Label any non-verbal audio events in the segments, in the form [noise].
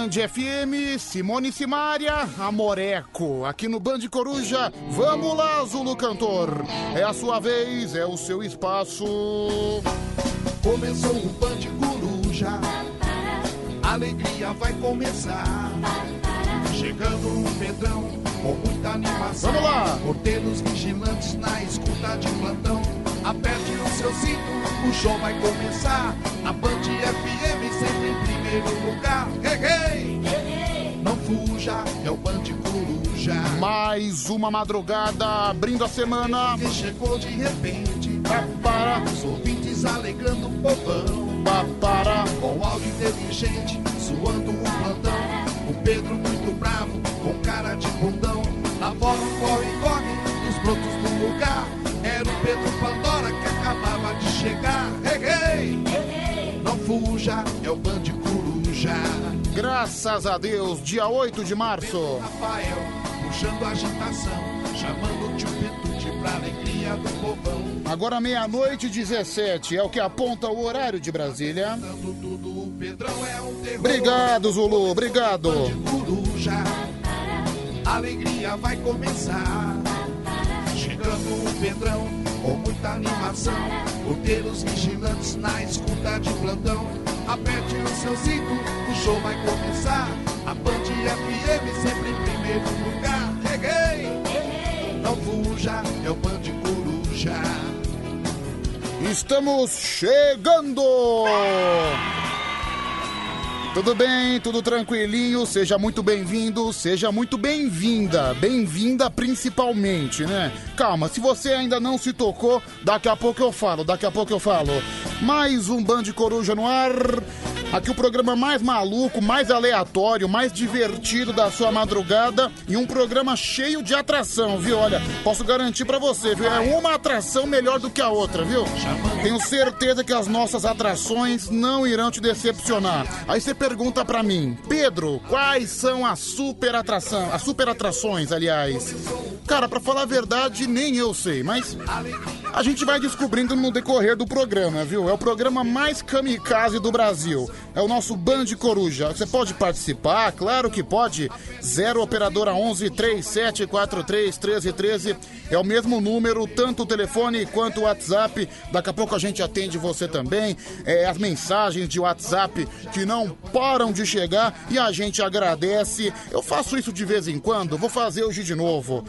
Band FM, Simone Simária, Amoreco. Aqui no Band Coruja, vamos lá, Zulu Cantor. É a sua vez, é o seu espaço. Começou o Band Coruja, a alegria vai começar. Chegando o Pedrão, com muita animação. Vamos lá! Porteiros vigilantes na escuta de plantão. Aperte o seu cinto, o show vai começar. A Band FM sempre em primeiro lugar. Hey, hey! Fuja, é o Band Coruja. Mais uma madrugada abrindo a semana. Que chegou de repente. Para, Os ouvintes alegrando o povão. para. Com áudio inteligente, suando o plantão. O Pedro muito bravo, com cara de bundão. Fora o corre, corre, os brotos do lugar. Era o Pedro Pandora que acabava de chegar. Hey, hey! Não fuja, é o Band Coruja. Graças a Deus, dia 8 de março. Rafael, puxando agitação, chamando pra alegria do povão. Agora meia-noite e 17 é o que aponta o horário de Brasília. É. Obrigado, Zulu, obrigado. Alegria vai começar. Chegando o Pedrão, com muita animação. Porteiros vigilantes na escuta de plantão. Aperte o seu cinto, o show vai começar. A Band FM sempre em primeiro lugar. Cheguei! Não fuja, é o Band Coruja. Estamos chegando! Tudo bem, tudo tranquilinho, seja muito bem-vindo, seja muito bem-vinda, bem-vinda principalmente, né? Calma, se você ainda não se tocou, daqui a pouco eu falo, daqui a pouco eu falo. Mais um Band Coruja no ar. Aqui o programa mais maluco, mais aleatório, mais divertido da sua madrugada e um programa cheio de atração, viu? Olha, posso garantir pra você, viu? É uma atração melhor do que a outra, viu? Tenho certeza que as nossas atrações não irão te decepcionar. Aí você pergunta pra mim, Pedro, quais são as super atração, as super atrações, aliás? Cara, pra falar a verdade, nem eu sei, mas a gente vai descobrindo no decorrer do programa, viu? É o programa mais kamikaze do Brasil. É o nosso Band Coruja. Você pode participar? Claro que pode. 0 operadora 11 3743 1313 é o mesmo número, tanto o telefone quanto o WhatsApp. Daqui a pouco a gente atende você também. É, as mensagens de WhatsApp que não param de chegar e a gente agradece. Eu faço isso de vez em quando, vou fazer hoje de novo.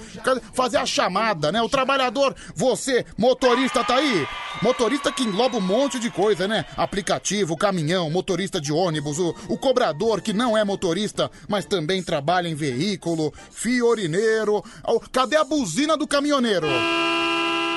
Fazer a chamada, né? O trabalhador, você, motorista, tá aí? Motorista que engloba um monte de coisa, né? Aplicativo, caminhão, motorista de ônibus, o, o cobrador que não é motorista, mas também trabalha em veículo, fiorineiro. Ó, Cadê a buzina do caminhoneiro?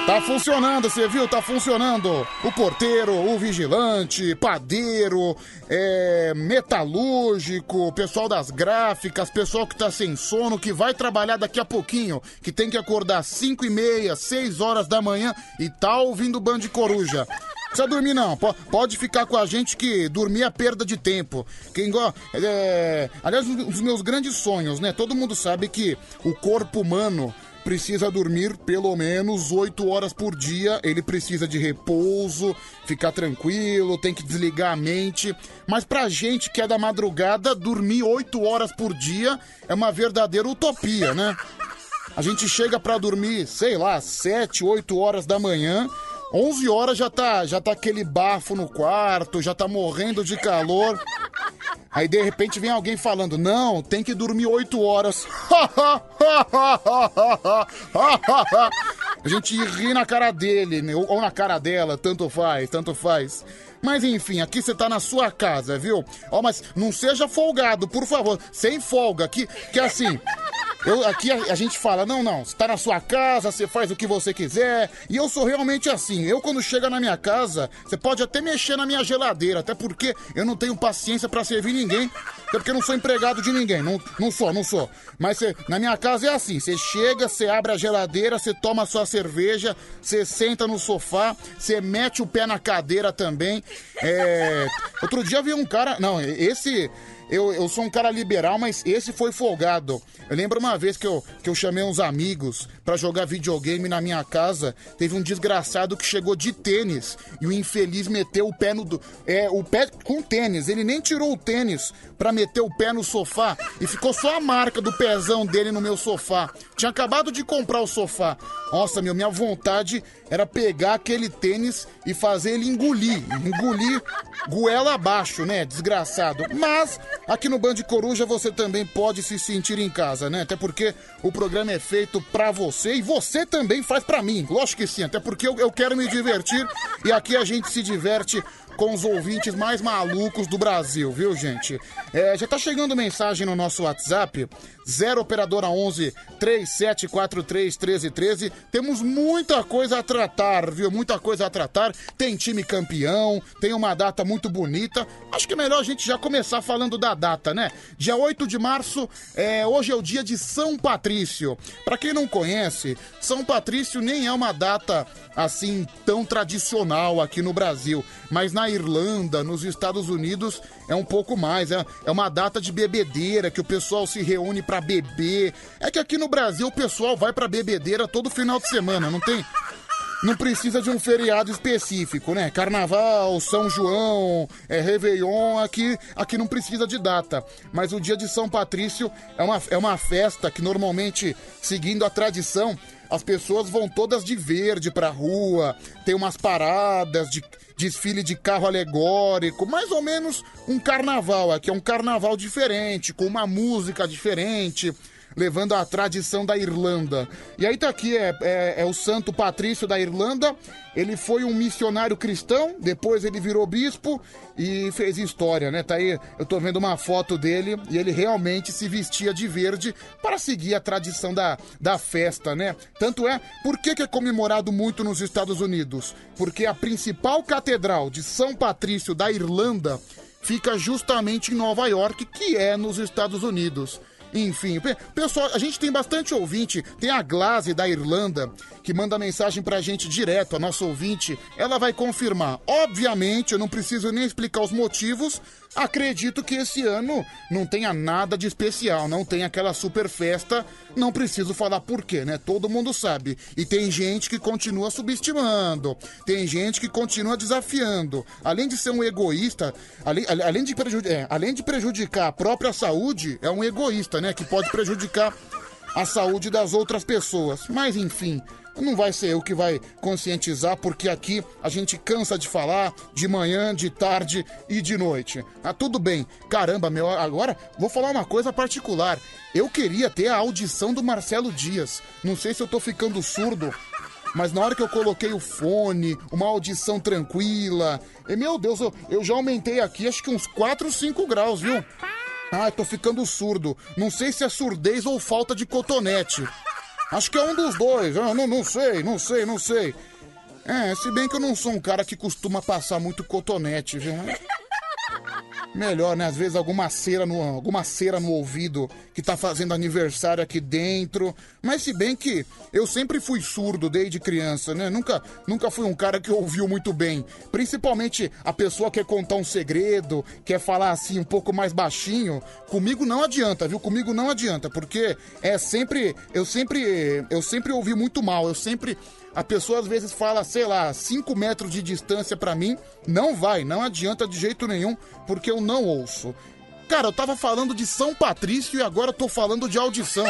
Tá funcionando, você viu? Tá funcionando. O porteiro, o vigilante, padeiro, é, metalúrgico, pessoal das gráficas, pessoal que tá sem sono, que vai trabalhar daqui a pouquinho, que tem que acordar às 5 e meia, 6 horas da manhã e tá ouvindo o Band Coruja. Precisa dormir não, Po- pode ficar com a gente que dormir é perda de tempo. Quem é... Aliás, um dos meus grandes sonhos, né? Todo mundo sabe que o corpo humano precisa dormir pelo menos 8 horas por dia. Ele precisa de repouso, ficar tranquilo, tem que desligar a mente. Mas pra gente que é da madrugada, dormir 8 horas por dia é uma verdadeira utopia, né? A gente chega pra dormir, sei lá, 7, 8 horas da manhã. 11 horas já tá, já tá aquele bafo no quarto, já tá morrendo de calor. Aí de repente vem alguém falando: "Não, tem que dormir 8 horas". A gente ri na cara dele, né? ou na cara dela, tanto faz, tanto faz. Mas enfim, aqui você tá na sua casa, viu? Ó, mas não seja folgado, por favor, sem folga, que que assim, eu, aqui a, a gente fala, não, não, você tá na sua casa, você faz o que você quiser. E eu sou realmente assim. Eu, quando chega na minha casa, você pode até mexer na minha geladeira, até porque eu não tenho paciência pra servir ninguém. Até porque eu não sou empregado de ninguém. Não, não sou, não sou. Mas na minha casa é assim: você chega, você abre a geladeira, você toma a sua cerveja, você senta no sofá, você mete o pé na cadeira também. É, Outro dia vi um cara. Não, esse. Eu, eu sou um cara liberal, mas esse foi folgado. Eu lembro uma vez que eu, que eu chamei uns amigos para jogar videogame na minha casa. Teve um desgraçado que chegou de tênis e o infeliz meteu o pé no. É, o pé com tênis. Ele nem tirou o tênis para meter o pé no sofá e ficou só a marca do pezão dele no meu sofá. Tinha acabado de comprar o sofá. Nossa, meu, minha vontade era pegar aquele tênis e fazer ele engolir. Engolir goela abaixo, né? Desgraçado. Mas aqui no Band Coruja você também pode se sentir em casa, né? Até porque o programa é feito pra você e você também faz pra mim. Lógico que sim, até porque eu, eu quero me divertir e aqui a gente se diverte com os ouvintes mais malucos do Brasil, viu, gente? É, já tá chegando mensagem no nosso WhatsApp, 0 operadora 11 3743 1313. Temos muita coisa a tratar, viu? Muita coisa a tratar. Tem time campeão, tem uma data muito bonita. Acho que é melhor a gente já começar falando da data, né? Dia 8 de março, é, hoje é o dia de São Patrício. Para quem não conhece, São Patrício nem é uma data assim tão tradicional aqui no Brasil, mas na Irlanda, nos Estados Unidos, é um pouco mais. É, é uma data de bebedeira que o pessoal se reúne para beber. É que aqui no Brasil o pessoal vai para bebedeira todo final de semana, não tem? Não precisa de um feriado específico, né? Carnaval, São João, é, Réveillon, aqui, aqui não precisa de data. Mas o dia de São Patrício é uma, é uma festa que normalmente, seguindo a tradição, as pessoas vão todas de verde pra rua, tem umas paradas de desfile de carro alegórico, mais ou menos um carnaval aqui, é um carnaval diferente, com uma música diferente levando a tradição da Irlanda. E aí tá aqui, é, é, é, o Santo Patrício da Irlanda. Ele foi um missionário cristão, depois ele virou bispo e fez história, né? Tá aí, eu tô vendo uma foto dele e ele realmente se vestia de verde para seguir a tradição da, da festa, né? Tanto é, por que, que é comemorado muito nos Estados Unidos? Porque a principal catedral de São Patrício da Irlanda fica justamente em Nova York, que é nos Estados Unidos. Enfim, pessoal, a gente tem bastante ouvinte. Tem a Glaze da Irlanda que manda mensagem pra gente direto, a nossa ouvinte. Ela vai confirmar. Obviamente, eu não preciso nem explicar os motivos. Acredito que esse ano não tenha nada de especial, não tem aquela super festa. Não preciso falar por quê, né? Todo mundo sabe. E tem gente que continua subestimando, tem gente que continua desafiando. Além de ser um egoísta, além, além, de, é, além de prejudicar a própria saúde, é um egoísta, né? Que pode prejudicar a saúde das outras pessoas. Mas enfim, não vai ser eu que vai conscientizar, porque aqui a gente cansa de falar de manhã, de tarde e de noite. Ah, tudo bem. Caramba, meu, agora vou falar uma coisa particular. Eu queria ter a audição do Marcelo Dias. Não sei se eu tô ficando surdo, mas na hora que eu coloquei o fone, uma audição tranquila, e meu Deus, eu, eu já aumentei aqui acho que uns 4 ou 5 graus, viu? Ah, tô ficando surdo. Não sei se é surdez ou falta de cotonete. Acho que é um dos dois. Eu não, não sei, não sei, não sei. É, se bem que eu não sou um cara que costuma passar muito cotonete, viu? Melhor, né? Às vezes alguma cera no, alguma cera no ouvido que tá fazendo aniversário aqui dentro. Mas se bem que eu sempre fui surdo desde criança, né? Nunca, nunca fui um cara que ouviu muito bem. Principalmente a pessoa quer contar um segredo, quer falar assim um pouco mais baixinho. Comigo não adianta, viu? Comigo não adianta, porque é sempre, eu sempre, eu sempre ouvi muito mal. Eu sempre a pessoa às vezes fala, sei lá, 5 metros de distância para mim, não vai, não adianta de jeito nenhum, porque eu não ouço. Cara, eu tava falando de São Patrício e agora eu tô falando de audição.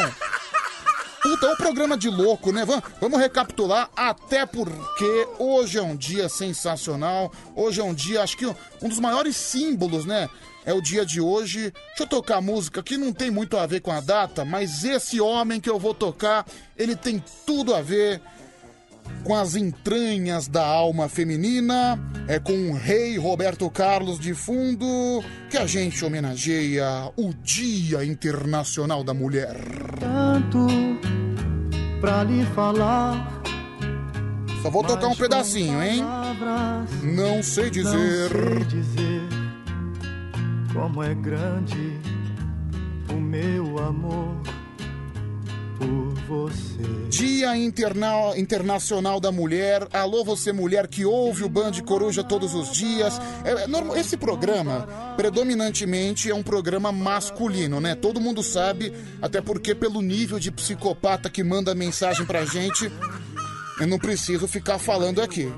Puta, é um programa de louco, né? Vamos, vamos recapitular, até porque hoje é um dia sensacional. Hoje é um dia, acho que um dos maiores símbolos, né? É o dia de hoje. Deixa eu tocar música que não tem muito a ver com a data, mas esse homem que eu vou tocar, ele tem tudo a ver com as entranhas da alma feminina, é com o rei Roberto Carlos de fundo que a gente homenageia o Dia Internacional da Mulher. Tanto pra lhe falar. Só vou tocar um pedacinho, hein? Não sei dizer. Não sei dizer como é grande o meu amor por você. Dia Interna- Internacional da Mulher. Alô, você mulher que ouve o Band Coruja todos os dias. É, é esse programa, predominantemente, é um programa masculino, né? Todo mundo sabe, até porque pelo nível de psicopata que manda mensagem pra gente, eu não preciso ficar falando aqui.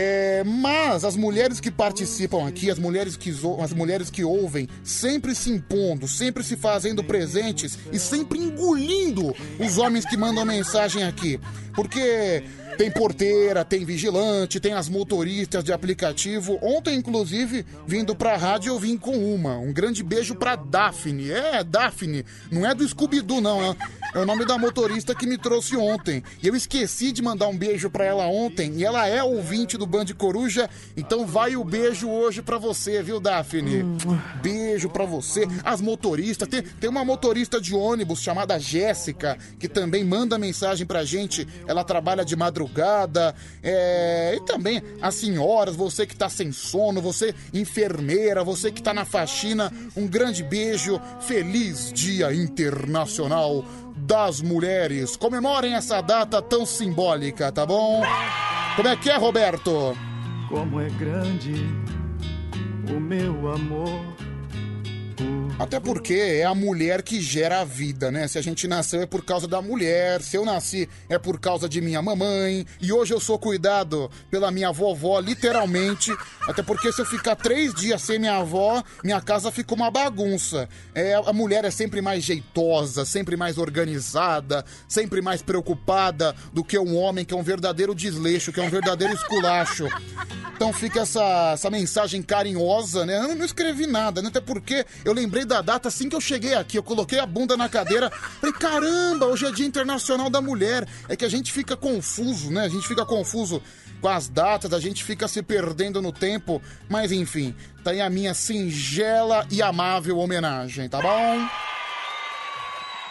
É, mas as mulheres que participam aqui, as mulheres que, as mulheres que ouvem, sempre se impondo, sempre se fazendo presentes e sempre engolindo os homens que mandam mensagem aqui. Porque tem porteira, tem vigilante, tem as motoristas de aplicativo. Ontem, inclusive, vindo pra rádio, eu vim com uma. Um grande beijo pra Daphne. É, Daphne. Não é do Scooby-Doo, não. É, é o nome da motorista que me trouxe ontem. E eu esqueci de mandar um beijo pra ela ontem. E ela é ouvinte do Band Coruja. Então vai o beijo hoje pra você, viu, Daphne? Beijo pra você. As motoristas. Tem, tem uma motorista de ônibus chamada Jéssica, que também manda mensagem pra gente. Ela trabalha de madrugada. É, E também as senhoras, você que tá sem sono, você enfermeira, você que tá na faxina. Um grande beijo. Feliz Dia Internacional das Mulheres. Comemorem essa data tão simbólica, tá bom? Como é que é, Roberto? Como é grande o meu amor. Até porque é a mulher que gera a vida, né? Se a gente nasceu é por causa da mulher, se eu nasci é por causa de minha mamãe, e hoje eu sou cuidado pela minha vovó, literalmente. [laughs] Até porque se eu ficar três dias sem minha avó, minha casa fica uma bagunça. É, a mulher é sempre mais jeitosa, sempre mais organizada, sempre mais preocupada do que um homem que é um verdadeiro desleixo, que é um verdadeiro esculacho. Então fica essa, essa mensagem carinhosa, né? Eu não escrevi nada, né? Até porque eu lembrei da data assim que eu cheguei aqui. Eu coloquei a bunda na cadeira. Falei, caramba, hoje é Dia Internacional da Mulher. É que a gente fica confuso, né? A gente fica confuso com as datas, a gente fica se perdendo no tempo. Mas enfim, tá aí a minha singela e amável homenagem, tá bom?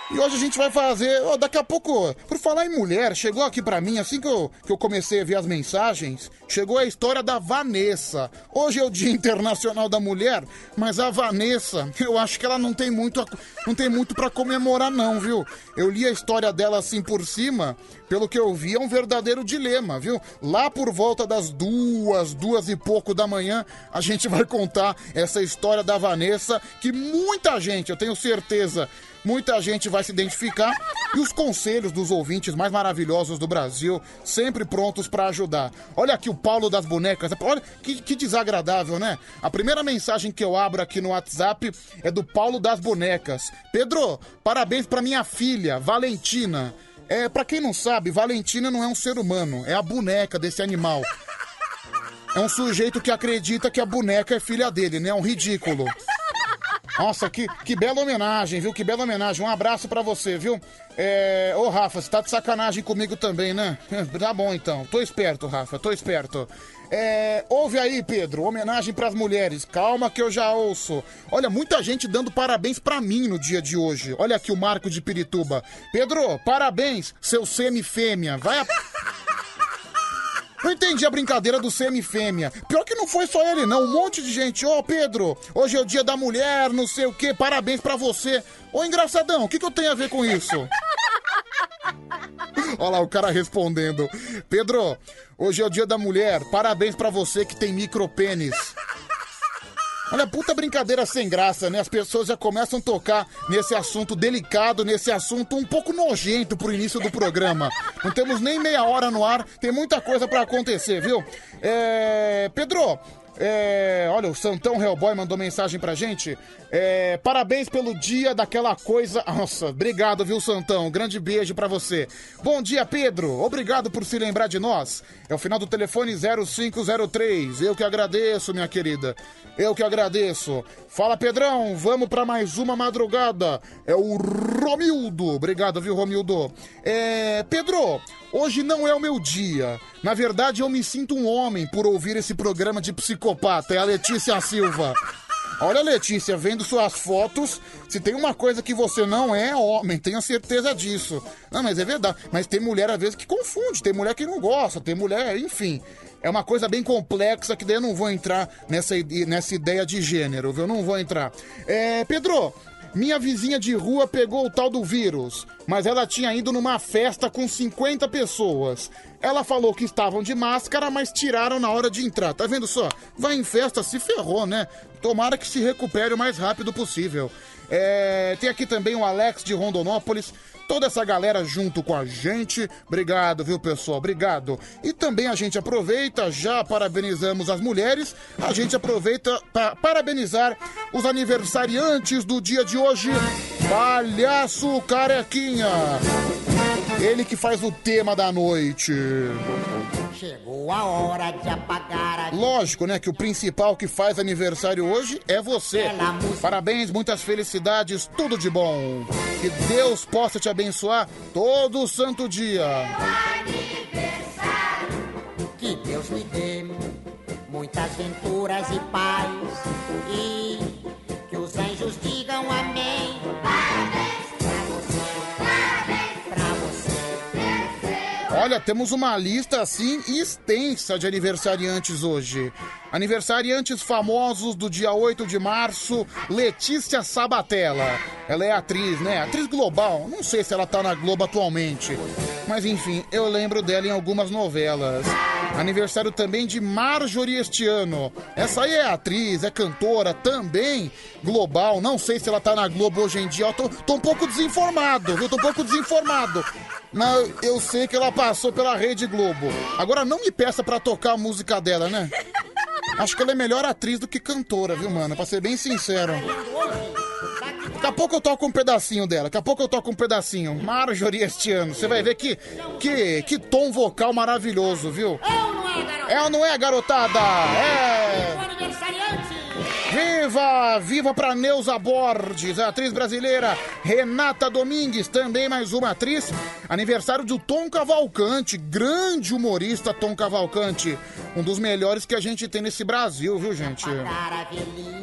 E hoje a gente vai fazer, ó, daqui a pouco, por falar em mulher, chegou aqui pra mim, assim que eu, que eu comecei a ver as mensagens, chegou a história da Vanessa. Hoje é o Dia Internacional da Mulher, mas a Vanessa, eu acho que ela não tem muito, a- não tem muito para comemorar não, viu? Eu li a história dela assim por cima, pelo que eu vi é um verdadeiro dilema, viu? Lá por volta das duas, duas e pouco da manhã, a gente vai contar essa história da Vanessa, que muita gente, eu tenho certeza, Muita gente vai se identificar e os conselhos dos ouvintes mais maravilhosos do Brasil, sempre prontos pra ajudar. Olha aqui o Paulo das bonecas. Olha que, que desagradável, né? A primeira mensagem que eu abro aqui no WhatsApp é do Paulo das bonecas. Pedro, parabéns pra minha filha, Valentina. É, para quem não sabe, Valentina não é um ser humano, é a boneca desse animal. É um sujeito que acredita que a boneca é filha dele, né? É um ridículo. Nossa, que, que bela homenagem, viu? Que bela homenagem. Um abraço pra você, viu? É... Ô, Rafa, você tá de sacanagem comigo também, né? [laughs] Tá bom, então. Tô esperto, Rafa, tô esperto. É... Ouve aí, Pedro, homenagem pras mulheres. Calma que eu já ouço. Olha, muita gente dando parabéns pra mim no dia de hoje. Olha aqui o Marco de Pirituba. Pedro, parabéns, seu semi-fêmea. Vai a... Não entendi a brincadeira do semi-fêmea. Pior que não foi só ele, não. Um monte de gente. Ô, Pedro, hoje é o dia da mulher, não sei o quê. Parabéns pra você. Ô, engraçadão, o que, que eu tenho a ver com isso? [laughs] Olha lá o cara respondendo. Pedro, hoje é o dia da mulher. Parabéns pra você que tem micropênis. Olha, puta brincadeira sem graça, né? As pessoas já começam a tocar nesse assunto delicado, nesse assunto um pouco nojento pro início do programa. Não temos nem meia hora no ar, tem muita coisa pra acontecer, viu? É. Pedro, é, olha, o Santão Hellboy mandou mensagem pra gente. É, parabéns pelo dia daquela coisa. [laughs] Nossa, obrigado, viu, Santão? Grande beijo pra você. Bom dia, Pedro. Obrigado por se lembrar de nós. É o final do telefone 0503. Eu que agradeço, minha querida. Eu que agradeço. Fala, Pedrão. Vamos pra mais uma madrugada. É o Romildo. Obrigado, viu, Romildo? É, Pedro, hoje não é o meu dia. Na verdade, eu me sinto um homem por ouvir esse programa de psicopata. É a Letícia Silva. Olha, Letícia, vendo suas fotos, se tem uma coisa que você não é homem, tenha certeza disso. Não, mas é verdade. Mas tem mulher, às vezes, que confunde, tem mulher que não gosta, tem mulher, enfim. É uma coisa bem complexa que daí eu não vou entrar nessa, nessa ideia de gênero, viu? Eu não vou entrar. É, Pedro, Minha vizinha de rua pegou o tal do vírus, mas ela tinha ido numa festa com 50 pessoas. Ela falou que estavam de máscara, mas tiraram na hora de entrar. Tá vendo só? Vai em festa, se ferrou, né? Tomara que se recupere o mais rápido possível. É, tem aqui também o Alex de Rondonópolis. Toda essa galera junto com a gente. Obrigado, viu, pessoal? Obrigado. E também a gente aproveita, já parabenizamos as mulheres, a gente aproveita para parabenizar os aniversariantes do dia de hoje. Palhaço Carequinha. Ele que faz o tema da noite. Chegou a hora de apagar a Lógico, né, que o principal que faz aniversário hoje é você. Parabéns, muitas felicidades, tudo de bom. Que Deus possa te abençoar todo santo dia. Que Deus me dê muitas venturas e paz Olha, temos uma lista assim extensa de aniversariantes hoje. Aniversariantes famosos do dia 8 de março, Letícia Sabatella. Ela é atriz, né? Atriz global. Não sei se ela tá na Globo atualmente. Mas enfim, eu lembro dela em algumas novelas. Aniversário também de Marjorie este ano. Essa aí é atriz, é cantora, também global. Não sei se ela tá na Globo hoje em dia. Eu tô, tô um pouco desinformado, viu? Tô um pouco desinformado. Mas eu sei que ela passou pela Rede Globo. Agora não me peça pra tocar a música dela, né? Acho que ela é melhor atriz do que cantora, viu, mano? Pra ser bem sincero. Daqui a pouco eu toco um pedacinho dela. Daqui a pouco eu toco um pedacinho. Marjorie este ano. Você vai ver que, que, que tom vocal maravilhoso, viu? É ou não é, garotada? É ou não é, garotada? É! O aniversariante! Viva! Viva pra Neuza Borges, a atriz brasileira. Renata Domingues, também mais uma atriz. Aniversário do Tom Cavalcante, grande humorista Tom Cavalcante. Um dos melhores que a gente tem nesse Brasil, viu, gente? Caravelinha.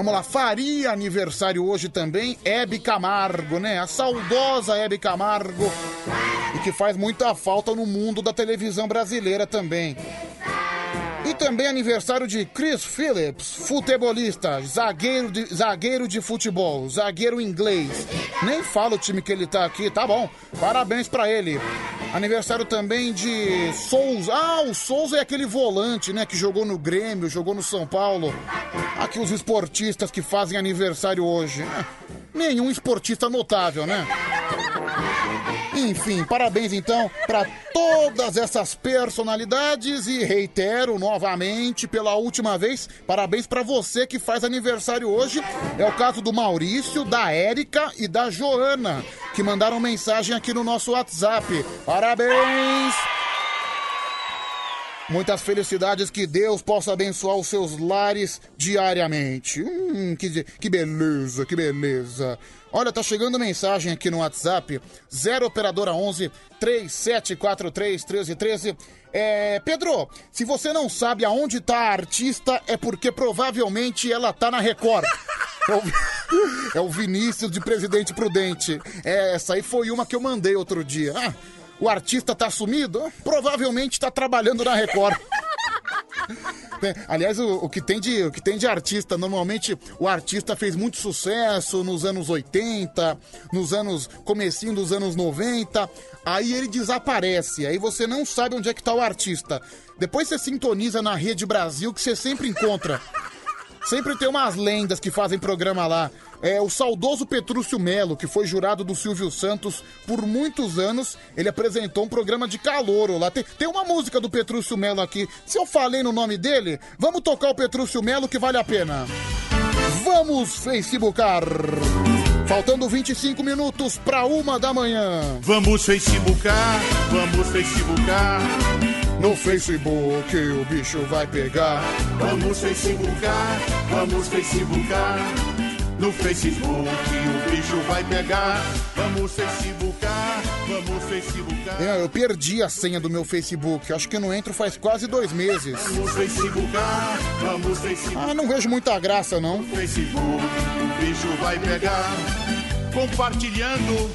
Vamos lá, faria aniversário hoje também Hebe Camargo, né? A saudosa Hebe Camargo. E que faz muita falta no mundo da televisão brasileira também. E também aniversário de Chris Phillips, futebolista, zagueiro de, zagueiro de futebol, zagueiro inglês. Nem fala o time que ele tá aqui, tá bom. Parabéns pra ele. Aniversário também de Souza. Ah, o Souza é aquele volante, né, que jogou no Grêmio, jogou no São Paulo. Aqui os esportistas que fazem aniversário hoje. né? Nenhum esportista notável, né? Enfim, parabéns então para todas essas personalidades e reitero novamente pela última vez, parabéns para você que faz aniversário hoje. É o caso do Maurício, da Érica e da Joana, que mandaram mensagem aqui no nosso WhatsApp. Parabéns! Muitas felicidades, que Deus possa abençoar os seus lares diariamente. Hum, que, que beleza, que beleza. Olha, tá chegando mensagem aqui no WhatsApp, 0 operadora 11 3743 1313. É, Pedro, se você não sabe aonde tá a artista, é porque provavelmente ela tá na Record. É o, [laughs] é o Vinícius de Presidente Prudente. É, essa aí foi uma que eu mandei outro dia. Ah, o artista tá sumido? Provavelmente tá trabalhando na Record. Aliás, o, o que tem de, o que tem de artista, normalmente o artista fez muito sucesso nos anos 80, nos anos comecinho dos anos 90, aí ele desaparece, aí você não sabe onde é que tá o artista. Depois você sintoniza na Rede Brasil que você sempre encontra. Sempre tem umas lendas que fazem programa lá. É o saudoso Petrúcio Melo, que foi jurado do Silvio Santos por muitos anos. Ele apresentou um programa de calouro lá. Tem, tem uma música do Petrúcio Melo aqui. Se eu falei no nome dele, vamos tocar o Petrúcio Melo que vale a pena. Vamos Facebookar. Faltando 25 minutos para uma da manhã. Vamos Facebookar, vamos Facebookar, No Facebook o bicho vai pegar. vamos Facebookar, vamos Facebookar. No Facebook o bicho vai pegar. Vamos Facebookar, vamos Facebookar. É, eu perdi a senha do meu Facebook. Acho que eu não entro faz quase dois meses. Vamos Facebookar, vamos Facebook. Ah, não vejo muita graça, não. Facebook, o bicho vai pegar. Compartilhando,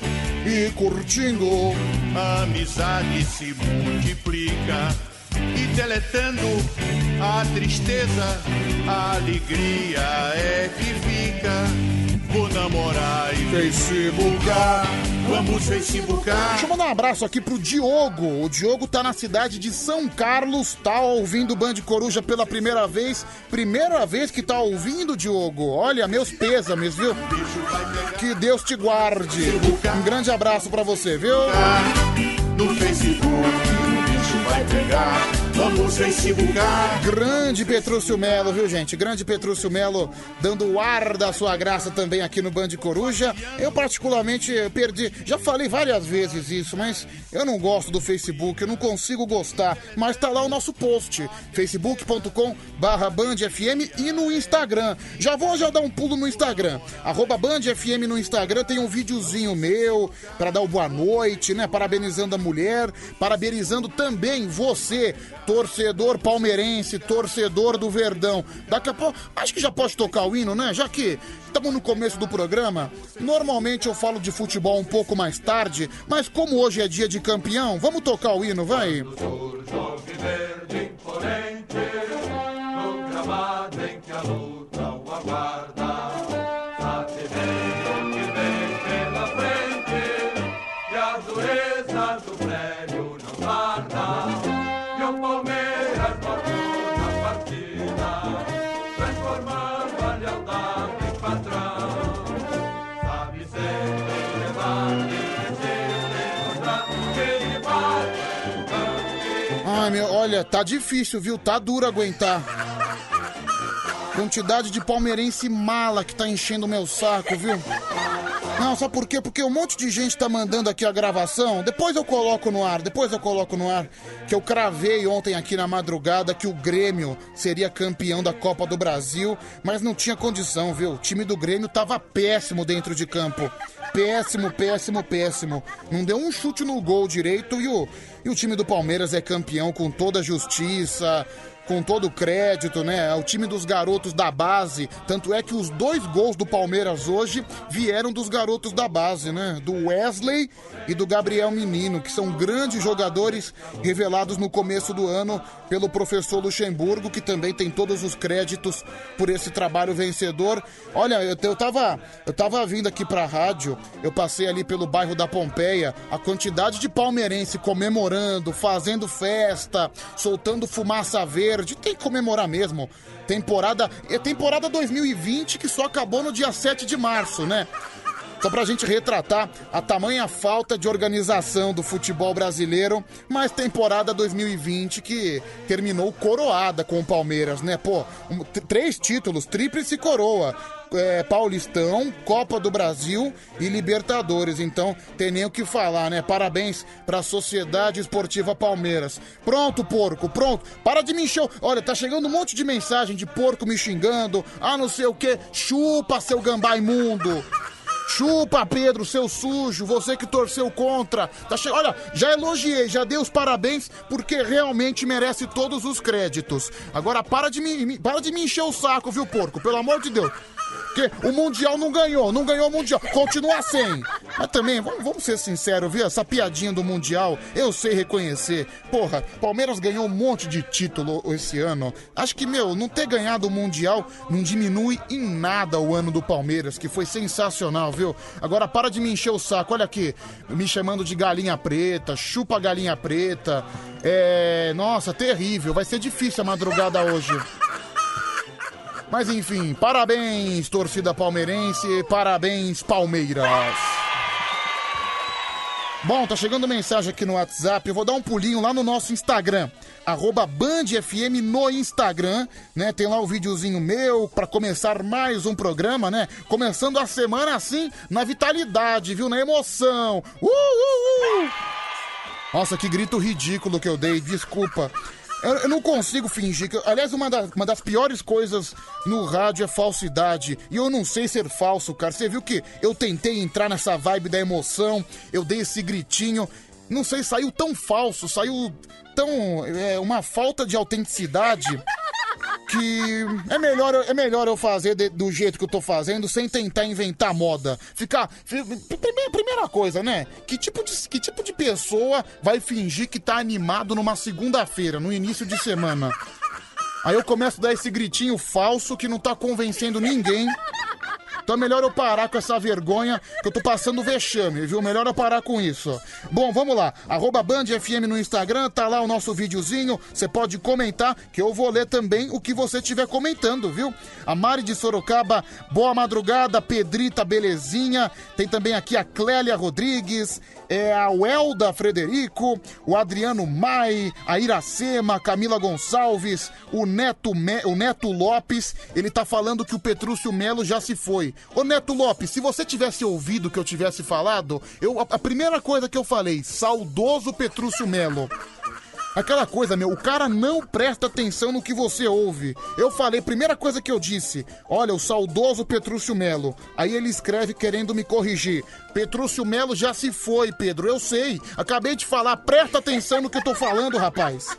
E curtindo. a amizade se multiplica. E deletando a tristeza, a alegria é que fica. Facebookar, vamos Facebookar. Deixa eu mandar um abraço aqui pro Diogo. O Diogo tá na cidade de São Carlos, tá ouvindo o Band Coruja pela primeira vez. Primeira vez que tá ouvindo, Diogo. Olha, meus pêsames, viu? Que Deus te guarde. Um grande abraço pra você, viu? No Facebook, pegar. Vamos Facebookar. Grande Petrúcio Melo, viu, gente? Grande Petrúcio Melo dando o ar da sua graça também aqui no Band Coruja. Eu, particularmente, perdi. Já falei várias vezes isso, mas eu não gosto do Facebook, eu não consigo gostar. Mas tá lá o nosso post: facebook.com/barra BandFM e no Instagram. Já vou já dar um pulo no Instagram. Arroba BandFM no Instagram tem um videozinho meu para dar o boa noite, né? Parabenizando a mulher, parabenizando também você torcedor palmeirense, torcedor do Verdão. Daqui a pouco, acho que já pode tocar o hino, né? Já que estamos no começo do programa, normalmente eu falo de futebol um pouco mais tarde, mas como hoje é dia de campeão, vamos tocar o hino, vai? Verde Ai, meu, olha, tá difícil, viu? Tá duro aguentar. Quantidade de palmeirense mala que tá enchendo o meu saco, viu? Não, sabe por quê? Porque um monte de gente tá mandando aqui a gravação. Depois eu coloco no ar, depois eu coloco no ar. Que eu cravei ontem aqui na madrugada que o Grêmio seria campeão da Copa do Brasil, mas não tinha condição, viu? O time do Grêmio tava péssimo dentro de campo. Péssimo, péssimo, péssimo. Não deu um chute no gol direito e o, e o time do Palmeiras é campeão com toda a justiça com todo o crédito, né? É o time dos garotos da base. Tanto é que os dois gols do Palmeiras hoje vieram dos garotos da base, né? Do Wesley e do Gabriel Menino, que são grandes jogadores revelados no começo do ano pelo professor Luxemburgo, que também tem todos os créditos por esse trabalho vencedor. Olha, eu, eu tava eu tava vindo aqui pra rádio, eu passei ali pelo bairro da Pompeia, a quantidade de palmeirense comemorando, fazendo festa, soltando fumaça verde, tem que comemorar mesmo. Temporada, é temporada 2020 que só acabou no dia 7 de março, né? Só pra gente retratar a tamanha falta de organização do futebol brasileiro, mas temporada 2020 que terminou coroada com o Palmeiras, né? Pô, um- três títulos, tríplice coroa. É, Paulistão, Copa do Brasil e Libertadores. Então, tem nem o que falar, né? Parabéns pra Sociedade Esportiva Palmeiras. Pronto, porco, pronto. Para de me encher. Olha, tá chegando um monte de mensagem de porco me xingando. Ah, não sei o que. Chupa, seu gambá imundo. Chupa, Pedro, seu sujo, você que torceu contra. Tá che... Olha, já elogiei, já dei os parabéns, porque realmente merece todos os créditos. Agora para de me- para de me encher o saco, viu, porco? Pelo amor de Deus. Porque o Mundial não ganhou, não ganhou o Mundial, continua sem. Mas também, vamos, vamos ser sinceros, viu? Essa piadinha do Mundial, eu sei reconhecer. Porra, Palmeiras ganhou um monte de título esse ano. Acho que, meu, não ter ganhado o Mundial não diminui em nada o ano do Palmeiras, que foi sensacional, viu? Agora para de me encher o saco, olha aqui, me chamando de galinha preta, chupa galinha preta. É. Nossa, terrível, vai ser difícil a madrugada hoje. Mas enfim, parabéns, torcida palmeirense, parabéns, Palmeiras. Bom, tá chegando mensagem aqui no WhatsApp. Eu vou dar um pulinho lá no nosso Instagram, arroba BandFM no Instagram, né? Tem lá o videozinho meu pra começar mais um programa, né? Começando a semana assim, na vitalidade, viu? Na emoção. Uh, uh, uh! Nossa, que grito ridículo que eu dei, desculpa. Eu, eu não consigo fingir que. Aliás, uma, da- uma das piores coisas no rádio é falsidade. E eu não sei ser falso, cara. Você viu que eu tentei entrar nessa vibe da emoção, eu dei esse gritinho. Não sei, saiu tão falso, saiu tão. é, uma falta de autenticidade que é melhor, é melhor eu fazer de- do jeito que eu tô fazendo sem tentar inventar moda. Ficar. fi- Primeira, primeira coisa, né? Que tipo, de, que tipo de pessoa vai fingir que tá animado numa segunda-feira, no início de semana? Aí eu começo a dar esse gritinho falso que não tá convencendo ninguém. Então é melhor eu parar com essa vergonha que eu tô passando vexame, viu? Melhor eu parar com isso. Bom, vamos lá. Arroba Band FM no Instagram, tá lá o nosso videozinho. Você pode comentar que eu vou ler também o que você estiver comentando, viu? A Mari de Sorocaba, boa madrugada, Pedrita, belezinha. Tem também aqui a Clélia Rodrigues, é a Welda Frederico, o Adriano Mai, a Iracema, Camila Gonçalves, o Neto, Me- o Neto Lopes. Ele tá falando que o Petrúcio Melo já se foi. Ô Neto Lopes, se você tivesse ouvido o que eu tivesse falado, eu, a, a primeira coisa que eu falei, saudoso Petrúcio Melo. Aquela coisa, meu, o cara não presta atenção no que você ouve. Eu falei, primeira coisa que eu disse, olha, o saudoso Petrúcio Melo. Aí ele escreve querendo me corrigir. Petrúcio Melo já se foi, Pedro, eu sei. Acabei de falar, presta atenção no que eu tô falando, rapaz.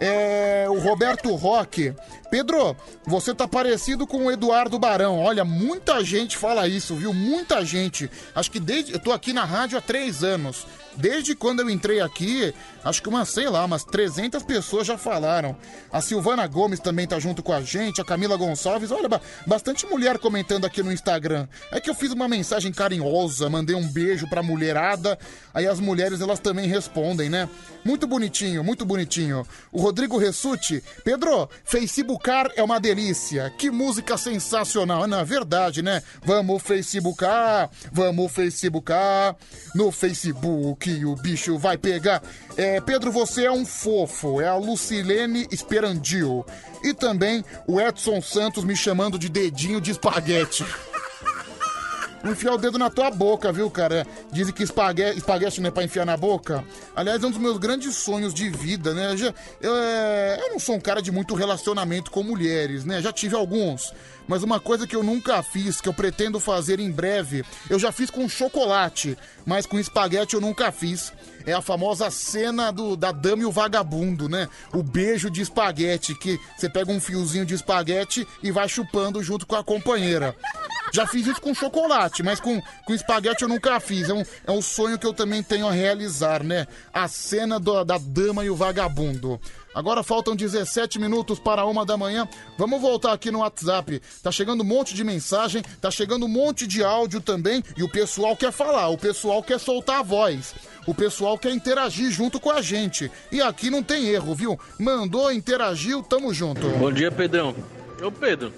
É, o Roberto Roque. Pedro, você tá parecido com o Eduardo Barão. Olha, muita gente fala isso, viu? Muita gente. Acho que desde. Eu tô aqui na rádio há três anos. Desde quando eu entrei aqui, acho que umas, sei lá, umas 300 pessoas já falaram. A Silvana Gomes também tá junto com a gente, a Camila Gonçalves. Olha, ba- bastante mulher comentando aqui no Instagram. É que eu fiz uma mensagem carinhosa, mandei um beijo pra mulherada. Aí as mulheres, elas também respondem, né? Muito bonitinho, muito bonitinho. O Rodrigo Ressuti. Pedro, Facebookar é uma delícia. Que música sensacional. Não, é verdade, né? Vamos Facebookar, vamos Facebookar. No Facebook o bicho vai pegar. É, Pedro, você é um fofo. É a Lucilene Esperandil. E também o Edson Santos me chamando de dedinho de espaguete. Enfiar o dedo na tua boca, viu, cara? Dizem que espaguete, espaguete não é pra enfiar na boca. Aliás, é um dos meus grandes sonhos de vida, né? Eu, é, eu não sou um cara de muito relacionamento com mulheres, né? Já tive alguns. Mas uma coisa que eu nunca fiz, que eu pretendo fazer em breve, eu já fiz com chocolate, mas com espaguete eu nunca fiz. É a famosa cena do, da dama e o vagabundo, né? O beijo de espaguete, que você pega um fiozinho de espaguete e vai chupando junto com a companheira. Já fiz isso com chocolate, mas com, com espaguete eu nunca fiz. É um, é um sonho que eu também tenho a realizar, né? A cena do- da dama e o vagabundo. Agora faltam 17 minutos para uma da manhã. Vamos voltar aqui no WhatsApp. Tá chegando um monte de mensagem, tá chegando um monte de áudio também. E o pessoal quer falar, o pessoal quer soltar a voz. O pessoal quer interagir junto com a gente. E aqui não tem erro, viu? Mandou, interagiu, tamo junto. Bom dia, Pedrão. Ô, Pedro,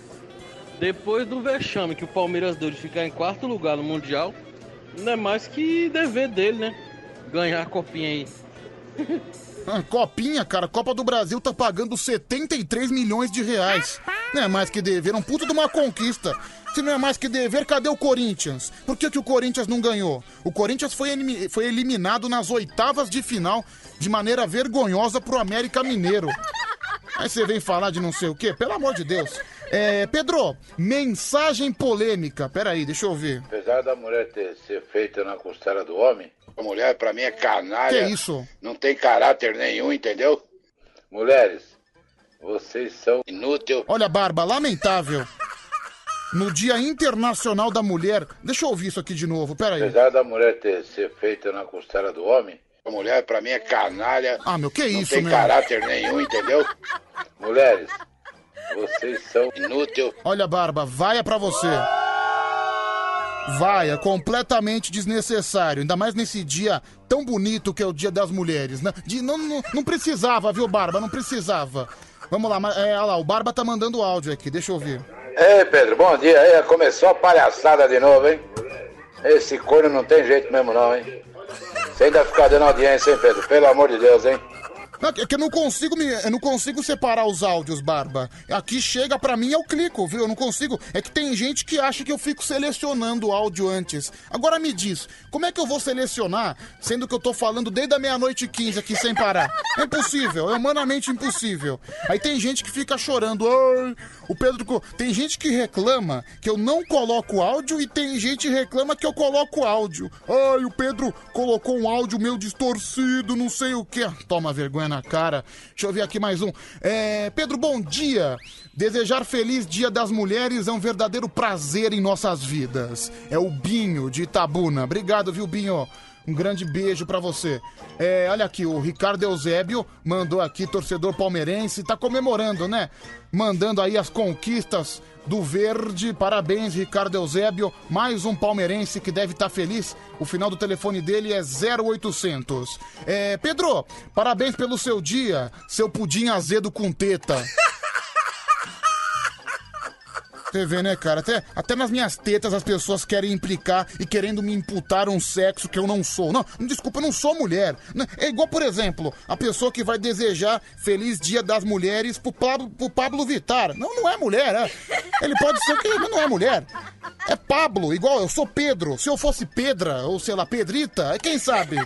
depois do vexame que o Palmeiras deu de ficar em quarto lugar no Mundial, não é mais que dever dele, né? Ganhar a copinha aí. [laughs] Copinha, cara, Copa do Brasil tá pagando 73 milhões de reais. Não é mais que dever, um puto de uma conquista. Se não é mais que dever, cadê o Corinthians? Por que, que o Corinthians não ganhou? O Corinthians foi, foi eliminado nas oitavas de final de maneira vergonhosa pro América Mineiro. Aí você vem falar de não sei o quê? Pelo amor de Deus. É, Pedro, mensagem polêmica. Peraí, deixa eu ver. Apesar da mulher ter, ser feita na costela do homem, mulher pra mim é canalha. Que isso? Não tem caráter nenhum, entendeu? Mulheres, vocês são inúteis. Olha, Barba, lamentável. No Dia Internacional da Mulher. Deixa eu ouvir isso aqui de novo, peraí. Apesar da mulher ter, ser feita na costela do homem, a mulher pra mim é canalha. Ah, meu, que não isso, tem meu? caráter nenhum, entendeu? Mulheres, vocês são inúteis. Olha, Barba, vaia pra você. Vaia, completamente desnecessário. Ainda mais nesse dia tão bonito que é o Dia das Mulheres, né? De, não, não, não precisava, viu, Barba? Não precisava. Vamos lá, é, olha lá, o Barba tá mandando áudio aqui, deixa eu ouvir. Ei, Pedro, bom dia. Aí, começou a palhaçada de novo, hein? Esse corno não tem jeito mesmo, não, hein? Você ainda ficar dando audiência, hein, Pedro? Pelo amor de Deus, hein? Não, É que eu não consigo me, eu não consigo separar os áudios, Barba. Aqui chega pra mim, eu clico, viu? Eu não consigo. É que tem gente que acha que eu fico selecionando o áudio antes. Agora me diz, como é que eu vou selecionar, sendo que eu tô falando desde a meia-noite e 15 aqui sem parar? É impossível, é humanamente impossível. Aí tem gente que fica chorando. Ai, o Pedro. co-" Tem gente que reclama que eu não coloco áudio e tem gente que reclama que eu coloco áudio. Ai, o Pedro colocou um áudio meu distorcido, não sei o que. Toma vergonha na cara. Deixa eu ver aqui mais um. É, Pedro, bom dia. Desejar feliz Dia das Mulheres é um verdadeiro prazer em nossas vidas. É o Binho de Itabuna. Obrigado, viu, Binho? Um grande beijo pra você. É, olha aqui, o Ricardo Eusébio mandou aqui, torcedor palmeirense, tá comemorando, né? Mandando aí as conquistas do Verde. Parabéns, Ricardo Eusébio. Mais um palmeirense que deve estar feliz. O final do telefone dele é 0800. É, Pedro, parabéns pelo seu dia, seu pudim azedo com teta. [laughs] Vê, né, cara? Até, até nas minhas tetas as pessoas querem implicar e querendo me imputar um sexo que eu não sou. Não, desculpa, eu não sou mulher. Né? É igual, por exemplo, a pessoa que vai desejar Feliz Dia das Mulheres pro Pablo, pro Pablo Vittar. Não, não é mulher, é. Ele pode ser que não é mulher. É Pablo, igual eu sou Pedro. Se eu fosse Pedra, ou sei lá, Pedrita, quem sabe?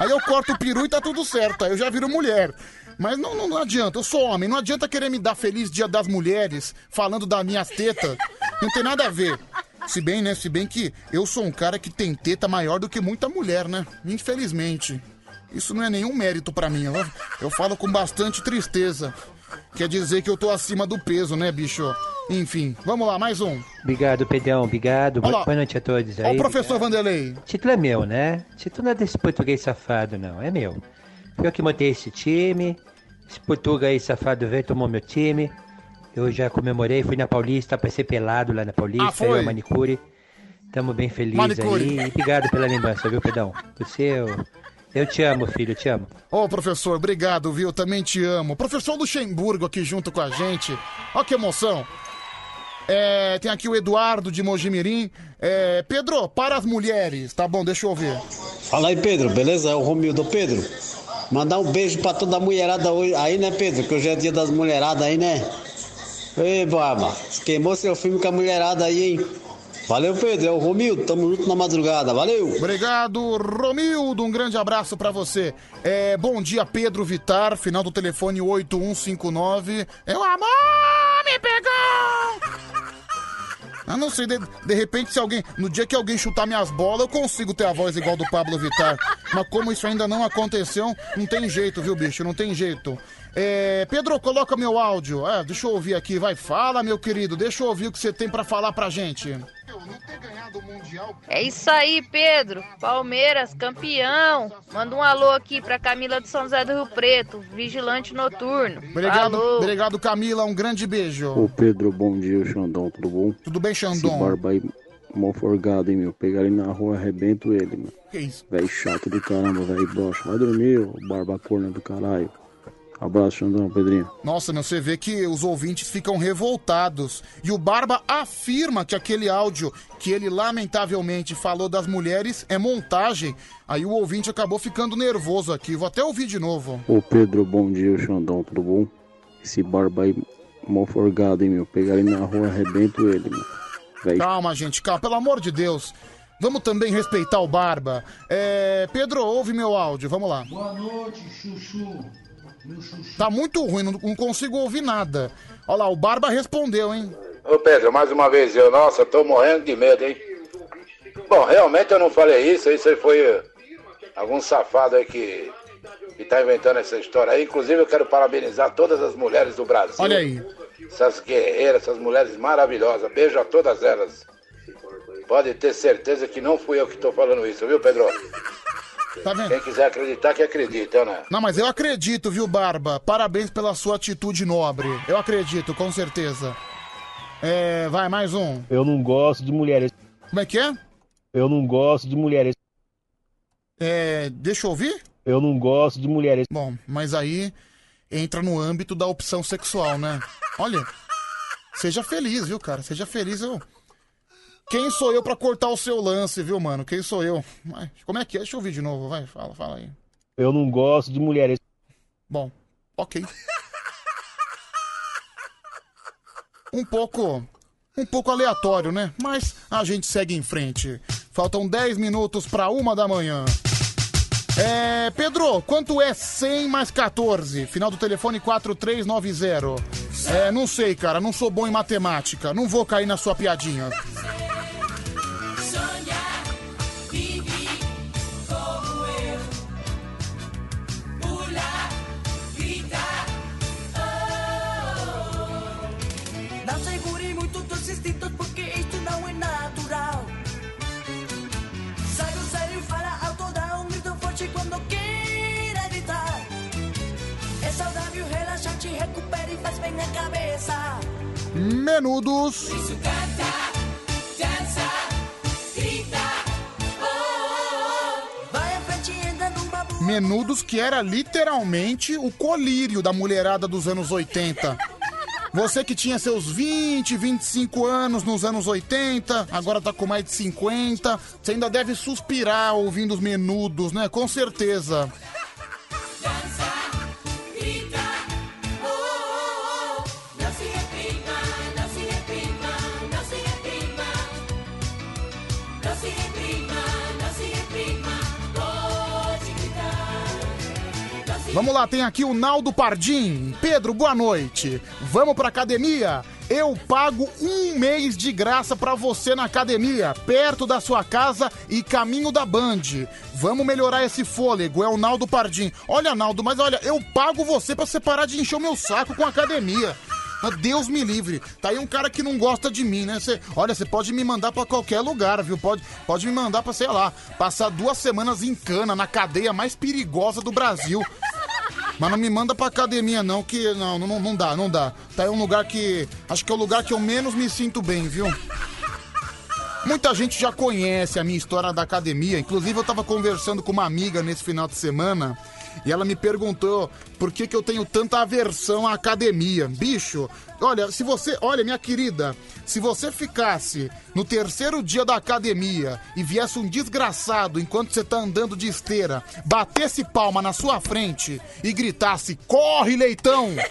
Aí eu corto o peru e tá tudo certo. Aí eu já viro mulher. Mas não, não, adianta, eu sou homem, não adianta querer me dar feliz dia das mulheres falando das minhas tetas. Não tem nada a ver. Se bem, né? Se bem que eu sou um cara que tem teta maior do que muita mulher, né? Infelizmente. Isso não é nenhum mérito pra mim. Eu, eu falo com bastante tristeza. Quer dizer que eu tô acima do peso, né, bicho? Enfim, vamos lá, mais um. Obrigado, Pedrão, obrigado. Olá. Boa noite a todos Ó aí. o professor Vanderlei. Título é meu, né? Título não é desse português safado, não. É meu. Eu que montei esse time. Esse português aí safado veio, tomou meu time. Eu já comemorei, fui na Paulista, passei pelado lá na Paulista, Ah, foi? eu, Manicure. Tamo bem felizes Manicure. aí. E obrigado pela lembrança, viu, Pedrão? Você, eu, eu te amo, filho, eu te amo. Ô, professor, obrigado, viu? Também te amo. Professor Luxemburgo aqui junto com a gente. Ó que emoção. É, tem aqui o Eduardo de Mojimirim. É, Pedro, para as mulheres. Tá bom, deixa eu ouvir. Fala aí, Pedro, beleza? É o Romildo. Pedro, mandar um beijo pra toda a mulherada hoje, aí, né, Pedro? Que hoje é dia das mulheradas aí, né? Ei, Barba, queimou seu filme com a mulherada aí, hein? Valeu, Pedro, é o Romildo, tamo junto na madrugada, valeu! Obrigado, Romildo. Um grande abraço pra você. É, bom dia, Pedro Vitar. Final do telefone 8159. É o amor me pegou! Ah, não sei, de, de repente, se alguém. No dia que alguém chutar minhas bolas, eu consigo ter a voz igual do Pablo Vittar. Mas como isso ainda não aconteceu, não tem jeito, viu, bicho? Não tem jeito. É, Pedro, coloca meu áudio. É, deixa eu ouvir aqui, vai. Fala, meu querido. Deixa eu ouvir o que você tem pra falar pra gente. É isso aí, Pedro. Palmeiras, campeão. Manda um alô aqui pra Camila de São José do Rio Preto, vigilante noturno. Obrigado, Alô. obrigado, Camila. Um grande beijo. Ô Pedro, bom dia, Xandão, tudo bom? Tudo bem, Esse Xandão? barba aí, mó forgado, hein, meu? Pegar ele na rua, arrebento ele, meu. Que isso? Véi chato do caramba, véi broxa. Vai dormir, ô barba corna do caralho. Abraço, Xandão, Pedrinho. Nossa, meu, você vê que os ouvintes ficam revoltados. E o Barba afirma que aquele áudio que ele lamentavelmente falou das mulheres é montagem. Aí o ouvinte acabou ficando nervoso aqui. Vou até ouvir de novo. Ô Pedro, bom dia, Xandão, tudo bom? Esse barba aí, mó forgado, hein, meu? Pegar ele na rua, arrebento ele, meu. Véi Calma, gente, calma, pelo amor de Deus. Vamos também respeitar o Barba. É, Pedro, ouve meu áudio, vamos lá. Boa noite, Chuchu. Tá muito ruim, não, não consigo ouvir nada. Olha lá, o Barba respondeu, hein? Ô Pedro, mais uma vez eu, nossa, tô morrendo de medo, hein? Bom, realmente eu não falei isso, isso aí foi eh, algum safado aí que, que tá inventando essa história aí. Inclusive eu quero parabenizar todas as mulheres do Brasil. Olha aí. Essas guerreiras, essas mulheres maravilhosas. Beijo a todas elas. Pode ter certeza que não fui eu que tô falando isso, viu, Pedro? Tá vendo? Quem quiser acreditar, que acredita, né? Não, mas eu acredito, viu, Barba? Parabéns pela sua atitude nobre. Eu acredito, com certeza. É, vai, mais um. Eu não gosto de mulheres. Como é que é? Eu não gosto de mulheres. É, deixa eu ouvir? Eu não gosto de mulheres. Bom, mas aí entra no âmbito da opção sexual, né? Olha, seja feliz, viu, cara? Seja feliz, eu... Quem sou eu pra cortar o seu lance, viu, mano? Quem sou eu? Vai, como é que é? Deixa eu ouvir de novo, vai, fala, fala aí. Eu não gosto de mulheres. Bom, ok. Um pouco. Um pouco aleatório, né? Mas a gente segue em frente. Faltam 10 minutos pra uma da manhã. É. Pedro, quanto é 100 mais 14? Final do telefone 4390. É, não sei, cara. Não sou bom em matemática. Não vou cair na sua piadinha. Babu. Menudos que era literalmente o colírio da mulherada dos anos 80. Você que tinha seus 20, 25 anos nos anos 80, agora tá com mais de 50, você ainda deve suspirar ouvindo os menudos, né? Com certeza. Vamos lá, tem aqui o Naldo Pardim. Pedro, boa noite. Vamos pra academia? Eu pago um mês de graça pra você na academia, perto da sua casa e caminho da Band. Vamos melhorar esse fôlego, é o Naldo Pardim. Olha, Naldo, mas olha, eu pago você pra você parar de encher o meu saco com a academia. Ah, Deus me livre. Tá aí um cara que não gosta de mim, né? Cê, olha, você pode me mandar pra qualquer lugar, viu? Pode, pode me mandar pra, sei lá, passar duas semanas em cana na cadeia mais perigosa do Brasil. Mas não me manda pra academia, não, que não, não, não dá, não dá. Tá aí um lugar que. Acho que é o lugar que eu menos me sinto bem, viu? Muita gente já conhece a minha história da academia. Inclusive, eu tava conversando com uma amiga nesse final de semana e ela me perguntou por que, que eu tenho tanta aversão à academia. Bicho, olha, se você. Olha, minha querida, se você ficasse no terceiro dia da academia e viesse um desgraçado enquanto você tá andando de esteira, batesse palma na sua frente e gritasse: Corre, leitão! [laughs]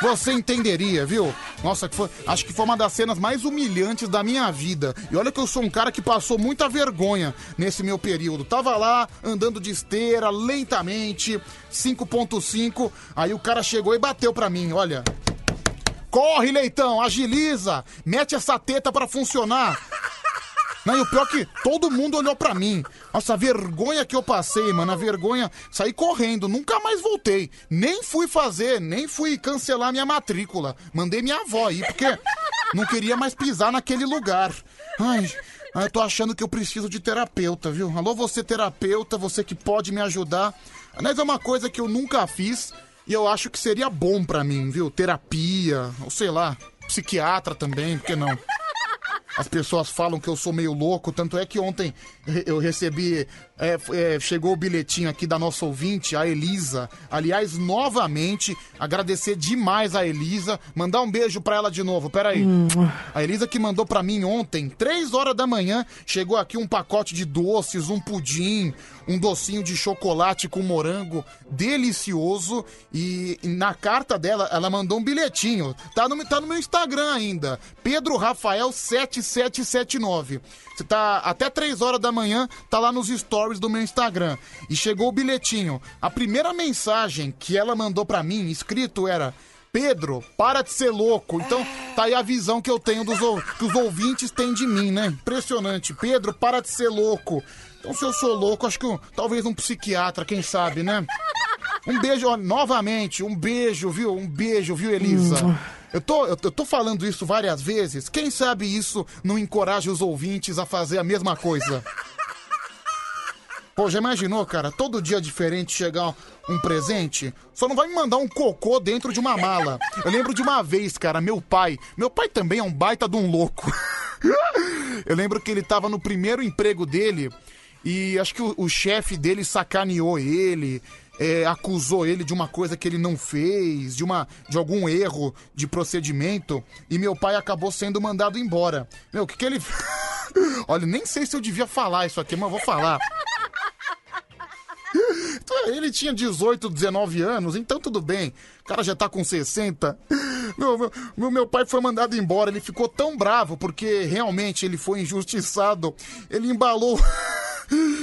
Você entenderia, viu? Nossa, que foi- acho que foi uma das cenas mais humilhantes da minha vida. E olha que eu sou um cara que passou muita vergonha nesse meu período. Tava lá, andando de esteira, lentamente, 5.5. Aí o cara chegou e bateu pra mim, olha. Corre, leitão, agiliza, mete essa teta pra funcionar. Não, e o pior é que todo mundo olhou pra mim. Nossa, a vergonha que eu passei, mano, a vergonha. Saí correndo, nunca mais voltei. Nem fui fazer, nem fui cancelar minha matrícula. Mandei minha avó ir, porque não queria mais pisar naquele lugar. Ai, eu tô achando que eu preciso de terapeuta, viu? Alô, você terapeuta, você que pode me ajudar. Aliás, é uma coisa que eu nunca fiz e eu acho que seria bom pra mim, viu? Terapia, ou sei lá, psiquiatra também, por que não? As pessoas falam que eu sou meio louco, tanto é que ontem eu recebi. É, é, chegou o bilhetinho aqui da nossa ouvinte, a Elisa. Aliás, novamente, agradecer demais a Elisa. Mandar um beijo pra ela de novo, peraí. A Elisa que mandou pra mim ontem, três horas da manhã, chegou aqui um pacote de doces, um pudim, um docinho de chocolate com morango delicioso. E na carta dela, ela mandou um bilhetinho. Tá no, tá no meu Instagram ainda. Pedro Rafael 7779. Você tá até 3 horas da manhã, tá lá nos stories do meu Instagram. E chegou o bilhetinho. A primeira mensagem que ela mandou pra mim, escrito, era. Pedro, para de ser louco. Então, tá aí a visão que eu tenho dos que os ouvintes têm de mim, né? Impressionante. Pedro, para de ser louco. Então, se eu sou louco, acho que um- talvez um psiquiatra, quem sabe, né? Um beijo, ó, novamente, um beijo, viu? Um beijo, viu, Elisa? Eu tô, eu, eu tô falando isso várias vezes. Quem sabe isso não encoraja os ouvintes a fazer a mesma coisa? Pô, já imaginou, cara? Todo dia diferente chegar um presente? Só não vai me mandar um cocô dentro de uma mala. Eu lembro de uma vez, cara, meu pai. Meu pai também é um baita de um louco. [laughs] Eu lembro que ele tava no primeiro emprego dele e acho que o, o chefe dele sacaneou ele, é, acusou ele de uma coisa que ele não fez, de, uma, de algum erro de procedimento, e meu pai acabou sendo mandado embora. Meu, o que, que ele. [laughs] Olha, nem sei se eu devia falar isso aqui, mas vou falar. [laughs] Então, Ele tinha 18, 19 anos, então tudo bem. O cara já tá com 60. Meu, meu, meu, meu pai foi mandado embora. Ele ficou tão bravo porque realmente ele foi injustiçado. Ele embalou. [laughs]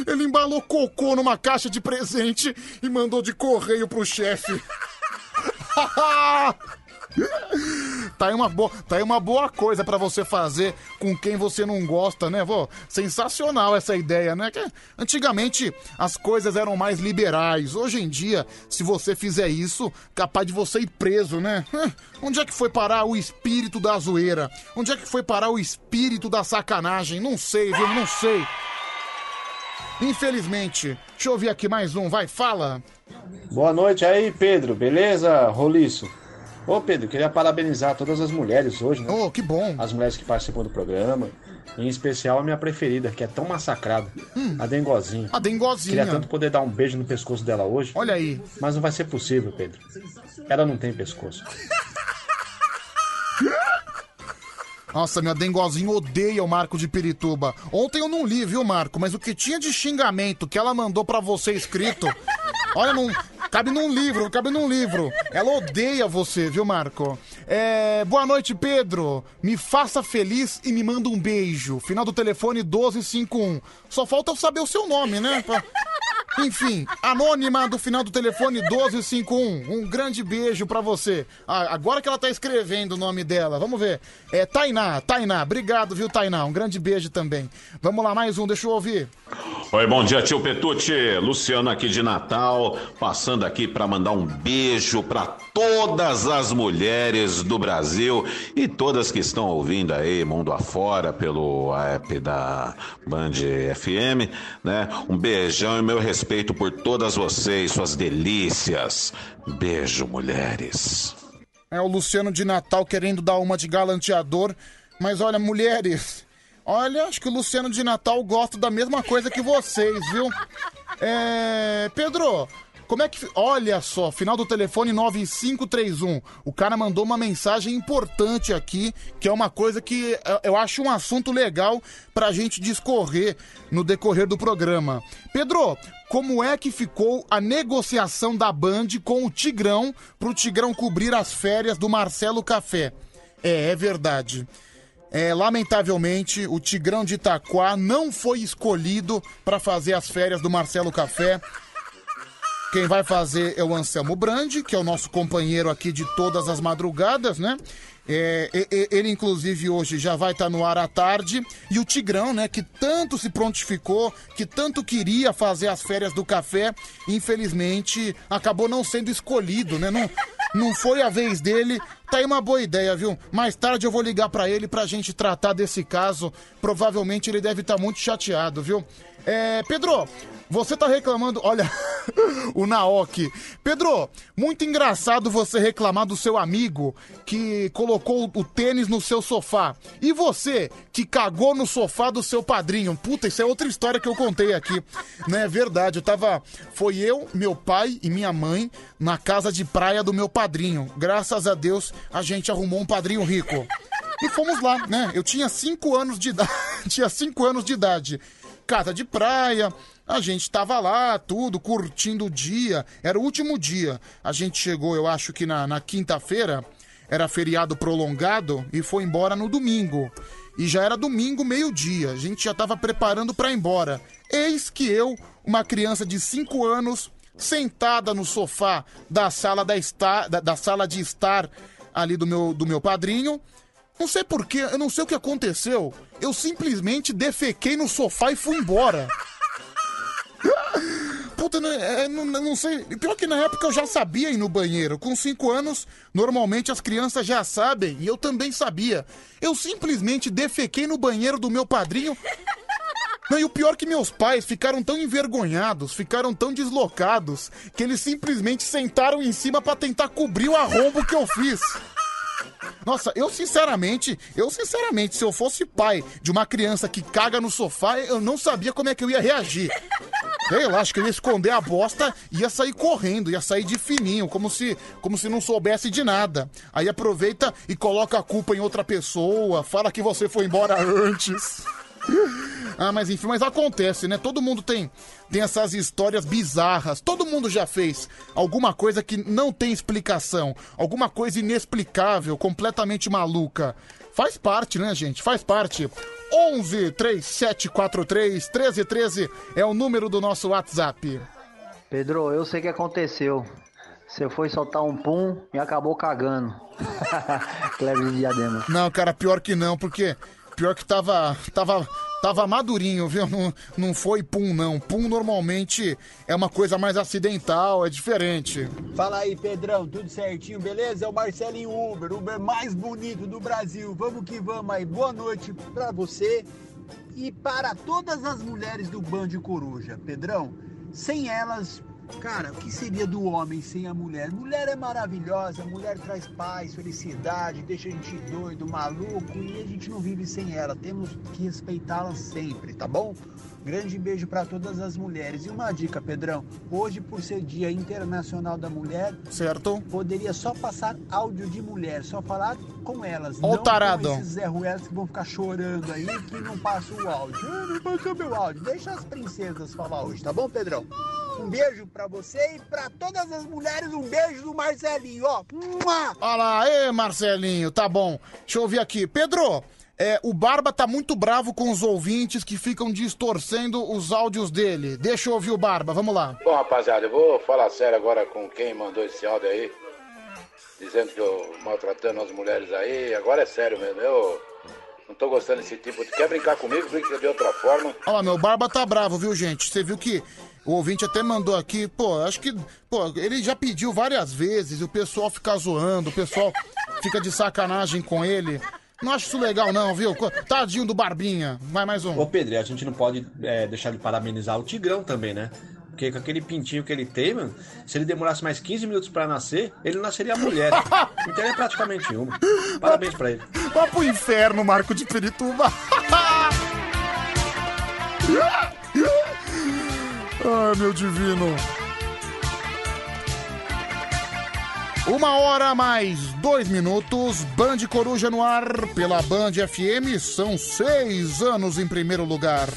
Ele embalou cocô numa caixa de presente e mandou de correio pro chefe. [laughs] Tá aí uma boa, tá aí uma boa coisa pra você fazer com quem você não gosta, né, vô? Sensacional essa ideia, né? Que antigamente as coisas eram mais liberais. Hoje em dia, se você fizer isso, capaz de você ir preso, né? [laughs] Onde é que foi parar o espírito da zoeira? Onde é que foi parar o espírito da sacanagem? Não sei, viu? Não sei. Infelizmente. Deixa eu ouvir aqui mais um, vai, fala. Boa noite aí, Pedro. Beleza, Roliço? Ô Pedro, queria parabenizar todas as mulheres hoje, né? Oh, que bom. As mulheres que participam do programa. Em especial a minha preferida, que é tão massacrada. A Dengozinha. A Dengozinha. Queria tanto poder dar um beijo no pescoço dela hoje. Olha aí. Mas não vai ser possível, Pedro. Ela não tem pescoço. [laughs] Nossa, minha dengozinha odeia o Marco de Pirituba. Ontem eu não li, viu, Marco? Mas o que tinha de xingamento que ela mandou pra você escrito. Olha, não. Cabe num livro, cabe num livro. Ela odeia você, viu, Marco? É, boa noite, Pedro. Me faça feliz e me manda um beijo. Final do telefone 1251. Só falta eu saber o seu nome, né? Pra- Enfim, anônima do final do telefone 1251. Um grande beijo pra você. Ah, agora que ela tá escrevendo o nome dela, vamos ver. É Tainá, Tainá. Obrigado, viu, Tainá? Um grande beijo também. Vamos lá, mais um, deixa eu ouvir. Oi, bom dia, tio Petucci. Luciano aqui de Natal, passando aqui para mandar um beijo para todas as mulheres do Brasil e todas que estão ouvindo aí mundo afora pelo app da Band FM, né? Um beijão e meu respeito por todas vocês, suas delícias. Beijo, mulheres. É o Luciano de Natal querendo dar uma de galanteador. Mas olha, mulheres, olha, acho que o Luciano de Natal gosta da mesma coisa que vocês, viu? É. Pedro, como é que. Olha só, final do telefone 9531. O cara mandou uma mensagem importante aqui, que é uma coisa que eh, eu acho um assunto legal pra gente discorrer no decorrer do programa. Pedro, como é que ficou a negociação da Band com o Tigrão pro Tigrão cobrir as férias do Marcelo Café? É, é verdade. É, lamentavelmente, o Tigrão de Itaquá não foi escolhido para fazer as férias do Marcelo Café. Quem vai fazer é o Anselmo Brandi, que é o nosso companheiro aqui de todas as madrugadas, né? É, ele, inclusive, hoje já vai estar no ar à tarde. E o Tigrão, né, que tanto se prontificou, que tanto queria fazer as férias do café, infelizmente acabou não sendo escolhido, né? Não, não foi a vez dele. Tá aí uma boa ideia, viu? Mais tarde eu vou ligar pra ele pra gente tratar desse caso. Provavelmente ele deve estar muito chateado, viu? É, Pedro, você tá reclamando. Olha, [laughs] o Naoki. Pedro, muito engraçado você reclamar do seu amigo que colocou o tênis no seu sofá. E você que cagou no sofá do seu padrinho. Puta, isso é outra história que eu contei aqui. Não é verdade, eu tava. Foi eu, meu pai e minha mãe na casa de praia do meu padrinho. Graças a Deus a gente arrumou um padrinho rico. E fomos lá, né? Eu tinha cinco anos de idade. [laughs] tinha cinco anos de idade. Casa de praia, a gente tava lá, tudo, curtindo o dia. Era o último dia. A gente chegou, eu acho que na, na quinta-feira, era feriado prolongado, e foi embora no domingo. E já era domingo, meio-dia. A gente já tava preparando pra ir embora. Eis que eu, uma criança de cinco anos, sentada no sofá da sala, da, estar, da, da sala de estar ali do meu, do meu padrinho. Não sei porquê, eu não sei o que aconteceu. Eu simplesmente defequei no sofá e fui embora. Puta, não, é, não, não sei. Pior que na época eu já sabia ir no banheiro. Com 5 anos, normalmente as crianças já sabem, e eu também sabia. Eu simplesmente defequei no banheiro do meu padrinho. Não, e o pior é que meus pais ficaram tão envergonhados, ficaram tão deslocados, que eles simplesmente sentaram em cima pra tentar cobrir o arrombo que eu fiz. Nossa, eu sinceramente, eu sinceramente, se eu fosse pai de uma criança que caga no sofá, eu não sabia como é que eu ia reagir. Sei lá, acho que eu ia esconder a bosta e ia sair correndo, ia sair de fininho, como se, como se não soubesse de nada. Aí aproveita e coloca a culpa em outra pessoa, fala que você foi embora antes. Ah, mas enfim, mas acontece, né? Todo mundo tem, tem essas histórias bizarras. Todo mundo já fez alguma coisa que não tem explicação, alguma coisa inexplicável, completamente maluca. Faz parte, né, gente? Faz parte. 11 3743 1313 é o número do nosso WhatsApp. Pedro, eu sei o que aconteceu. Você foi soltar um pum e acabou cagando. [laughs] Cleber de Diadema. Não, cara, pior que não, porque pior que tava tava tava madurinho, viu? Não, não foi pum não. Pum normalmente é uma coisa mais acidental, é diferente. Fala aí, Pedrão, tudo certinho, beleza? É o Marcelinho Uber, Uber mais bonito do Brasil. Vamos que vamos aí. Boa noite pra você e para todas as mulheres do Band Coruja. Pedrão, sem elas Cara, o que seria do homem sem a mulher? Mulher é maravilhosa, mulher traz paz, felicidade, deixa a gente doido, maluco e a gente não vive sem ela. Temos que respeitá-la sempre, tá bom? Grande beijo pra todas as mulheres. E uma dica, Pedrão. Hoje, por ser Dia Internacional da Mulher, certo? Poderia só passar áudio de mulher, só falar com elas. Ó não taradão. com esses Zé Ruelas que vão ficar chorando aí que não passa o áudio. Ah, não passou meu áudio. Deixa as princesas falar hoje, tá bom, Pedrão? Um beijo pra você e pra todas as mulheres. Um beijo do Marcelinho, ó. Olha lá, ê Marcelinho, tá bom. Deixa eu ouvir aqui. Pedro, é, o Barba tá muito bravo com os ouvintes que ficam distorcendo os áudios dele. Deixa eu ouvir o Barba, vamos lá. Bom, rapaziada, eu vou falar sério agora com quem mandou esse áudio aí. Dizendo que eu maltratando as mulheres aí. Agora é sério mesmo. Eu não tô gostando desse tipo. de Quer brincar comigo? Brinca de outra forma. Olha lá, meu Barba tá bravo, viu, gente? Você viu que o ouvinte até mandou aqui, pô, acho que, pô, ele já pediu várias vezes, e o pessoal fica zoando, o pessoal fica de sacanagem com ele. Não acho isso legal, não, viu? Tadinho do Barbinha. Vai mais um. Ô Pedro, a gente não pode é, deixar de parabenizar o Tigrão também, né? Porque com aquele pintinho que ele tem, mano, se ele demorasse mais 15 minutos pra nascer, ele nasceria mulher. [laughs] então ele é praticamente uma. Parabéns pra ele. Vá pro inferno, Marco de Pirituba. Ai, [laughs] meu divino. Uma hora mais dois minutos, Band Coruja no ar pela Band FM. São seis anos em primeiro lugar.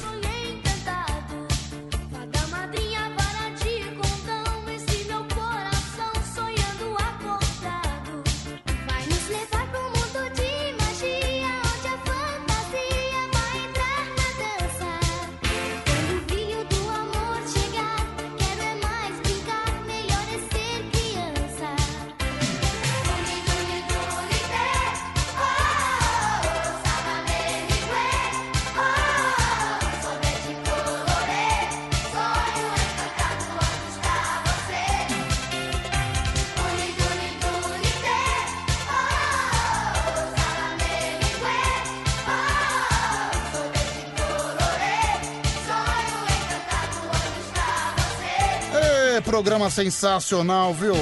Programa sensacional, viu?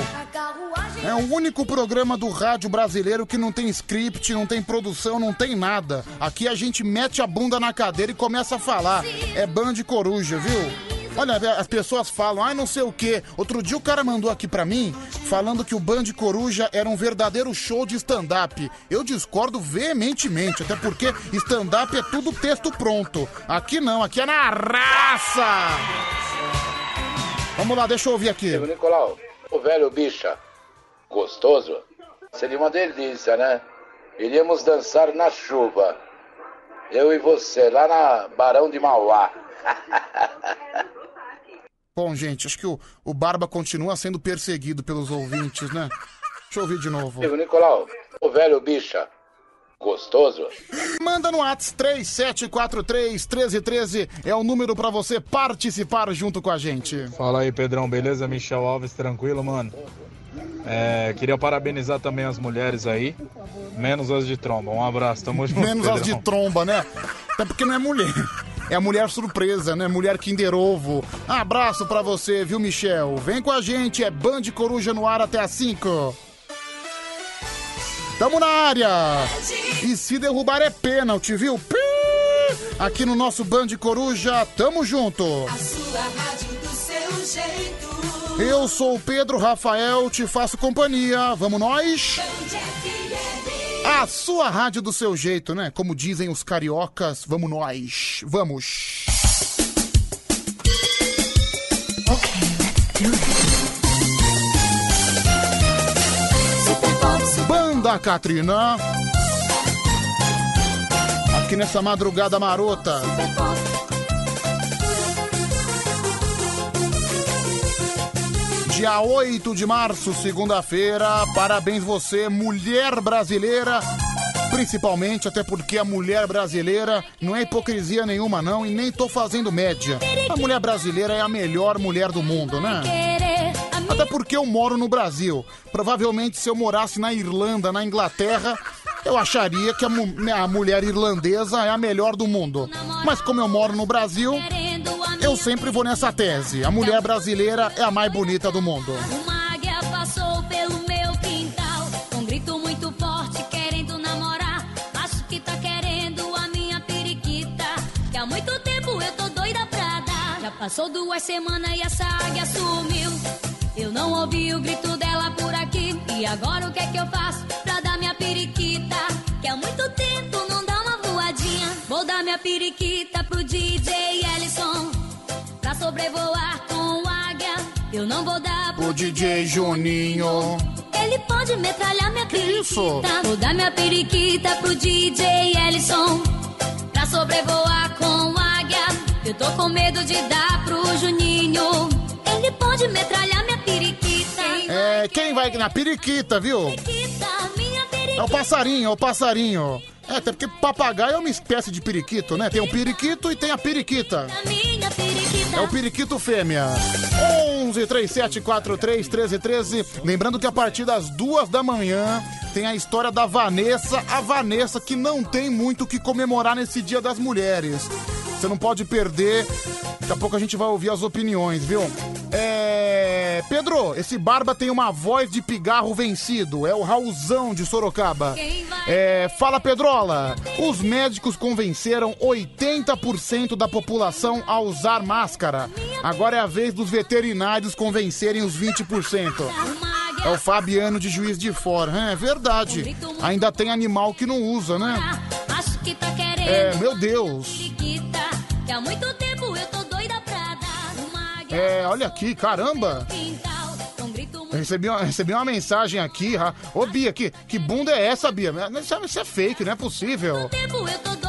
É o único programa do rádio brasileiro que não tem script, não tem produção, não tem nada. Aqui a gente mete a bunda na cadeira e começa a falar. É Band Coruja, viu? Olha, as pessoas falam, ai, não sei o quê. Outro dia o cara mandou aqui pra mim falando que o Band Coruja era um verdadeiro show de stand-up. Eu discordo veementemente, até porque stand-up é tudo texto pronto. Aqui não, aqui é na raça! Vamos lá, deixa eu ouvir aqui. Digo, Nicolau, o velho bicha, gostoso, seria uma delícia, né? Iríamos dançar na chuva. Eu e você, lá na Barão de Mauá. [laughs] Bom, gente, acho que o, o Barba continua sendo perseguido pelos ouvintes, né? Deixa eu ouvir de novo. Digo, Nicolau, o velho bicha, gostoso. Manda no Whats 3743-1313 é o número pra você participar junto com a gente. Fala aí, Pedrão, beleza? Michel Alves, tranquilo, mano? É, queria parabenizar também as mulheres aí, menos as de tromba. Um abraço, tamo junto. Menos as de Pedrão. tromba, né? Até porque não é mulher. É a mulher surpresa, né? Mulher Kinder Ovo. Abraço pra você, viu, Michel? Vem com a gente, é Band Coruja no ar até às 5. Tamo na área! E se derrubar é pênalti, viu? Pi! Aqui no nosso Band Coruja, tamo junto! Sua rádio do seu jeito. Eu sou o Pedro Rafael, te faço companhia. Vamos nós? A sua rádio do seu jeito, né? Como dizem os cariocas, vamos nós. Vamos. Banda Katrina. Aqui nessa madrugada marota. Dia 8 de março, segunda-feira. Parabéns você, mulher brasileira. Principalmente, até porque a mulher brasileira não é hipocrisia nenhuma, não, e nem tô fazendo média. A mulher brasileira é a melhor mulher do mundo, né? Até porque eu moro no Brasil. Provavelmente, se eu morasse na Irlanda, na Inglaterra, eu acharia que a, mu- a mulher irlandesa é a melhor do mundo. Mas como eu moro no Brasil, Eu sempre vou nessa tese. A mulher brasileira é a mais bonita do mundo. Uma águia passou pelo meu quintal um grito muito forte querendo namorar Acho que tá querendo a minha periquita Que há muito tempo eu tô doida pra dar Já passou duas semanas e essa águia sumiu Eu não ouvi o grito dela por aqui E agora o que é que eu faço pra dar minha periquita Que há muito tempo não dá uma voadinha Vou dar minha periquita pro DJ Ellison Pra sobrevoar com águia Eu não vou dar O DJ Juninho. ele pode metralhar minha periquita. isso? Vou dar minha periquita pro DJ Ellison. Pra sobrevoar com águia. Eu tô com medo de dar pro Juninho. Ele pode metralhar. É, quem vai na periquita, viu? É o passarinho, é o passarinho. É, até porque papagaio é uma espécie de periquito, né? Tem o periquito e tem a periquita. É o periquito fêmea. 11 37 43 13 13. Lembrando que a partir das duas da manhã tem a história da Vanessa. A Vanessa que não tem muito o que comemorar nesse Dia das Mulheres. Você não pode perder. Daqui a pouco a gente vai ouvir as opiniões, viu? É. Pedro, esse Barba tem uma voz de pigarro vencido. É o Raulzão de Sorocaba. É, fala, Pedrola. Os médicos convenceram 80% da população a usar máscara. Agora é a vez dos veterinários convencerem os 20%. É o Fabiano de Juiz de Fora. É verdade. Ainda tem animal que não usa, né? Que tá querendo. É, meu Deus. Que há muito tempo eu tô doida pra dar uma. É, olha aqui, caramba. Muito Eu recebi, uma, recebi uma mensagem aqui. Ô, Bia, que, que bunda é essa, Bia? Isso é, isso é fake, não é possível. tempo eu tô doida.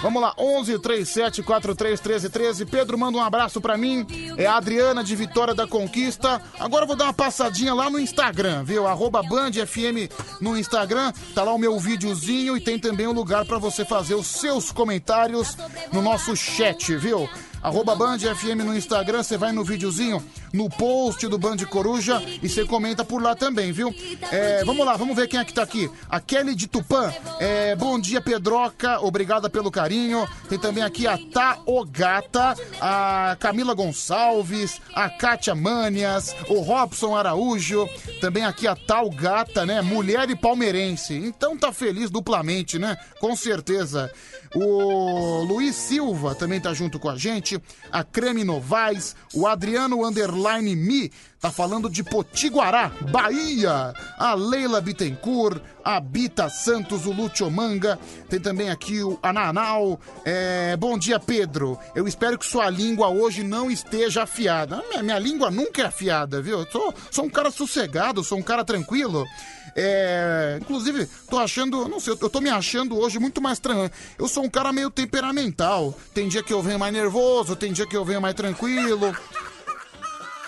Vamos lá, 11 37 43 13 13. Pedro, manda um abraço pra mim. É a Adriana de Vitória da Conquista. Agora eu vou dar uma passadinha lá no Instagram, viu? Arroba Band FM no Instagram. Tá lá o meu videozinho e tem também um lugar pra você fazer os seus comentários no nosso chat, viu? Arroba Band FM no Instagram, você vai no videozinho, no post do Band Coruja e você comenta por lá também, viu? É, vamos lá, vamos ver quem é que tá aqui. A Kelly de Tupã. É, bom dia, Pedroca. Obrigada pelo carinho. Tem também aqui a Taogata, a Camila Gonçalves, a Kátia Manias, o Robson Araújo. Também aqui a Tal Gata, né? Mulher e palmeirense. Então tá feliz duplamente, né? Com certeza. O Luiz Silva também tá junto com a gente. A Creme Novaes, o Adriano Underline Mi tá falando de Potiguará, Bahia. A Leila Bittencourt, a Bita Santos, o Lúcio Manga. Tem também aqui o Ananal. É, bom dia, Pedro. Eu espero que sua língua hoje não esteja afiada. Minha, minha língua nunca é afiada, viu? Eu sou, sou um cara sossegado, sou um cara tranquilo. É, inclusive, tô achando, não sei, eu tô me achando hoje muito mais tranquilo. Eu sou um cara meio temperamental. Tem dia que eu venho mais nervoso, tem dia que eu venho mais tranquilo.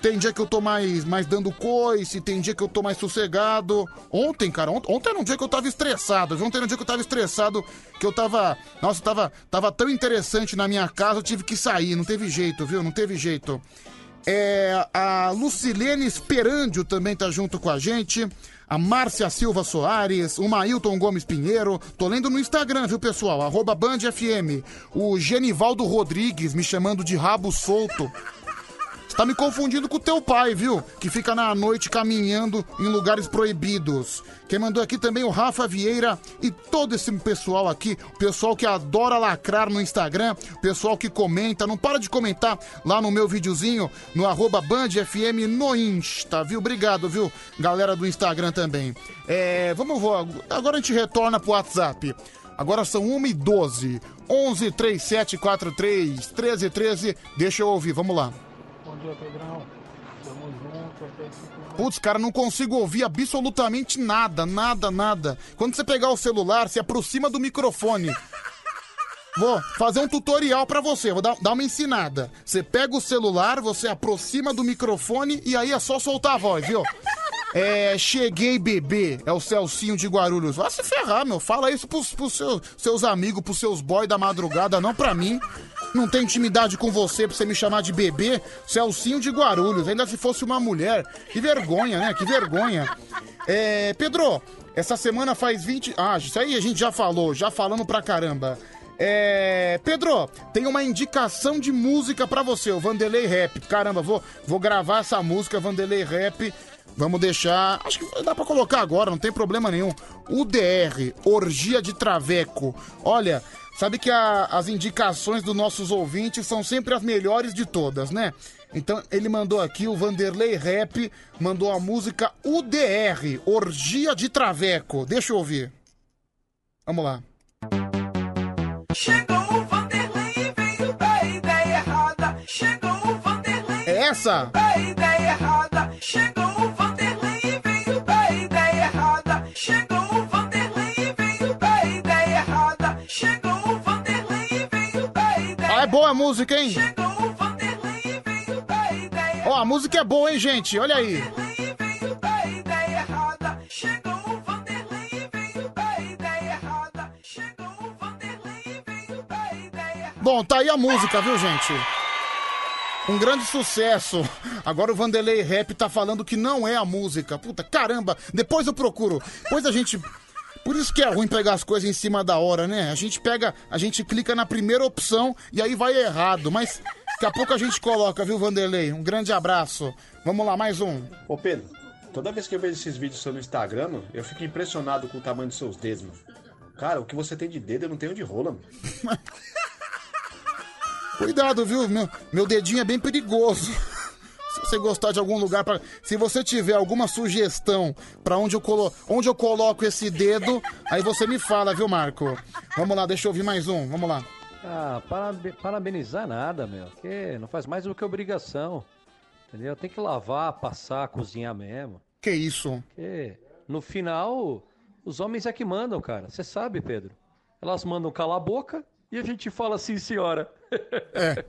Tem dia que eu tô mais, mais dando coice, tem dia que eu tô mais sossegado. Ontem, cara, ont- ontem era um dia que eu tava estressado. viu? Ontem era um dia que eu tava estressado, que eu tava. Nossa, tava, tava tão interessante na minha casa, eu tive que sair. Não teve jeito, viu? Não teve jeito. É, a Lucilene Esperandio também tá junto com a gente. A Márcia Silva Soares, o Mailton Gomes Pinheiro. Tô lendo no Instagram, viu, pessoal? Arroba Band FM. O Genivaldo Rodrigues me chamando de rabo solto. Você tá me confundindo com o teu pai, viu? Que fica na noite caminhando em lugares proibidos. Quem mandou aqui também o Rafa Vieira e todo esse pessoal aqui, pessoal que adora lacrar no Instagram, pessoal que comenta, não para de comentar lá no meu videozinho, no arroba Band FM no Insta, viu? Obrigado, viu? Galera do Instagram também. É, vamos, agora a gente retorna pro WhatsApp. Agora são 1 e 12 11 3743 1313. Deixa eu ouvir, vamos lá. Bom dia, Pedrão. Tamo junto, até Putz, cara, não consigo ouvir absolutamente nada, nada, nada. Quando você pegar o celular, se aproxima do microfone. Vou fazer um tutorial pra você, vou dar, dar uma ensinada. Você pega o celular, você aproxima do microfone e aí é só soltar a voz, viu? É, cheguei bebê, é o Celcinho de Guarulhos. Vai se ferrar, meu. Fala isso pros, pros seus, seus amigos, pros seus boys da madrugada, não pra mim. Não tem intimidade com você pra você me chamar de bebê. Celcinho de Guarulhos, ainda se fosse uma mulher. Que vergonha, né? Que vergonha. É, Pedro, essa semana faz 20. Ah, isso aí a gente já falou, já falamos pra caramba. É, Pedro, tem uma indicação de música pra você, o Vanderlei Rap. Caramba, vou, vou gravar essa música, Vanderlei Rap. Vamos deixar. Acho que dá pra colocar agora, não tem problema nenhum. UDR, Orgia de Traveco. Olha, sabe que a- as indicações dos nossos ouvintes são sempre as melhores de todas, né? Então ele mandou aqui, o Vanderlei Rap mandou a música UDR, Orgia de Traveco. Deixa eu ouvir. Vamos lá. Chegou o Vanderlei e veio da ideia errada. Chegou o Vanderlei. É essa? Da ideia errada. Chegou a música, hein? Ó, a música é boa, hein, gente? Olha aí. Bom, tá aí a música, viu, gente? Um grande sucesso. Agora o Vanderlei Rap tá falando que não é a música. Puta, caramba. Depois eu procuro. Depois a gente. Por isso que é ruim pegar as coisas em cima da hora, né? A gente pega, a gente clica na primeira opção e aí vai errado. Mas daqui a pouco a gente coloca, viu, Vanderlei? Um grande abraço. Vamos lá, mais um. Ô Pedro, toda vez que eu vejo esses vídeos seu no Instagram, mano, eu fico impressionado com o tamanho dos seus dedos, mano. Cara, o que você tem de dedo eu não tenho de rola, mano. [laughs] Cuidado, viu? Meu, meu dedinho é bem perigoso. Se você gostar de algum lugar para, se você tiver alguma sugestão pra onde eu colo, onde eu coloco esse dedo, aí você me fala, viu, Marco? Vamos lá, deixa eu ouvir mais um. Vamos lá. Ah, parabe- parabenizar nada, meu. Que não faz mais do que obrigação. Entendeu? Tem que lavar, passar, cozinhar mesmo. Que isso? Que no final, os homens é que mandam, cara. Você sabe, Pedro. Elas mandam calar a boca e a gente fala sim, senhora. É.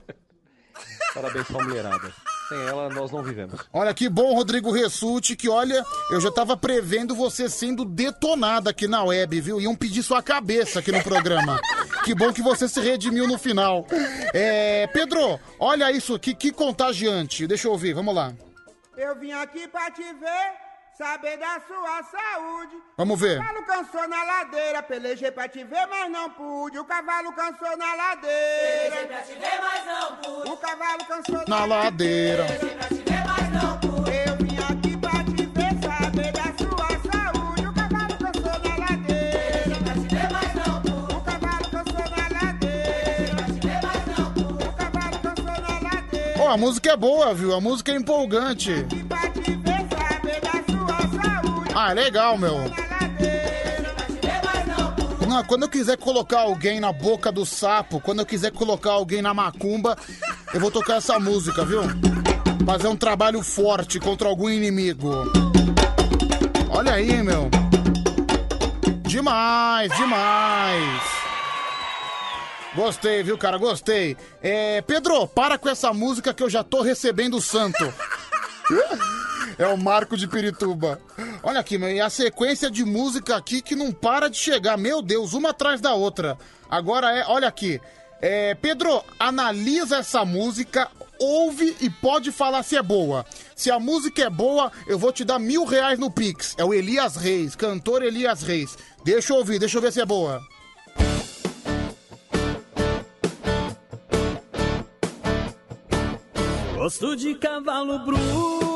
[laughs] Parabéns pra mulherada. Sem ela, nós não vivemos. Olha que bom, Rodrigo Ressuti, que olha, eu já tava prevendo você sendo detonado aqui na web, viu? Iam pedir sua cabeça aqui no programa. [laughs] que bom que você se redimiu no final. É, Pedro, olha isso, que, que contagiante. Deixa eu ouvir, vamos lá. Eu vim aqui pra te ver, saber da sua saúde. Vamos ver. O cavalo cansou na ladeira, pelejei pra te ver, mas não pude. O cavalo cansou na ladeira. Pelejei pra te ver, mas não pude. O cavalo cansou Na ladeira. Eu vim aqui pra te ver, saber da sua saúde. O cavalo cansou na ladeira. pra te ver, mas não pude. O cavalo cansou na ladeira. pra te ver, mas não pude. O cavalo cansou na ladeira. Ó, a música é boa, viu? A música é empolgante. Ah, é legal, meu. Não, quando eu quiser colocar alguém na boca do sapo, quando eu quiser colocar alguém na macumba, eu vou tocar essa música, viu? Fazer um trabalho forte contra algum inimigo. Olha aí, meu. Demais, demais. Gostei, viu, cara? Gostei. É, Pedro, para com essa música que eu já tô recebendo o santo. É o Marco de Pirituba. Olha aqui, meu, e a sequência de música aqui que não para de chegar. Meu Deus, uma atrás da outra. Agora é, olha aqui. É, Pedro, analisa essa música, ouve e pode falar se é boa. Se a música é boa, eu vou te dar mil reais no Pix. É o Elias Reis, cantor Elias Reis. Deixa eu ouvir, deixa eu ver se é boa. Gosto de cavalo bruto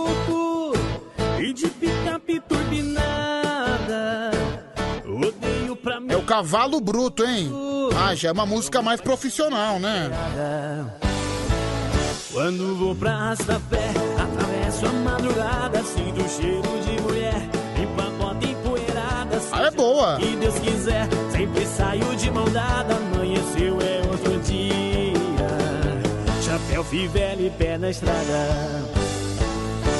e de picape turbinada. Odeio pra mim. É o Cavalo Bruto, hein? Ah, já é uma música mais profissional, né? Quando vou pra Rastafé, atravesso a madrugada, sinto o cheiro de mulher, empacota empoeirada. Ah, é boa. Se Deus quiser, sempre saio de mão dada, amanheceu é outro dia. Chapéu, fivela e pé na estrada.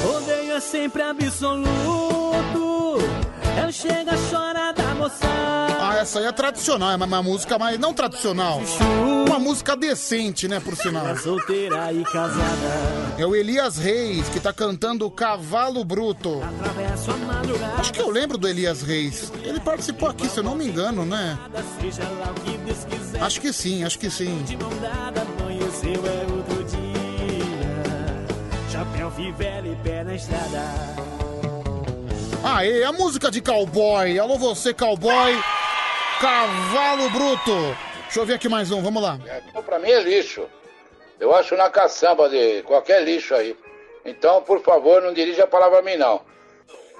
Odeio é sempre absoluto, eu chego a chorar da moçada. Ah, essa aí é tradicional, é uma, música mais. Não tradicional. Uma música decente, né, por sinal. Solteira e casada. É o Elias Reis que tá cantando Cavalo Bruto. Acho que eu lembro do Elias Reis. Ele participou aqui, se eu não me engano, né? O. Acho que sim, acho que sim. De mão dada, amanheceu é dia. Chapéu, fivela e pé na estrada. Aê, a música de cowboy. Alô, você, cowboy. Cavalo Bruto. Deixa eu ver aqui mais um, vamos lá. Então, pra mim é lixo. Eu acho na caçamba de qualquer lixo aí. Então, por favor, não dirija a palavra a mim, não.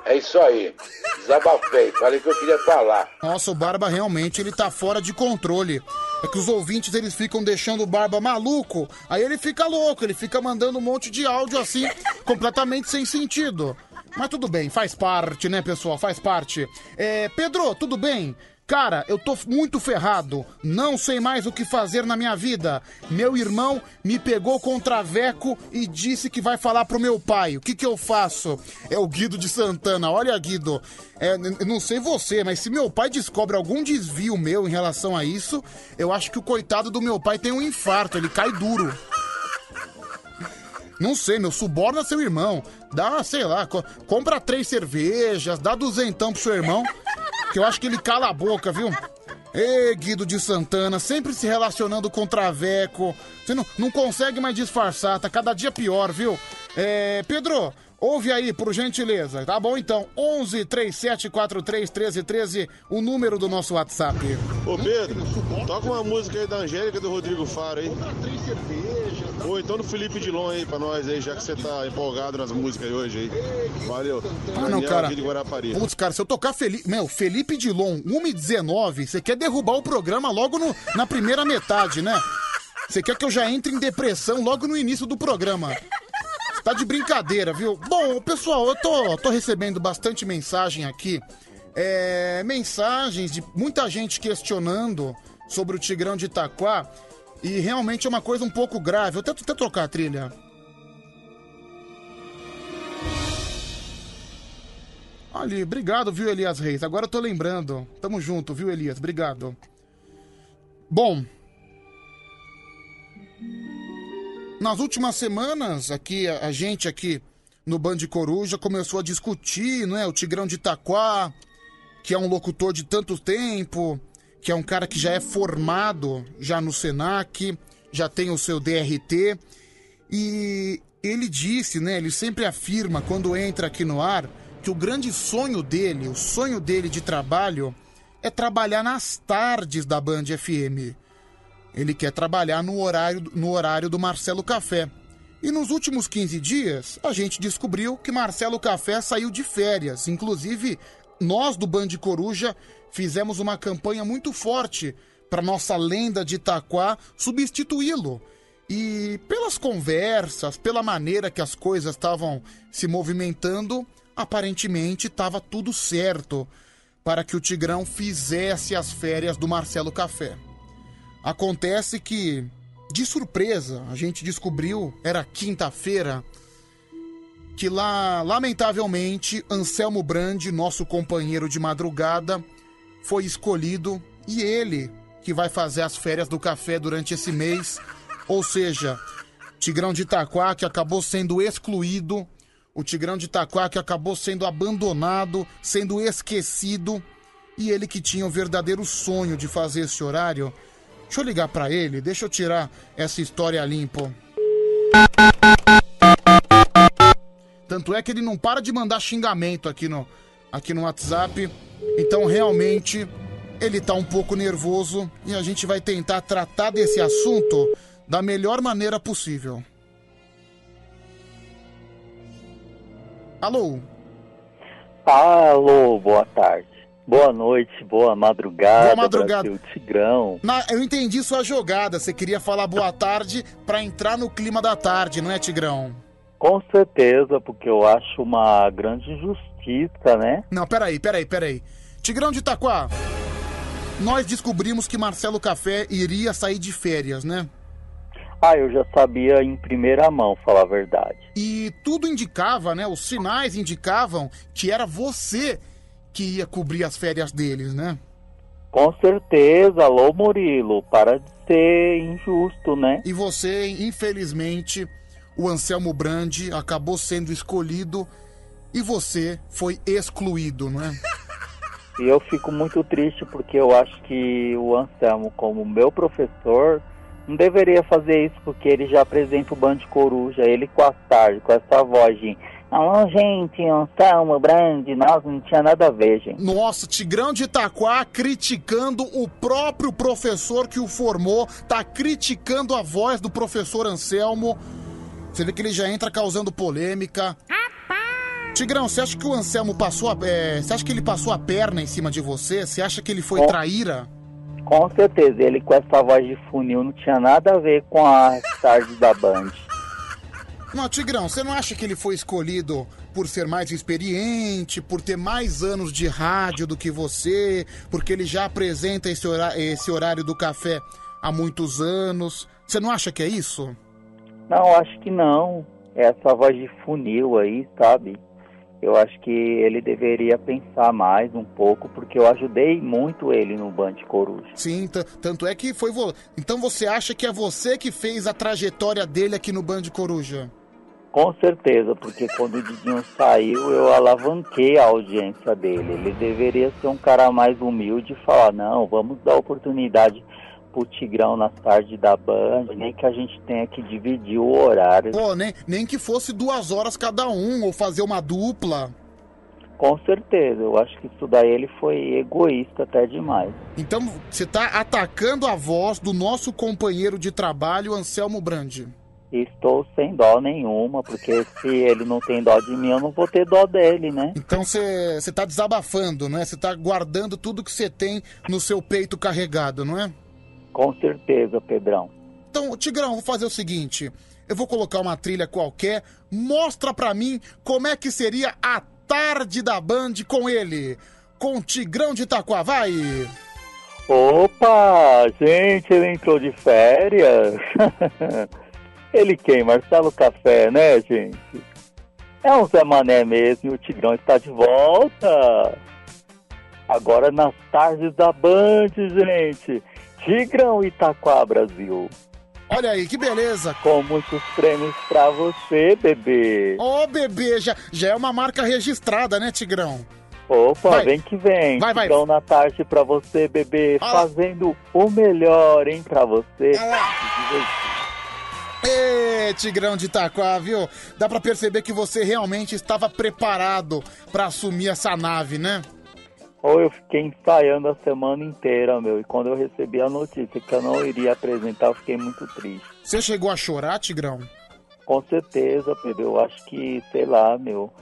É isso aí. Desabafei. Falei que eu queria falar. Nossa, o Barba realmente ele tá fora de controle. É que os ouvintes eles ficam deixando o Barba maluco, aí ele fica louco, ele fica mandando um monte de áudio assim, [laughs] completamente sem sentido. Mas tudo bem, faz parte, né, pessoal? Faz parte. É, Pedro, tudo bem? Cara, eu tô muito ferrado. Não sei mais o que fazer na minha vida. Meu irmão me pegou com traveco e disse que vai falar pro meu pai. O que que eu faço? É o Guido de Santana. Olha, Guido, é, não sei você, mas se meu pai descobre algum desvio meu em relação a isso, eu acho que o coitado do meu pai tem um infarto. Ele cai duro. Não sei, meu, suborna seu irmão. Dá, sei lá, co- compra três cervejas, dá duzentão pro seu irmão, eu acho que ele cala a boca, viu? Ê, Guido de Santana, sempre se relacionando com Traveco. Você não, não consegue mais disfarçar, tá cada dia pior, viu? É, Pedro, ouve aí, por gentileza. Tá bom então, 11 37 43 13 13, o número do nosso WhatsApp. Ô Pedro, toca uma música aí da Angélica e do Rodrigo Faro aí. Ou então do Felipe Dilon aí pra nós aí, já que você tá empolgado nas músicas aí hoje aí. Valeu. Ah, não, Daniel cara. de Guarapari. Putz, cara, se eu tocar Felipe. Meu, Felipe Dilon, 1h19, você quer derrubar o programa logo no- na primeira metade, né? Você quer que eu já entre em depressão logo no início do programa. Tá de brincadeira, viu? Bom, pessoal, eu tô, tô recebendo bastante mensagem aqui. É, mensagens de muita gente questionando sobre o Tigrão de Itaquá. E realmente é uma coisa um pouco grave. Eu tento até trocar a trilha. Ali, obrigado, viu, Elias Reis? Agora eu tô lembrando. Tamo junto, viu, Elias? Obrigado. Bom. Nas últimas semanas, aqui, a, gente aqui no Band Coruja começou a discutir, não é? O Tigrão de Itaquá, que é um locutor de tanto tempo, que é um cara que já é formado já no Senac, já tem o seu DRT. E ele disse, né? Ele sempre afirma quando entra aqui no ar que o grande sonho dele, o sonho dele de trabalho, é trabalhar nas tardes da Band FM. Ele quer trabalhar no horário, no horário do Marcelo Café. E nos últimos 15 dias, a gente descobriu que Marcelo Café saiu de férias. Inclusive, nós do Band Coruja fizemos uma campanha muito forte para nossa lenda de Itaquá substituí-lo. E pelas conversas, pela maneira que as coisas estavam se movimentando, aparentemente estava tudo certo para que o Tigrão fizesse as férias do Marcelo Café. Acontece que, de surpresa, a gente descobriu, era quinta-feira, que lá, lamentavelmente, Anselmo Brandi, nosso companheiro de madrugada, foi escolhido e ele que vai fazer as férias do café durante esse mês. Ou seja, Tigrão de Itaquá que acabou sendo excluído, o Tigrão de Itaquá que acabou sendo abandonado, sendo esquecido, e ele que tinha o verdadeiro sonho de fazer esse horário. Deixa eu ligar pra ele, deixa eu tirar essa história limpo. Tanto é que ele não para de mandar xingamento aqui no, aqui no WhatsApp. Então, realmente, ele tá um pouco nervoso e a gente vai tentar tratar desse assunto da melhor maneira possível. Alô? Alô, boa tarde. Boa noite, boa madrugada, Boa madrugada. Brasil Tigrão. Na- eu entendi sua jogada. Você queria falar boa tarde pra entrar no clima da tarde, não é, Tigrão? Com certeza, porque eu acho uma grande injustiça, né? Não, peraí, peraí, peraí. Tigrão de Itaquá, nós descobrimos que Marcelo Café iria sair de férias, né? Ah, eu já sabia em primeira mão, falar a verdade. E tudo indicava, né? Os sinais indicavam que era você que ia cobrir as férias deles, né? Com certeza, alô Murilo, para de ser injusto, né? E você, infelizmente, o Anselmo Brandi acabou sendo escolhido e você foi excluído, não é? [laughs] E eu fico muito triste porque eu acho que o Anselmo, como meu professor, não deveria fazer isso porque ele já apresenta o Band Coruja, ele com a tarde, com essa voz de Alô, gente, Anselmo, Brand, nossa, não tinha nada a ver, gente. Nossa, Tigrão de Itaquá criticando o próprio professor que o formou, tá criticando a voz do professor Anselmo. Você vê que ele já entra causando polêmica. Tigrão, você acha que o Anselmo passou a, é, você acha que ele passou a perna em cima de você? Você acha que ele foi Com- traíra? Com certeza, ele com essa voz de funil não tinha nada a ver com a tarde da Band. Não, Tigrão, você não acha que ele foi escolhido por ser mais experiente, por ter mais anos de rádio do que você, porque ele já apresenta esse, hora- esse horário do café há muitos anos? Você não acha que é isso? Não, acho que não. Essa voz de funil aí, sabe? Eu acho que ele deveria pensar mais um pouco, porque eu ajudei muito ele no Band Coruja. Sim, tanto é que foi você. Então você acha que é você que fez a trajetória dele aqui no Band Coruja? Com certeza, porque quando o Didinho saiu, eu alavanquei a audiência dele. Ele deveria ser um cara mais humilde e falar, não, vamos dar oportunidade pro Tigrão nas tardes da Band, nem que a gente tenha que dividir o horário. Pô, nem, nem que fosse duas horas cada um, ou fazer uma dupla. Com certeza, eu acho que isso daí ele foi egoísta até demais. Então você tá atacando a voz do nosso companheiro de trabalho, Anselmo Brandi. Estou sem dó nenhuma, porque se ele não tem dó de mim, eu não vou ter dó dele, né? Então você você tá desabafando, não é? Você tá guardando tudo que você tem no seu peito carregado, não é? Com certeza, Pedrão. Então, Tigrão, vou fazer o seguinte. Eu vou colocar uma trilha qualquer. Mostra pra mim como é que seria a tarde da Band com ele. Com o Tigrão de Itaquá, vai! Opa, gente, ele entrou de férias. [laughs] ele quem? Marcelo Café, né, gente? É um Zé Mané mesmo e o Tigrão está de volta. Agora nas tardes da Band, gente. Tigrão Itaquá, Brasil. Olha aí, que beleza! Com muitos prêmios pra você, bebê. Ô, bebê, já, já é uma marca registrada, né, Tigrão? Opa, Vai. vem que vem. Vai, vai. Tigrão na tarde pra você, bebê. Fazendo o melhor, hein, pra você. Ê, Tigrão de Itaquá, viu? Dá pra perceber que você realmente estava preparado pra assumir essa nave, né? Ou eu fiquei ensaiando a semana inteira, meu. E quando eu recebi a notícia que eu não iria apresentar, eu fiquei muito triste. Você chegou a chorar, Tigrão? Com certeza, Pedro. Eu acho que, sei lá, meu,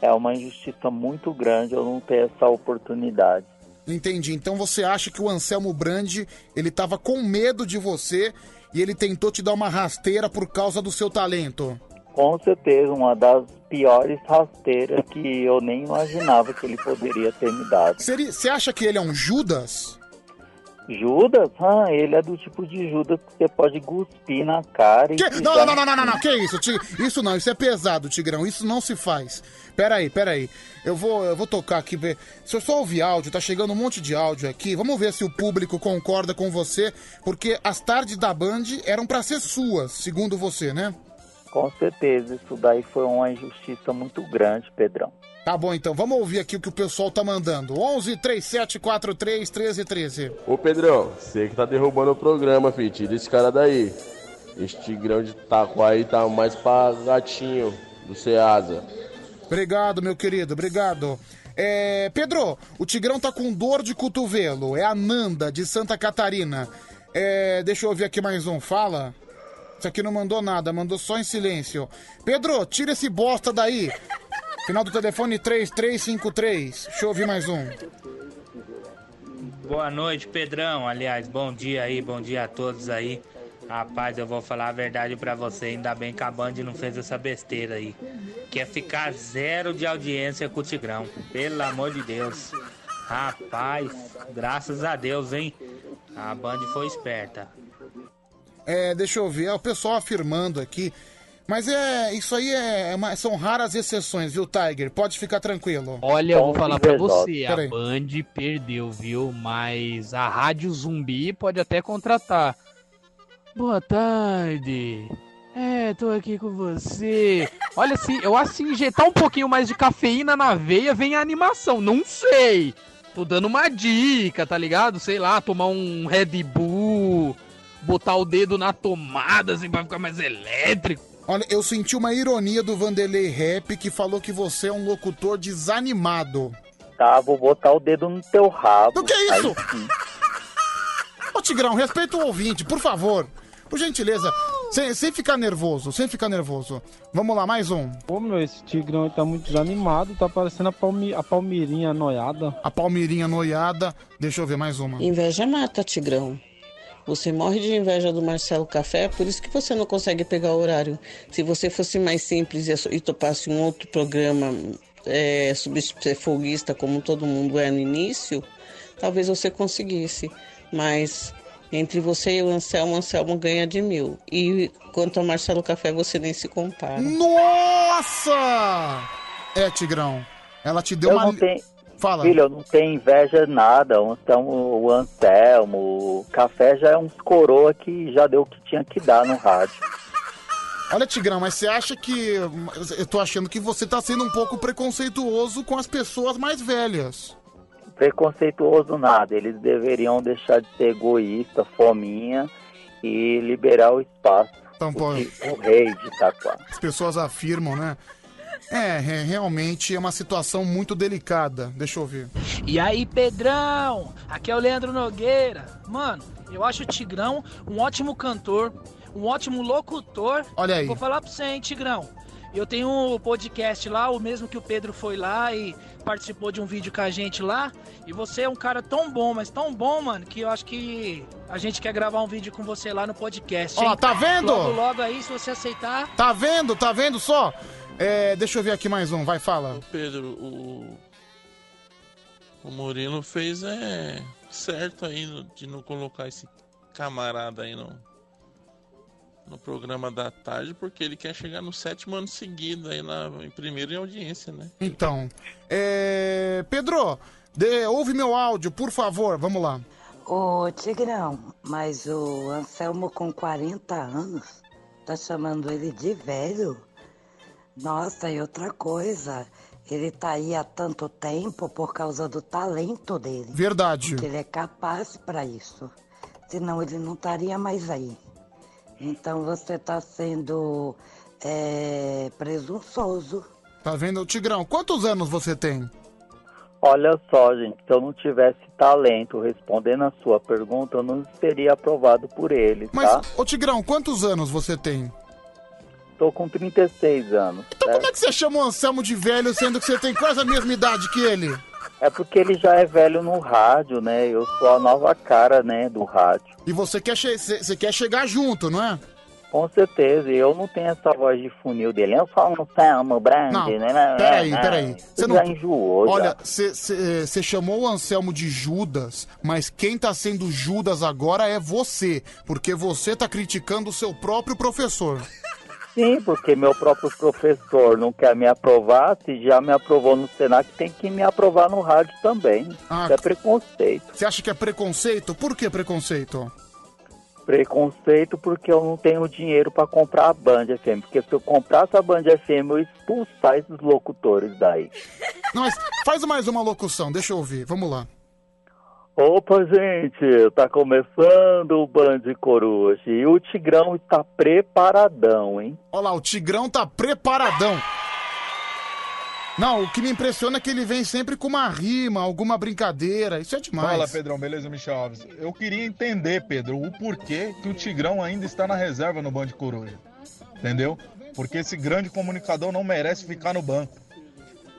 é uma injustiça muito grande eu não ter essa oportunidade. Entendi. Então você acha que o Anselmo Brandi, ele tava com medo de você e ele tentou te dar uma rasteira por causa do seu talento? Com certeza, uma das piores rasteiras que eu nem imaginava que ele poderia ter me dado. Você acha que ele é um Judas? Judas? Ah, ele é do tipo de Judas que você pode cuspir na cara e... Que- Não, pisar não, não, não, não, não, cima. não, que isso? Isso não, isso é pesado, Tigrão, isso não se faz. Pera aí, pera aí. Eu vou, eu vou tocar aqui, ver. Se eu só ouvir áudio, tá chegando um monte de áudio aqui. Vamos ver se o público concorda com você, porque as tardes da Band eram pra ser suas, segundo você, né? Com certeza, isso daí foi uma injustiça muito grande, Pedrão. Tá bom, então, vamos ouvir aqui o que o pessoal tá mandando. 11 3743 1313. Ô Pedrão, você que tá derrubando o programa, filho. Tira esse cara daí. Esse tigrão de taco aí tá mais pra gatinho do Ceasa. Obrigado, meu querido, obrigado. É, Pedro, o Tigrão tá com dor de cotovelo. É a Nanda, de Santa Catarina. É, deixa eu ouvir aqui mais um. Fala. Isso aqui não mandou nada, mandou só em silêncio. Pedro, tira esse bosta daí. Final do telefone 3353. Deixa eu ouvir mais um. Boa noite, Pedrão. Aliás, bom dia aí, bom dia a todos aí. Rapaz, eu vou falar a verdade pra você. Ainda bem que a Band não fez essa besteira aí. Que é ficar zero de audiência com o Tigrão. Pelo amor de Deus. Rapaz, graças a Deus, hein? A Band foi esperta. É, deixa eu ver, é o pessoal afirmando aqui. Mas é, isso aí é, é uma- são raras exceções, viu, Tiger? Pode ficar tranquilo. Olha, eu vou falar pra você, a. Band perdeu, viu? Mas a Rádio Zumbi pode até contratar. Boa tarde. É, tô aqui com você. Olha, se eu acho que se injetar um pouquinho mais de cafeína na veia, vem a animação. Não sei. Tô dando uma dica, tá ligado? Sei lá, tomar um Red Bull, botar o dedo na tomada assim pra ficar mais elétrico. Olha, eu senti uma ironia do Vanderlei Rap que falou que você é um locutor desanimado. Tá, vou botar o dedo no teu rabo. O que é isso? Ô Tigrão, respeita o ouvinte, por favor. Por gentileza, sem, sem ficar nervoso, sem ficar nervoso. Vamos lá, mais um. Pô, meu, esse tigrão aí tá muito desanimado, tá parecendo a, palmi a palmeirinha noiada. A palmeirinha noiada. Deixa eu ver mais uma. Inveja mata, Tigrão. Você morre de inveja do Marcelo Café, por isso que você não consegue pegar o horário. Se você fosse mais simples e, topasse um outro programa, é, como todo mundo é no início, talvez você conseguisse. Mas entre você e o Anselmo, o Anselmo ganha de mil. E quanto ao Marcelo Café, você nem se compara. Nossa! É, Tigrão. Ela te deu Eu uma. não tenho... Fala. Filho, eu não tenho inveja nada. O Anselmo, o Anselmo, o Café já é uns coroa que já deu o que tinha que dar no rádio. Olha, Tigrão, mas você acha que. Eu tô achando que você tá sendo um pouco preconceituoso com as pessoas mais velhas. Preconceituoso nada. Eles deveriam deixar de ser egoísta, fominha e liberar o espaço. Então, pô, O rei de Itaquá. as pessoas afirmam, né? É, é, realmente é uma situação muito delicada. Deixa eu ver. E aí, Pedrão? Aqui é o Leandro Nogueira. Mano, eu acho o Tigrão um ótimo cantor, um ótimo locutor. Olha aí. Vou falar pra você, hein, Tigrão. Eu tenho um podcast lá, o mesmo que o Pedro foi lá e participou de um vídeo com a gente lá. E você é um cara tão bom, mas tão bom, mano, que eu acho que a gente quer gravar um vídeo com você lá no podcast. Ó, hein? tá vendo? Logo, logo aí, se você aceitar. Tá vendo? Tá vendo só? É, deixa eu ver aqui mais um, vai, fala. Pedro, o. O Murilo fez é certo aí no- de não colocar esse camarada aí no, no programa da tarde, porque ele quer chegar no sétimo ano seguido aí na, em primeiro em audiência, né? Então, é... Pedro, dê- ouve meu áudio, por favor, vamos lá. Ô, Tigrão, mas o Anselmo com 40 anos tá chamando ele de velho? Nossa, e outra coisa, ele tá aí há tanto tempo por causa do talento dele. Verdade. Porque ele é capaz pra isso. Senão ele não estaria mais aí. Então você tá sendo é, presunçoso. Tá vendo? Tigrão, quantos anos você tem? Olha só, gente, se eu não tivesse talento respondendo a sua pergunta, eu não seria aprovado por ele, Mas, tá? ô Tigrão, quantos anos você tem? Tô com 36 anos. Então como é que você chama o Anselmo de velho, sendo que você tem quase a mesma idade que ele? É porque ele já é velho no rádio, né? Eu sou a nova cara, né, do rádio. E você quer, che- você quer chegar junto, não é? Com certeza, e eu não tenho essa voz de funil dele. Eu sou um Selmo Brand, Não, né? peraí, peraí. Você não... já enjoou, Olha, você chamou o Anselmo de Judas, mas quem tá sendo Judas agora é você, porque você tá criticando o seu próprio professor. Sim, porque meu próprio professor não quer me aprovar, se já me aprovou no Senac, tem que me aprovar no rádio também. Ah, Isso é preconceito. Você acha que é preconceito? Por que preconceito? Preconceito porque eu não tenho dinheiro para comprar a Band FM. Porque se eu comprasse a Band FM, eu expulsar esses locutores daí. Faz mais uma locução, deixa eu ouvir, vamos lá. Opa, gente, tá começando o Band Coruja e o Tigrão está preparadão, hein? Olha lá, o Tigrão tá preparadão. Não, o que me impressiona é que ele vem sempre com uma rima, alguma brincadeira. Isso é demais. Fala, Pedrão, beleza, Michel Alves? Eu queria entender, Pedro, o porquê que o Tigrão ainda está na reserva no Band Coruja. Entendeu? Porque esse grande comunicador não merece ficar no banco.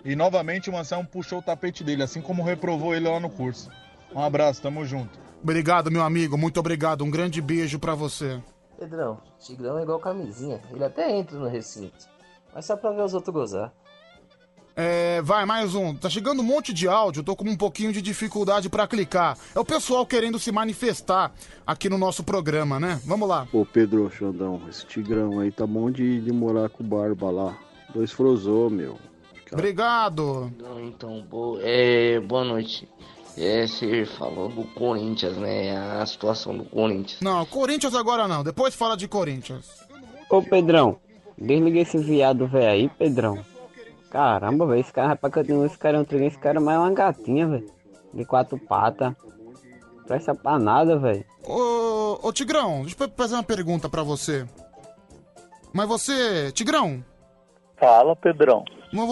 E novamente o Anselmo puxou o tapete dele, assim como reprovou ele lá no curso. Um abraço, tamo junto. Obrigado, meu amigo, muito obrigado. Um grande beijo pra você. Pedrão, Tigrão é igual camisinha. Ele até entra no recinto. Mas só pra ver os outros gozar. É, vai, mais um. Tá chegando um monte de áudio, tô com um pouquinho de dificuldade pra clicar. É o pessoal querendo se manifestar aqui no nosso programa, né? Vamos lá. Ô Pedro Xandão, esse tigrão aí tá bom de, de morar com o Barba lá. Dois frozô, meu. Obrigado. Não, então, bo- é, boa noite. É, você falou do Corinthians, né? A situação do Corinthians. Não, Corinthians agora não. Depois fala de Corinthians. Ô Pedrão, desliga esse viado velho aí, Pedrão. Caramba, velho, esse cara, rapaz, que eu tenho esse cara é um trem, esse cara é mais uma gatinha, velho. De quatro patas. Presta pra nada, velho. Ô, ô Tigrão, deixa eu fazer uma pergunta pra você. Mas você, Tigrão, Fala, Pedrão.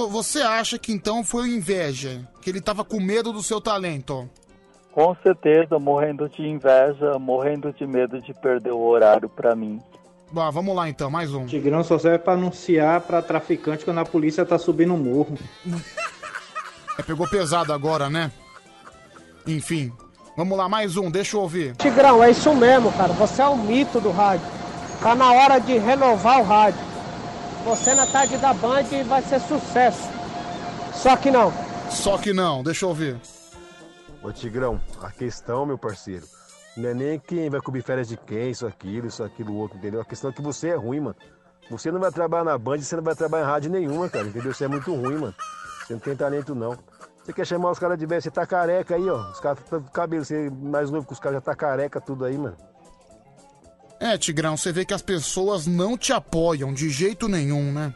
Você acha que então foi inveja? Que ele tava com medo do seu talento? Com certeza, morrendo de inveja, morrendo de medo de perder o horário pra mim. Bah, vamos lá então, mais um. Tigrão só serve pra anunciar pra traficante quando a polícia tá subindo o morro. [laughs] É, pegou pesado agora, né? Enfim, vamos lá, mais um, deixa eu ouvir. Tigrão, é isso mesmo, cara. Você é o mito do rádio. Tá na hora de renovar o rádio. Você na tarde da Band vai ser sucesso. Só que não. Só que não, deixa eu ouvir. Ô Tigrão, a questão, meu parceiro, não é nem quem vai cobrir férias de quem, isso, aquilo, isso, aquilo, outro, entendeu? A questão é que você é ruim, mano. Você não vai trabalhar na Band, você não vai trabalhar em rádio nenhuma, cara, entendeu? Você é muito ruim, mano. Você não tem talento, não. Você quer chamar os caras de velho, você tá careca aí, ó. Os caras estão com cabelo, você é mais novo que os caras já tá careca tudo aí, mano. É, Tigrão, você vê que as pessoas não te apoiam de jeito nenhum, né?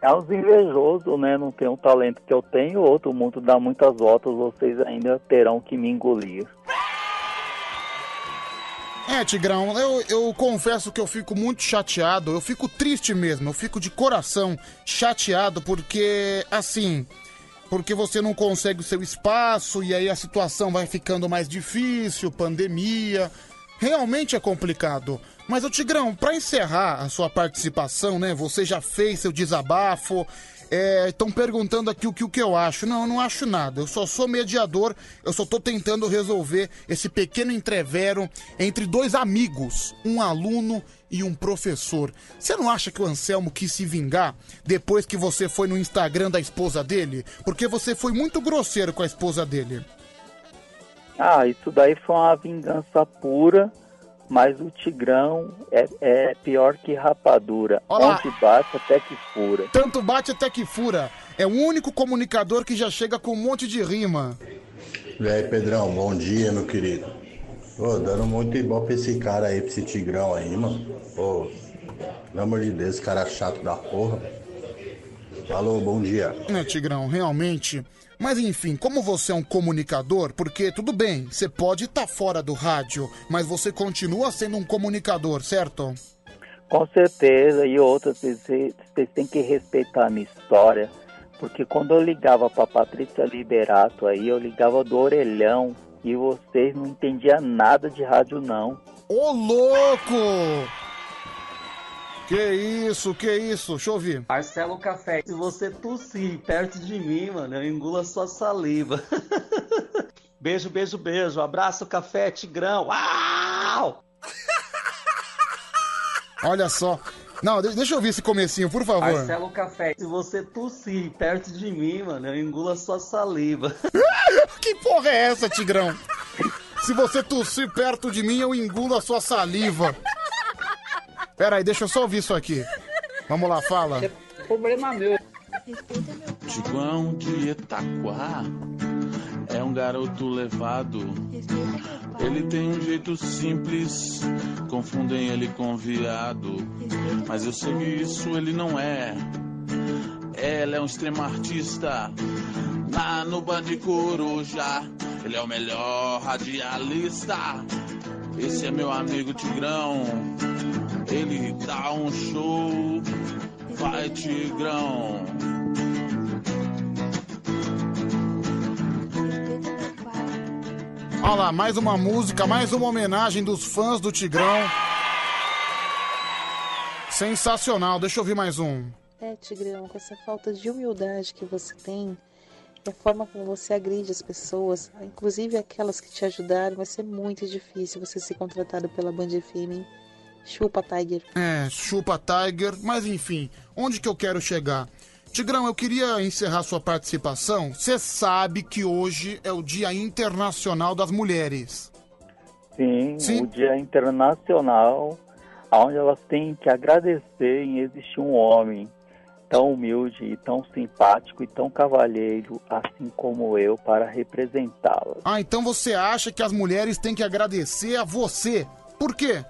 É uns invejosos, né? Não tem o talento que eu tenho, outro mundo dá muitas voltas, vocês ainda terão que me engolir. É, Tigrão, eu, eu confesso que eu fico muito chateado, eu fico triste mesmo, eu fico de coração chateado porque, assim, porque você não consegue o seu espaço e aí a situação vai ficando mais difícil, pandemia. Realmente é complicado. Mas, ô Tigrão, pra encerrar a sua participação, né? Você já fez seu desabafo. Estão perguntando aqui o que, o que eu acho. Não, eu não acho nada. Eu só sou mediador. Eu só tô tentando resolver esse pequeno entrevero entre dois amigos, um aluno e um professor. Você não acha que o Anselmo quis se vingar depois que você foi no Instagram da esposa dele? Porque você foi muito grosseiro com a esposa dele. Ah, isso daí foi uma vingança pura, mas o Tigrão é, é pior que rapadura. Olha lá. Onde bate até que fura. Tanto bate até que fura. É o único comunicador que já chega com um monte de rima. E aí, Pedrão, bom dia, meu querido. Ô, dando muito ibope pra esse cara aí, pra esse tigrão aí, mano. Ô, pelo amor de Deus, esse cara chato da porra. Alô, bom dia. Né, Tigrão, realmente. Mas enfim, como você é um comunicador, porque tudo bem, você pode estar fora do rádio, mas você continua sendo um comunicador, certo? Com certeza, e outra, vocês, vocês têm que respeitar a minha história, porque quando eu ligava pra Patrícia Liberato aí, eu ligava do orelhão, e vocês não entendiam nada de rádio não. Ô louco! Que isso, que isso? Deixa eu ouvir. Marcelo Café, se você tossir perto de mim, mano, eu engulo a sua saliva. [laughs] beijo, beijo, beijo. Abraço, café, Tigrão. Uau! Olha só. Não, de- deixa eu ouvir esse comecinho, por favor. Marcelo Café, se você tossir perto de mim, mano, eu engulo a sua saliva. [laughs] que porra é essa, Tigrão? Se você tossir perto de mim, eu engulo a sua saliva. Pera aí, deixa eu só ouvir isso aqui. Vamos lá, fala. Problema meu. Tiguão de Itaquá é um garoto levado. Ele tem um jeito simples, confundem ele com viado. Mas eu sei que isso ele não é. Ela é um extremo artista. Lá no Band Coruja, ele é o melhor radialista. Esse é meu amigo Tigrão. Ele dá um show. Vai, Tigrão. Olha lá, mais uma música, mais uma homenagem dos fãs do Tigrão. Sensacional, deixa eu ouvir mais um. É, Tigrão, com essa falta de humildade que você tem e a forma como você agride as pessoas, inclusive aquelas que te ajudaram, vai ser muito difícil você ser contratado pela Band FM. Chupa, Tiger. É, chupa Tiger, mas enfim, onde que eu quero chegar? Tigrão, eu queria encerrar sua participação. Você sabe que hoje é o Dia Internacional das Mulheres. Sim, o Dia Internacional, onde elas têm que agradecer em existir um homem tão humilde e tão simpático e tão cavalheiro, assim como eu, para representá-las. Ah, então você acha que as mulheres têm que agradecer a você? Por quê?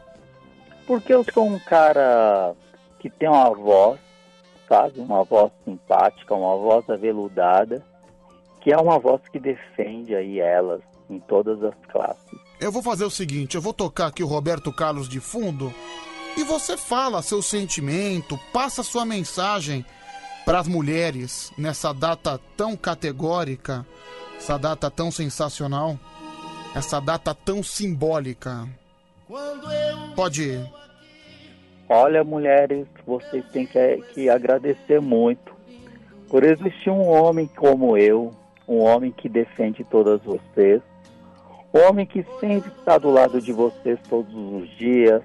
Porque eu sou um cara que tem uma voz, sabe? Uma voz simpática, uma voz aveludada, que é uma voz que defende aí elas em todas as classes. Eu vou fazer o seguinte, eu vou tocar aqui o Roberto Carlos de fundo e você fala seu sentimento, passa sua mensagem para as mulheres nessa data tão categórica, essa data tão sensacional, essa data tão simbólica. Pode ir. Olha, mulheres, vocês têm que, que agradecer muito por existir um homem como eu, um homem que defende todas vocês, um homem que sempre está do lado de vocês todos os dias,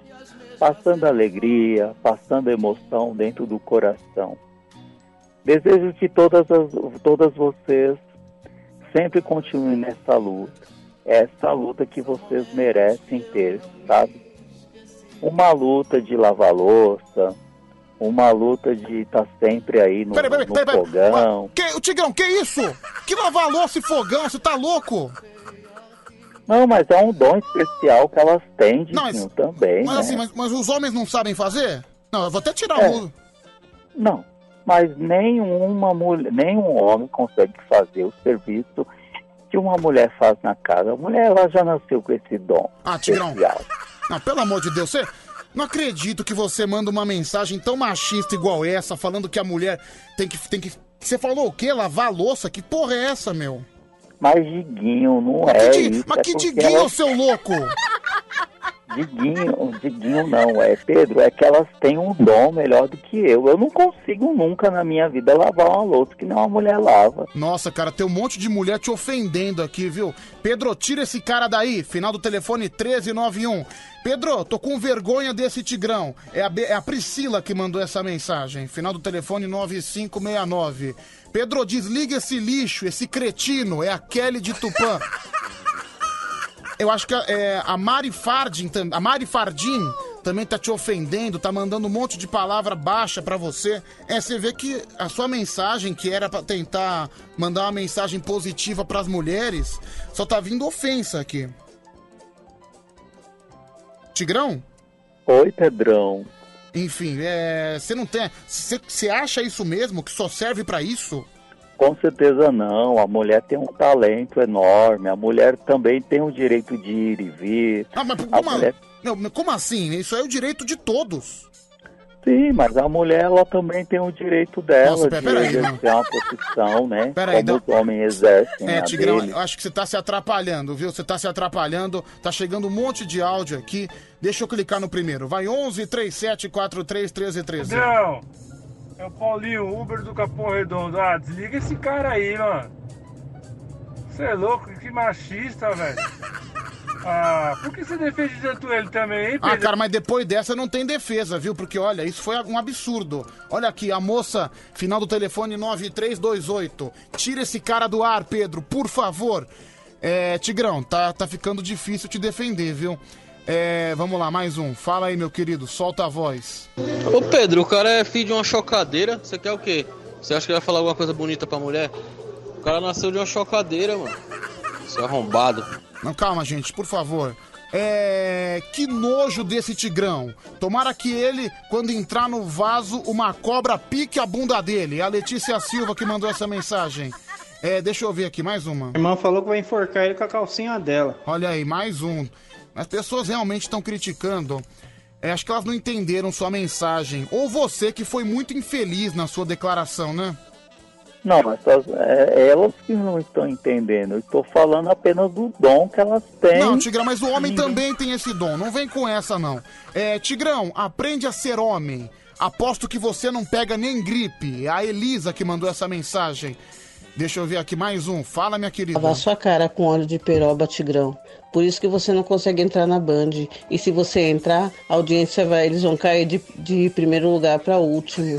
passando alegria, passando emoção dentro do coração. Desejo que todas, as, todas vocês sempre continuem nessa luta. Essa luta que vocês merecem ter, sabe? Uma luta de lavar louça, uma luta de estar sempre aí no, Peraí, peraí, no peraí. fogão. Que, o Tigrão, que isso? Que lavar louça e fogão? Você tá louco? Não, mas é um dom especial que elas têm, Não, Diguinho, também, Mas né? assim, mas, mas os homens não sabem fazer? Não, eu vou até tirar É. o. Não, mas nenhuma mulher, nenhum homem consegue fazer o serviço que uma mulher faz na casa. A mulher ela já nasceu com esse dom. Ah, Tigrão. Não, pelo amor de Deus, você. Não acredito que você manda uma mensagem tão machista igual essa, falando que a mulher tem que. Tem que... Você falou o quê? Lavar a louça? Que porra é essa, meu? Mas Diguinho, não Mas é que, isso. mas é que diguinho, elas- seu louco? Diguinho, Diguinho não, é Pedro, é que elas têm um dom melhor do que eu. Eu não consigo nunca na minha vida lavar uma louça que não uma mulher lava. Nossa, cara, tem um monte de mulher te ofendendo aqui, viu? Pedro, tira esse cara daí. Final do telefone 1391. Pedro, tô com vergonha desse tigrão. É a, Be- é a Priscila que mandou essa mensagem. Final do telefone 9569. Pedro, desliga esse lixo, esse cretino. É a Kelly de Tupã. [laughs] Eu acho que a- é, a Mari Fardin, a Mari Fardim também tá te ofendendo, tá mandando um monte de palavra baixa pra você. É, você vê que a sua mensagem, que era pra tentar mandar uma mensagem positiva pras mulheres, só tá vindo ofensa aqui. Tigrão? Oi, Pedrão. Enfim, é, você não tem. Você você acha isso mesmo? Que só serve pra isso? Com certeza não. A mulher tem um talento enorme. A mulher também tem o direito de ir e vir. Ah, mas a como, mulher... Meu, mas como assim? Isso é o direito de todos. Sim, mas a mulher ela também tem o direito dela Nossa, de pera- peraí, exercer uma profissão, né? [laughs] Peraí, como então- os homens exercem É, a Tigrão, dele. eu acho que você tá se atrapalhando, viu? Você tá se atrapalhando. Tá chegando um monte de áudio aqui. Deixa eu clicar no primeiro. Vai 11 37 43 13 13. Não, é o Paulinho, Uber do Capão Redondo. Ah, desliga esse cara aí, mano. Você é louco, que machista, velho. Ah, por que você defende tanto ele também, hein, Ah, Pedro? cara, mas depois dessa não tem defesa, viu? Porque olha, isso foi um absurdo. Olha aqui, a moça, final do telefone 9328. Tira esse cara do ar, Pedro, por favor. É, Tigrão, tá, tá ficando difícil te defender, viu? É, vamos lá, mais um. Fala aí, meu querido, solta a voz. Ô Pedro, o cara é filho de uma chocadeira. Você quer o quê? Você acha que vai falar alguma coisa bonita pra mulher? O cara nasceu de uma chocadeira, mano. Seu arrombado. Não, calma, gente, por favor. É. Que nojo desse tigrão. Tomara que ele, quando entrar no vaso, uma cobra pique a bunda dele. É a Letícia Silva que mandou essa mensagem. É, deixa eu ver aqui, mais uma. A irmã falou que vai enforcar ele com a calcinha dela. Olha aí, mais um. As pessoas realmente estão criticando. É, acho que elas não entenderam sua mensagem. Ou você que foi muito infeliz na sua declaração, né? Não, essas, é, elas que não estão entendendo. Eu estou falando apenas do dom que elas têm. Não, Tigrão, mas o homem também tem esse dom. Não vem com essa, não. É, Tigrão, aprende a ser homem. Aposto que você não pega nem gripe. É a Elisa que mandou essa mensagem. Deixa eu ver aqui mais um. Fala, minha querida. Lavar sua cara com óleo de peroba, Tigrão. Por isso que você não consegue entrar na Band. E se você entrar, a audiência vai, eles vão cair de, de primeiro lugar para último.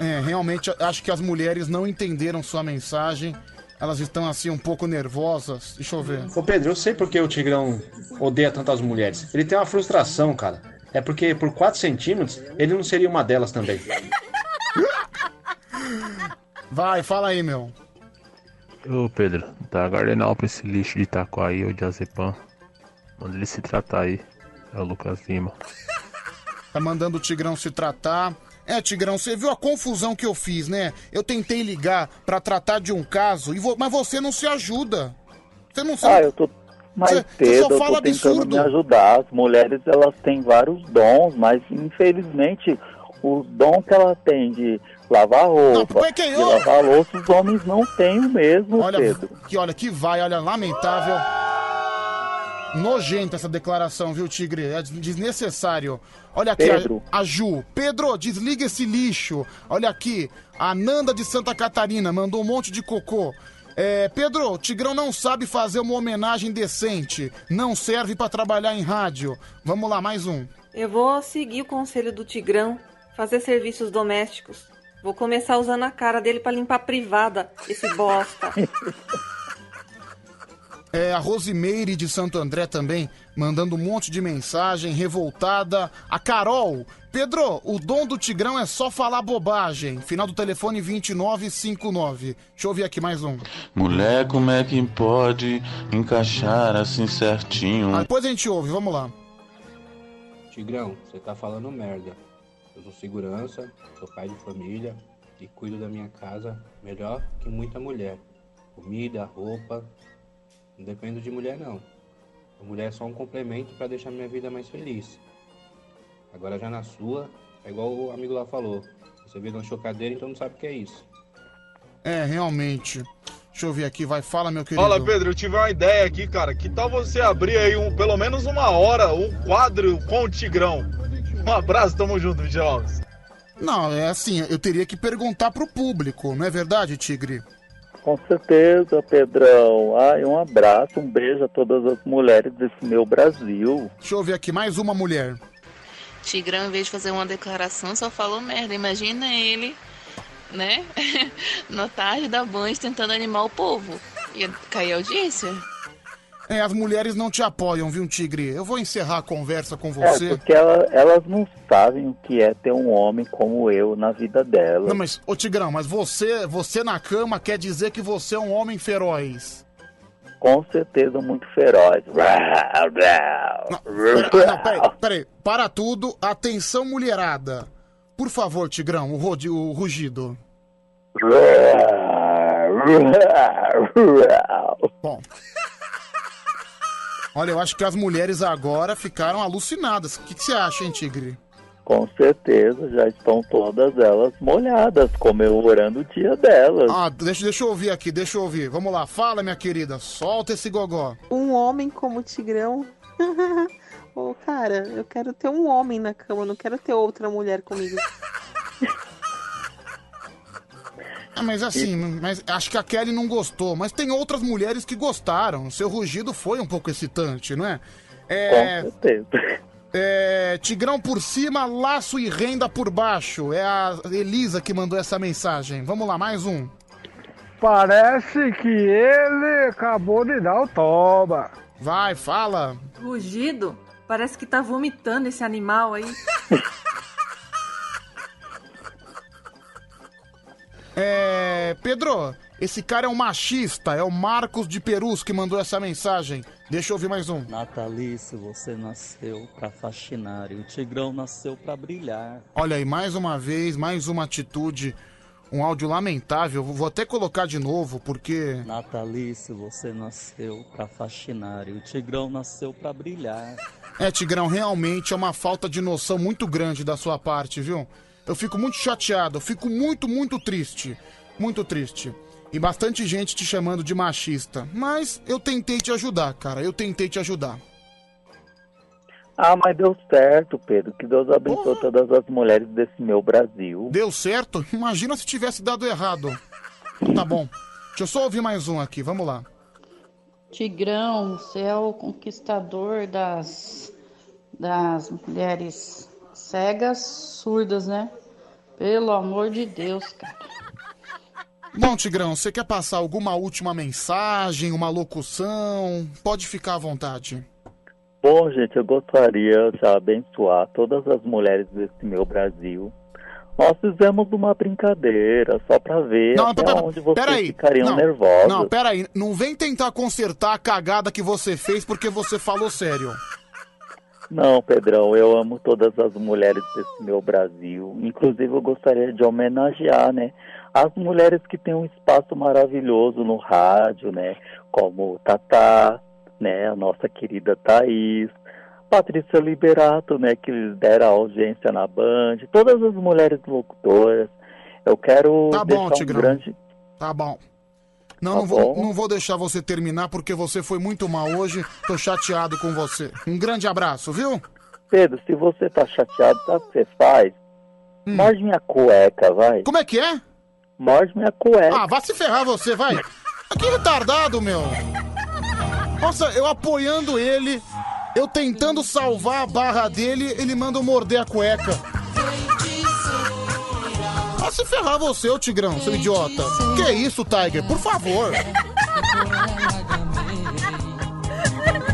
É, realmente acho que as mulheres não entenderam sua mensagem. Elas estão assim um pouco nervosas. Deixa eu ver. Ô Pedro, eu sei porque o Tigrão odeia tantas mulheres. Ele tem uma frustração, cara. É porque por 4 centímetros ele não seria uma delas também. Vai, fala aí, meu. Ô Pedro, dá gardenal pra esse lixo de Itaquaí ou de Azepam. Manda ele se tratar aí. É o Lucas Lima. Tá mandando o Tigrão se tratar. É, Tigrão, você viu a confusão que eu fiz, né? Eu tentei ligar pra tratar de um caso, e vo- mas você não se ajuda. Você não Ah, sabe. eu tô, Mas Você- você Pedro, só eu fala tô tentando absurdo. me ajudar. As mulheres, elas têm vários dons, mas infelizmente o dom que ela tem de lavar roupa, mas que de eu- lavar louça, os homens não têm o mesmo, Olha, Pedro. que olha, que vai, olha, lamentável. Nojenta essa declaração, viu, Tigre? É desnecessário. Olha aqui, Pedro. A, a Ju. Pedro, desliga esse lixo. Olha aqui, a Nanda de Santa Catarina mandou um monte de cocô. É, Pedro, o Tigrão não sabe fazer uma homenagem decente. Não serve pra trabalhar em rádio. Vamos lá, mais um. Eu vou seguir o conselho do Tigrão, fazer serviços domésticos. Vou começar usando a cara dele pra limpar a privada, esse bosta. [laughs] É, a Rosimeire de Santo André também, mandando um monte de mensagem, revoltada. A Carol, Pedro, o dom do Tigrão é só falar bobagem. Final do telefone 2959. Deixa eu ouvir aqui mais um. Mulher, como é que pode encaixar assim certinho? Ah, depois a gente ouve, vamos lá. Tigrão, você tá falando merda. Eu sou segurança, sou pai de família e cuido da minha casa melhor que muita mulher. Comida, roupa. Não dependo de mulher não. A mulher é só um complemento pra deixar minha vida mais feliz. Agora já na sua, é igual o amigo lá falou. Você vira uma chocadeira, então não sabe o que é isso. É, realmente. Deixa eu ver aqui, vai, fala, meu querido. Fala, Pedro, eu tive uma ideia aqui, cara. Que tal você abrir aí um, pelo menos uma hora, um quadro com o Tigrão? Um abraço, tamo junto, Michel Alves. Não, é assim, eu teria que perguntar pro público, não é verdade, Tigre? Com certeza, Pedrão. Ai, um abraço, um beijo a todas as mulheres desse meu Brasil. Deixa eu ver aqui, mais uma mulher. Tigrão, em vez de fazer uma declaração, só falou merda. Imagina ele, né? [laughs] Na tarde da Band tentando animar o povo. Ia cair a audiência. É, as mulheres não te apoiam, viu, Tigre? Eu vou encerrar a conversa com É, você. porque ela- elas não sabem o que é ter um homem como eu na vida delas. Não, mas, ô Tigrão, mas você, você na cama quer dizer que você é um homem feroz. Com certeza muito feroz. Não, peraí, [laughs] peraí. Para tudo, atenção, mulherada. Por favor, Tigrão, o, rodi- o rugido. [laughs] Bom. Olha, eu acho que as mulheres agora ficaram alucinadas. O que, que você acha, hein, Tigre? Com certeza, já estão todas elas molhadas, comemorando o dia delas. Ah, deixa, deixa eu ouvir aqui, deixa eu ouvir. Vamos lá, fala, minha querida. Solta esse gogó. Um homem como o Tigrão. [laughs] Ô, cara, eu quero ter um homem na cama, não quero ter outra mulher comigo. [laughs] Ah, mas assim, mas acho que a Kelly não gostou. Mas tem outras mulheres que gostaram. Seu rugido foi um pouco excitante, não é? É, Com certeza. é, Tigrão por cima, laço e renda por baixo. É a Elisa que mandou essa mensagem. Vamos lá, mais um. Parece que ele acabou de dar o toba. Vai, fala. Rugido? Parece que tá vomitando esse animal aí. [laughs] É. Pedro, esse cara é um machista. É o Marcos de Perus que mandou essa mensagem. Deixa eu ouvir mais um. Natalice, você nasceu pra fascinar e o Tigrão nasceu pra brilhar. Olha aí, mais uma vez, mais uma atitude. Um áudio lamentável. Vou até colocar de novo, porque. Natalice, você nasceu pra fascinar e o Tigrão nasceu pra brilhar. É, Tigrão, realmente é uma falta de noção muito grande da sua parte, viu? Eu fico muito chateado, eu fico muito, muito triste. Muito triste. E bastante gente te chamando de machista. Mas eu tentei te ajudar, cara. Eu tentei te ajudar. Ah, mas deu certo, Pedro. Que Deus abençoe todas as mulheres desse meu Brasil. Deu certo? Imagina se tivesse dado errado. Tá bom. Deixa eu só ouvir mais um aqui, vamos lá. Tigrão, você é o conquistador das, das mulheres cegas, surdas, né? Pelo amor de Deus, cara. Bom, Tigrão, você quer passar alguma última mensagem, uma locução? Pode ficar à vontade. Bom, gente, eu gostaria de abençoar todas as mulheres desse meu Brasil. Nós fizemos uma brincadeira só pra ver Não, até pera- onde vocês peraí. ficariam Não, nervosos. Não, peraí. Não vem tentar consertar a cagada que você fez porque você falou sério. Não, Pedrão, eu amo todas as mulheres desse meu Brasil. Inclusive, eu gostaria de homenagear, né, as mulheres que têm um espaço maravilhoso no rádio, né, como Tatá, né? A nossa querida Thaís, Patrícia Liberato, né? Que lidera a audiência na Band, todas as mulheres locutoras. Eu quero Tá deixar bom, um Tigrão. grande. Tá bom. Não, Tá não, vou, não vou deixar você terminar porque você foi muito mal hoje. Tô chateado com você. Um grande abraço, viu? Pedro, se você tá chateado, sabe o que você faz? Morde minha cueca, vai. Hum. Como é que é? Morde minha cueca. Ah, vai se ferrar você, vai. Que retardado, meu. Nossa, eu apoiando ele, eu tentando salvar a barra dele, ele manda eu morder a cueca. Se ferrar você, ô Tigrão, seu idiota. Que isso, Tiger? Por favor.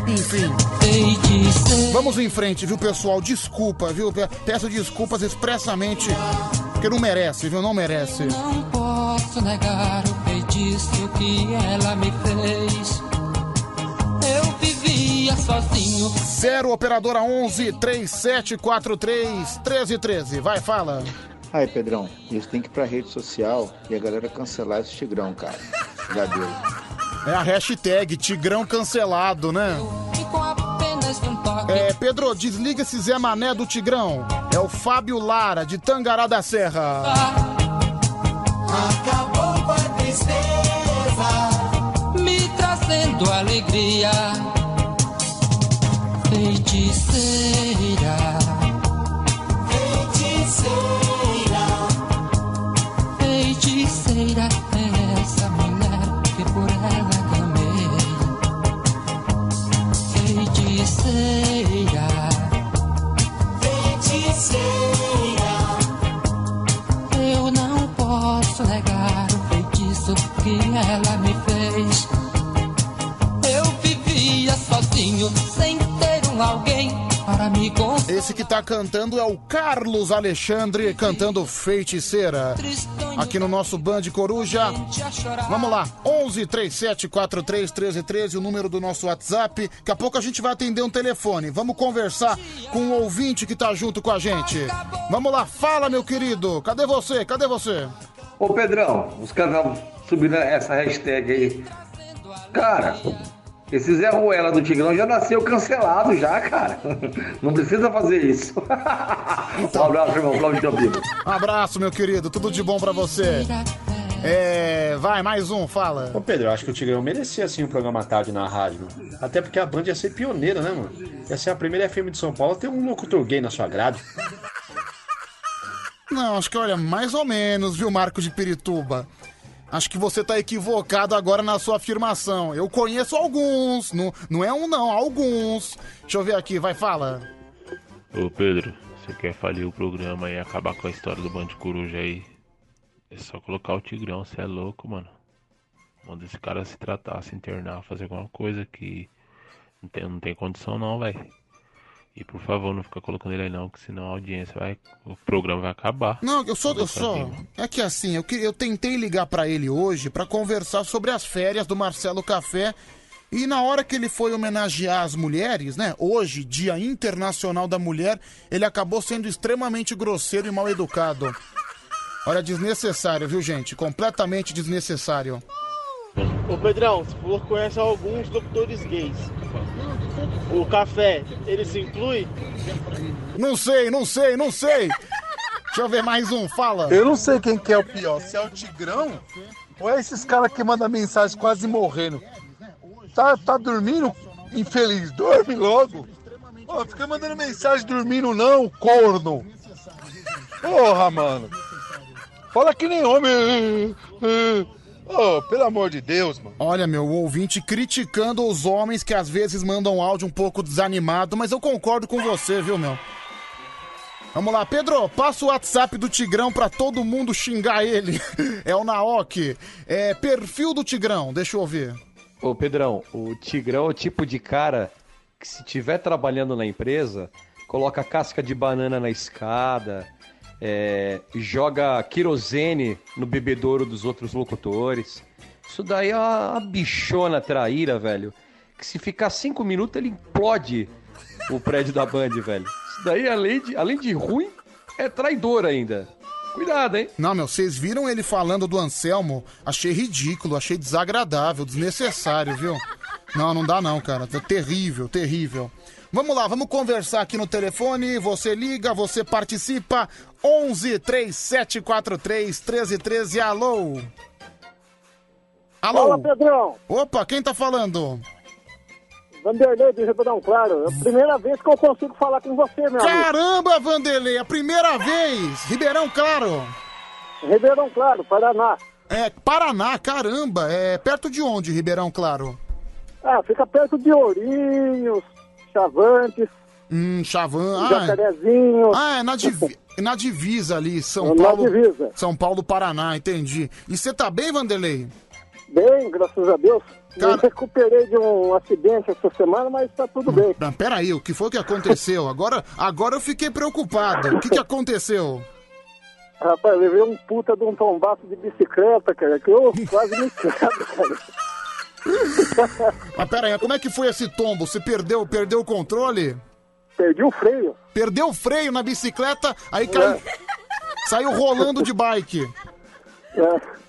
Enfim. Vamos em frente, viu, pessoal? Desculpa, viu? Pe- Peço desculpas expressamente, porque não merece, viu? Não merece. Não posso negar o feitiço que ela me fez. Eu vivia sozinho. 0 operadora 11 3743 1313. Vai, fala. Aí, Pedrão, eles têm que ir pra rede social e a galera cancelar esse tigrão, cara. Já deu. É a hashtag Tigrão cancelado, né? É, Pedro, desliga esse Zé Mané do Tigrão. É o Fábio Lara, de Tangará da Serra. Acabou com a tristeza, me trazendo alegria. Feiticeira, ela me fez. Eu vivia sozinho, sem ter um alguém para me consolar. Esse que tá cantando é o Carlos Alexandre, cantando Feiticeira. Aqui no nosso Band Coruja. Vamos lá, 11 37 43 13 13, o número do nosso WhatsApp. Daqui a pouco a gente vai atender um telefone. Vamos conversar com o ouvinte que tá junto com a gente. Vamos lá, fala, meu querido. Cadê você? Cadê você? Ô Pedrão, os caras subindo essa hashtag aí. Cara, esse Zé Ruela do Tigrão já nasceu cancelado já, cara. [laughs] Não precisa fazer isso. [laughs] Um abraço, irmão. Flávio de Campinas. Um abraço, meu querido. Tudo de bom pra você. É. Vai, mais um, fala. Ô Pedro, eu acho que o Tigrão merecia assim um programa à tarde na rádio, mano. Até porque a Band ia ser pioneira, né, mano? Ia ser a primeira FM de São Paulo a ter um locutor gay na sua grade. Não, acho que olha, mais ou menos, viu, Marco de Pirituba? Acho que você tá equivocado agora na sua afirmação. Eu conheço alguns, não, não é um não, alguns. Deixa eu ver aqui, vai, fala. Ô Pedro, você quer falir o programa e acabar com a história do Band Coruja aí? É só colocar o Tigrão, você é louco, mano. Manda esse cara se tratar, se internar, fazer alguma coisa que não tem, não tem condição não, velho. E por favor, não fica colocando ele aí não, que senão a audiência vai. O programa vai acabar. Não, eu sou, eu cima. É que assim, eu, que- eu tentei ligar pra ele hoje pra conversar sobre as férias do Marcelo Café. E na hora que ele foi homenagear as mulheres, né? Hoje, Dia Internacional da Mulher, ele acabou sendo extremamente grosseiro e mal educado. Olha, desnecessário, viu, gente? Completamente desnecessário. Ô Pedrão, você falou que conhece alguns locutores gays. O café, ele se inclui? Não sei, não sei, não sei. Deixa eu ver mais um, fala. Eu não sei quem que é o pior, se é o Tigrão ou é esses caras que mandam mensagem quase morrendo. Tá, tá dormindo, infeliz? Dorme logo. Fica mandando mensagem dormindo não, corno. Porra, mano. Fala que nem homem. Ô, pelo amor de Deus, mano. Olha, meu ouvinte criticando os homens que às vezes mandam áudio um pouco desanimado, mas eu concordo com você, viu, meu? Vamos lá, Pedro, passa o WhatsApp do Tigrão pra todo mundo xingar ele. [laughs] É o Naok. É perfil do Tigrão, deixa eu ouvir. Ô Pedrão, o Tigrão é o tipo de cara que se tiver trabalhando na empresa, coloca casca de banana na escada, é, joga querosene no bebedouro dos outros locutores. Isso daí é uma bichona traíra, velho. Que se ficar cinco minutos ele implode o prédio da Band, velho. Isso daí, além de, além de ruim, é traidor ainda. Cuidado, hein? Não, meu, vocês viram ele falando do Anselmo? Achei ridículo, achei desagradável, desnecessário, viu? Não, não dá não, cara. É terrível, terrível. Vamos lá, vamos conversar aqui no telefone. Você liga, você participa. 11 3743 1313. Alô? Alô? Fala, Pedrão. Opa, quem tá falando? Vanderlei de Ribeirão Claro. É a primeira vez que eu consigo falar com você, meu amigo. Caramba, Vanderlei, a primeira vez! Ribeirão Claro. Ribeirão Claro, Paraná. É, Paraná, caramba. É perto de onde, Ribeirão Claro? Ah, fica perto de Ourinhos, Chavantes, Hum, Chavan. Ah, Jacarezinho. ah é na, divi- [laughs] na divisa ali, São É na Paulo. divisa. São Paulo, Paraná, entendi. E você tá bem, Vanderlei? Bem, graças a Deus. Eu recuperei de um acidente essa semana, mas tá tudo bem. Não, peraí, o que foi que aconteceu? Agora, agora eu fiquei preocupado. O que, que aconteceu? Rapaz, levei um puta de um tombaço de bicicleta, cara, que eu quase me quebro, cara. [laughs] Mas peraí, como é que foi esse tombo? Você perdeu, perdeu o controle? Perdi o freio. Perdeu o freio na bicicleta, aí caiu. Saiu rolando de bike.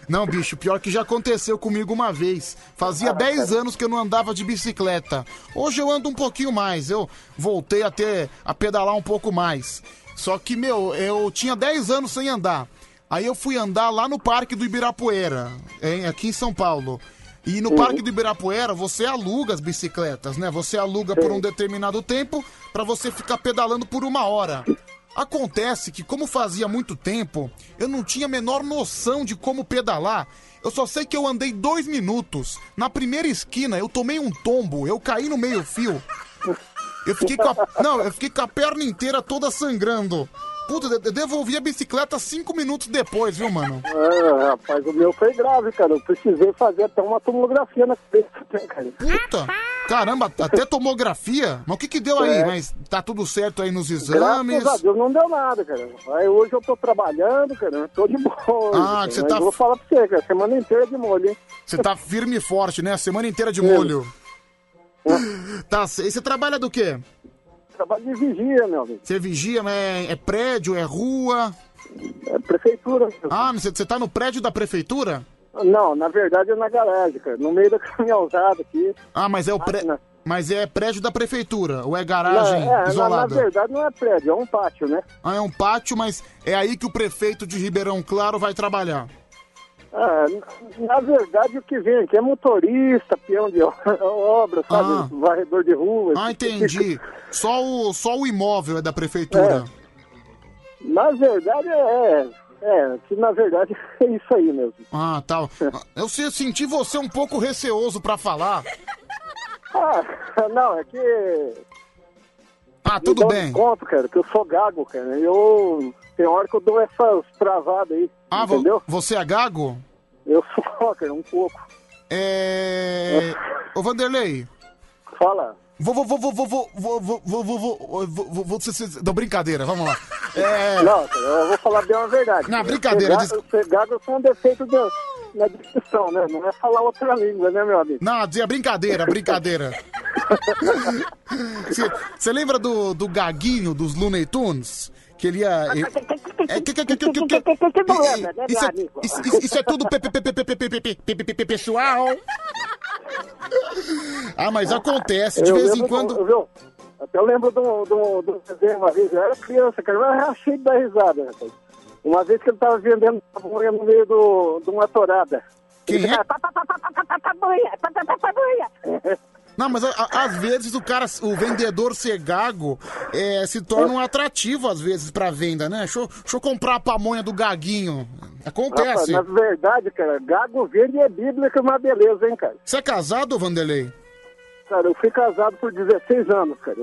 Não, bicho, pior que já aconteceu comigo uma vez. Fazia 10 anos que eu não andava de bicicleta. Hoje eu ando um pouquinho mais. Eu voltei a ter a pedalar um pouco mais. Só que, meu, eu tinha 10 anos sem andar. Aí eu fui andar lá no Parque do Ibirapuera, em- aqui em São Paulo. E no Parque do Ibirapuera você aluga as bicicletas, né? Você aluga por um determinado tempo pra você ficar pedalando por uma hora. Acontece que, como fazia muito tempo, eu não tinha a menor noção de como pedalar. Eu só sei que eu andei dois minutos. Na primeira esquina, eu tomei um tombo, eu caí no meio-fio. Eu fiquei com a... Não, eu fiquei com a perna inteira toda sangrando. Puta, eu devolvi a bicicleta cinco minutos depois, viu, mano? Ah, [laughs] rapaz, o meu foi grave, cara. Eu precisei fazer até uma tomografia na cabeça, cara. Puta! Caramba, até tomografia? Mas o que que deu aí? É. Mas tá tudo certo aí nos exames? Graças a Deus não deu nada, cara. Aí hoje eu tô trabalhando, cara. Eu tô de boa. Ah, você tá- eu Vou falar pra você, cara. Semana inteira de molho, hein? Você tá firme e forte, né? A semana inteira de molho. Tá, e você trabalha do quê? Trabalho de vigia, meu amigo. Você vigia, mas é, é prédio, é rua? É prefeitura. Ah, você, você tá no prédio da prefeitura? Não, na verdade é na garagem, cara. No meio da [laughs] caminhãozada aqui. Ah, mas é o pré... Mas é prédio da prefeitura, ou é garagem Não, é, na- Na, isolada? verdade não é prédio, é um pátio, né? Ah, é um pátio, mas é aí que o prefeito de Ribeirão Claro vai trabalhar. Ah, na verdade o que vem aqui é motorista, peão de [laughs] obra, sabe? Ah. Varredor de rua. Ah, tipo entendi. Só o, só o imóvel é da prefeitura. Na verdade é, é, que na verdade [laughs] é isso aí mesmo. Ah, tal. [laughs] Eu se- senti você um pouco receoso pra falar. Ah, não, é que. Ah, tudo bem. desconto, cara, que eu sou gago, cara. Eu. Tem hora que eu dou essas travadas aí. Ah, vo- entendeu? você é gago? Eu sou, cara, um pouco. É. Ô Vanderlei. Fala. Vou, vou, vou, vou, vou, vou, vou, vou, vou, vou, vou, vou, vou, vou, cê- cê- Não, brincadeira, vamos lá. É... Não, cara, eu vou falar bem a verdade. Não, brincadeira, Ser gago, ser gago é só um defeito de, na discussão, né? Não é falar outra língua, né, meu amigo? Não, é brincadeira, brincadeira. Você lembra do, do Gaguinho dos Looney Tunes? que ele ia. Isso é tudo pessoal. Ah, mas acontece de vez em quando. Até eu lembro do, do, do desenho uma vez, eu era criança, cara, eu era cheio da risada. Uma vez que ele tava vendendo pamonha no meio do, de uma torada. Que? é? Pamonha, pamonha. Não, mas a- a- às vezes o cara, o vendedor ser gago é, se torna um atrativo às vezes pra venda, né? Deixa eu, deixa eu comprar a pamonha do gaguinho. Acontece. Rapaz, na verdade, cara, gago verde é bíblia que é uma beleza, hein, cara. Você é casado, Vanderlei? Cara, eu fui casado por 16 anos, cara.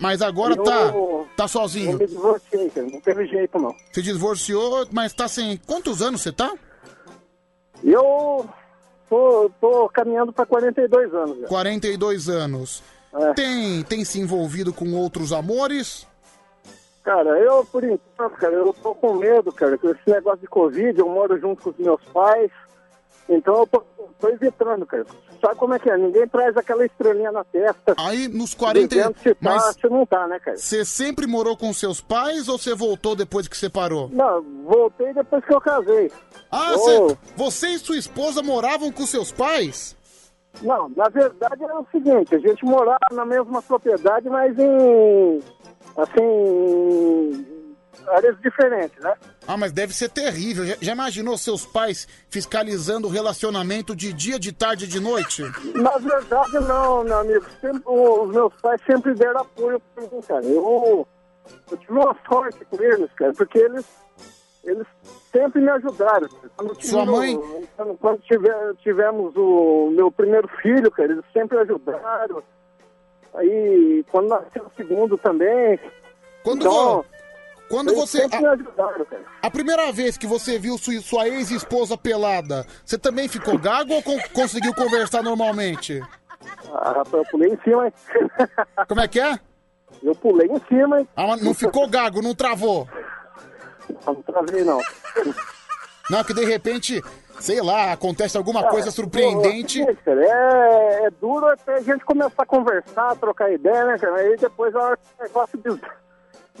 Mas agora Eu- tá, tá Eu sozinho. me divorciei, cara, não teve jeito, não. Se divorciou, mas tá sem. Quantos anos você tá? Eu tô, tô caminhando pra 42 anos, já. 42 anos. É. Tem, tem se envolvido com outros amores? Cara, eu, por enquanto, cara, eu tô com medo, cara, com esse negócio de Covid, eu moro junto com os meus pais, então eu tô, tô evitando, cara. Sabe como é que é? Ninguém traz aquela estrelinha na testa. Aí, nos 40 Dizendo se tá, mas- se não tá, né, cara? Você sempre morou com seus pais ou você voltou depois que separou? Não, voltei depois que eu casei. Ah, cê- você e sua esposa moravam com seus pais? Não, na verdade era o seguinte, a gente morava na mesma propriedade, mas em assim áreas diferentes, né? Ah, mas deve ser terrível. Já, já imaginou seus pais fiscalizando o relacionamento de dia, de tarde e de noite? Na verdade não, meu amigo. Sempre- os meus pais sempre deram apoio pra mim, cara. Eu, eu tive uma sorte com eles, cara, porque eles, eles sempre me ajudaram. Quando Sua mãe? Quando, quando tive- tivemos o meu primeiro filho, cara, eles sempre ajudaram. Aí, quando nasceu o segundo também. Quando, então, quando eles você. me ajudaram, cara. A primeira vez que você viu sua, sua ex-esposa pelada, você também ficou gago ou con- conseguiu conversar normalmente? Ah, rapaz, eu pulei em cima, hein? [laughs] Como é que é? Eu pulei em cima, hein? Ah, mas não ficou gago, não travou? Não travei, não. Não, que de repente, sei lá, acontece alguma coisa surpreendente. Cara, é, é duro até a gente começar a conversar, trocar ideia, né, cara? Aí depois a hora que o negócio des-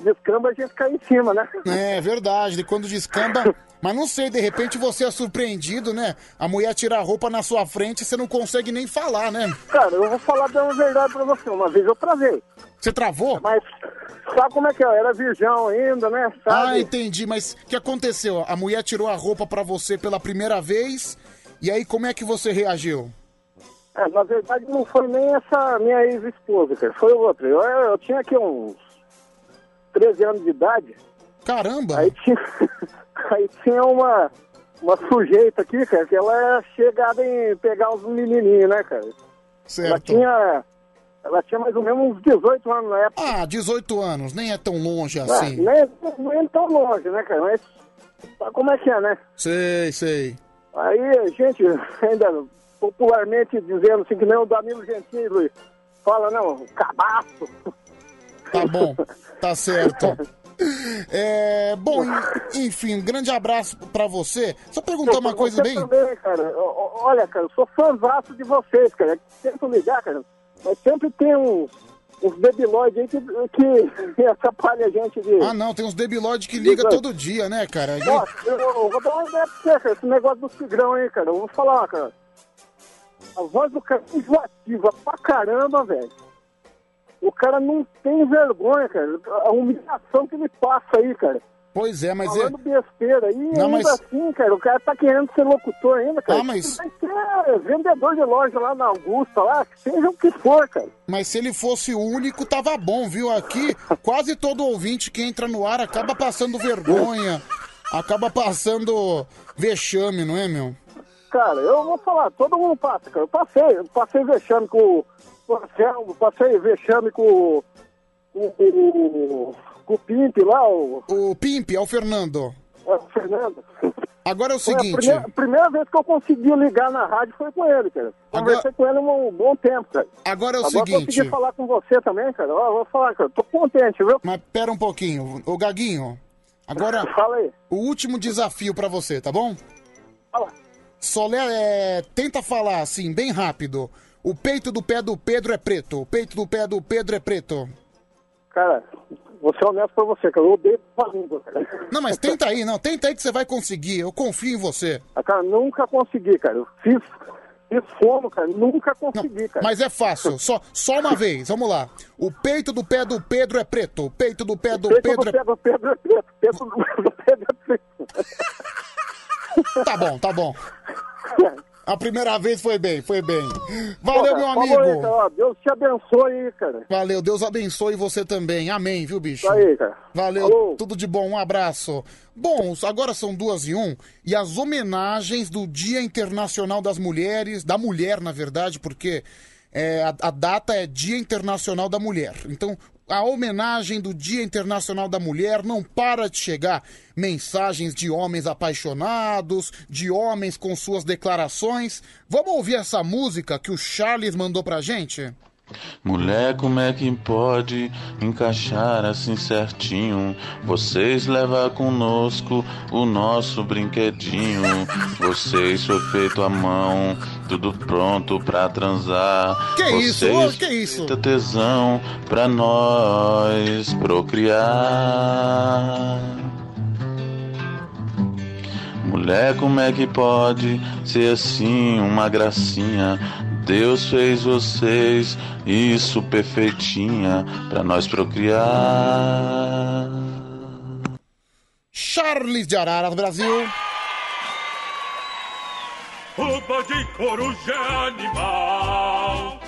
descamba, a gente cai em cima, né? É verdade, e quando descamba. [laughs] Mas não sei, de repente você é surpreendido, né? A mulher tira a roupa na sua frente e você não consegue nem falar, né? Cara, eu vou falar da verdade pra você. Uma vez eu travei. Você travou? Mas sabe como é que é? Eu era virgão ainda, né? Ah, Sabe? entendi, mas o que aconteceu? A mulher tirou a roupa pra você pela primeira vez, e aí como é que você reagiu? É, na verdade, não foi nem essa minha ex-esposa, cara. Foi outra. Eu, eu tinha aqui uns 13 anos de idade. Caramba! Aí tinha, [laughs] aí tinha uma, uma sujeita aqui, cara, que ela é chegada em pegar os menininhos, né, cara? Ela Certo. tinha, ela tinha mais ou menos uns 18 anos na época. Ah, 18 anos, nem é tão longe Ah, assim. nem, nem tão longe, né, cara? Mas sabe como é que é, né? Sei, sei. Aí gente [laughs] ainda popularmente dizendo assim que nem o Danilo Gentili fala, não, cabaço. Tá bom, tá certo. É, bom, en- enfim, um grande abraço pra você. Só perguntar uma coisa bem. Também, cara. Olha, cara, eu sou fãzaço de vocês, cara. Tento ligar, cara. Mas sempre tem uns, uns debilóides aí que, que [laughs] atrapalham a gente de. Ah, não, tem uns debilóides que liga todo dia, né, cara? E- eu, eu vou dar uma ideia pra você, cara. Esse negócio do Tigrão aí, cara. Eu vou falar, cara. A voz do cara é enjoativa pra caramba, velho. O cara não tem vergonha, cara. A humilhação que ele passa aí, cara. Pois é, mas é. Falando besteira. E Não, ainda mas- assim, cara, o cara tá querendo ser locutor ainda, cara. Ah, mas- Vai ser vendedor de loja lá na Augusta, lá, que seja o que for, cara. Mas se ele fosse o único, tava bom, viu? Aqui, quase todo ouvinte que entra no ar acaba passando vergonha, acaba passando vexame, não é, meu? Cara, eu vou falar, todo mundo passa, cara. Eu passei, eu passei vexame com o Anselmo, passei vexame com, com, com, com o Pimp lá, o, O Pimp é o Fernando. é, o Fernando. Agora é o Foi a seguinte. primeira, primeira vez que eu consegui ligar na rádio foi com ele, cara. Conversei com ele um bom tempo, cara. Agora é o Agora seguinte. consegui falar com você também, cara. Ó, vou falar, cara. Tô contente, viu? Mas pera um pouquinho, ô Gaguinho. Agora, [laughs] Fala aí. o último desafio pra você, tá bom? Fala. Solé, é, tenta falar assim, bem rápido. O peito do pé do Pedro é preto. O peito do pé do Pedro é preto. Cara, vou ser honesto pra você, cara. Eu odeio a língua, cara. Não, mas tenta aí, não. Tenta aí que você vai conseguir. Eu confio em você. Ah, Cara, nunca consegui, cara. Eu fiz, fiz fono, cara. Nunca consegui, cara. Mas é fácil. Só, só uma vez. Vamos lá. O peito do pé do Pedro é preto. O peito do pé do Peito Pedro do é pé do Pedro é preto. Peito do [laughs] do Pedro é preto. Tá bom, tá bom. [laughs] A primeira vez foi bem, foi bem. Valeu, Pô, meu aí, amigo. cara. Ó, Deus te abençoe aí, cara. Valeu, Deus abençoe você também. Amém, viu, bicho? Isso aí, cara. Valeu, Falou. tudo de bom, um abraço. Bom, agora são duas e um, e as homenagens do Dia Internacional das Mulheres, da mulher, na verdade, porque é, a, a data é Dia Internacional da Mulher. Então, a homenagem do Dia Internacional da Mulher não para de chegar. Mensagens de homens apaixonados, de homens com suas declarações. Vamos ouvir essa música que o Charles mandou pra gente? Mulher, como é que pode encaixar assim certinho? Vocês levar conosco o nosso brinquedinho. Vocês foi feito à mão, tudo pronto pra transar. Que isso? Vocês Ô, que isso? tesão pra nós procriar. Mulher, como é que pode ser assim uma gracinha? Deus fez vocês, isso perfeitinha, pra nós procriar. Charles de Araras, Brasil. Roupa de coruja é animal.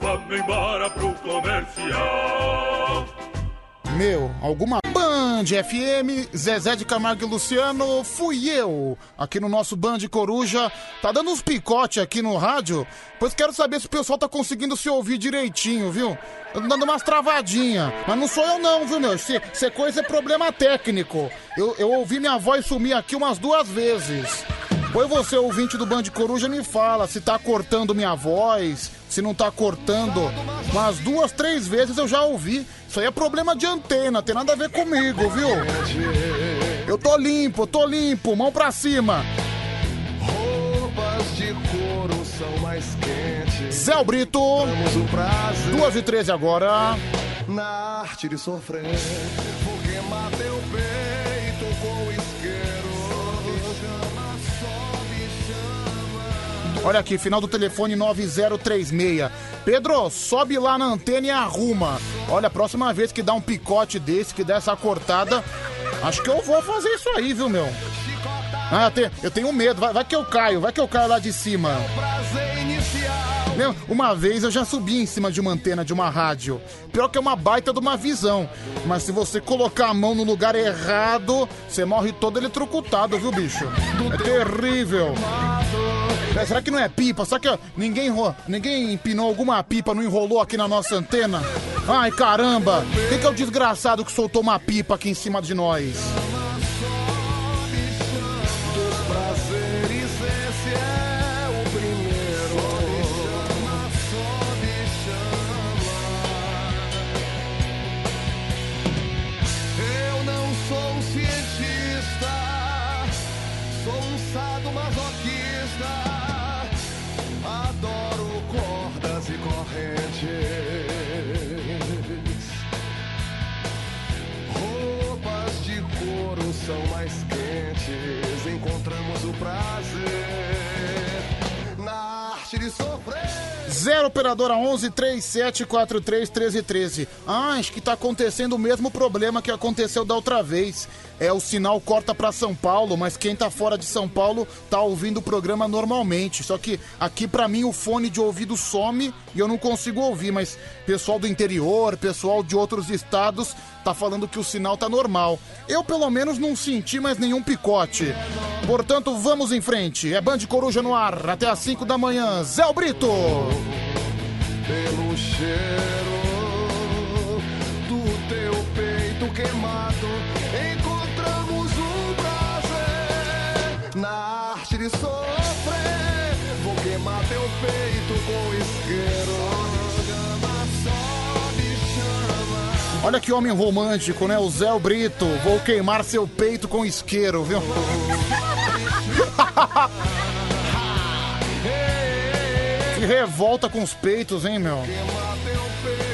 Vamos embora pro comercial. Meu, alguma Band FM, Zezé de Camargo e Luciano, fui eu, aqui no nosso Band Coruja. Tá dando uns picote aqui no rádio, pois quero saber se o pessoal tá conseguindo se ouvir direitinho, viu? Eu tô dando umas travadinhas, mas não sou eu não, viu, meu? Se, se coisa é problema técnico. Eu, eu ouvi minha voz sumir aqui umas duas vezes. Pois você, ouvinte do Band Coruja, me fala se tá cortando minha voz, se não tá cortando. Umas duas, três vezes eu já ouvi. Isso aí é problema de antena, tem nada a ver comigo, viu? Eu tô limpo, tô limpo, mão pra cima. Roupas de couro são mais quentes. Zé Brito, duas e treze agora. Na arte de sofrer, vou queimar Olha aqui, final do telefone 9036. Pedro, sobe lá na antena e arruma. Olha, próxima vez que dá um picote desse, que der essa cortada, acho que eu vou fazer isso aí, viu, meu? Ah, eu tenho, eu tenho medo, vai, vai que eu caio, vai que eu caio lá de cima. Meu, Uma vez eu já subi em cima de uma antena de uma rádio. Pior que é uma baita de uma visão. Mas se você colocar a mão no lugar errado, você morre todo eletrocutado, viu, bicho? É terrível. É, será que não é pipa? Será que ninguém, ninguém empinou alguma pipa, não enrolou aqui na nossa antena? Ai, caramba! Quem que é o desgraçado que soltou uma pipa aqui em cima de nós? São mais quentes. Encontramos o prazer na arte de sofrer. 0 operadora 11 3743 1313. Ah, acho que tá acontecendo o mesmo problema que aconteceu da outra vez. É o sinal corta pra São Paulo, mas quem tá fora de São Paulo tá ouvindo o programa normalmente. Só que aqui pra mim o fone de ouvido some e eu não consigo ouvir, mas pessoal do interior, pessoal de outros estados tá falando que o sinal tá normal. Eu pelo menos não senti mais nenhum picote. Portanto, vamos em frente. É Band Coruja no ar até às 5 da manhã. Zé Brito. pelo cheiro do teu peito queimado. Na arte de sofrer. Vou queimar teu peito com isqueiro. Olha que homem romântico, né? O Zé Brito. Vou queimar seu peito com isqueiro, viu? [laughs] que revolta com os peitos, hein, meu? Queimar teu peito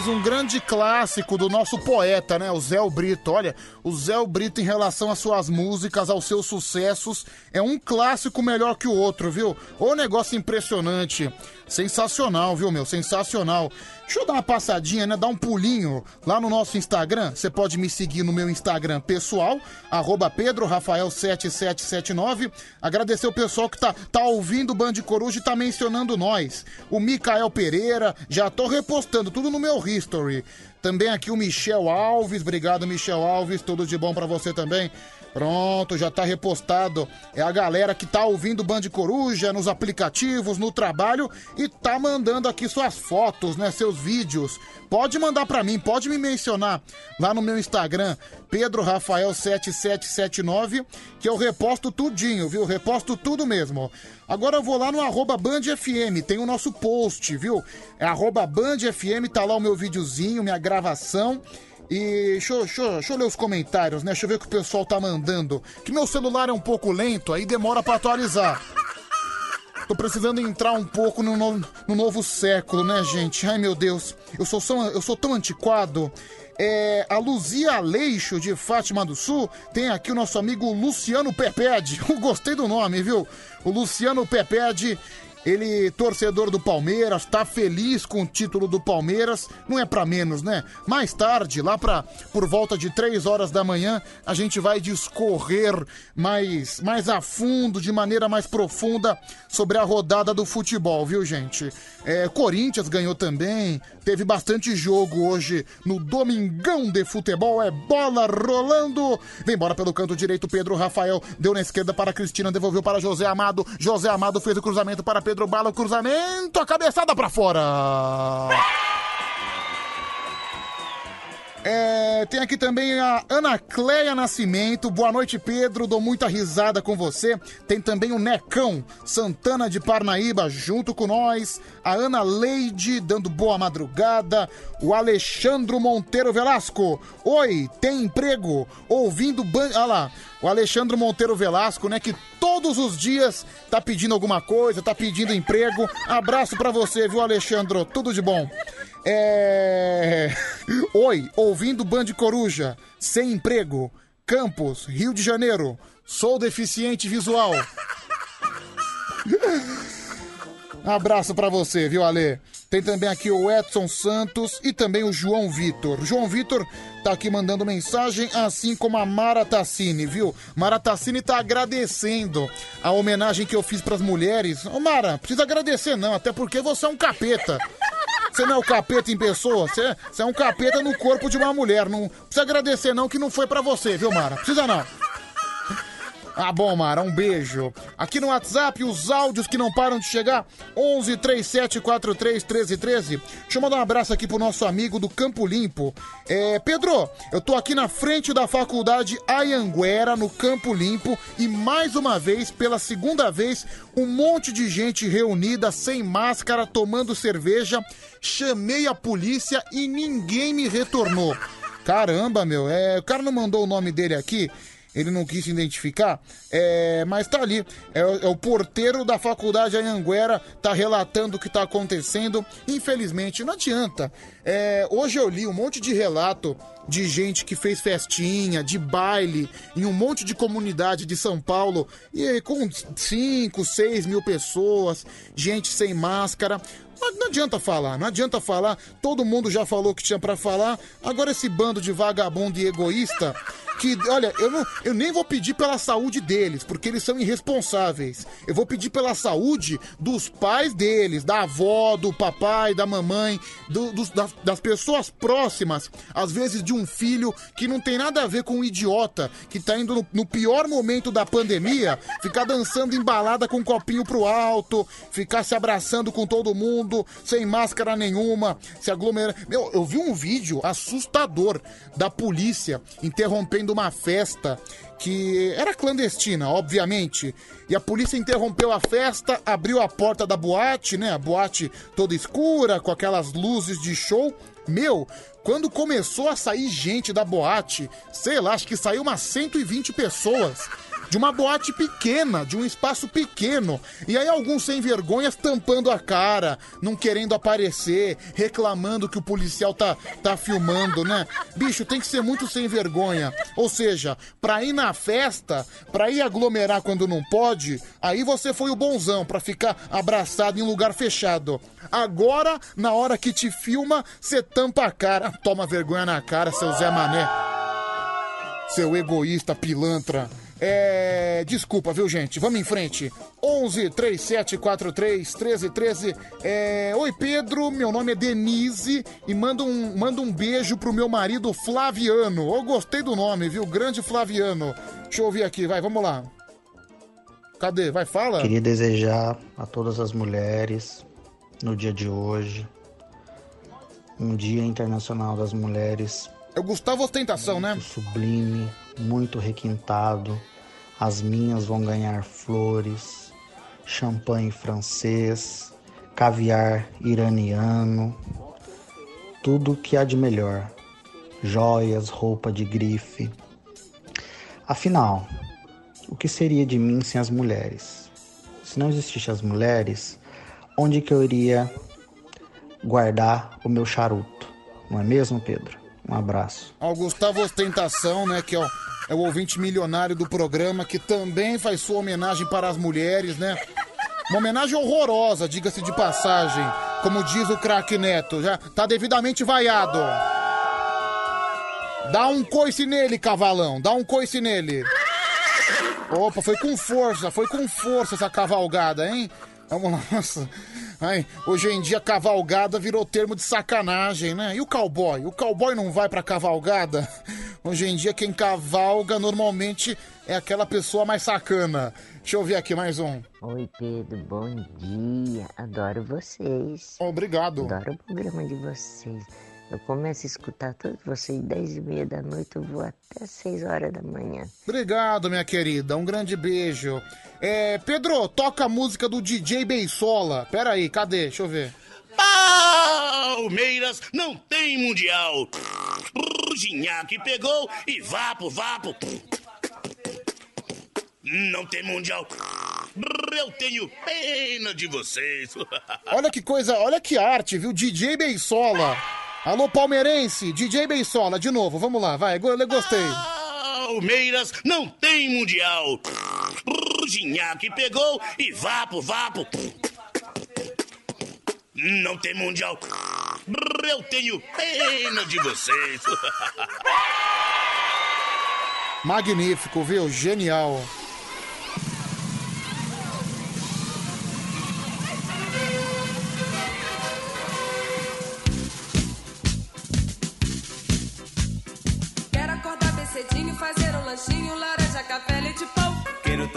Mais um grande clássico do nosso poeta, né? O Zé Brito. Olha, o Zé Brito, em relação às suas músicas, aos seus sucessos, é um clássico melhor que o outro, viu? Ô negócio impressionante. Sensacional, viu, meu? Sensacional. Deixa eu dar uma passadinha, né? Dar um pulinho lá no nosso Instagram. Você pode me seguir no meu Instagram pessoal, arroba pedrorafael7779. Agradecer o pessoal que tá, tá ouvindo o Band Coruja e tá mencionando nós. O Micael Pereira, já tô repostando tudo no meu history. Também aqui o Michel Alves, obrigado Michel Alves, tudo de bom pra você também. Pronto, já tá repostado. É a galera que tá ouvindo Band Coruja nos aplicativos, no trabalho e tá mandando aqui suas fotos, né, seus vídeos. Pode mandar pra mim, pode me mencionar lá no meu Instagram, pedrorafael7779, que eu reposto tudinho, viu? Reposto tudo mesmo. Agora eu vou lá no arroba FM, tem o nosso post, viu? É arroba Band FM, tá lá o meu videozinho, minha gravação. E deixa, deixa deixa eu ler os comentários, né? Deixa eu ver o que o pessoal tá mandando. Que meu celular é um pouco lento, aí demora pra atualizar. Tô precisando entrar um pouco no, no- no novo século, né, gente? Ai, meu Deus. Eu sou, tão- eu sou tão antiquado. É, a Luzia Aleixo, de Fátima do Sul, tem aqui o nosso amigo Luciano Pepede. [laughs] Eu gostei do nome, viu? O Luciano Pepede, ele, torcedor do Palmeiras, tá feliz com o título do Palmeiras. Não é pra menos, né? Mais tarde, lá pra, por volta de 3 horas da manhã, a gente vai discorrer mais, mais a fundo, de maneira mais profunda, sobre a rodada do futebol, viu, gente? É, Corinthians ganhou também, teve bastante jogo hoje no Domingão de Futebol, é bola rolando. Vem embora pelo canto direito, Pedro Rafael deu na esquerda para Cristina, devolveu para José Amado. José Amado fez o cruzamento para Pedro Bala, o cruzamento, a cabeçada para fora. É, tem aqui também a Ana Cleia Nascimento. Boa noite, Pedro. Dou muita risada com você. Tem também o Necão Santana de Parnaíba junto com nós. A Ana Leide dando boa madrugada. O Alexandro Monteiro Velasco. Oi, tem emprego? Ouvindo ban... Olha lá. O Alexandre Monteiro Velasco, né? Que todos os dias tá pedindo alguma coisa, tá pedindo emprego. Abraço pra você, viu, Alexandro? Tudo de bom. É. [laughs] Oi, ouvindo Band Coruja, sem emprego, Campos, Rio de Janeiro. Sou deficiente visual. [laughs] Abraço pra você, viu, Ale? Tem também aqui o Edson Santos e também o João Vitor. João Vitor tá aqui mandando mensagem, assim como a Mara Tassini, viu? Mara Tassini tá agradecendo a homenagem que eu fiz pras mulheres. Ô, Mara, precisa agradecer não, até porque você é um capeta. Você não é o capeta em pessoa, você, você é um capeta no corpo de uma mulher. Não precisa agradecer não que não foi pra você, viu, Mara? Precisa não. Ah, bom, Mara, um beijo. Aqui no WhatsApp, os áudios que não param de chegar, 11 37 43 13 13. Deixa eu mandar um abraço aqui pro nosso amigo do Campo Limpo. É, Pedro, eu tô aqui na frente da faculdade Ayanguera, no Campo Limpo, e mais uma vez, pela segunda vez, um monte de gente reunida, sem máscara, tomando cerveja. Chamei a polícia e ninguém me retornou. Caramba, meu, é, o cara não mandou o nome dele aqui. Ele não quis se identificar, é, mas tá ali. É, o- é o porteiro da faculdade Anhanguera, tá relatando o que tá acontecendo. Infelizmente, não adianta. É, hoje eu li um monte de relato de gente que fez festinha, de baile, em um monte de comunidade de São Paulo, e com 5, 6 mil pessoas, gente sem máscara. Não não adianta falar, não adianta falar. Todo mundo já falou o que tinha pra falar. Agora esse bando de vagabundo e egoísta que, olha, eu, não, eu nem vou pedir pela saúde deles, porque eles são irresponsáveis. Eu vou pedir pela saúde dos pais deles, da avó, do papai, da mamãe, do- das, das pessoas próximas, às vezes de um filho que não tem nada a ver com um idiota que tá indo no, no pior momento da pandemia, ficar dançando embalada com um copinho pro alto, ficar se abraçando com todo mundo, sem máscara nenhuma, se aglomerar. Meu, eu vi um vídeo assustador da polícia interrompendo uma festa que era clandestina, obviamente. E a polícia interrompeu a festa, abriu a porta da boate, né? A boate toda escura, com aquelas luzes de show. Meu, quando começou a sair gente da boate, sei lá, acho que saiu umas 120 pessoas de uma boate pequena, de um espaço pequeno. E aí alguns sem vergonhas tampando a cara, não querendo aparecer, reclamando que o policial tá, tá filmando, né? Bicho, tem que ser muito sem vergonha. Ou seja, pra ir na festa, pra ir aglomerar quando não pode, aí você foi o bonzão pra ficar abraçado em lugar fechado. Agora, na hora que te filma, você tampa a cara. Toma vergonha na cara, seu Zé Mané. Seu egoísta pilantra. É. Desculpa, viu, gente? Vamos em frente. 11 37 43 13 13. É... Oi, Pedro. Meu nome é Denise. E manda um, manda um beijo pro meu marido Flaviano. Eu gostei do nome, viu? Grande Flaviano. Deixa eu ouvir aqui, vai, vamos lá. Cadê? Vai, fala. Queria desejar a todas as mulheres, no dia de hoje, um Dia Internacional das Mulheres. É o Gustavo Ostentação, né? Sublime, muito requintado. As minhas vão ganhar flores, champanhe francês, caviar iraniano, tudo que há de melhor. joias, roupa de grife. Afinal, o que seria de mim sem as mulheres? Se não existissem as mulheres, onde que eu iria guardar o meu charuto? Não é mesmo, Pedro? Um abraço. Ó, o Gustavo Ostentação, né, que é o, é o ouvinte milionário do programa, que também faz sua homenagem para as mulheres, né? Uma homenagem horrorosa, diga-se de passagem, como diz o craque Neto, já tá devidamente vaiado. Dá um coice nele, cavalão, dá um coice nele. Opa, foi com força, foi com força essa cavalgada, hein? Vamos lá, nossa. Ai, hoje em dia cavalgada virou termo de sacanagem, né? E o cowboy? O cowboy não vai pra cavalgada? [laughs] Hoje em dia quem cavalga normalmente é aquela pessoa mais sacana. Deixa eu ver aqui mais um. Oi, Pedro, bom dia. Adoro vocês. Obrigado. Adoro o programa de vocês. Eu começo a escutar todos vocês 10 e meia da noite, eu vou até 6 horas da manhã. Obrigado, minha querida. Um grande beijo. É, Pedro, toca a música do DJ Beisola. Pera aí, cadê? Deixa eu ver. Palmeiras não tem mundial. Ginhaque pegou e vapo, vapo. Não tem mundial. Eu tenho pena de vocês. [laughs] Olha que coisa, olha que arte, viu? DJ Beisola. Alô, palmeirense, DJ Beisola, de novo, vamos lá, vai, eu gostei. Palmeiras não tem mundial. Ginhaque pegou e vapo, vapo. Não tem mundial. Eu tenho pena de vocês. [laughs] Magnífico, viu? Genial.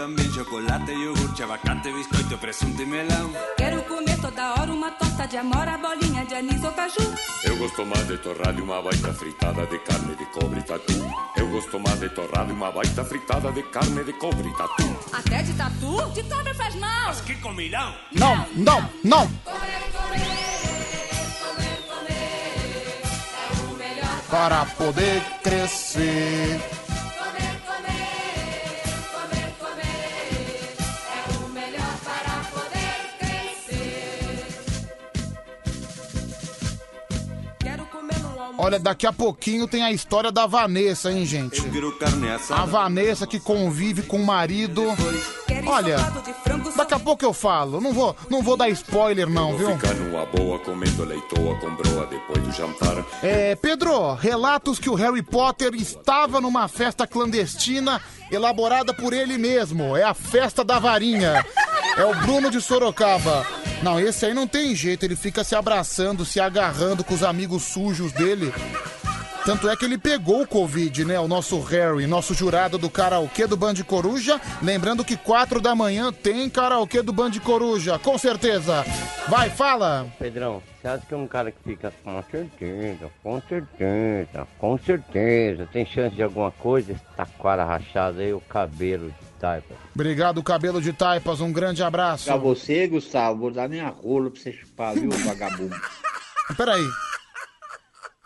Também chocolate, iogurte, abacate, biscoito, presunto e melão. Quero comer toda hora uma torta de amora, bolinha de anis ou caju. Eu gosto mais de torrada e uma baita fritada de carne de cobre e tatu. Eu gosto mais de torrada e uma baita fritada de carne de cobre e tatu. Até de tatu? De cobre faz mal. Mas que comilão! Não, não, não! Para poder crescer. É o Olha, daqui a pouquinho tem a história da Vanessa, hein, gente? A Vanessa que convive com o marido. Olha, daqui a pouco eu falo. Não vou, não vou dar spoiler, não, viu? É, Pedro, relatos que o Harry Potter estava numa festa clandestina elaborada por ele mesmo. É a festa da varinha. É o Bruno de Sorocaba. Não, esse aí não tem jeito, ele fica se abraçando, se agarrando com os amigos sujos dele. Tanto é que ele pegou o Covid, né? O nosso Harry, nosso jurado do karaokê do Band Coruja. Lembrando que quatro da manhã tem karaokê do Band Coruja, com certeza. Vai, fala! Pedrão, você acha que é um cara que fica com certeza, com certeza, com certeza, tem chance de alguma coisa? Esse taquara rachado aí, o cabelo de taipa. Obrigado, cabelo de taipas, um grande abraço. Pra você, Gustavo, vou dar nem a rola pra você chupar, viu, vagabundo? [laughs] Peraí.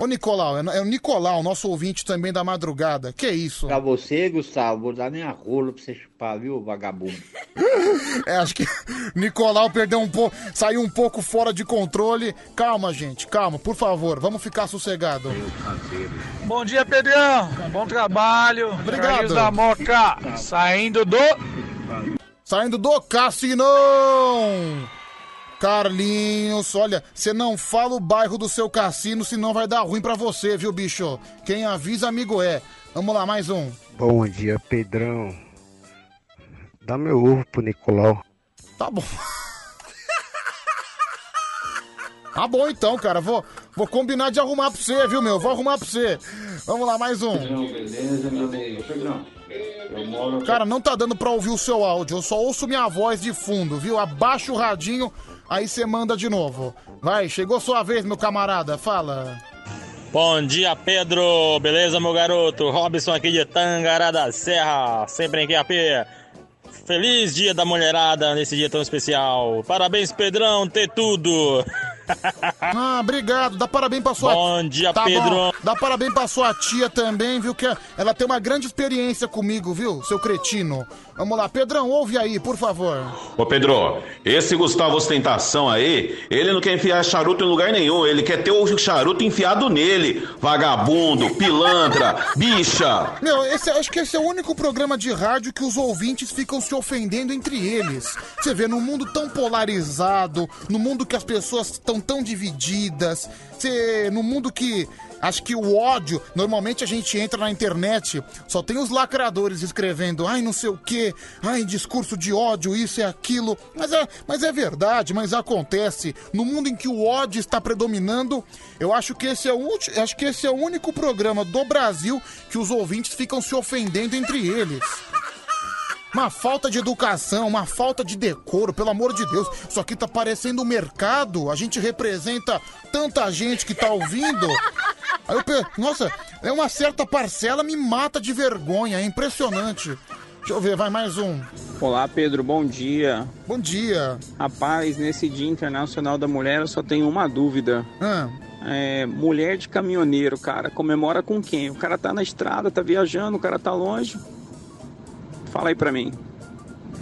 Ô, Nicolau, é é o Nicolau, nosso ouvinte também da madrugada. Que isso? Pra você, Gustavo, vou dar nem a rola pra você chupar, viu, vagabundo? [laughs] É, acho que [laughs] Nicolau perdeu um pouco, saiu um pouco fora de controle. Calma, gente, calma, por favor, vamos ficar sossegado. Bom dia, Pedrão. Bom trabalho. Obrigado. Carlinhos da Moca, saindo do... Saindo do Cassinão! Carlinhos, olha, você não fala o bairro do seu cassino, senão vai dar ruim pra você, viu, bicho? Quem avisa, amigo é. Vamos lá, mais um. Bom dia, Pedrão. Dá meu ovo pro Nicolau. Tá bom. Tá bom então, cara. Vou, vou combinar de arrumar pra você, viu, meu? Vou arrumar pra você. Vamos lá, mais um. beleza, meu amigo? Pedrão, moro... Cara, não tá dando pra ouvir o seu áudio. Eu só ouço minha voz de fundo, viu? Abaixa o radinho, aí você manda de novo. Vai, chegou sua vez, meu camarada. Fala. Bom dia, Pedro. Beleza, meu garoto? Robson aqui de Tangará da Serra, sempre em QAP. Feliz dia da mulherada nesse dia tão especial. Parabéns, Pedrão, ter tudo. [laughs] [laughs] Ah, obrigado. Dá parabéns pra sua Bom dia, Tá Pedro. bom. Dá parabéns pra sua tia também, viu? Que ela tem uma grande experiência comigo, viu, seu cretino? Vamos lá, Pedrão, ouve aí, por favor. Ô Pedro, esse Gustavo Ostentação aí, ele não quer enfiar charuto em lugar nenhum, ele quer ter o charuto enfiado nele. Vagabundo, pilantra, [laughs] bicha. Meu, esse, acho que esse é o único programa de rádio que os ouvintes ficam se ofendendo entre eles. Você vê, num mundo tão polarizado, no mundo que as pessoas estão tão divididas, você, no mundo que acho que o ódio, normalmente a gente entra na internet, só tem os lacradores escrevendo, ai não sei o que, ai discurso de ódio, isso e aquilo. Mas é, mas é verdade, mas acontece. No mundo em que o ódio está predominando, eu acho que esse é o ulti- acho que esse é o único programa do Brasil que os ouvintes ficam se ofendendo entre eles. Uma falta de educação, uma falta de decoro, pelo amor de Deus. Isso aqui tá parecendo um mercado. A gente representa tanta gente que tá ouvindo. Aí eu penso, nossa, é uma certa parcela me mata de vergonha, é impressionante. Deixa eu ver, vai mais um. Olá, Pedro, bom dia. Bom dia. Rapaz, nesse Dia Internacional da Mulher eu só tenho uma dúvida. Ah. É, mulher de caminhoneiro, cara, comemora com quem? O cara tá na estrada, tá viajando, o cara tá longe. Fala aí pra mim.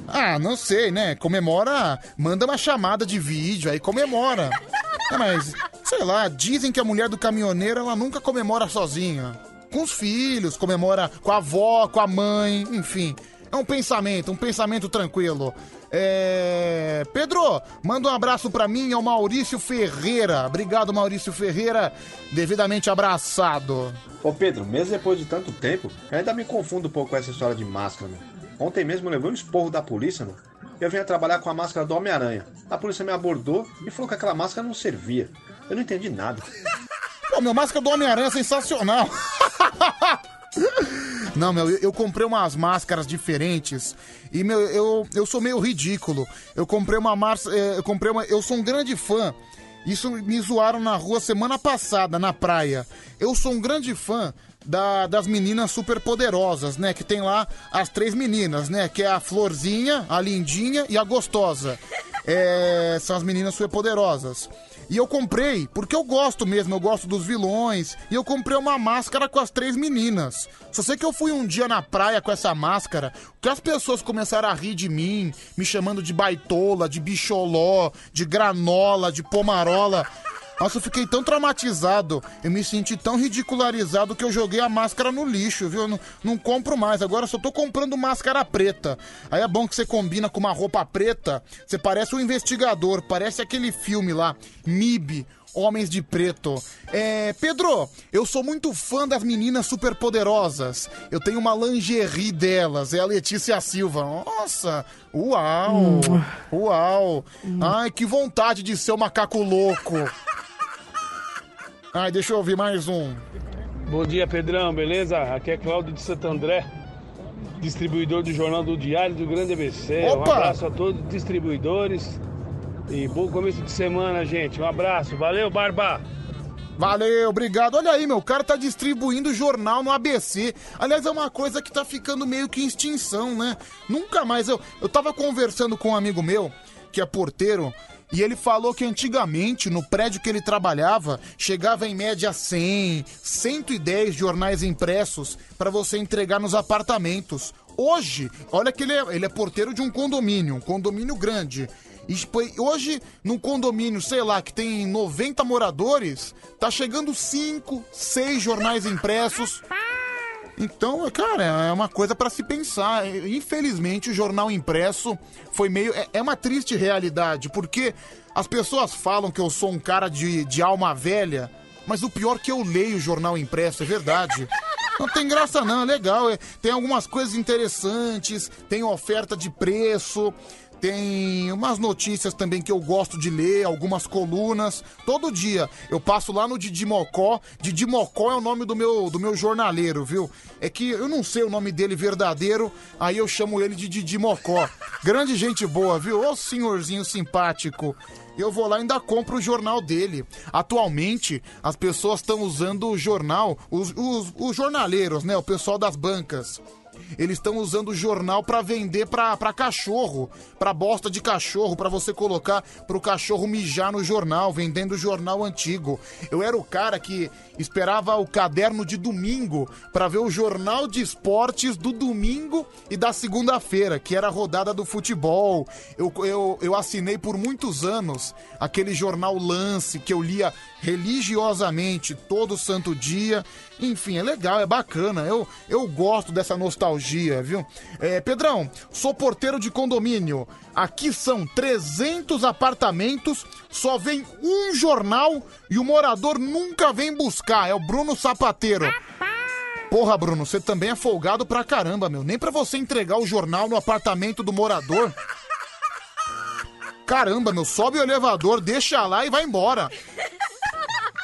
Ah, não sei, né? Comemora, manda uma chamada de vídeo, aí comemora. [laughs] É, mas, sei lá, dizem que a mulher do caminhoneiro, ela nunca comemora sozinha. Com os filhos, comemora com a avó, com a mãe, enfim. É um pensamento, um pensamento tranquilo. É... Pedro, manda um abraço pra mim, é o Maurício Ferreira. Obrigado, Maurício Ferreira, devidamente abraçado. Ô Pedro, mesmo depois de tanto tempo, eu ainda me confundo um pouco com essa história de máscara, meu. Ontem mesmo eu levei um esporro da polícia, meu. Eu vinha trabalhar com a máscara do Homem-Aranha. A polícia me abordou e falou que aquela máscara não servia. Eu não entendi nada. [laughs] Pô, meu máscara do Homem-Aranha é sensacional. [laughs] Não, meu, eu, comprei umas máscaras diferentes e, meu, eu, eu sou meio ridículo. Eu comprei uma máscara. Eu comprei uma. Eu sou um grande fã. Isso me zoaram na rua semana passada, na praia. Eu sou um grande fã da- das meninas super poderosas, né? Que tem lá as três meninas, né? Que é a Florzinha, a Lindinha e a Gostosa. É, são as meninas super poderosas. E eu comprei, porque eu gosto mesmo, eu gosto dos vilões. E eu comprei uma máscara com as três meninas. Só sei que eu fui um dia na praia com essa máscara, que as pessoas começaram a rir de mim, me chamando de baitola, de bicholó, de granola, de pomarola. Nossa, eu fiquei tão traumatizado, eu me senti tão ridicularizado que eu joguei a máscara no lixo, viu? Eu não, não compro mais, agora eu só tô comprando máscara preta. Aí é bom que você combina com uma roupa preta, você parece um investigador, parece aquele filme lá, MIB, Homens de Preto. É, Pedro, eu sou muito fã das meninas superpoderosas. Eu tenho uma lingerie delas, é a Letícia Silva. Nossa, uau, uau. Ai, que vontade de ser um macaco louco. Ai, deixa eu ouvir mais um. Bom dia, Pedrão, beleza? Aqui é Cláudio de Santo André, distribuidor do Jornal do Diário do Grande ABC. Um Opa! abraço a todos os distribuidores e bom começo de semana, gente. Um abraço, valeu, Barba! Valeu, obrigado. Olha aí, meu, o cara tá distribuindo jornal no ABC. Aliás, é uma coisa que tá ficando meio que em extinção, né? Nunca mais. Eu, eu tava conversando com um amigo meu, que é porteiro, e ele falou que antigamente, no prédio que ele trabalhava, chegava em média 100, 110 jornais impressos pra você entregar nos apartamentos. Hoje, olha que ele é, ele é porteiro de um condomínio, um condomínio grande. E tipo, hoje, num condomínio, sei lá, que tem 90 moradores, tá chegando 5, 6 jornais impressos. Então, cara, é uma coisa pra se pensar. Infelizmente, o jornal impresso foi meio. É, é uma triste realidade, porque as pessoas falam que eu sou um cara de, de alma velha, mas o pior é que eu leio o jornal impresso, é verdade. Não tem graça não, é legal. é- tem algumas coisas interessantes, tem oferta de preço, tem umas notícias também que eu gosto de ler, algumas colunas. Todo dia eu passo lá no Didi Mocó. Didi Mocó é o nome do meu, do meu jornaleiro, viu? É que eu não sei o nome dele verdadeiro, aí eu chamo ele de Didi Mocó. Grande gente boa, viu? Ô senhorzinho simpático. Eu vou lá e ainda compro o jornal dele. Atualmente, as pessoas estão usando o jornal, os, os, os jornaleiros, né? O pessoal das bancas. Eles estão usando o jornal pra vender pra cachorro, pra bosta de cachorro, pra você colocar pro cachorro mijar no jornal, vendendo jornal antigo. Eu era o cara que esperava o caderno de domingo pra ver o jornal de esportes do domingo e da segunda-feira, que era a rodada do futebol. Eu, eu, eu assinei por muitos anos aquele jornal Lance que eu lia religiosamente todo santo dia. Enfim, é legal, é bacana. Eu, eu gosto dessa nostalgia, viu? É, Pedrão, sou porteiro de condomínio. Aqui são 300 apartamentos, só vem um jornal e o morador nunca vem buscar. É o Bruno Sapateiro. Porra, Bruno, você também é folgado pra caramba, meu. Nem pra você entregar o jornal no apartamento do morador. Caramba, meu, sobe o elevador, deixa lá e vai embora.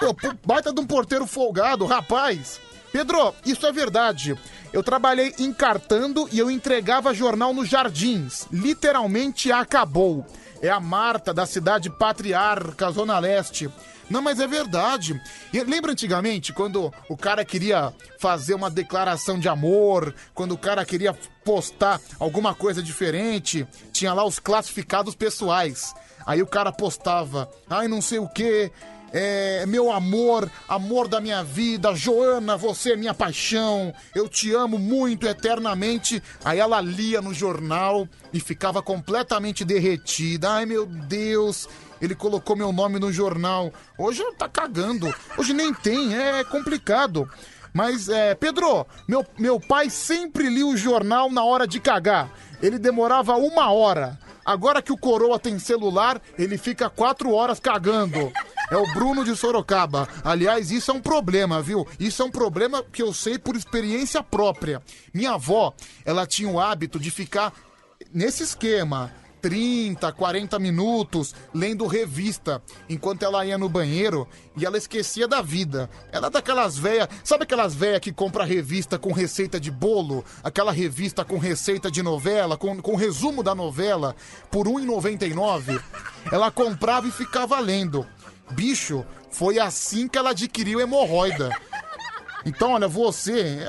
Pô, baita de um porteiro folgado, rapaz. Pedro, isso é verdade. Eu trabalhei encartando e eu entregava jornal nos jardins. Literalmente acabou. É a Marta da cidade patriarca, Zona Leste. Não, mas é verdade. E lembra antigamente quando o cara queria fazer uma declaração de amor, quando o cara queria postar alguma coisa diferente, tinha lá os classificados pessoais. Aí o cara postava, ai não sei o que, é, meu amor, amor da minha vida, Joana, você é minha paixão, eu te amo muito eternamente. Aí ela lia no jornal e ficava completamente derretida. Ai meu Deus, ele colocou meu nome no jornal. Hoje tá cagando, hoje nem tem, é complicado. Mas, é, Pedro, meu, meu pai sempre lia o jornal na hora de cagar. Ele demorava uma hora. Agora que o coroa tem celular, ele fica quatro horas cagando. É o Bruno de Sorocaba. Aliás, isso é um problema, viu? Isso é um problema que eu sei por experiência própria. Minha avó, ela tinha o hábito de ficar nesse esquema. 30, 40 minutos lendo revista enquanto ela ia no banheiro e ela esquecia da vida. Ela é daquelas velhas, sabe aquelas velhas que compra revista com receita de bolo? Aquela revista com receita de novela, com, com resumo da novela, por R$ 1,99? Ela comprava e ficava lendo. Bicho, foi assim que ela adquiriu hemorroida. Então, olha, você.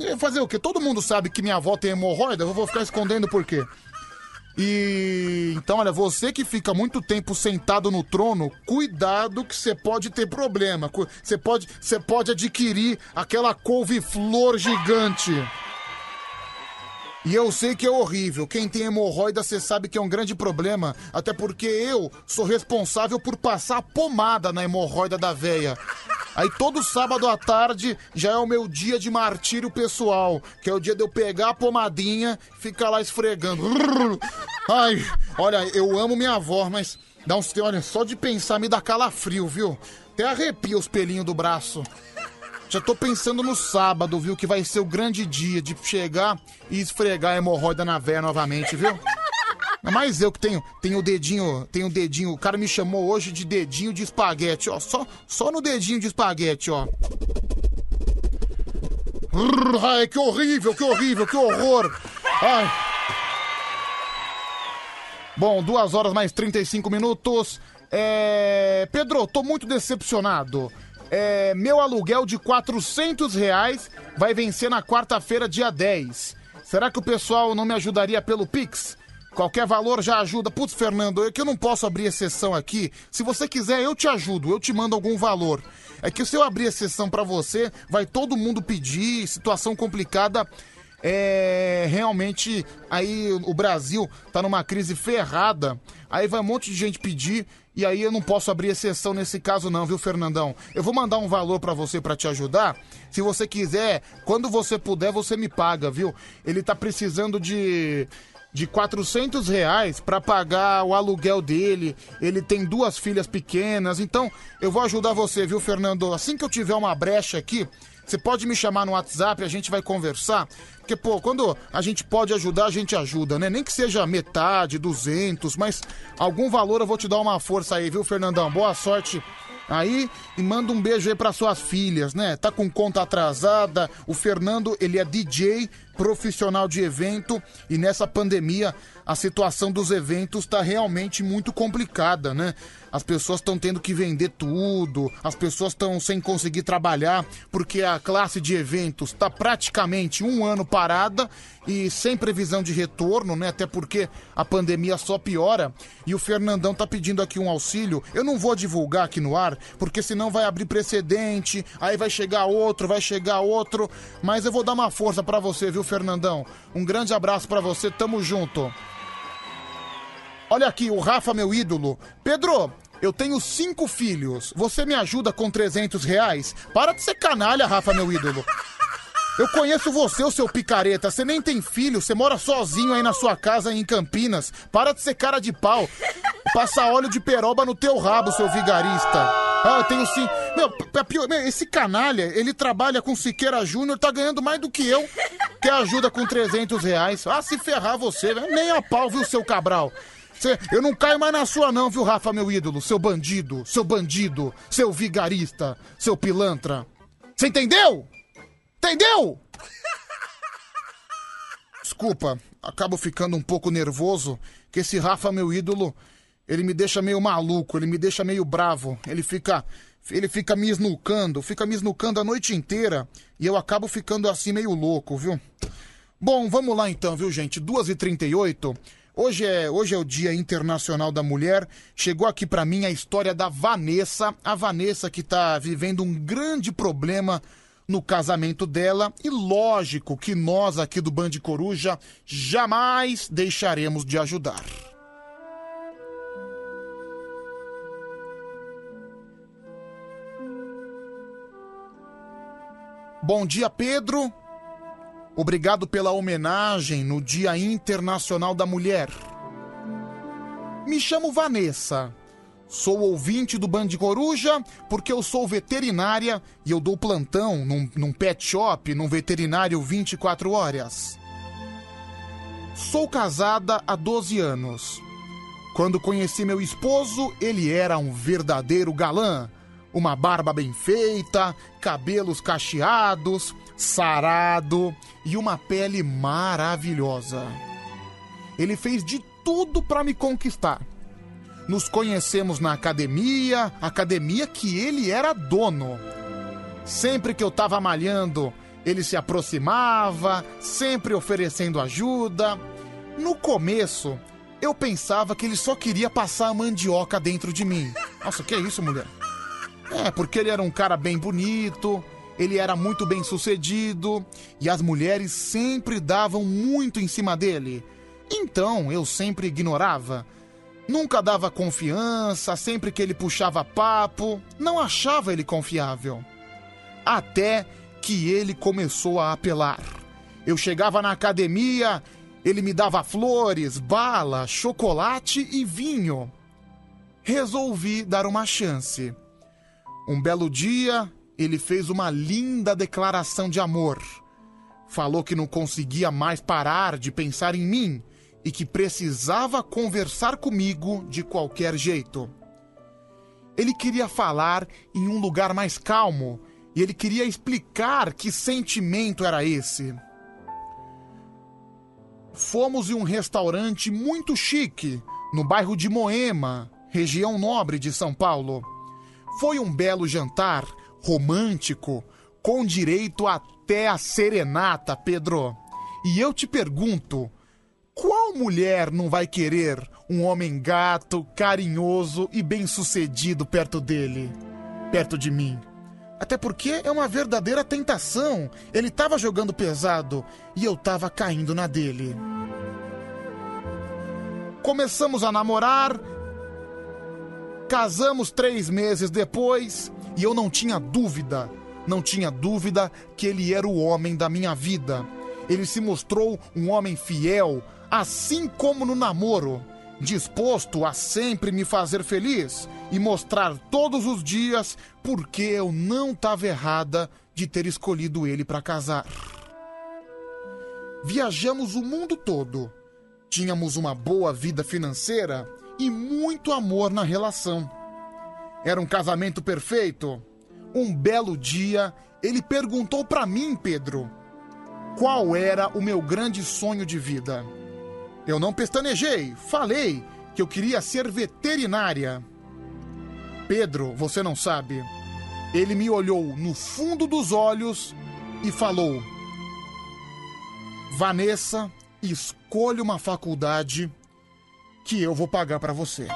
é- Fazer o quê? Todo mundo sabe que minha avó tem hemorroida, eu vou ficar escondendo por quê? E então, olha, você que fica muito tempo sentado no trono, cuidado que você pode ter problema. Você pode, você pode adquirir aquela couve-flor gigante. E eu sei que é horrível. Quem tem hemorroida, você sabe que é um grande problema. Até porque eu sou responsável por passar pomada na hemorroida da véia. Aí todo sábado à tarde já é o meu dia de martírio pessoal, que é o dia de eu pegar a pomadinha ficar lá esfregando. Ai, olha, eu amo minha avó, mas dá uns, olha, só de pensar me dá calafrio, viu? Até arrepia os pelinhos do braço. Já tô pensando no sábado, viu? Que vai ser o grande dia de chegar e esfregar a hemorroida na véia novamente, viu? Mas eu que tenho, tenho o dedinho, tenho o dedinho. O cara me chamou hoje de dedinho de espaguete, ó. Só, só no dedinho de espaguete, ó. Ai, que horrível, que horrível, que horror. Ai. Bom, duas horas mais 35 minutos. É... Pedro, tô muito decepcionado. É, meu aluguel de 400 reais vai vencer na quarta-feira, dia 10. Será que o pessoal não me ajudaria pelo Pix? Qualquer valor já ajuda. Putz, Fernando, é que eu não posso abrir exceção aqui. Se você quiser, eu te ajudo, eu te mando algum valor. É que se eu abrir exceção pra você, vai todo mundo pedir, situação complicada. É realmente aí o Brasil tá numa crise ferrada. Aí vai um monte de gente pedir e aí eu não posso abrir exceção nesse caso não, viu, Fernandão? Eu vou mandar um valor pra você pra te ajudar. Se você quiser, quando você puder, você me paga, viu? Ele tá precisando de de 400 reais pra pagar o aluguel dele. Ele tem duas filhas pequenas, então eu vou ajudar você, viu, Fernando? Assim que eu tiver uma brecha aqui, você pode me chamar no WhatsApp, a gente vai conversar. Porque, pô, quando a gente pode ajudar, a gente ajuda, né? Nem que seja metade, 200, mas algum valor eu vou te dar uma força aí, viu, Fernandão? Boa sorte aí e manda um beijo aí para suas filhas, né? Tá com conta atrasada. O Fernando, ele é DJ, profissional de evento e nessa pandemia a situação dos eventos está realmente muito complicada, né? As pessoas estão tendo que vender tudo, as pessoas estão sem conseguir trabalhar porque a classe de eventos está praticamente um ano parada e sem previsão de retorno, né? Até porque a pandemia só piora. E o Fernandão tá pedindo aqui um auxílio. Eu não vou divulgar aqui no ar, porque senão vai abrir precedente, aí vai chegar outro, vai chegar outro. Mas eu vou dar uma força pra você, viu, Fernandão? Um grande abraço pra você, tamo junto. Olha aqui, o Rafa, meu ídolo. Pedro, eu tenho cinco filhos. Você me ajuda com 300 reais? Para de ser canalha, Rafa, meu ídolo. Eu conheço você, o seu picareta. Você nem tem filho, você mora sozinho aí na sua casa em Campinas. Para de ser cara de pau. Passa óleo de peroba no teu rabo, seu vigarista. Ah, eu tenho sim. Meu, esse canalha, ele trabalha com Siqueira Júnior, tá ganhando mais do que eu. Quer ajuda com 300 reais. Ah, se ferrar você, velho. Nem a pau, viu, seu Cabral? Cê- eu não caio mais na sua, não, viu, Rafa, meu ídolo? Seu bandido, seu bandido, seu vigarista, seu pilantra. Você entendeu? Entendeu? Desculpa, acabo ficando um pouco nervoso, que esse Rafa, meu ídolo, ele me deixa meio maluco, ele me deixa meio bravo. Ele fica. Ele fica me esnucando, fica me esnucando a noite inteira. E eu acabo ficando assim meio louco, viu? Bom, vamos lá então, viu, gente? 2h38. Hoje é, hoje é o Dia Internacional da Mulher. Chegou aqui pra mim a história da Vanessa. A Vanessa que tá vivendo um grande problema no casamento dela. E lógico que nós aqui do Band Coruja jamais deixaremos de ajudar. Bom dia, Pedro. Obrigado pela homenagem no Dia Internacional da Mulher. Me chamo Vanessa. Sou ouvinte do Band Coruja porque eu sou veterinária e eu dou plantão num, num pet shop, num veterinário 24 horas. Sou casada há 12 anos. Quando conheci meu esposo, ele era um verdadeiro galã. Uma barba bem feita, cabelos cacheados, sarado e uma pele maravilhosa. Ele fez de tudo para me conquistar. Nos conhecemos na academia, academia que ele era dono. Sempre que eu tava malhando, ele se aproximava, sempre oferecendo ajuda. No começo, eu pensava que ele só queria passar a mandioca dentro de mim. Nossa, que isso, mulher? É, porque ele era um cara bem bonito, ele era muito bem sucedido e as mulheres sempre davam muito em cima dele. Então eu sempre ignorava. Nunca dava confiança, sempre que ele puxava papo, não achava ele confiável. Até que ele começou a apelar. Eu chegava na academia, ele me dava flores, bala, chocolate e vinho. Resolvi dar uma chance. Um belo dia, ele fez uma linda declaração de amor. Falou que não conseguia mais parar de pensar em mim e que precisava conversar comigo de qualquer jeito. Ele queria falar em um lugar mais calmo e ele queria explicar que sentimento era esse. Fomos em um restaurante muito chique, no bairro de Moema, região nobre de São Paulo. Foi um belo jantar, romântico, com direito até a serenata, Pedro. E eu te pergunto: qual mulher não vai querer um homem gato, carinhoso e bem-sucedido perto dele? Perto de mim? Até porque é uma verdadeira tentação. Ele tava jogando pesado e eu tava caindo na dele. Começamos a namorar, casamos três meses depois e eu não tinha dúvida, não tinha dúvida que ele era o homem da minha vida. Ele se mostrou um homem fiel, assim como no namoro, disposto a sempre me fazer feliz e mostrar todos os dias porque eu não estava errada de ter escolhido ele para casar. Viajamos o mundo todo. Tínhamos uma boa vida financeira e muito amor na relação. Era um casamento perfeito. Um belo dia, ele perguntou para mim, Pedro: qual era o meu grande sonho de vida. Eu não pestanejei, falei que eu queria ser veterinária. Pedro, você não sabe. Ele me olhou no fundo dos olhos e falou: Vanessa, escolha uma faculdade que eu vou pagar pra você.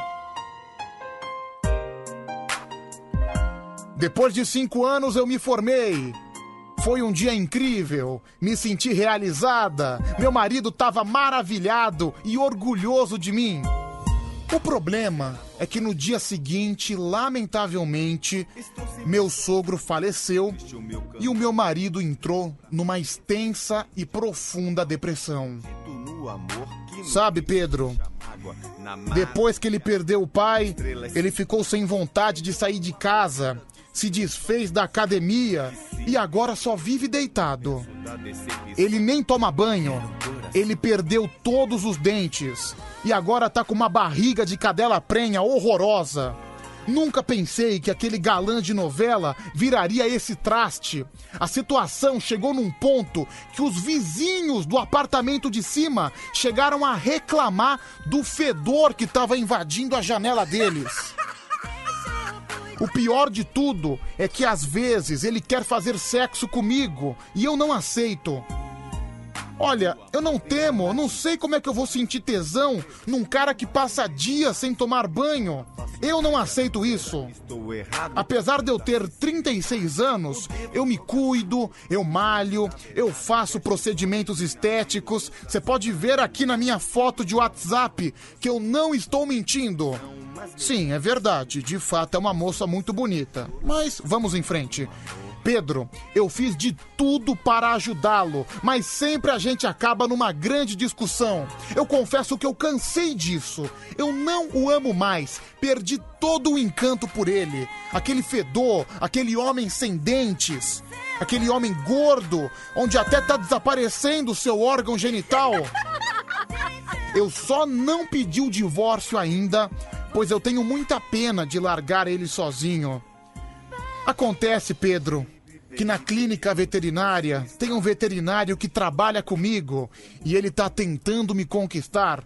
Depois de cinco anos eu me formei. Foi um dia incrível, me senti realizada. Meu marido estava maravilhado e orgulhoso de mim. O problema é que no dia seguinte, lamentavelmente, meu sogro faleceu e o meu marido entrou numa extensa e profunda depressão. Sabe, Pedro? Depois que ele perdeu o pai, ele ficou sem vontade de sair de casa, se desfez da academia e agora só vive deitado. Ele nem toma banho, ele perdeu todos os dentes e agora tá com uma barriga de cadela prenha horrorosa. Nunca pensei que aquele galã de novela viraria esse traste. A situação chegou num ponto que os vizinhos do apartamento de cima chegaram a reclamar do fedor que estava invadindo a janela deles. O pior de tudo é que às vezes ele quer fazer sexo comigo e eu não aceito. Olha, eu não temo, não sei como é que eu vou sentir tesão num cara que passa dias sem tomar banho. Eu não aceito isso. Apesar de eu ter 36 anos, eu me cuido, eu malho, eu faço procedimentos estéticos. Você pode ver aqui na minha foto de WhatsApp que eu não estou mentindo. Sim, é verdade, de fato é uma moça muito bonita. Mas vamos em frente. Pedro, eu fiz de tudo para ajudá-lo, mas sempre a gente acaba numa grande discussão. Eu confesso que eu cansei disso. Eu não o amo mais. Perdi todo o encanto por ele. Aquele fedor, aquele homem sem dentes, aquele homem gordo, onde até tá desaparecendo o seu órgão genital. Eu só não pedi o divórcio ainda, pois eu tenho muita pena de largar ele sozinho. Acontece, Pedro, que na clínica veterinária tem um veterinário que trabalha comigo e ele tá tentando me conquistar.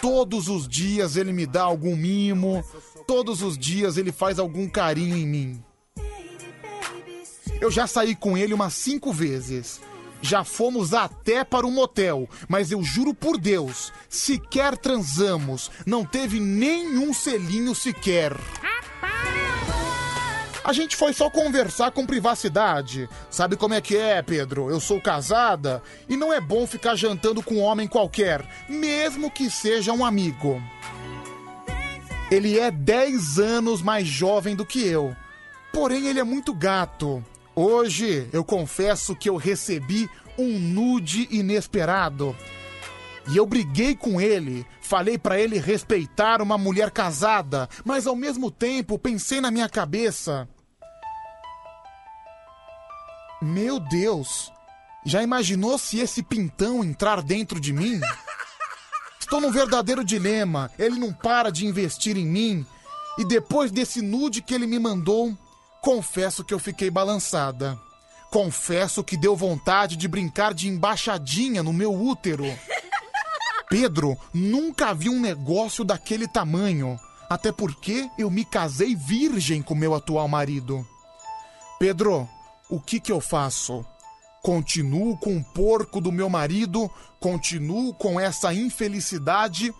Todos os dias ele me dá algum mimo, todos os dias ele faz algum carinho em mim. Eu já saí com ele umas cinco vezes. Já fomos até para um motel, mas eu juro por Deus, sequer transamos, não teve nenhum selinho sequer. A gente foi só conversar com privacidade. Sabe como é que é, Pedro? Eu sou casada e não é bom ficar jantando com um homem qualquer, mesmo que seja um amigo. Ele é 10 anos mais jovem do que eu. Porém, ele é muito gato. Hoje, eu confesso que eu recebi um nude inesperado. E eu briguei com ele, falei pra ele respeitar uma mulher casada, mas ao mesmo tempo pensei na minha cabeça. Meu Deus, já imaginou se esse pintão entrar dentro de mim? Estou num verdadeiro dilema. Ele não para de investir em mim. E depois desse nude que ele me mandou, confesso que eu fiquei balançada. Confesso que deu vontade de brincar de embaixadinha no meu útero. Pedro, nunca vi um negócio daquele tamanho. Até porque eu me casei virgem com meu atual marido. Pedro, o que que eu faço? Continuo com o porco do meu marido? Continuo com essa infelicidade?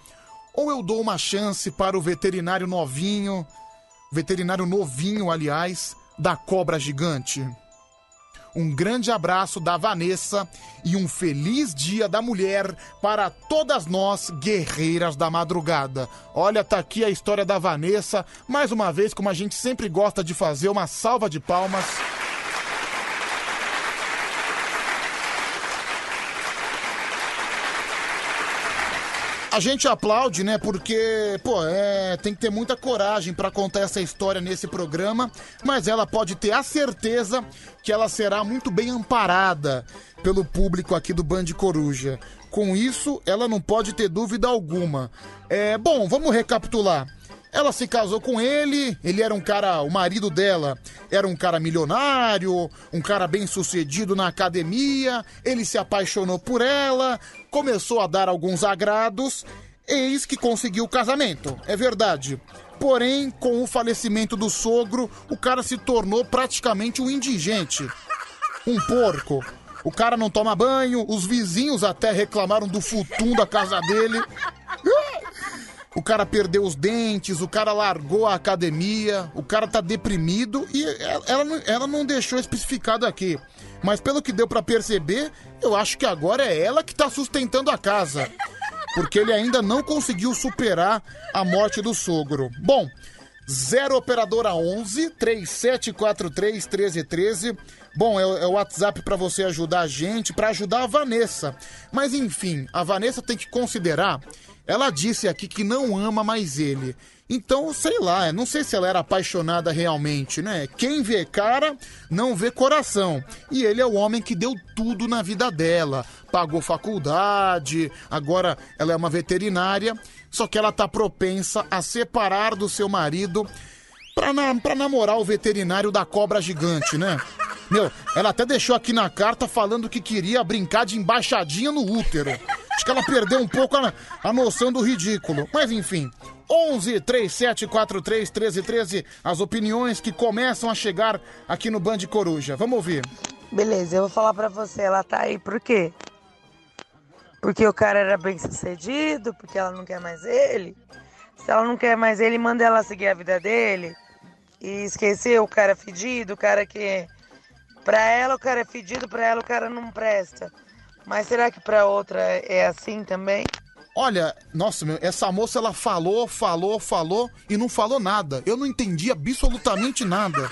Ou eu dou uma chance para o veterinário novinho, veterinário novinho, aliás, da cobra gigante? Um grande abraço da Vanessa e um feliz Dia da Mulher para todas nós, guerreiras da madrugada. Olha, tá aqui a história da Vanessa, mais uma vez, como a gente sempre gosta de fazer, uma salva de palmas. A gente aplaude, né? Porque, pô, é, tem que ter muita coragem pra contar essa história nesse programa, mas ela pode ter a certeza que ela será muito bem amparada pelo público aqui do Band Coruja. Com isso, ela não pode ter dúvida alguma. É, bom, vamos recapitular. Ela se casou com ele, ele era um cara, o marido dela era um cara milionário, um cara bem sucedido na academia, ele se apaixonou por ela, começou a dar alguns agrados, eis que conseguiu o casamento, é verdade. Porém, com o falecimento do sogro, o cara se tornou praticamente um indigente. Um porco. O cara não toma banho, os vizinhos até reclamaram do futum da casa dele. O cara perdeu os dentes, o cara largou a academia, o cara tá deprimido e ela, não- ela não deixou especificado aqui. Mas pelo que deu pra perceber, eu acho que agora é ela que tá sustentando a casa. Porque ele ainda não conseguiu superar a morte do sogro. Bom, 0 operadora 11 3743 1313. Bom, é, o- é o WhatsApp pra você ajudar a gente, pra ajudar a Vanessa. Mas enfim, a Vanessa tem que considerar, ela disse aqui que não ama mais ele. Então, sei lá, não sei se ela era apaixonada realmente, né? Quem vê cara, não vê coração. E ele é o homem que deu tudo na vida dela. Pagou faculdade, agora ela é uma veterinária. Só que ela tá propensa a separar do seu marido pra, na- pra namorar o veterinário da cobra gigante, né? Meu, ela até deixou aqui na carta falando que queria brincar de embaixadinha no útero. Acho que ela perdeu um pouco a, a noção do ridículo. Mas enfim, 11 3743 1313, as opiniões que começam a chegar aqui no Band Coruja. Vamos ouvir. Beleza, eu vou falar pra você, ela tá aí por quê? Porque o cara era bem sucedido, porque ela não quer mais ele. Se ela não quer mais ele, manda ela seguir a vida dele. E esquecer o cara fedido, o cara que. Pra ela o cara é fedido, pra ela o cara não presta. Mas será que pra outra é assim também? Olha, nossa, meu, essa moça ela falou, falou, falou e não falou nada. Eu não entendi absolutamente nada.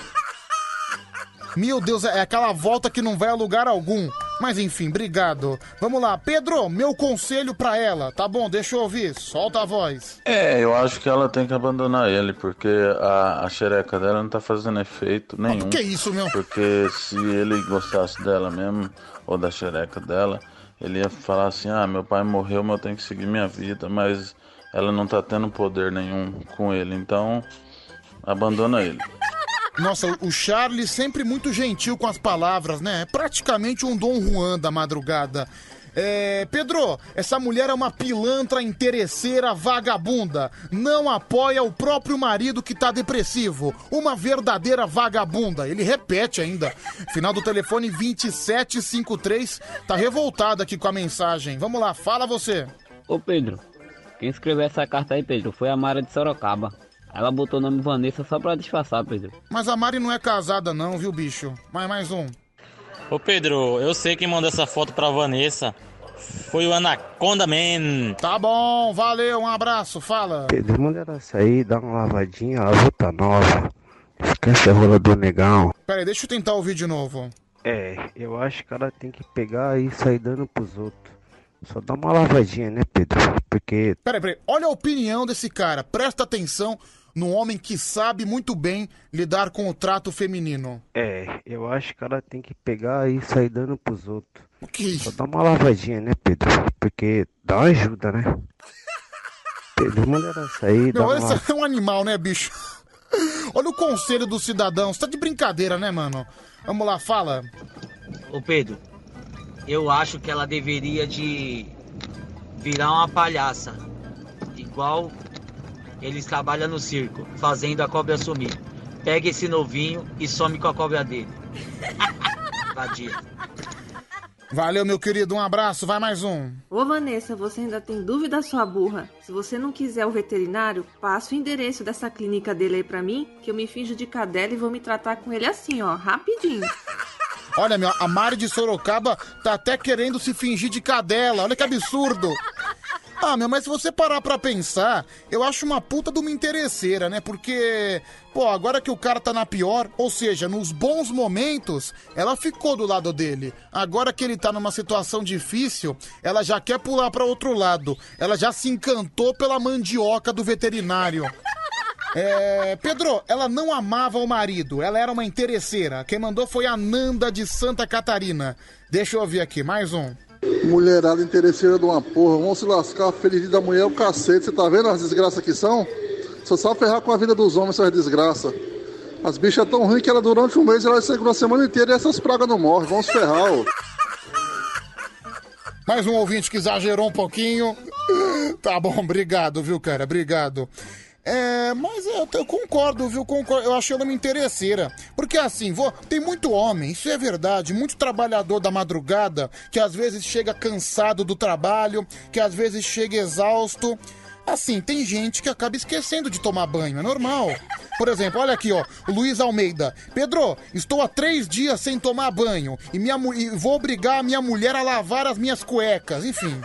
Meu Deus, é aquela volta que não vai a lugar algum. Mas enfim, obrigado. Vamos lá, Pedro, meu conselho pra ela. Tá bom, deixa eu ouvir. Solta a voz. É, eu acho que ela tem que abandonar ele, porque a, a xereca dela não tá fazendo efeito nenhum. que isso, meu? Porque se ele gostasse dela mesmo, ou da xereca dela, ele ia falar assim, ah, meu pai morreu, mas eu tenho que seguir minha vida, mas ela não tá tendo poder nenhum com ele, então abandona ele. Nossa, o Charlie sempre muito gentil com as palavras, né? É praticamente um Dom Juan da madrugada. É, Pedro, essa mulher é uma pilantra interesseira vagabunda. Não apoia o próprio marido que tá depressivo. Uma verdadeira vagabunda. Ele repete ainda. Final do telefone 2753. Tá revoltado aqui com a mensagem. Vamos lá, fala você. Ô Pedro, quem escreveu essa carta aí, Pedro, foi a Mara de Sorocaba. Ela botou o nome Vanessa só pra disfarçar, Pedro. Mas a Mari não é casada não, viu, bicho? Mais mais um. Ô Pedro, eu sei quem mandou essa foto pra Vanessa. Foi o Anaconda Man. Tá bom, valeu, um abraço, fala. Pedro, manda ela sair, dá uma lavadinha, a outra nova. Esquece a rola do negão. Pera aí, deixa eu tentar ouvir de novo. É, eu acho que ela tem que pegar e sair dando pros outros. Só dá uma lavadinha, né, Pedro? Porque Peraí, peraí. Olha a opinião desse cara. Presta atenção no homem que sabe muito bem lidar com o trato feminino. É, eu acho que ela tem que pegar e sair dando pros outros. O que? Só dá uma lavadinha, né, Pedro? Porque dá uma ajuda, né? [laughs] Pedro, manda ela sair, dá Meu, uma esse é um animal, né, bicho? [laughs] Olha o conselho do cidadão. Você tá de brincadeira, né, mano? Vamos lá, fala. Ô Pedro, eu acho que ela deveria de virar uma palhaça. Igual eles trabalham no circo, fazendo a cobra sumir. Pega esse novinho e some com a cobra dele. Vadia. Valeu, meu querido. Um abraço. Vai mais um. Ô Vanessa, você ainda tem dúvida, sua burra? Se você não quiser o veterinário, passa o endereço dessa clínica dele aí pra mim, que eu me finjo de cadela e vou me tratar com ele assim, ó, rapidinho. [laughs] Olha, meu, a Mari de Sorocaba tá até querendo se fingir de cadela. Olha que absurdo. Ah, meu, mas se você parar pra pensar, eu acho uma puta de uma interesseira, né? Porque, pô, agora que o cara tá na pior, ou seja, nos bons momentos, ela ficou do lado dele. Agora que ele tá numa situação difícil, ela já quer pular pra outro lado. Ela já se encantou pela mandioca do veterinário. É, Pedro, ela não amava o marido, ela era uma interesseira. Quem mandou foi a Nanda de Santa Catarina. Deixa eu ouvir aqui, mais um. Mulherada interesseira de uma porra, vamos se lascar, feliz da mulher é o cacete, você tá vendo as desgraças que são? Só sabe ferrar com a vida dos homens, essas desgraças. As bichas tão ruins que ela durante um mês ela segura a semana inteira e essas pragas não morrem. Vamos ferrar, ô. Mais um ouvinte que exagerou um pouquinho. Tá bom, obrigado, viu, cara? Obrigado. É, mas eu, eu concordo, viu? Concordo, eu achei ela uma interesseira. Porque assim, vou, tem muito homem, isso é verdade, muito trabalhador da madrugada que às vezes chega cansado do trabalho, que às vezes chega exausto. Assim, tem gente que acaba esquecendo de tomar banho, é normal. Por exemplo, olha aqui, ó, Luiz Almeida. Pedro, estou há três dias sem tomar banho e, minha, e vou obrigar a minha mulher a lavar as minhas cuecas, enfim.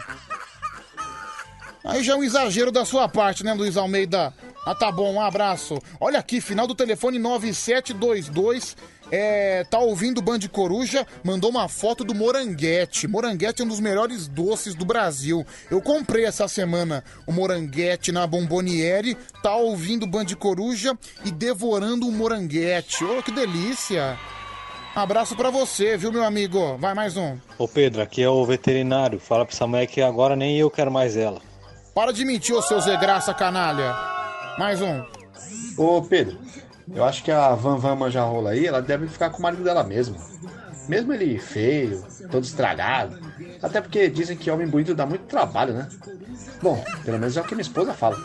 Aí já é um exagero da sua parte, né, Luiz Almeida? Ah, tá bom, um abraço. Olha aqui, final do telefone 9722. É, tá ouvindo o Band Coruja, mandou uma foto do moranguete. Moranguete é um dos melhores doces do Brasil. Eu comprei essa semana o moranguete na Bomboniere, tá ouvindo o Band Coruja e devorando um moranguete. Ô, que delícia! Abraço pra você, viu, meu amigo? Vai mais um. Ô Pedro, aqui é o veterinário. Fala pra essa mulher que agora nem eu quero mais ela. Para de mentir, ô seu Zé Graça canalha. Mais um. Ô Pedro, eu acho que a Van Van Manjarrola aí, ela deve ficar com o marido dela mesmo. Mesmo ele feio, todo estragado. Até porque dizem que homem bonito dá muito trabalho, né? Bom, pelo menos é o que minha esposa fala.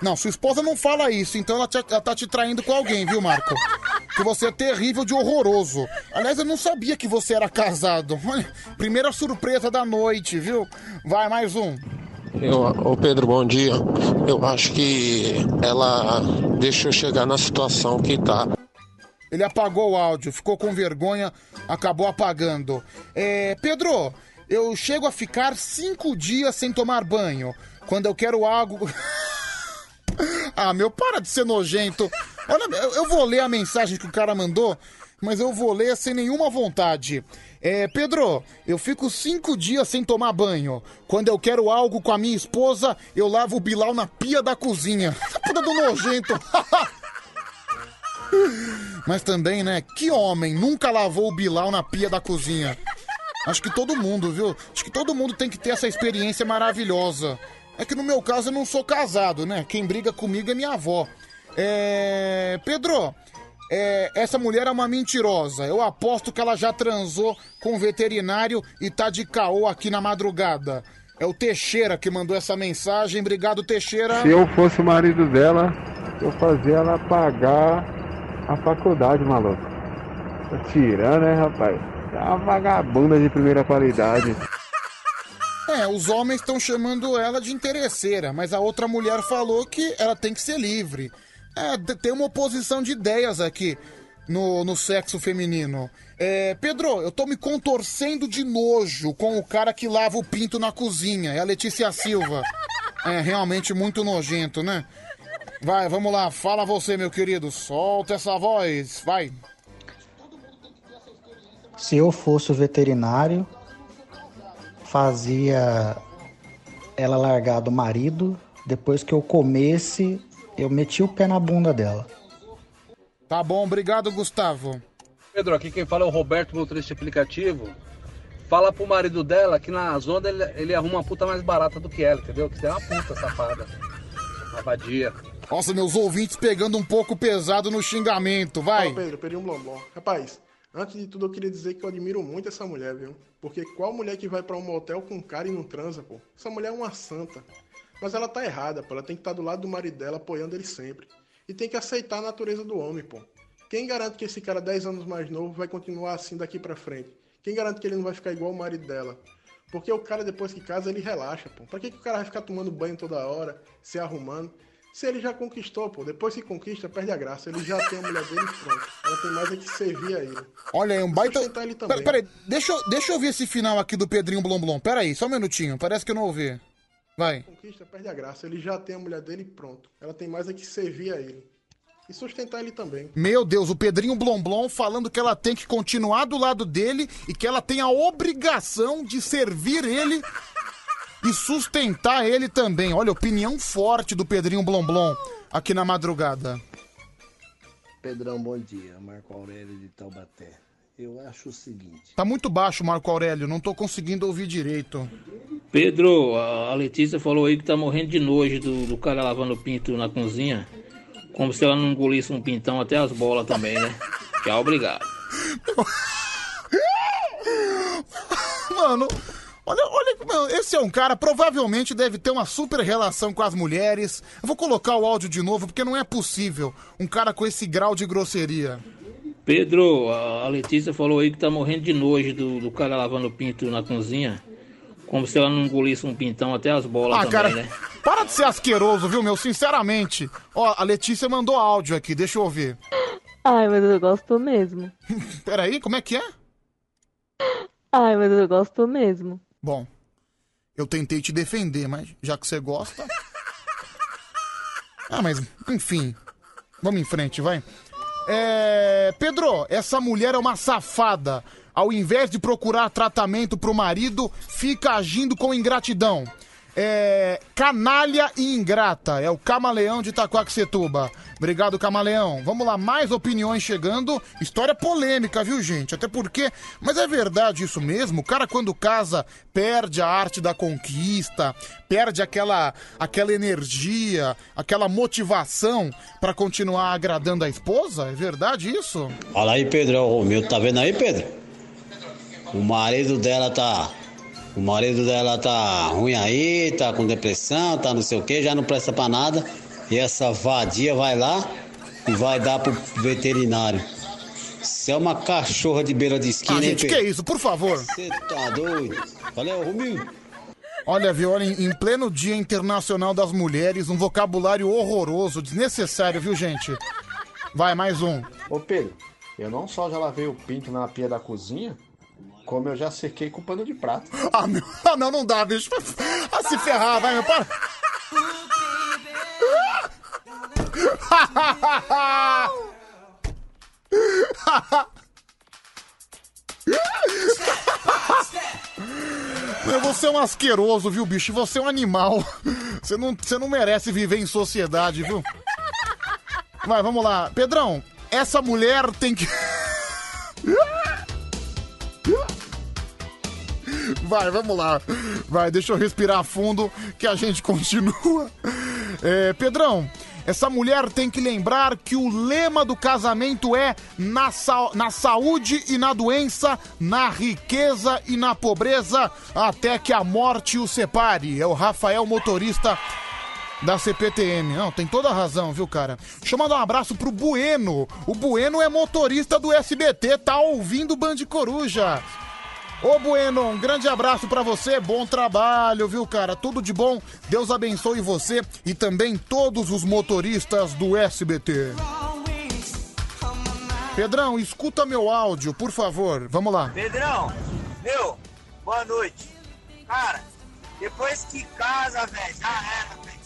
Não, sua esposa não fala isso, então ela, te- ela tá te traindo com alguém, viu, Marco? Que você é terrível de horroroso. Aliás, eu não sabia que você era casado. Primeira surpresa da noite, viu? Vai, mais um. Eu, ô Pedro, bom dia. Eu acho que ela deixou chegar na situação que tá. Ele apagou o áudio, ficou com vergonha, acabou apagando. É, Pedro, eu chego a ficar cinco dias sem tomar banho. Quando eu quero algo. [laughs] ah, meu, para de ser nojento. Olha, eu, eu vou ler a mensagem que o cara mandou, mas eu vou ler sem nenhuma vontade. É, Pedro, eu fico cinco dias sem tomar banho. Quando eu quero algo com a minha esposa, eu lavo o Bilal na pia da cozinha. [laughs] Puta do nojento. [laughs] Mas também, né? Que homem nunca lavou o Bilal na pia da cozinha? Acho que todo mundo, viu? Acho que todo mundo tem que ter essa experiência maravilhosa. É que no meu caso eu não sou casado, né? Quem briga comigo é minha avó. É. Pedro, é, essa mulher é uma mentirosa. Eu aposto que ela já transou com o veterinário e tá de caô aqui na madrugada. É o Teixeira que mandou essa mensagem. Obrigado, Teixeira. Se eu fosse o marido dela, eu fazia ela pagar a faculdade, maluco. Tá tirando, né, rapaz? É uma vagabunda de primeira qualidade. [laughs] É, os homens estão chamando ela de interesseira, mas a outra mulher falou que ela tem que ser livre. É, tem uma oposição de ideias aqui no, no sexo feminino. É, Pedro, eu tô me contorcendo de nojo com o cara que lava o pinto na cozinha. É a Letícia Silva. É realmente muito nojento, né? Vai, vamos lá, fala você, meu querido. Solta essa voz, vai. Se eu fosse o veterinário, fazia ela largar do marido. Depois que eu comesse, eu meti o pé na bunda dela. Tá bom, obrigado, Gustavo. Pedro, aqui quem fala é o Roberto, motorista de aplicativo. Fala pro marido dela que na zona ele, ele arruma uma puta mais barata do que ela, entendeu? Que tem uma puta safada. Uma vadia. Nossa, meus ouvintes pegando um pouco pesado no xingamento, vai. Ô, Pedro, Pedrinho Blomblom. Rapaz, antes de tudo eu queria dizer que eu admiro muito essa mulher, viu? Porque qual mulher que vai pra um motel com um cara e não transa, pô? Essa mulher é uma santa. Mas ela tá errada, pô. Ela tem que estar do lado do marido dela, apoiando ele sempre. E tem que aceitar a natureza do homem, pô. Quem garante que esse cara 10 anos mais novo vai continuar assim daqui pra frente? Quem garante que ele não vai ficar igual o marido dela? Porque o cara, depois que casa, ele relaxa, pô. Pra que, que o cara vai ficar tomando banho toda hora, se arrumando? Se ele já conquistou, pô. Depois que conquista, perde a graça. Ele já tem a mulher dele pronto. Ela tem mais é que servir a ele. Olha aí, um baita. Também. Pera, pera deixa, eu- deixa eu ouvir esse final aqui do Pedrinho Blomblom. Pera aí, só um minutinho, parece que eu não ouvi. Vai. Conquista, perde a graça. Ele já tem a mulher dele e pronto. Ela tem mais é que servir a ele. E sustentar ele também. Meu Deus, o Pedrinho Blomblom falando que ela tem que continuar do lado dele e que ela tem a obrigação de servir ele e sustentar ele também. Olha, opinião forte do Pedrinho Blomblom aqui na madrugada. Pedrão, bom dia. Marco Aurélio de Taubaté. Eu acho o seguinte. Tá muito baixo, Marco Aurélio, não tô conseguindo ouvir direito. Pedro, a Letícia falou aí que tá morrendo de nojo do, do cara lavando o pinto na cozinha. Como se ela não engolisse um pintão até as bolas também, né? [laughs] Tchau, obrigado. [laughs] Mano, olha, olha, mano, esse é um cara, provavelmente deve ter uma super relação com as mulheres. Eu vou colocar o áudio de novo, porque não é possível um cara com esse grau de grosseria. Pedro, a Letícia falou aí que tá morrendo de nojo do, do cara lavando pinto na cozinha. Como se ela não engolisse um pintão até as bolas Ah, também, cara, né? para de ser asqueroso, viu, meu? Sinceramente. Ó, a Letícia mandou áudio aqui, deixa eu ouvir. Ai, mas eu gosto mesmo. [laughs] Peraí, como é que é? Ai, mas eu gosto mesmo. Bom, eu tentei te defender, mas já que você gosta. [laughs] Ah, mas, enfim. Vamos em frente, vai. É. Pedro, essa mulher é uma safada. Ao invés de procurar tratamento pro marido, fica agindo com ingratidão. É. Canalha e ingrata. É o Camaleão de Itacoaxetuba. Obrigado, Camaleão. Vamos lá, mais opiniões chegando. História polêmica, viu, gente? Até porque. Mas é verdade isso mesmo? O cara, quando casa, perde a arte da conquista, perde aquela, aquela energia, aquela motivação pra continuar agradando a esposa? É verdade isso? Olha aí, Pedro, o meu tá vendo aí, Pedro? O marido dela tá. O marido dela tá ruim aí, tá com depressão, tá não sei o que, já não presta pra nada. E essa vadia vai lá e vai dar pro veterinário. Você é uma cachorra de beira de esquina, Ah, hein, gente, que Pedro? isso, por favor. Você tá doido? Valeu, Romildo. Olha, em em pleno Dia Internacional das Mulheres, um vocabulário horroroso, desnecessário, viu, gente? Vai, mais um. Ô Pedro, eu não só já lavei o pinto na pia da cozinha, como eu já sequei com pano de prato. Ah, meu, ah, não, não dá, bicho. Ah, se ferrar, vai, meu, para. [laughs] Meu, você é um asqueroso, viu, bicho? Você é um animal. Você não, você não merece viver em sociedade, viu? Vai, vamos lá. Pedrão, essa mulher tem que. [laughs] Vai, vamos lá. Vai, deixa eu respirar fundo que a gente [laughs] continua. É, Pedrão, essa mulher tem que lembrar que o lema do casamento é na, sa- na saúde e na doença, na riqueza e na pobreza, até que a morte o separe. É o Rafael, motorista da CPTM. Não, tem toda a razão, viu, cara? Deixa eu mandar um abraço pro Bueno. O Bueno é motorista do SBT, tá ouvindo Band Coruja. Ô Bueno, um grande abraço pra você, bom trabalho, viu, cara? Tudo de bom, Deus abençoe você e também todos os motoristas do SBT. Pedrão, escuta meu áudio, por favor, vamos lá. Pedrão, meu, boa noite. Cara, depois que casa, velho, já era, velho.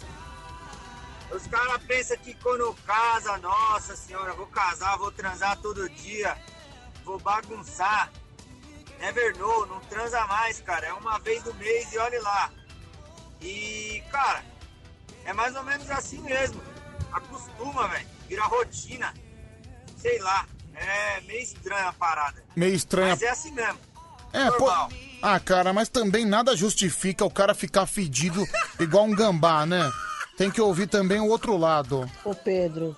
Os caras pensam que quando casa, nossa senhora, vou casar, vou transar todo dia, vou bagunçar. Never know, não transa mais, cara. É uma vez no mês e olhe lá. E, cara, é mais ou menos assim mesmo. Acostuma, velho. Vira rotina. Sei lá. É meio estranha a parada. Meio estranha. Mas é assim mesmo. É, pô. Ah, cara, mas também nada justifica o cara ficar fedido igual um gambá, né? Tem que ouvir também o outro lado. Ô Pedro,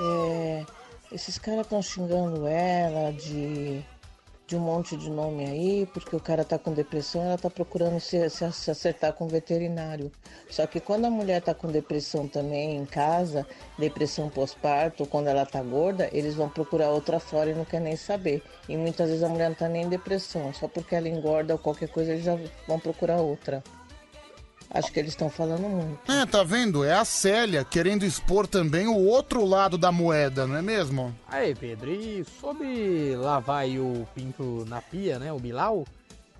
é, esses caras estão xingando ela de, de um monte de nome aí, porque o cara tá com depressão, ela tá procurando se, se, acertar com o veterinário. Só que quando a mulher tá com depressão também em casa, depressão pós-parto, quando ela tá gorda, eles vão procurar outra fora e não quer nem saber. E muitas vezes a mulher não tá nem em depressão, só porque ela engorda ou qualquer coisa, eles já vão procurar outra. Acho que eles estão falando muito. É, tá vendo? É a Célia querendo expor também o outro lado da moeda, não é mesmo? Aí, Pedro, e sobre lavar aí o pinto na pia, né? O Bilau?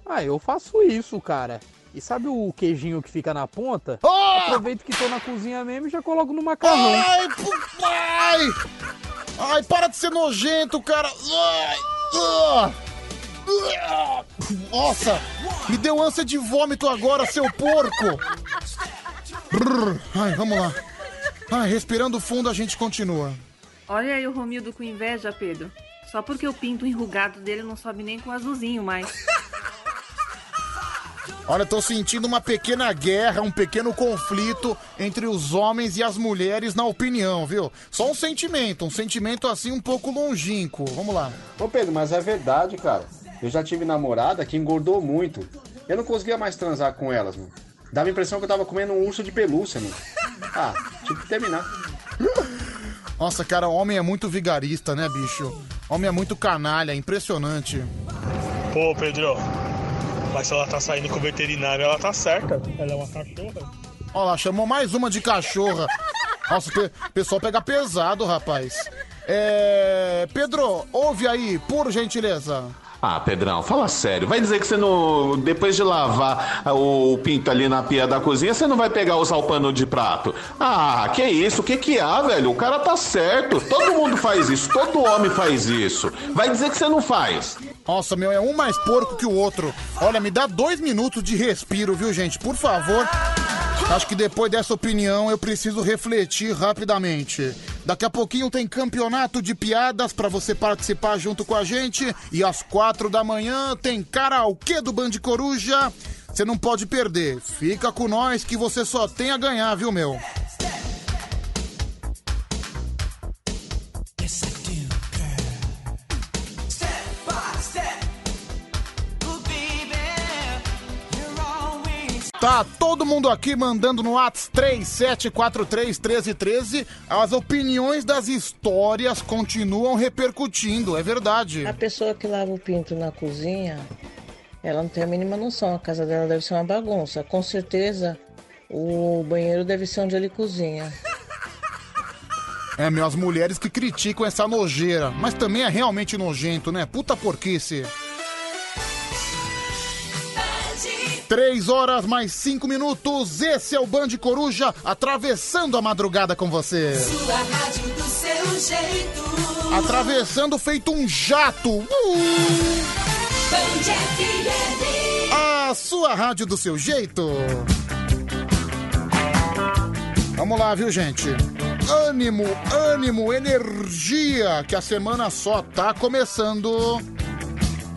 Ah, eu faço isso, cara. E sabe o queijinho que fica na ponta? Aproveito que tô na cozinha mesmo e já coloco no macarrão. Ai, ai! Ai, para de ser nojento, cara! Ai, ah! Nossa! Me deu ânsia de vômito agora, seu porco! Brrr. Ai, vamos lá. Ai, respirando fundo, a gente continua. Olha aí o Romildo com inveja, Pedro. Só porque o pinto enrugado dele não sobe nem com o azulzinho mais. Olha, tô sentindo uma pequena guerra, um pequeno conflito entre os homens e as mulheres na opinião, viu? Só um sentimento, um sentimento assim um pouco longínquo. Vamos lá. Ô Pedro, mas é verdade, cara. Eu já tive namorada que engordou muito. Eu não conseguia mais transar com elas, mano. Dava a impressão que eu tava comendo um urso de pelúcia, mano. Ah, tive que terminar. Nossa, cara, homem é muito vigarista, né, bicho? Homem é muito canalha, impressionante. Pô, Pedro, mas se ela tá saindo com o veterinário, ela tá certa. Ela é uma cachorra. Olha lá, chamou mais uma de cachorra. Nossa, o pe- pessoal pega pesado, rapaz. É. Pedro, ouve aí, por gentileza. Ah, Pedrão, fala sério. Vai dizer que você não. Depois de lavar o pinto ali na pia da cozinha, você não vai pegar usar o pano de prato? Ah, que isso? O que que há, velho? O cara tá certo. Todo mundo faz isso. Todo homem faz isso. Vai dizer que você não faz. Nossa, meu, é um mais porco que o outro. Olha, me dá dois minutos de respiro, viu, gente? Por favor. Acho que depois dessa opinião eu preciso refletir rapidamente. Daqui a pouquinho tem campeonato de piadas pra você participar junto com a gente. E às quatro da manhã tem karaokê do Band Coruja. Você não pode perder. Fica com nós que você só tem a ganhar, viu, meu? Tá todo mundo aqui mandando no Whats 37431313. As opiniões das histórias continuam repercutindo, é verdade. A pessoa que lava o pinto na cozinha, ela não tem a mínima noção. A casa dela deve ser uma bagunça. Com certeza, o banheiro deve ser onde ele cozinha. É, meu, as mulheres que criticam essa nojeira. Mas também é realmente nojento, né? Puta porquice. Três horas mais cinco minutos. Esse é o Band Coruja atravessando a madrugada com você. Sua rádio do seu jeito. Atravessando feito um jato. Uh! Band FM. A sua rádio do seu jeito. Vamos lá, viu, gente? Ânimo, ânimo, energia, que a semana só tá começando.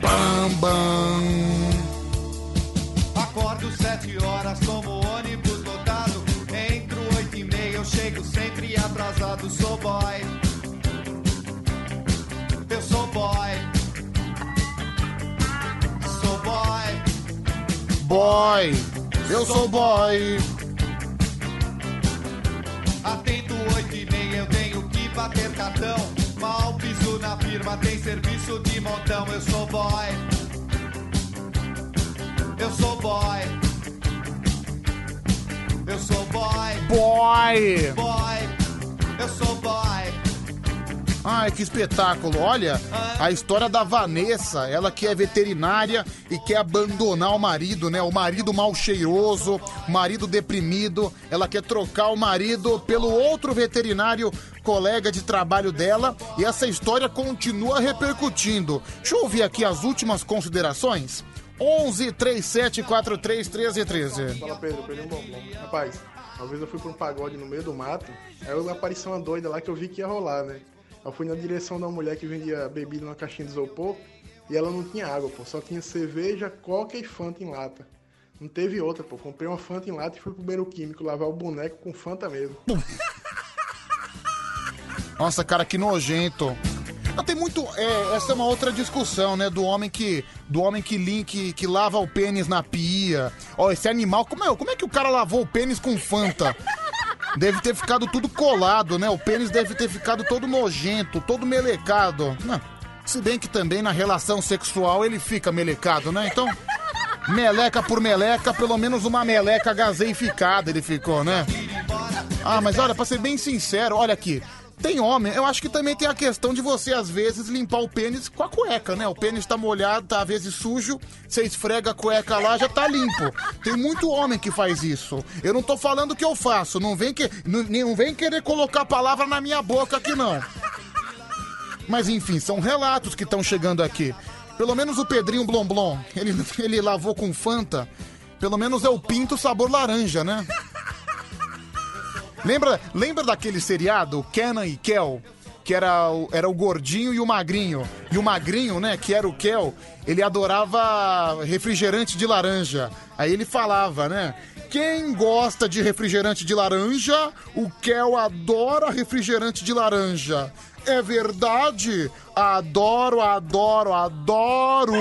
Bam, bam. Sete horas, tomo ônibus lotado. Entro oito e meia, eu chego sempre atrasado. Sou boy. Eu sou boy. Sou boy. Boy, eu sou boy. Atento oito e meia, eu tenho que bater cartão. Mal piso na firma, tem serviço de montão. Eu sou boy. Eu sou boy. Eu sou boy. Boy. Boy. Eu sou boy. Ai, que espetáculo. Olha, a história da Vanessa, ela que é veterinária e quer abandonar o marido, né? O marido mal cheiroso, o marido deprimido. Ela quer trocar o marido pelo outro veterinário colega de trabalho dela e essa história continua repercutindo. Deixa eu ouvir aqui as últimas considerações. 11 37 43 13 13. Fala Pedro, Pedro Bombom. Rapaz, uma vez eu fui pra um pagode no meio do mato, aí eu apareceu uma doida lá que eu vi que ia rolar, né? Eu fui na direção da mulher que vendia bebida numa caixinha de isopor e ela não tinha água, pô. Só tinha cerveja, coca e Fanta em lata. Não teve outra, pô. Comprei uma Fanta em lata e fui pro beiro químico lavar o boneco com Fanta mesmo. Nossa, cara, que nojento. Tem muito. é, essa é uma outra discussão, né? Do homem que. Do homem que, lim- que, que lava o pênis na pia. Ó, esse animal. Como é, como é que o cara lavou o pênis com Fanta? Deve ter ficado tudo colado, né? O pênis deve ter ficado todo nojento, todo melecado. Não, se bem que também na relação sexual ele fica melecado, né? Então. Meleca por meleca, pelo menos uma meleca gaseificada ele ficou, né? Ah, mas olha, pra ser bem sincero, olha aqui. Tem homem, eu acho que também tem a questão de você, às vezes, limpar o pênis com a cueca, né? O pênis tá molhado, tá às vezes sujo, você esfrega a cueca lá, já tá limpo. Tem muito homem que faz isso. Eu não tô falando que eu faço, não vem, que, não, vem querer colocar a palavra na minha boca aqui, não. Mas enfim, são relatos que estão chegando aqui. Pelo menos o Pedrinho Blomblom, ele, [laughs] ele lavou com Fanta. Pelo menos é o pinto sabor laranja, né? Lembra, lembra daquele seriado, Kenan e Kel? Que era o, era o gordinho e o magrinho. E o magrinho, né, que era o Kel, ele adorava refrigerante de laranja. Aí ele falava, né? Quem gosta de refrigerante de laranja, o Kel adora refrigerante de laranja. É verdade? Adoro, adoro, adoro!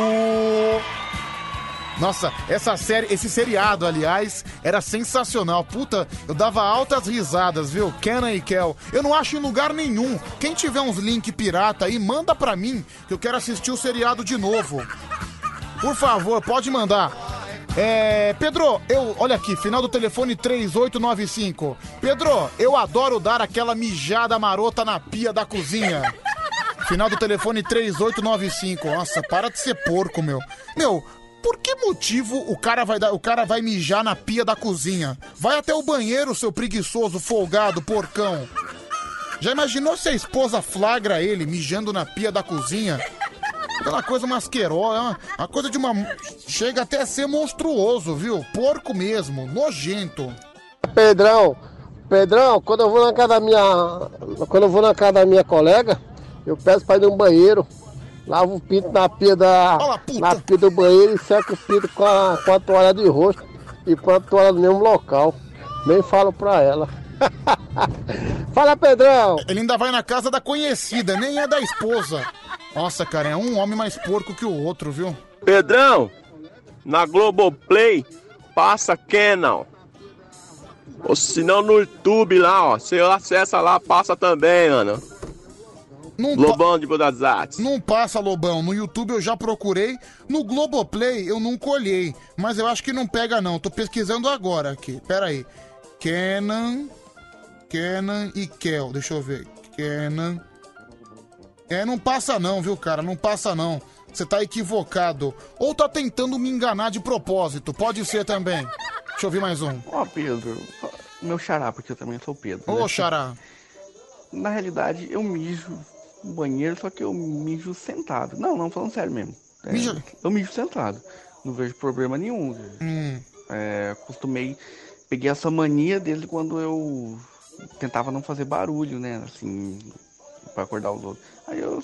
Nossa, essa série, esse seriado, aliás, era sensacional. Puta, eu dava altas risadas, viu? Kenan e Kel. Eu não acho em lugar nenhum. Quem tiver uns link pirata aí, manda pra mim, que eu quero assistir o seriado de novo. Por favor, pode mandar. É, Pedro, eu, olha aqui, final do telefone 3895. Pedro, eu adoro dar aquela mijada marota na pia da cozinha. Final do telefone 3895. Nossa, para de ser porco, meu. Meu, por que motivo o cara vai dar, o cara vai mijar na pia da cozinha? Vai até o banheiro, seu preguiçoso, folgado, porcão. Já imaginou se a esposa flagra ele mijando na pia da cozinha? Aquela coisa masquerosa, é uma, uma coisa de uma. Chega até a ser monstruoso, viu? Porco mesmo, nojento. Pedrão, Pedrão, quando eu vou na casa da minha. Quando eu vou na casa da minha colega, eu peço pra ir no banheiro. Lavo o pinto na pia da. na pia do banheiro e seco o pinto com a, com a toalha de rosto e põe a toalha no mesmo local. Nem falo pra ela. [laughs] Fala, Pedrão! Ele ainda vai na casa da conhecida, nem é da esposa. Nossa, cara, é um homem mais porco que o outro, viu? Pedrão, na Globoplay, passa Canon. Ou se não no YouTube lá, ó. Você acessa lá, passa também, mano. Não Lobão de Budas Artes. Não passa, Lobão. No YouTube eu já procurei. No Globoplay eu nunca olhei. Mas eu acho que não pega, não. Tô pesquisando agora aqui. Pera aí. Kenan. Kenan e Kel. Deixa eu ver. Kenan. É, não passa não, viu, cara? Não passa não. Você tá equivocado. Ou tá tentando me enganar de propósito. Pode ser também. Deixa eu ouvir mais um. Ó, Pedro, meu xará, porque eu também sou Pedro. Ô, né? xará. Na realidade, eu mijo no banheiro, só que eu mijo sentado. Não, não, falando sério mesmo. É, Mija- Eu mijo sentado. Não vejo problema nenhum. Hum. É, costumei. Peguei essa mania desde quando eu tentava não fazer barulho, né? Assim, pra acordar os outros. Aí eu.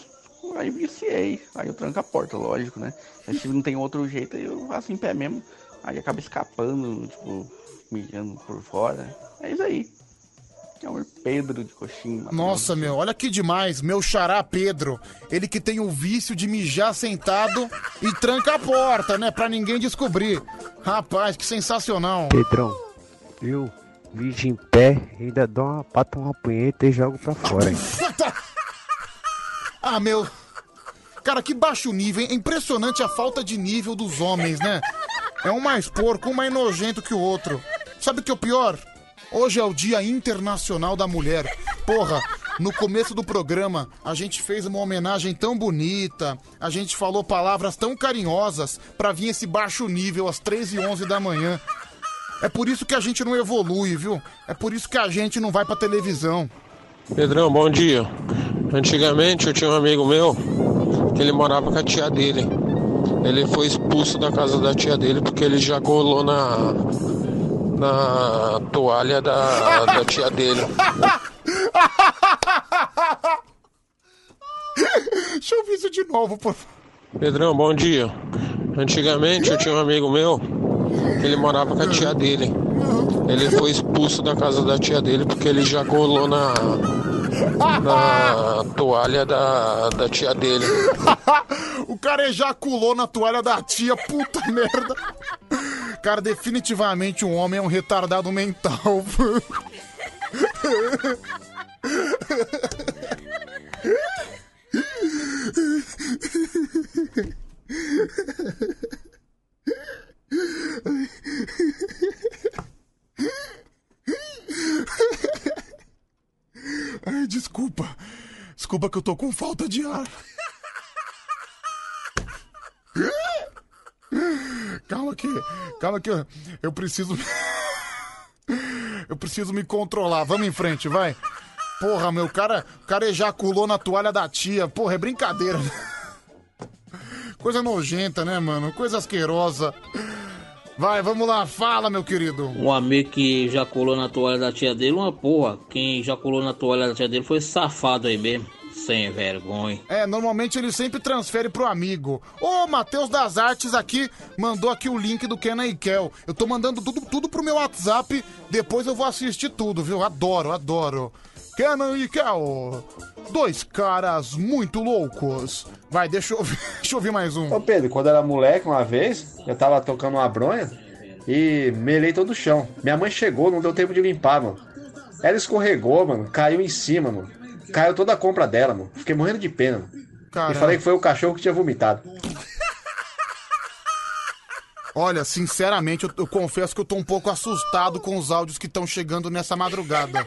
Aí viciei. Aí eu tranco a porta, lógico, né? Aí se não tem outro jeito, aí eu faço em pé mesmo. Aí acaba escapando, tipo, mijando por fora. É isso aí. É um Pedro de coxinha. Nossa, meu, olha que demais. Meu xará Pedro. Ele que tem o vício de mijar sentado e tranca a porta, né? Pra ninguém descobrir. Rapaz, que sensacional. Pedrão, eu mijo em pé, ainda dou uma pata, uma punheta e jogo pra fora, hein? [laughs] Ah, meu. Cara, que baixo nível, hein? É impressionante a falta de nível dos homens, né? É um mais porco, um mais nojento que o outro. Sabe o que é o pior? Hoje é o Dia Internacional da Mulher. Porra, no começo do programa, a gente fez uma homenagem tão bonita, a gente falou palavras tão carinhosas pra vir esse baixo nível às 3 e 11 da manhã. É por isso que a gente não evolui, viu? É por isso que a gente não vai pra televisão. Pedrão, bom dia. Antigamente eu tinha um amigo meu que ele morava com a tia dele. Ele foi expulso da casa da tia dele porque ele já colou na, na toalha da, da tia dele. [laughs] Deixa eu ouvir isso de novo, por favor. Pedrão, bom dia. Antigamente eu tinha um amigo meu ele morava com a tia dele. Ele foi expulso da casa da tia dele porque ele já colou na, na [laughs] toalha da, da tia dele. [laughs] o cara ejaculou na toalha da tia, puta [laughs] merda. Cara, definitivamente um homem é um retardado mental. Ai, desculpa. Desculpa que eu tô com falta de ar. Calma que, calma que eu, eu preciso Eu preciso me controlar. Vamos em frente, vai. Porra, meu cara, o cara ejaculou na toalha da tia. Porra, é brincadeira. Coisa nojenta, né, mano? Coisa asquerosa. Vai, vamos lá, fala, meu querido. Um amigo que já colou na toalha da tia dele, uma porra. Quem já colou na toalha da tia dele foi safado aí mesmo. sem vergonha. É, normalmente ele sempre transfere pro amigo. Ô, Matheus das Artes aqui mandou aqui o link do Kenan e Kel. Eu tô mandando tudo, tudo pro meu WhatsApp, depois eu vou assistir tudo, viu? Adoro, adoro. Kenan e Kel, dois caras muito loucos. Vai, deixa eu ouvir, [laughs] deixa eu ouvir mais um. Ô Pedro, quando eu era moleque, uma vez, eu tava tocando uma bronha e melei todo o chão. Minha mãe chegou, não deu tempo de limpar, mano. Ela escorregou, mano, caiu em cima, mano. Caiu toda a compra dela, mano. Fiquei morrendo de pena, mano. E falei que foi o cachorro que tinha vomitado. Olha, sinceramente, eu, eu confesso que eu tô um pouco assustado com os áudios que estão chegando nessa madrugada.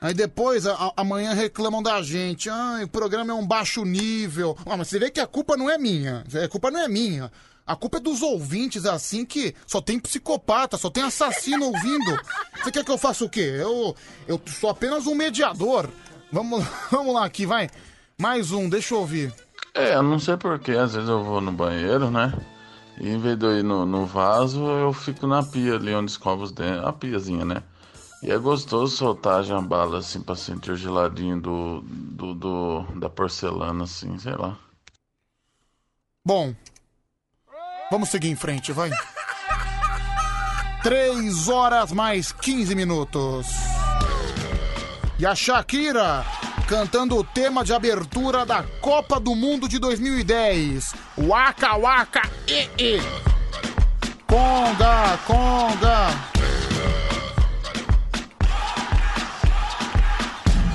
Aí depois, a- amanhã reclamam da gente. Ah, o programa é um baixo nível. Ah, mas você vê que a culpa não é minha. A culpa não é minha. A culpa é dos ouvintes, assim, que só tem psicopata, só tem assassino ouvindo. Você quer que eu faça o quê? Eu, eu sou apenas um mediador. Vamos, [laughs] vamos lá aqui, vai. Mais um, deixa eu ouvir. É, eu não sei porquê, às vezes eu vou no banheiro, né? E em vez de eu ir no, no vaso, eu fico na pia ali onde escova os dentes, a piazinha, né? E é gostoso soltar a jambala assim pra sentir o geladinho do, do, do- da porcelana, assim, sei lá. Bom, vamos seguir em frente, vai. 3 horas mais 15 minutos. E a Shakira cantando o tema de abertura da Copa do Mundo de 2010. Waka Waka E E. Conga, conga.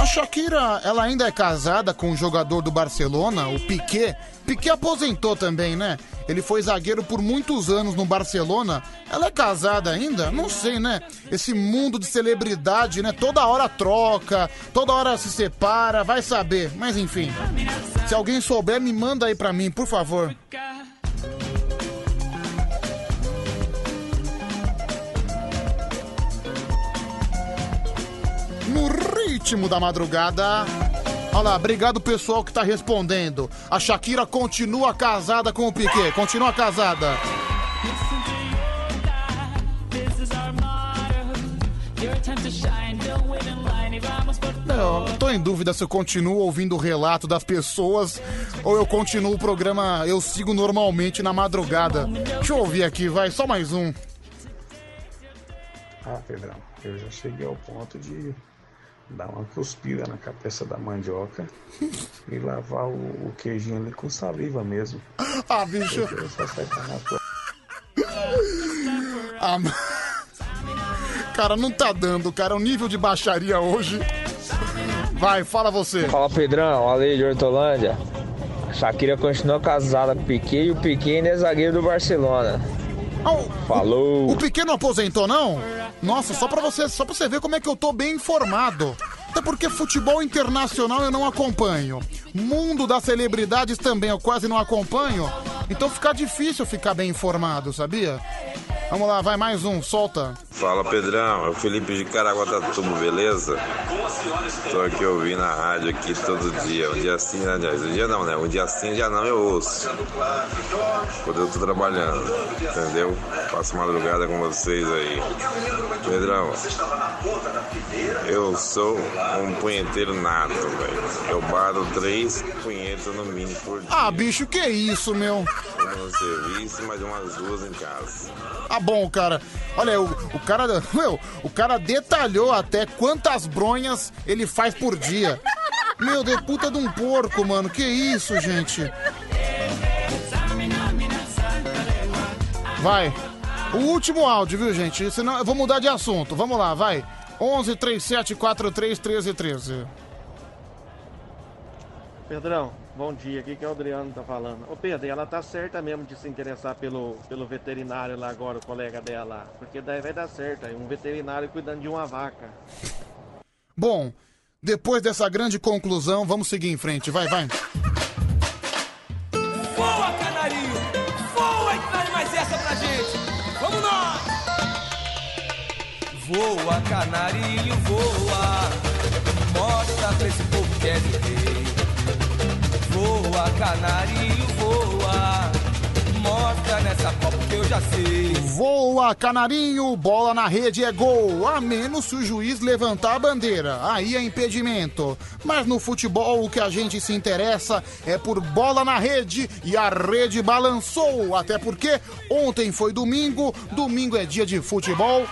A Shakira, ela ainda é casada com o jogador do Barcelona, o Piquet. Piquet aposentou também, né? Ele foi zagueiro por muitos anos no Barcelona. Ela é casada ainda? Não sei, né? Esse mundo de celebridade, né? Toda hora troca, toda hora se separa, vai saber. Mas enfim, se alguém souber, me manda aí pra mim, por favor. Ritmo da madrugada. Olha lá, obrigado pessoal que tá respondendo. A Shakira continua casada com o Piquet, continua casada. Não, eu tô em dúvida se eu continuo ouvindo o relato das pessoas ou eu continuo o programa, eu sigo normalmente na madrugada. Deixa eu ouvir aqui, vai, só mais um. Ah, Pedrão, eu já cheguei ao ponto de dar uma cuspida na cabeça da mandioca [laughs] e lavar o, o queijinho ali com saliva mesmo. Ah, bicho. Ah, cara, não tá dando, cara. O nível de baixaria hoje. Vai, fala você. Fala Pedrão, Ale de Hortolândia. A Shakira continua casada com o Piquet e o Piquet ainda é zagueiro do Barcelona. Falou! O pequeno aposentou, não? Nossa, só pra você, só pra você ver como é que eu tô bem informado. Até porque futebol internacional eu não acompanho. Mundo das celebridades também eu quase não acompanho. Então fica difícil ficar bem informado, sabia? Vamos lá, vai mais um, solta. Fala Pedrão, é o Felipe de Caraguatatuba, beleza? Tô aqui ouvindo a rádio aqui todo dia, um dia sim, né, aliás, um dia não, né? Um dia sim, um dia não eu ouço. Quando eu tô trabalhando, entendeu? Passo madrugada com vocês aí. Pedrão, eu sou um punheteiro nato, velho. Eu bato três punhetas no mínimo por dia. Ah, bicho, que isso, meu? Uma no serviço, mais umas duas em casa. Ah, bom, cara. Olha, o, o cara. [laughs] Meu, o cara detalhou até quantas bronhas ele faz por dia. Meu Deus, puta de um porco, mano. Que isso, gente? Vai. O último áudio, viu, gente? Senão eu vou mudar de assunto. Vamos lá, vai. 11 37 43 13 13. Pedrão, bom dia. Aqui que é o Adriano tá falando. Ô Pedro, e ela tá certa mesmo de se interessar pelo, pelo veterinário lá agora, o colega dela. Porque daí vai dar certo. aí, Um veterinário cuidando de uma vaca. Bom, depois dessa grande conclusão, vamos seguir em frente. Vai, vai. Voa, canarinho, voa. Mostra pra esse povo que é rei. Voa, canarinho, voa. Mostra nessa copa que eu já sei. Voa, canarinho, bola na rede é gol, a menos se o juiz levantar a bandeira, aí é impedimento. Mas no futebol o que a gente se interessa é por bola na rede e a rede balançou, até porque ontem foi domingo, domingo é dia de futebol.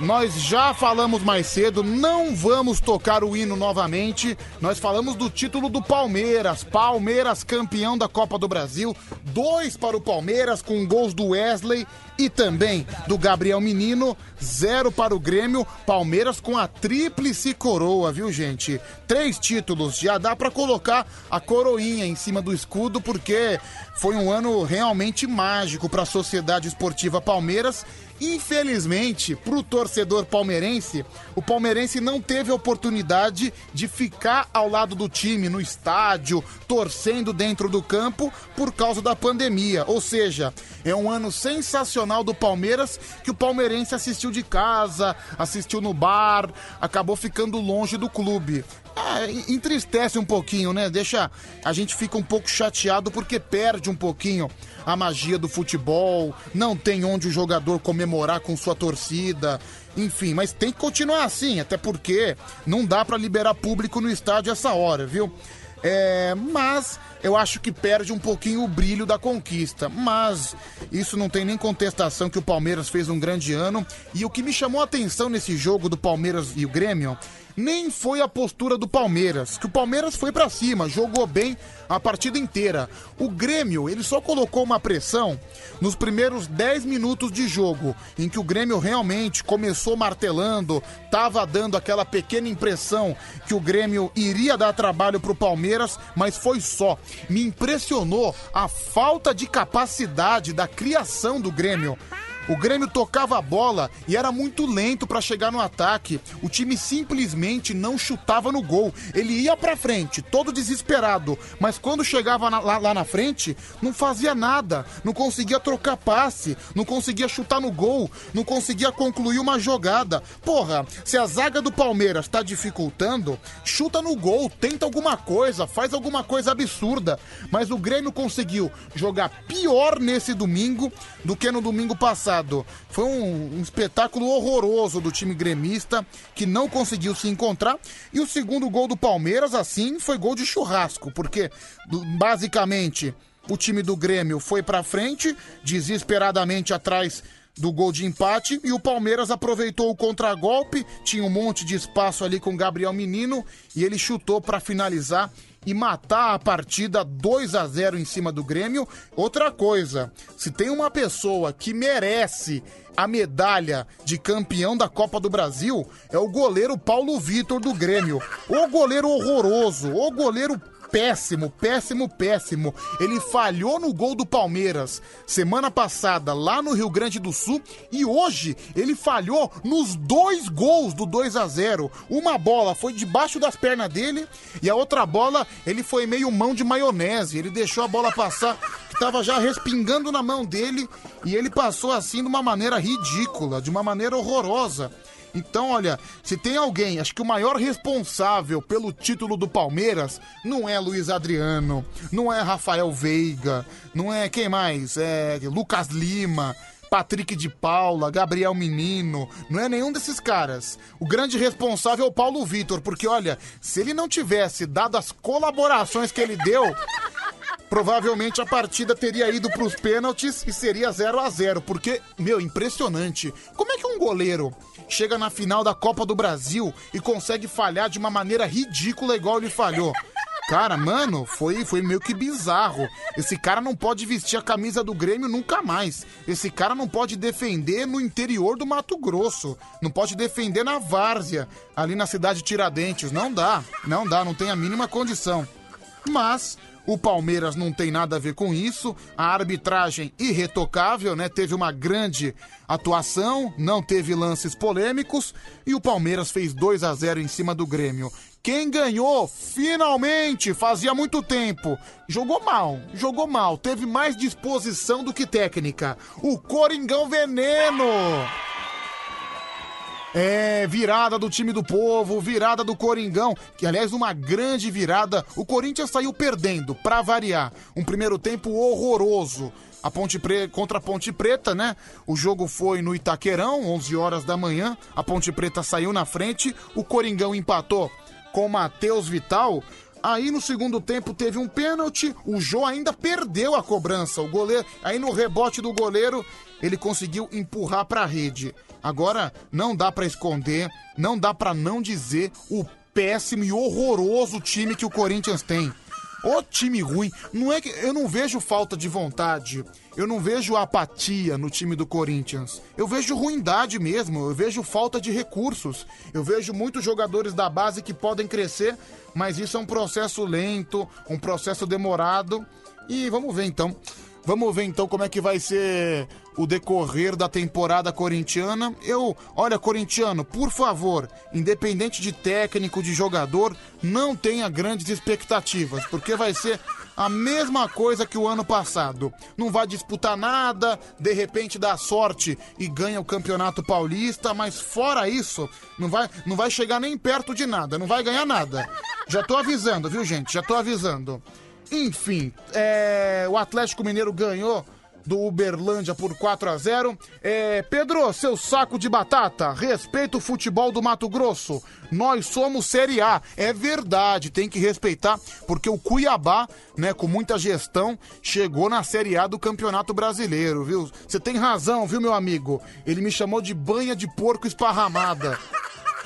Nós já falamos mais cedo, não vamos tocar o hino novamente. Nós falamos do título do Palmeiras. Palmeiras campeão da Copa do Brasil. Dois para o Palmeiras com gols do Wesley e também do Gabriel Menino. Zero para o Grêmio. Palmeiras com a tríplice coroa, viu, gente? Três títulos. Já dá para colocar a coroinha em cima do escudo porque foi um ano realmente mágico para a Sociedade Esportiva Palmeiras. Infelizmente, pro torcedor palmeirense, o palmeirense não teve oportunidade de ficar ao lado do time no estádio, torcendo dentro do campo por causa da pandemia. Ou seja, é um ano sensacional do Palmeiras que o palmeirense assistiu de casa, assistiu no bar, acabou ficando longe do clube. É, entristece um pouquinho, né? Deixa. A gente fica um pouco chateado porque perde um pouquinho a magia do futebol, não tem onde o jogador comemorar com sua torcida, enfim, mas tem que continuar assim, até porque não dá para liberar público no estádio essa hora, viu? É, mas eu acho que perde um pouquinho o brilho da conquista. Mas isso não tem nem contestação que o Palmeiras fez um grande ano. E o que me chamou a atenção nesse jogo do Palmeiras e o Grêmio nem foi a postura do Palmeiras, que o Palmeiras foi pra cima, jogou bem a partida inteira. O Grêmio, ele só colocou uma pressão nos primeiros 10 minutos de jogo, em que o Grêmio realmente começou martelando, tava dando aquela pequena impressão que o Grêmio iria dar trabalho pro Palmeiras, mas foi só. Me impressionou a falta de capacidade da criação do Grêmio. O Grêmio tocava a bola e era muito lento para chegar no ataque. O time simplesmente não chutava no gol. Ele ia para frente, todo desesperado, mas quando chegava na, lá, lá na frente, não fazia nada, não conseguia trocar passe, não conseguia chutar no gol, não conseguia concluir uma jogada. Porra, se a zaga do Palmeiras tá dificultando, chuta no gol, tenta alguma coisa, faz alguma coisa absurda. Mas o Grêmio conseguiu jogar pior nesse domingo do que no domingo passado. Foi um, um espetáculo horroroso do time gremista que não conseguiu se encontrar. E o segundo gol do Palmeiras, assim, foi gol de churrasco, porque basicamente o time do Grêmio foi pra frente, desesperadamente atrás do gol de empate e o Palmeiras aproveitou o contragolpe, tinha um monte de espaço ali com Gabriel Menino e ele chutou para finalizar e matar a partida 2 a 0 em cima do Grêmio. Outra coisa, se tem uma pessoa que merece a medalha de campeão da Copa do Brasil, é o goleiro Paulo Vitor do Grêmio. O goleiro horroroso, o goleiro péssimo, péssimo, péssimo. Ele falhou no gol do Palmeiras semana passada lá no Rio Grande do Sul e hoje ele falhou nos dois gols do 2 a 0. Uma bola foi debaixo das pernas dele e a outra bola ele foi meio mão de maionese. Ele deixou a bola passar que estava já respingando na mão dele e ele passou assim de uma maneira ridícula, de uma maneira horrorosa. Então, olha, se tem alguém, acho que o maior responsável pelo título do Palmeiras não é Luiz Adriano, não é Rafael Veiga, não é quem mais? É Lucas Lima. Patrick de Paula, Gabriel Menino, não é nenhum desses caras. O grande responsável é o Paulo Vitor, porque olha, se ele não tivesse dado as colaborações que ele deu, provavelmente a partida teria ido para os pênaltis e seria 0 a 0 porque, meu, impressionante. Como é que um goleiro chega na final da Copa do Brasil e consegue falhar de uma maneira ridícula igual ele falhou? Cara, mano, foi, foi meio que bizarro. Esse cara não pode vestir a camisa do Grêmio nunca mais. Esse cara não pode defender no interior do Mato Grosso. Não pode defender na várzea, ali na cidade de Tiradentes. Não dá, não dá, não tem a mínima condição. Mas o Palmeiras não tem nada a ver com isso. A arbitragem irretocável, né? Teve uma grande atuação, não teve lances polêmicos e o Palmeiras fez 2 a 0 em cima do Grêmio. Quem ganhou, finalmente, fazia muito tempo. Jogou mal, jogou mal, teve mais disposição do que técnica. O Coringão Veneno. É, virada do time do povo, virada do Coringão, que aliás uma grande virada. O Corinthians saiu perdendo, pra variar. Um primeiro tempo horroroso. A Ponte Pre... contra a Ponte Preta, né? O jogo foi no Itaquerão, 11 horas da manhã. A Ponte Preta saiu na frente, o Coringão empatou com Matheus Vital. Aí no segundo tempo teve um pênalti, o Jô ainda perdeu a cobrança. O goleiro, aí no rebote do goleiro, ele conseguiu empurrar pra rede. Agora não dá pra esconder, não dá pra não dizer o péssimo e horroroso time que o Corinthians tem. O time ruim, não é que eu não vejo falta de vontade, eu não vejo apatia no time do Corinthians. Eu vejo ruindade mesmo, eu vejo falta de recursos. Eu vejo muitos jogadores da base que podem crescer, mas isso é um processo lento, um processo demorado. E vamos ver então. Vamos ver então como é que vai ser o decorrer da temporada corintiana. Eu, olha, corintiano, por favor, independente de técnico, de jogador, não tenha grandes expectativas, porque vai ser a mesma coisa que o ano passado. Não vai disputar nada, de repente dá sorte e ganha o Campeonato Paulista, mas fora isso, não vai, não vai chegar nem perto de nada, não vai ganhar nada. Já tô avisando, viu, gente? Já tô avisando. Enfim, é, o Atlético Mineiro ganhou do Uberlândia por 4 a 0 é, Pedro, seu saco de batata, respeita o futebol do Mato Grosso. Nós somos Série A. É verdade, tem que respeitar, porque o Cuiabá, né, com muita gestão, chegou na Série A do Campeonato Brasileiro, viu? Você tem razão, viu, meu amigo? Ele me chamou de banha de porco esparramada.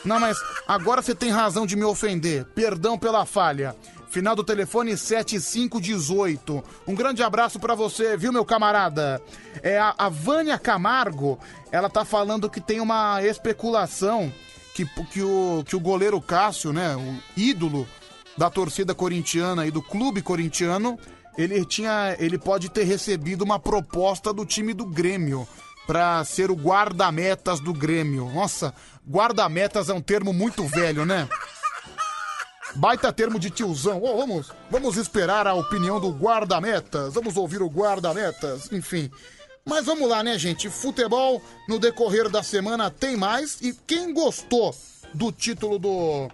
Não, mas agora você tem razão de me ofender. Perdão pela falha. Final do telefone 7518. Um grande abraço pra você, viu, meu camarada? É a, a Vânia Camargo, ela tá falando que tem uma especulação que, que, o, que o goleiro Cássio, né, o ídolo da torcida corintiana e do clube corintiano, ele tinha, ele pode ter recebido uma proposta do time do Grêmio para ser o guarda-metas do Grêmio. Nossa, guarda-metas é um termo muito velho, né? Baita termo de tiozão. Vamos, vamos esperar a opinião do guarda-metas. Vamos ouvir o guarda-metas. Enfim. Mas vamos lá, né, gente? Futebol no decorrer da semana tem mais. E quem gostou do título do.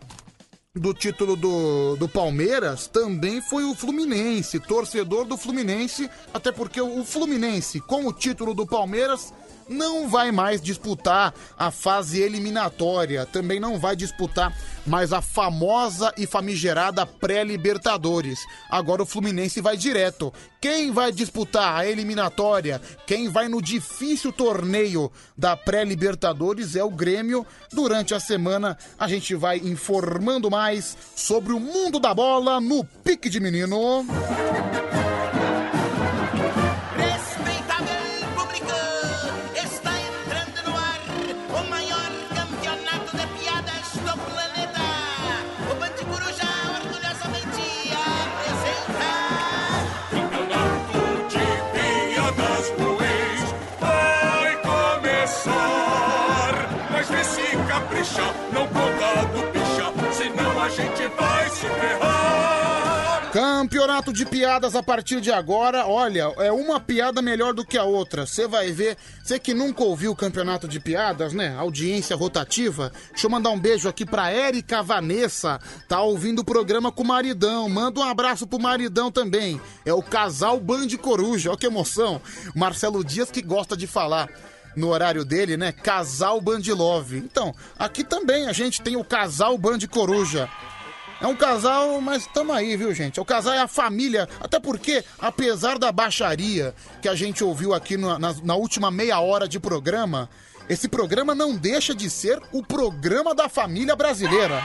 Do título do, do Palmeiras também foi o Fluminense, torcedor do Fluminense, até porque o Fluminense, com o título do Palmeiras, não vai mais disputar a fase eliminatória, também não vai disputar mais a famosa e famigerada pré-Libertadores. Agora o Fluminense vai direto. Quem vai disputar a eliminatória, quem vai no difícil torneio da pré-Libertadores é o Grêmio. Durante a semana a gente vai informando mais sobre o mundo da bola no Pique de Menino. Campeonato de piadas a partir de agora. Olha, é uma piada melhor do que a outra. Você vai ver. Você que nunca ouviu o campeonato de piadas, né? Audiência rotativa. Deixa eu mandar um beijo aqui pra Érica Vanessa. Tá ouvindo o programa com o maridão. Manda um abraço pro maridão também. É o casal Band Coruja. Olha que emoção. Marcelo Dias que gosta de falar no horário dele, né? Casal Band Love. Então, aqui também a gente tem o casal Band Coruja. É um casal, mas tamo aí, viu, gente? O casal é a família. Até porque, apesar da baixaria que a gente ouviu aqui na, na- na última meia hora de programa, esse programa não deixa de ser o programa da família brasileira.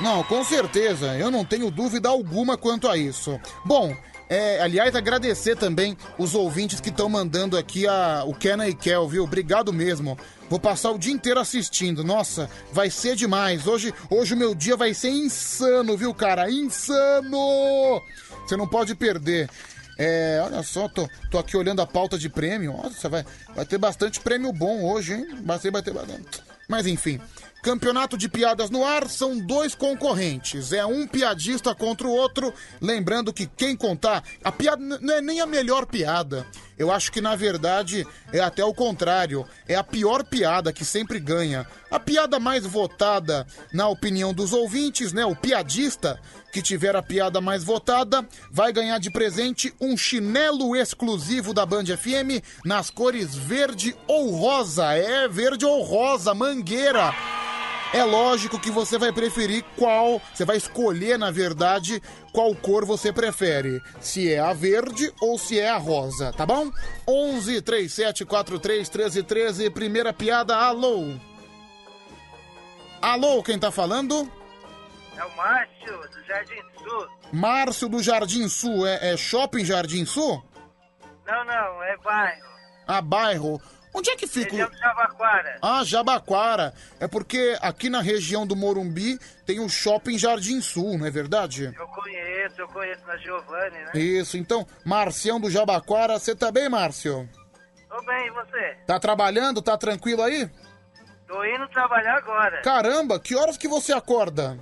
Não, com certeza. Eu não tenho dúvida alguma quanto a isso. Bom, é, aliás, agradecer também os ouvintes que estão mandando aqui a, o Kenna e Kel, viu? Obrigado mesmo. Vou passar o dia inteiro assistindo. Nossa, vai ser demais. Hoje, hoje o meu dia vai ser insano, viu, cara? Insano! Você não pode perder. É, olha só, tô, tô aqui olhando a pauta de prêmio. Nossa, vai, vai ter bastante prêmio bom hoje, hein? Vai ter, vai ter bastante. Mas enfim, campeonato de piadas no ar são dois concorrentes. É um piadista contra o outro. Lembrando que quem contar. A piada não é nem a melhor piada. Eu acho que, na verdade, é até o contrário. É a pior piada que sempre ganha. A piada mais votada, na opinião dos ouvintes, né? O piadista que tiver a piada mais votada vai ganhar de presente um chinelo exclusivo da Band FM nas cores verde ou rosa. É, verde ou rosa, mangueira. É lógico que você vai preferir qual, você vai escolher, na verdade, qual cor você prefere. Se é a verde ou se é a rosa, tá bom? 11 37 43 13 13, primeira piada, alô. Alô, quem tá falando? É o Márcio, do Jardim Sul. Márcio do Jardim Sul, é, é Shopping Jardim Sul? Não, não, é bairro. Ah, bairro. Onde é que fica? o- Região de Jabaquara. Ah, Jabaquara. É porque aqui na região do Morumbi tem o Shopping Jardim Sul, não é verdade? Eu conheço, eu conheço na Giovanni, né? Isso, então, Marcião do Jabaquara, você tá bem, Márcio? Tô bem, e você? Tá trabalhando? Tá tranquilo aí? Tô indo trabalhar agora. Caramba, que horas que você acorda?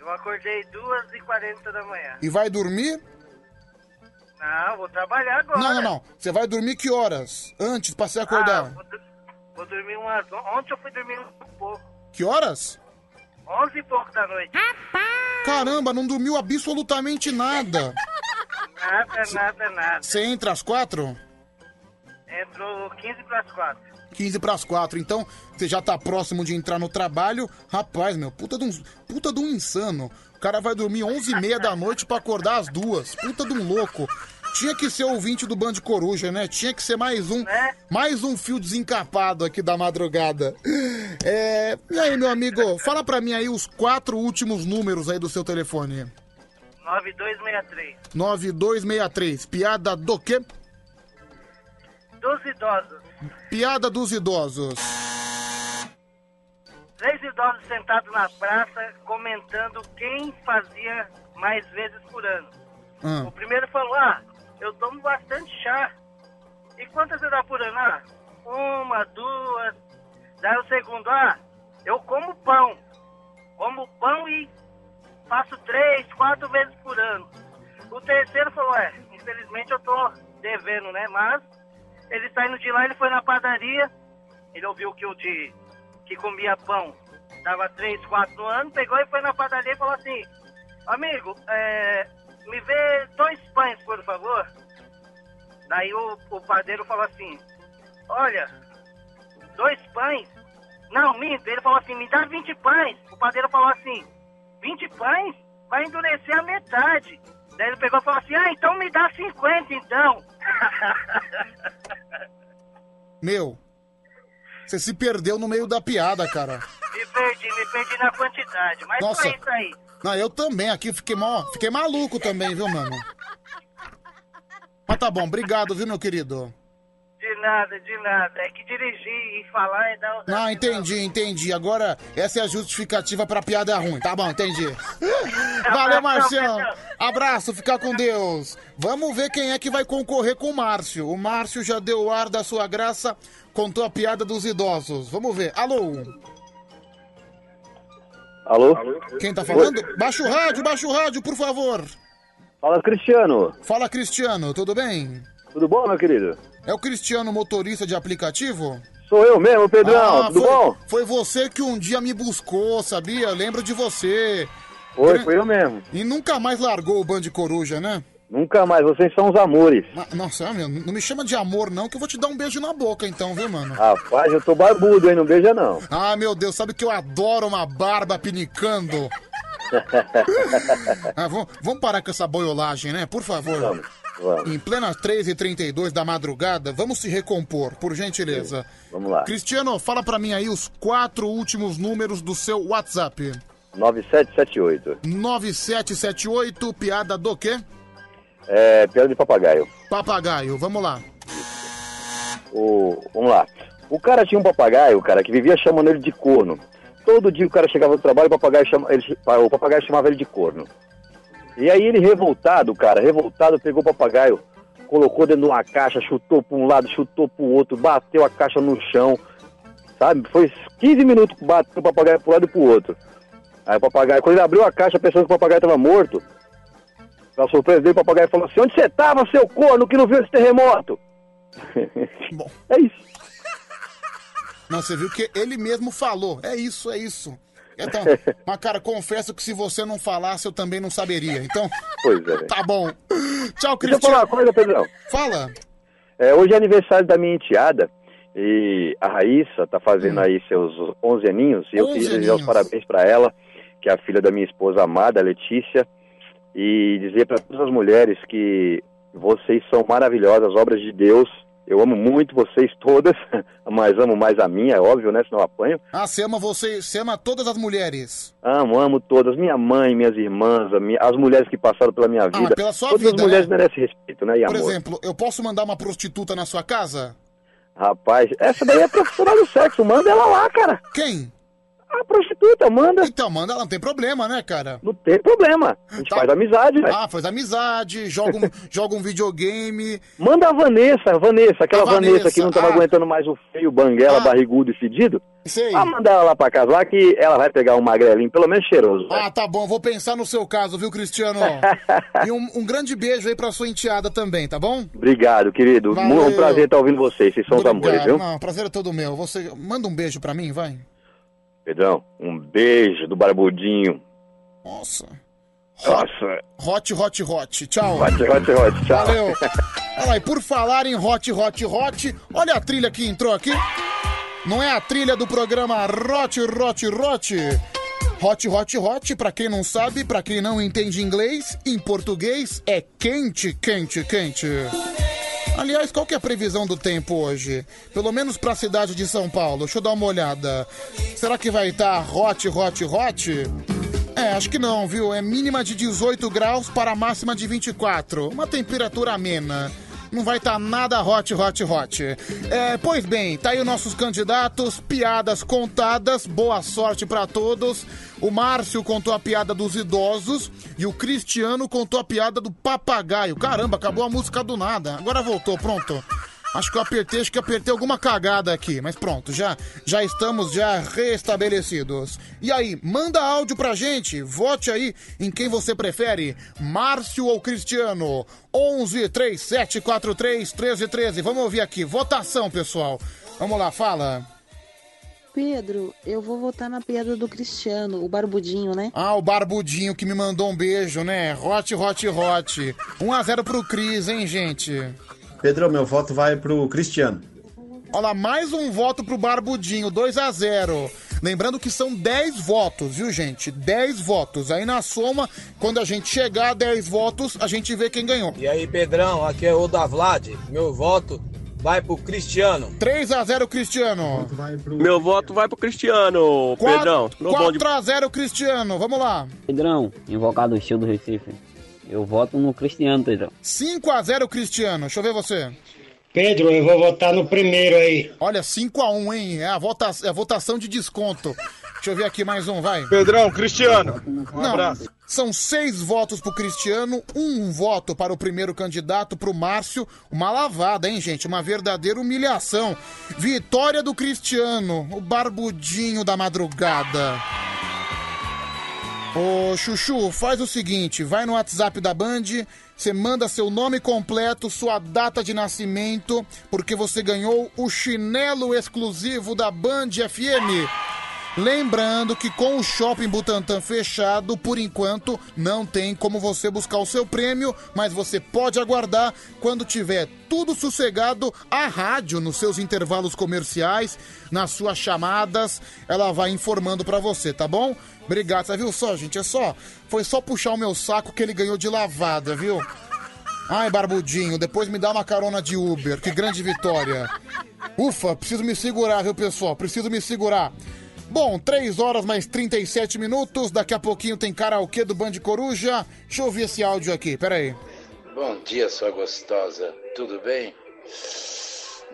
Eu acordei 2h40 da manhã. E vai dormir? Não, vou trabalhar agora. Não, não, não. Você vai dormir que horas? Antes, pra se acordar. Ah, vou, vou dormir umas... Ontem eu fui dormir um pouco. Que horas? 11 e pouco da noite. Caramba, não dormiu absolutamente nada. Nada, nada, nada. Você entra às quatro? Entrou 15 para as 4. 15 pras 4, então você já tá próximo de entrar no trabalho. Rapaz, meu, puta de um, puta de um insano. O cara vai dormir 11 e meia da noite pra acordar às duas. Puta de um louco. Tinha que ser ouvinte do Band Coruja, né? Tinha que ser mais um, mais um fio desencapado aqui da madrugada. É, e aí, meu amigo, fala pra mim aí os quatro últimos números aí do seu telefone. 9263. 9263. Piada do quê? Dos idosos. Piada dos idosos. Três idosos sentados na praça comentando quem fazia mais vezes por ano. Ah. O primeiro falou, ah, eu tomo bastante chá. E quantas você dá por ano? Ah, uma, duas. Daí o segundo, ah, eu como pão. Como pão e faço três, quatro vezes por ano. O terceiro falou, é, infelizmente eu tô devendo, né? Mas ele saindo de lá, ele foi na padaria, ele ouviu que o de que comia pão dava três, quatro anos, pegou e foi na padaria e falou assim, amigo, é, me vê dois pães, por favor. Daí o, o padeiro falou assim, olha, dois pães? Não, minto. Ele falou assim, me dá 20 pães. O padeiro falou assim, 20 pães? Vai endurecer a metade. Daí ele pegou e falou assim, ah, então me dá 50 então. Meu, você se perdeu no meio da piada, cara. me perdi, me perdi na quantidade. Mas Nossa. foi isso aí. Não, eu também aqui fiquei mal, fiquei maluco também, viu, mano? Mas tá bom, obrigado, viu, meu querido? De nada, de nada. É que dirigir e falar é dar... Não, entendi, entendi. Agora, essa é a justificativa pra piada ruim. Tá bom, entendi. [laughs] Valeu, Marcião. Abraço, fica com Deus. Vamos ver quem é que vai concorrer com o Márcio. O Márcio já deu o ar da sua graça, contou a piada dos idosos. Vamos ver. Alô? Alô? Quem tá falando? Baixa o rádio, baixa o rádio, por favor. Fala, Cristiano. Fala, Cristiano, tudo bem? Tudo bom, meu querido? É o Cristiano, motorista de aplicativo? Sou eu mesmo, Pedrão. Ah, Tudo foi, bom? Foi você que um dia me buscou, sabia? Lembro de você. Foi, foi eu mesmo. E nunca mais largou o Band Coruja, né? Nunca mais, vocês são os amores. Nossa, meu, não me chama de amor não, que eu vou te dar um beijo na boca então, viu, mano? Rapaz, eu tô barbudo, hein? Não beija, não. Ah, meu Deus, sabe que eu adoro uma barba pinicando. [laughs] Ah, vamos, vamos parar com essa boiolagem, né? Por favor. Vamos, vamos. Em plenas 3h32 da madrugada, vamos se recompor, por gentileza. Vamos lá. Cristiano, fala pra mim aí os quatro últimos números do seu WhatsApp. 9778. 9778, piada do quê? É, piada de papagaio. Papagaio, vamos lá. O, vamos lá. O cara tinha um papagaio, cara, que vivia chamando ele de corno. Todo dia o cara chegava do trabalho, o papagaio, chama, ele, o papagaio chamava ele de corno. E aí ele revoltado, cara, revoltado, pegou o papagaio, colocou dentro de uma caixa, chutou para um lado, chutou para o outro, bateu a caixa no chão, sabe? Foi 15 minutos batendo o papagaio para um lado e para o outro. Aí o papagaio, quando ele abriu a caixa pensando que o papagaio estava morto, pra surpresa dele, o papagaio falou assim, onde você tava, seu corno, que não viu esse terremoto? Bom. [laughs] É isso. Não, você viu que ele mesmo falou. É isso, é isso. Então, mas cara, confesso que se você não falasse, eu também não saberia. Então, Pois é. tá bom. Tchau, Deixa eu falar uma coisa, Pedrão. Fala. É, hoje é aniversário da minha enteada e a Raíssa tá fazendo aí seus 11 aninhos e eu 11 queria desejar os parabéns para ela, que é a filha da minha esposa amada, Letícia, e dizer para todas as mulheres que vocês são maravilhosas, obras de Deus. Eu amo muito vocês todas, [laughs] mas amo mais a minha, é óbvio, né? Senão eu apanho. Ah, você ama você, você ama todas as mulheres. Amo, amo todas. Minha mãe, minhas irmãs, minha- as mulheres que passaram pela minha vida. Ah, pela sua todas vida, as mulheres né? merecem respeito, né? E Por amor. exemplo, eu posso mandar uma prostituta na sua casa? Rapaz, essa daí é profissional do sexo. Manda ela lá, cara. Quem? A prostituta, manda. Então, manda ela, não tem problema, né, cara? Não tem problema. A gente faz amizade, velho. Ah, faz amizade, joga um, [laughs] joga um videogame. Manda a Vanessa, a Vanessa, aquela Vanessa, Vanessa, que não tava ah. aguentando mais o feio, banguela, barrigudo e fedido. Sei. Ah, manda ela lá pra casa lá que ela vai pegar um magrelinho, pelo menos cheiroso. velho. Ah, tá bom, vou pensar no seu caso, viu, Cristiano? [laughs] e um, um grande beijo aí pra sua enteada também, tá bom? Obrigado, querido. Valeu. Um prazer estar ouvindo vocês. Vocês são os amores, viu? Não, prazer é todo meu. Você manda um beijo pra mim, vai. Pedrão, um beijo do barbudinho. Nossa. Nossa. Hot, hot, hot. Tchau. Hot, hot, hot. Tchau. Valeu. Olha lá, e por falar em hot, hot, hot, olha a trilha que entrou aqui. Não é a trilha do programa Hot, Hot, Hot? Hot, hot, hot, pra quem não sabe, pra quem não entende inglês, em português é quente, quente, quente. Aliás, qual que é a previsão do tempo hoje? Pelo menos pra cidade de São Paulo. Deixa eu dar uma olhada. Será que vai estar hot, hot, hot? É, acho que não, viu? É mínima de 18 graus para máxima de 24. Uma temperatura amena. Não vai estar nada hot, hot, hot. É, pois bem, tá aí os nossos candidatos, piadas contadas, boa sorte pra todos. O Márcio contou a piada dos idosos e o Cristiano contou a piada do papagaio. Caramba, acabou a música do nada. Agora voltou, pronto. Acho que eu apertei, acho que apertei alguma cagada aqui, mas pronto, já já estamos já restabelecidos. E aí, manda áudio pra gente, vote aí em quem você prefere, Márcio ou Cristiano. 11 37 43 13 13. Vamos ouvir aqui, votação, pessoal. Vamos lá, fala. Pedro, eu vou votar na piada do Cristiano, o barbudinho, né? Ah, o Barbudinho que me mandou um beijo, né? Hot, hot, hot. 1 a 0 pro Cris, hein, gente? Pedrão, meu voto vai pro Cristiano. Olha lá, mais um voto pro Barbudinho, 2 a 0 Lembrando que são 10 votos, viu, gente? 10 votos. Aí na soma, quando a gente chegar a 10 votos, a gente vê quem ganhou. E aí, Pedrão, aqui é o da Vlad. Meu voto vai pro Cristiano. 3 a 0 Cristiano. Meu voto vai pro Cristiano, Pedrão. No bom de 4 a 0 Cristiano. Vamos lá. Pedrão, invocado o estilo do Recife. Eu voto no Cristiano, Pedrão. 5 a 0 Cristiano. Deixa eu ver você. Pedro, eu vou votar no primeiro aí. Olha, 5 a 1 hein? É a, vota... é a votação de desconto. Deixa eu ver aqui mais um, vai. Pedrão, Cristiano. Um Não, abraço. São seis votos pro Cristiano, um voto para o primeiro candidato, pro Márcio. Uma lavada, hein, gente? Uma verdadeira humilhação. Vitória do Cristiano, o barbudinho da madrugada. Ô, Chuchu, faz o seguinte, vai no WhatsApp da Band, você manda seu nome completo, sua data de nascimento, porque você ganhou o chinelo exclusivo da Band FM. Lembrando que com o Shopping Butantã fechado, por enquanto, não tem como você buscar o seu prêmio, mas você pode aguardar quando tiver tudo sossegado, a rádio nos seus intervalos comerciais, nas suas chamadas, ela vai informando pra você, tá bom? Obrigado, você viu só, gente? É só, foi só puxar o meu saco que ele ganhou de lavada, viu? Ai, barbudinho, depois me dá uma carona de Uber, que grande vitória. Ufa, preciso me segurar, viu, pessoal? Preciso me segurar. Bom, 3 horas mais 37 minutos. Daqui a pouquinho tem karaokê do Band Coruja. Deixa eu ouvir esse áudio aqui, peraí. Bom dia, sua gostosa. Tudo bem?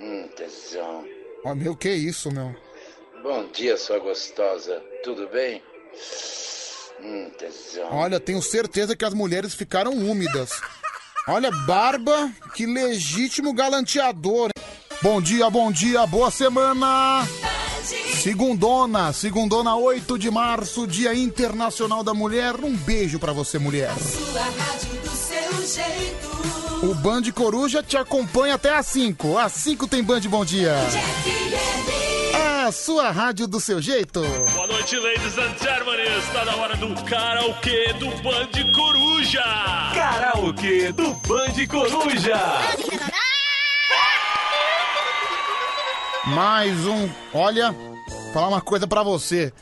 Hum, tesão. Ó, meu, que isso, meu? Bom dia, sua gostosa. Tudo bem? Hum, tesão. Olha, tenho certeza que as mulheres ficaram úmidas. Olha, barba, que legítimo galanteador. hein? Bom dia, bom dia, boa semana. Segundona, segundona 8 de março, Dia Internacional da Mulher. Um beijo pra você, mulher. Sua rádio do seu jeito. O Band Coruja te acompanha até às 5. Às 5 tem Band Bom Dia. A sua rádio do seu jeito. Boa noite, ladies and gentlemen. Está na hora do karaokê do Band Coruja. Karaokê do Band Coruja. Mais um. Olha, falar uma coisa pra você.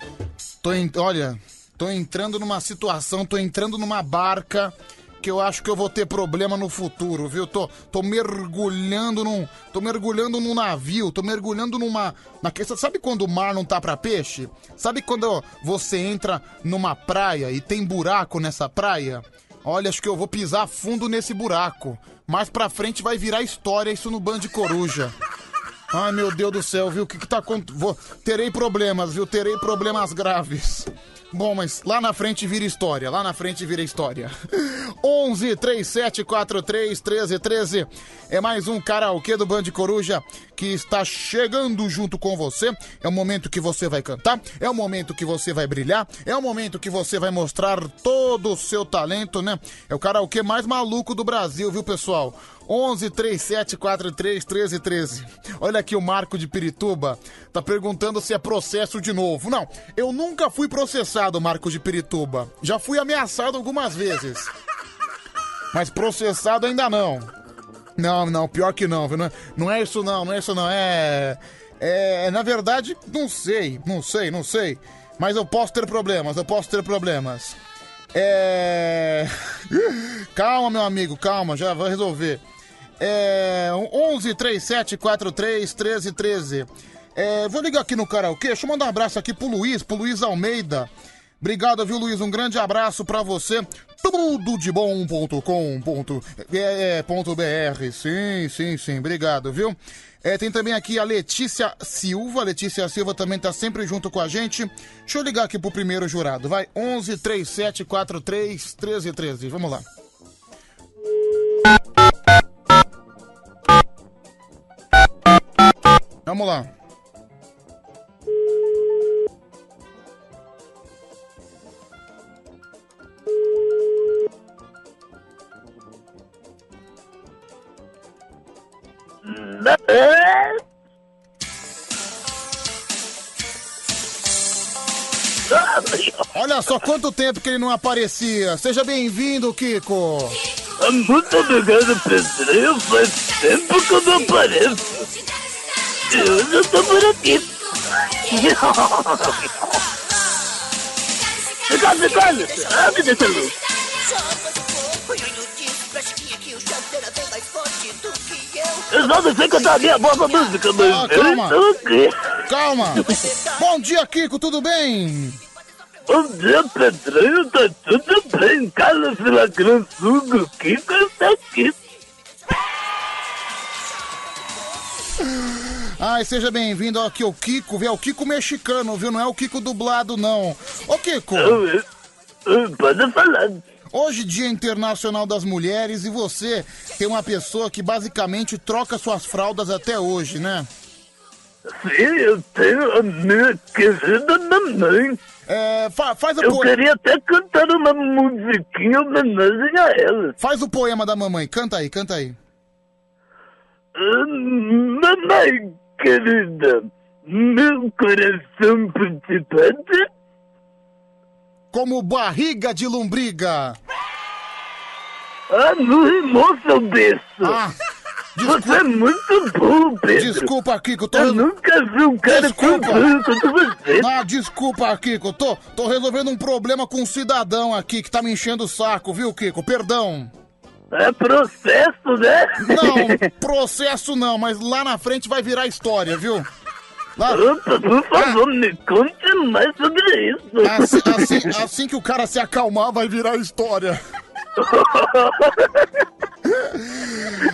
Tô en... Olha, tô entrando numa situação, tô entrando numa barca que eu acho que eu vou ter problema no futuro, viu? Tô, tô mergulhando num. Tô mergulhando num navio, tô mergulhando numa. Na questão, sabe quando o mar não tá pra peixe? Sabe quando você entra numa praia e tem buraco nessa praia? Olha, acho que eu vou pisar fundo nesse buraco. Mais pra frente vai virar história isso no Band Coruja. Ai, meu Deus do céu, viu? O que que tá acontecendo? Terei problemas, viu? Terei problemas graves. Bom, mas lá na frente vira história, lá na frente vira história. 11 37 43 13 13 é mais um karaokê do Band Coruja que está chegando junto com você. É o momento que você vai cantar, é o momento que você vai brilhar, é o momento que você vai mostrar todo o seu talento, né? É o karaokê mais maluco do Brasil, viu, pessoal? 11 37 43 13 13. Olha aqui o Marco de Pirituba. Tá perguntando se é processo de novo. Não, eu nunca fui processado, Marco de Pirituba. Já fui ameaçado algumas vezes. Mas processado ainda não. Não, não, pior que não, viu? Não é, é isso não, não é isso não. É. É. Na verdade, não sei, não sei, não sei. Mas eu posso ter problemas, eu posso ter problemas. É. [laughs] Calma, meu amigo, calma, já vai resolver. É. 11 37 43 13 13. É, vou ligar aqui no karaokê. Deixa eu mandar um abraço aqui pro Luiz, pro Luiz Almeida. Obrigado, viu, Luiz? Um grande abraço pra você. Tudo de bom.com.br. Sim, sim, sim. Obrigado, viu? É, tem também aqui a Letícia Silva. Letícia Silva também tá sempre junto com a gente. Deixa eu ligar aqui pro primeiro jurado. Vai, 11 37 43 13 13. Vamos lá. Vamos lá. Olha só quanto tempo que ele não aparecia. Seja bem-vindo, Kiko. Muito obrigado, Pedrinho. Faz tempo que eu não apareço. Eu já tô por aqui. Ricardo, Ricardo, abre dessa luz. Eu não sei cantar a minha boa música, mas Ah, eu calma. Calma. Bom dia, Kiko, tudo bem? Bom dia, Pedrinho, tá tudo bem? Carlos Filacrançudo, Kiko está aqui. Ai, seja bem-vindo aqui o Kiko, viu? É o Kiko mexicano, viu? Não é o Kiko dublado, não. Ô, Kiko. Pode falar. Hoje, Dia Internacional das Mulheres, e você tem uma pessoa que basicamente troca suas fraldas até hoje, né? Sim, eu tenho a minha querida mamãe. É, fa- faz a Eu queria até cantar uma musiquinha em homenagem a ela. Faz o poema da mamãe, canta aí, canta aí. Ah, Mamãe querida, meu coração por ti bate. Como barriga de lombriga. Ah, não rimou, seu besta. Ah, Você é muito burro, Pedro. Desculpa, Kiko, tô... Eu nunca vi um cara tão Desculpa. burro quanto você. Ah, desculpa, Kiko. Tô, tô resolvendo um problema com um cidadão aqui que tá me enchendo o saco, viu, Kiko? Perdão. É processo, né? Não, [laughs] processo não, mas lá na frente vai virar história, viu? Lá... Opa, por favor, me conte mais sobre isso. Assim, assim- assim que o cara se acalmar, vai virar história. [laughs]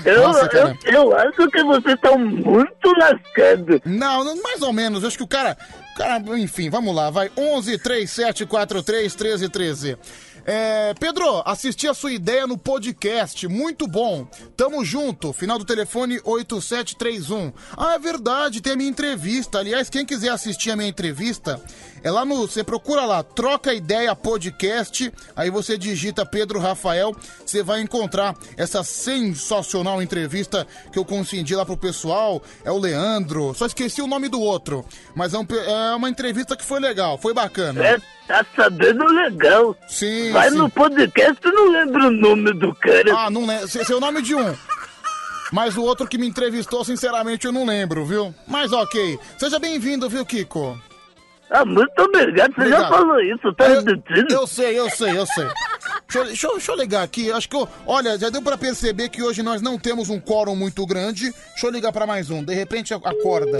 Eu, Nossa, eu, eu acho que você tá muito lascado. Não, mais ou menos. Eu acho que o cara. o cara enfim, vamos lá. Vai 11 37 43 13 13. É, Pedro, assisti a sua ideia no podcast, muito bom. Tamo junto, final do telefone 8731. Ah, é verdade, tem a minha entrevista. Aliás, quem quiser assistir a minha entrevista, é lá no. Você procura lá, Troca Ideia Podcast. Aí você digita Pedro Rafael, você vai encontrar essa sensacional entrevista que eu concedi lá pro pessoal. É o Leandro, só esqueci o nome do outro. Mas é, um é uma entrevista que foi legal, foi bacana. É, tá sabendo legal. Sim, Vai sim. no podcast e não lembra o nome do cara. Ah, não lembro. Esse é o nome de um. Mas o outro que me entrevistou, sinceramente, eu não lembro, viu? Mas ok. Seja bem-vindo, viu, Kiko? Ah, muito obrigado. Você já falou isso, tá eu, repetindo? eu sei, eu sei, eu sei. Deixa, eu- deixa eu- deixa eu ligar aqui. Acho que eu. Olha, já deu pra perceber que hoje nós não temos um quórum muito grande. Deixa eu ligar pra mais um. De repente acorda.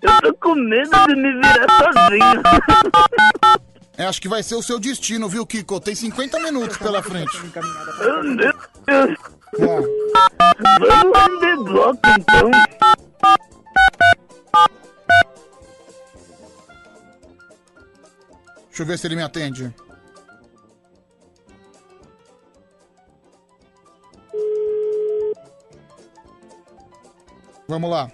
Eu tô com medo de me virar sozinho. [laughs] É, acho que vai ser o seu destino, viu, Kiko? Tem 50 minutos pela frente. Meu Deus. Vamos render bloco, então. Deixa eu ver se ele me atende. Vamos lá.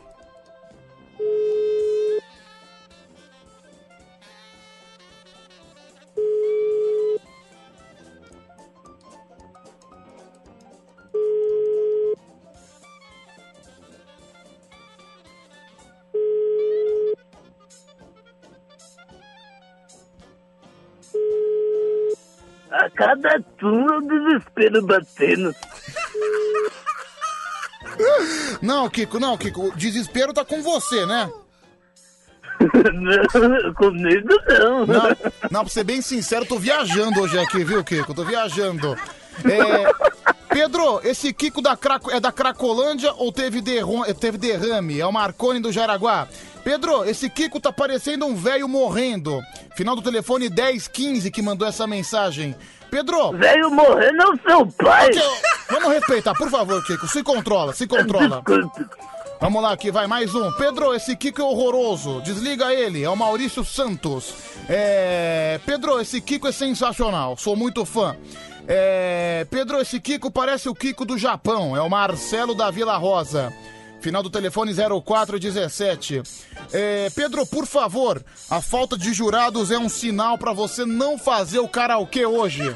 A cada turno o desespero batendo. Não, Kiko, não, Kiko. O desespero tá com você, né? Não, comigo não. Não, não, pra ser bem sincero, eu tô viajando hoje aqui, viu, Kiko? Tô viajando. É, Pedro, esse Kiko da Craco, é da Cracolândia ou teve, eh, teve derrame? É o Marconi do Jaraguá. Pedro, esse Kiko tá parecendo um velho morrendo. Final do telefone 1015 que mandou essa mensagem. Pedro! Velho morrendo é o seu pai. Ok, Vamos respeitar, por favor, Kiko. Se controla, se controla. Vamos lá, aqui vai mais um. Pedro, esse Kiko é horroroso. Desliga ele, é o Maurício Santos. É... Pedro, esse Kiko é sensacional. Sou muito fã. É... Pedro, esse Kiko parece o Kiko do Japão. É o Marcelo da Vila Rosa. Final do telefone 0417. É, Pedro, por favor, a falta de jurados é um sinal pra você não fazer o karaokê hoje.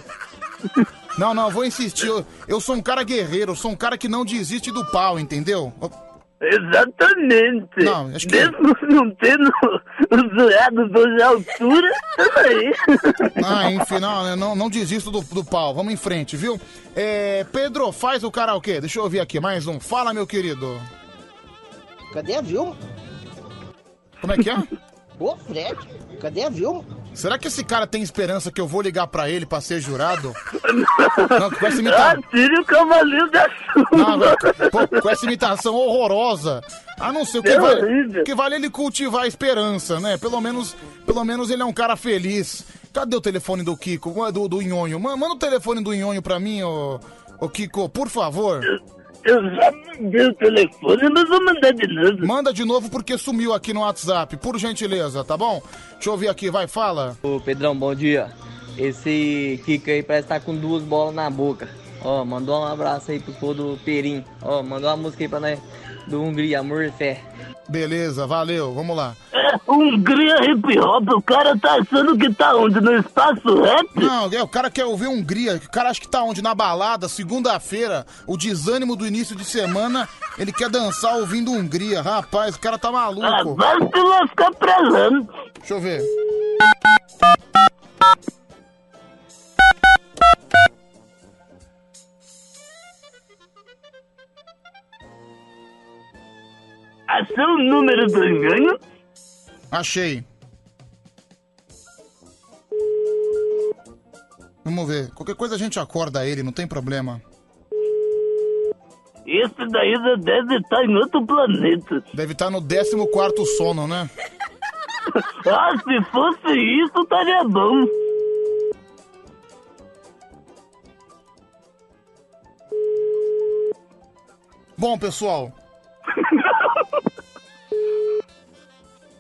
Não, não, vou insistir. Eu, eu sou um cara guerreiro, sou um cara que não desiste do pau, entendeu? Exatamente. Não, acho que- Mesmo não tendo os jurados hoje à altura, tamo aí. [laughs] Ah, enfim, não, não, não desisto do, do pau. Vamos em frente, viu? É, Pedro, faz o karaokê. Deixa eu ouvir aqui, mais um. Fala, meu querido. Cadê a Vilma? Como é que é? [laughs] Ô, Fred, cadê a Vilma? Será que esse cara tem esperança que eu vou ligar pra ele pra ser jurado? [laughs] Não, com essa imitação. Tire o cavaleiro da chuva. Não, não, pô, com essa imitação horrorosa. Ah, não sei, o que É vale, que vale ele cultivar a esperança, né? Pelo menos, pelo menos ele é um cara feliz. Cadê o telefone do Kiko, do, do Nhonho? Ma- Manda o telefone do Nhonho pra mim, ô, ô Kiko, por favor. Eu já mandei o telefone, mas vou mandar de novo. Manda de novo porque sumiu aqui no WhatsApp, por gentileza, tá bom? Deixa eu ouvir aqui, vai, fala. Ô Pedrão, bom dia. Esse Kiko aí parece estar com duas bolas na boca. Ó, mandou um abraço aí pro povo do Perim. Ó, mandou uma música aí pra nós do Hungria, Amor e Fé. Beleza, valeu, vamos lá. É, Hungria hip hop, o cara tá achando que tá onde? No espaço rap? Não, é, o cara quer ouvir Hungria. O cara acha que tá onde? Na balada, segunda-feira, o desânimo do início de semana, ele quer dançar ouvindo Hungria. Rapaz, o cara tá maluco. Ah, vai se lascar pra lá. Deixa eu ver. Achou o número do engano? Achei. Vamos ver. Qualquer coisa a gente acorda ele, não tem problema. Esse daí já deve estar em outro planeta. Deve estar no 14 sono, né? [laughs] ah, se fosse isso, estaria bom. Bom, pessoal.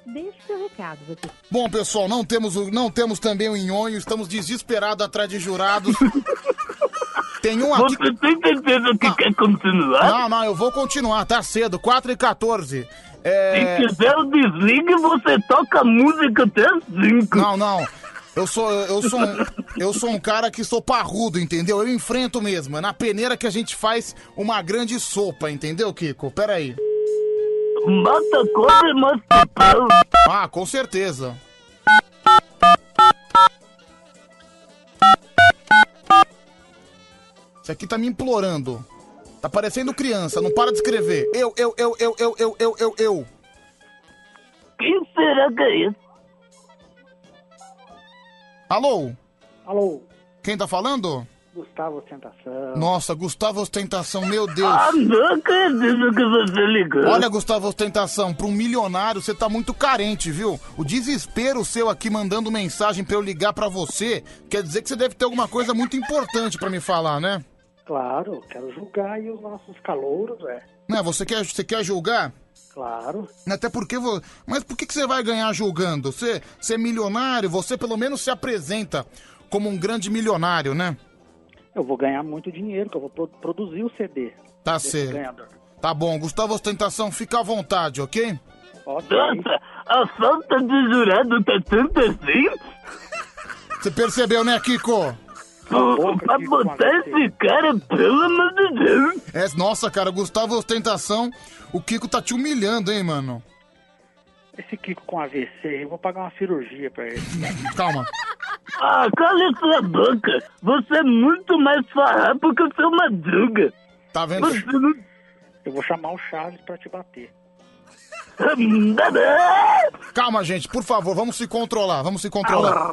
Deixe seu recado. Você Bom, pessoal, não temos, o- não temos também o Nhonho, estamos desesperados atrás de jurados. [laughs] Tem um aqui. Você tem certeza que quer continuar? Não, não, eu vou continuar, tá cedo, 4 e 14. É... Se quiser o desligue, você toca música até as 5. Não, não. Eu sou, eu sou, um, eu sou um cara que sou parrudo, entendeu? Eu enfrento mesmo. É na peneira que a gente faz uma grande sopa, entendeu, Kiko? Pera aí. Mata cobra e mostra pau. Ah, com certeza. Esse aqui tá me implorando. Tá parecendo criança, não para de escrever. Eu, eu, eu, eu, eu, eu, eu, eu, eu. Quem será que é esse? Alô? Alô, Quem tá falando? Gustavo Ostentação. Nossa, Gustavo Ostentação, meu Deus. Ah, não acredito que você ligou. Olha, Gustavo Ostentação, pra um milionário você tá muito carente, viu? O desespero seu aqui mandando mensagem pra eu ligar pra você quer dizer que você deve ter alguma coisa muito importante pra me falar, né? Claro, quero julgar aí os nossos calouros, é. Né, você quer, você quer julgar? Claro. Até porque. Mas por que, que você vai ganhar julgando? Você, você é milionário, você pelo menos se apresenta como um grande milionário, né? Eu vou ganhar muito dinheiro, que eu vou pro- produzir o CD. Tá certo. ganhador. Tá bom, Gustavo Ostentação, fica à vontade, ok? Nossa, a falta de jurado tá tanto assim? Você percebeu, né, Kiko? Pra botar esse cara, pelo amor de Deus. É, nossa, cara, Gustavo Ostentação, o Kiko tá te humilhando, hein, mano? Esse Kiko com AVC, eu vou pagar uma cirurgia pra ele. [laughs] Calma. Ah, cala sua boca. Você é muito mais farrapo que o seu Madruga. Tá vendo? Você não... Eu vou chamar o Chaves pra te bater. Calma, gente, por favor, vamos se controlar, vamos se controlar.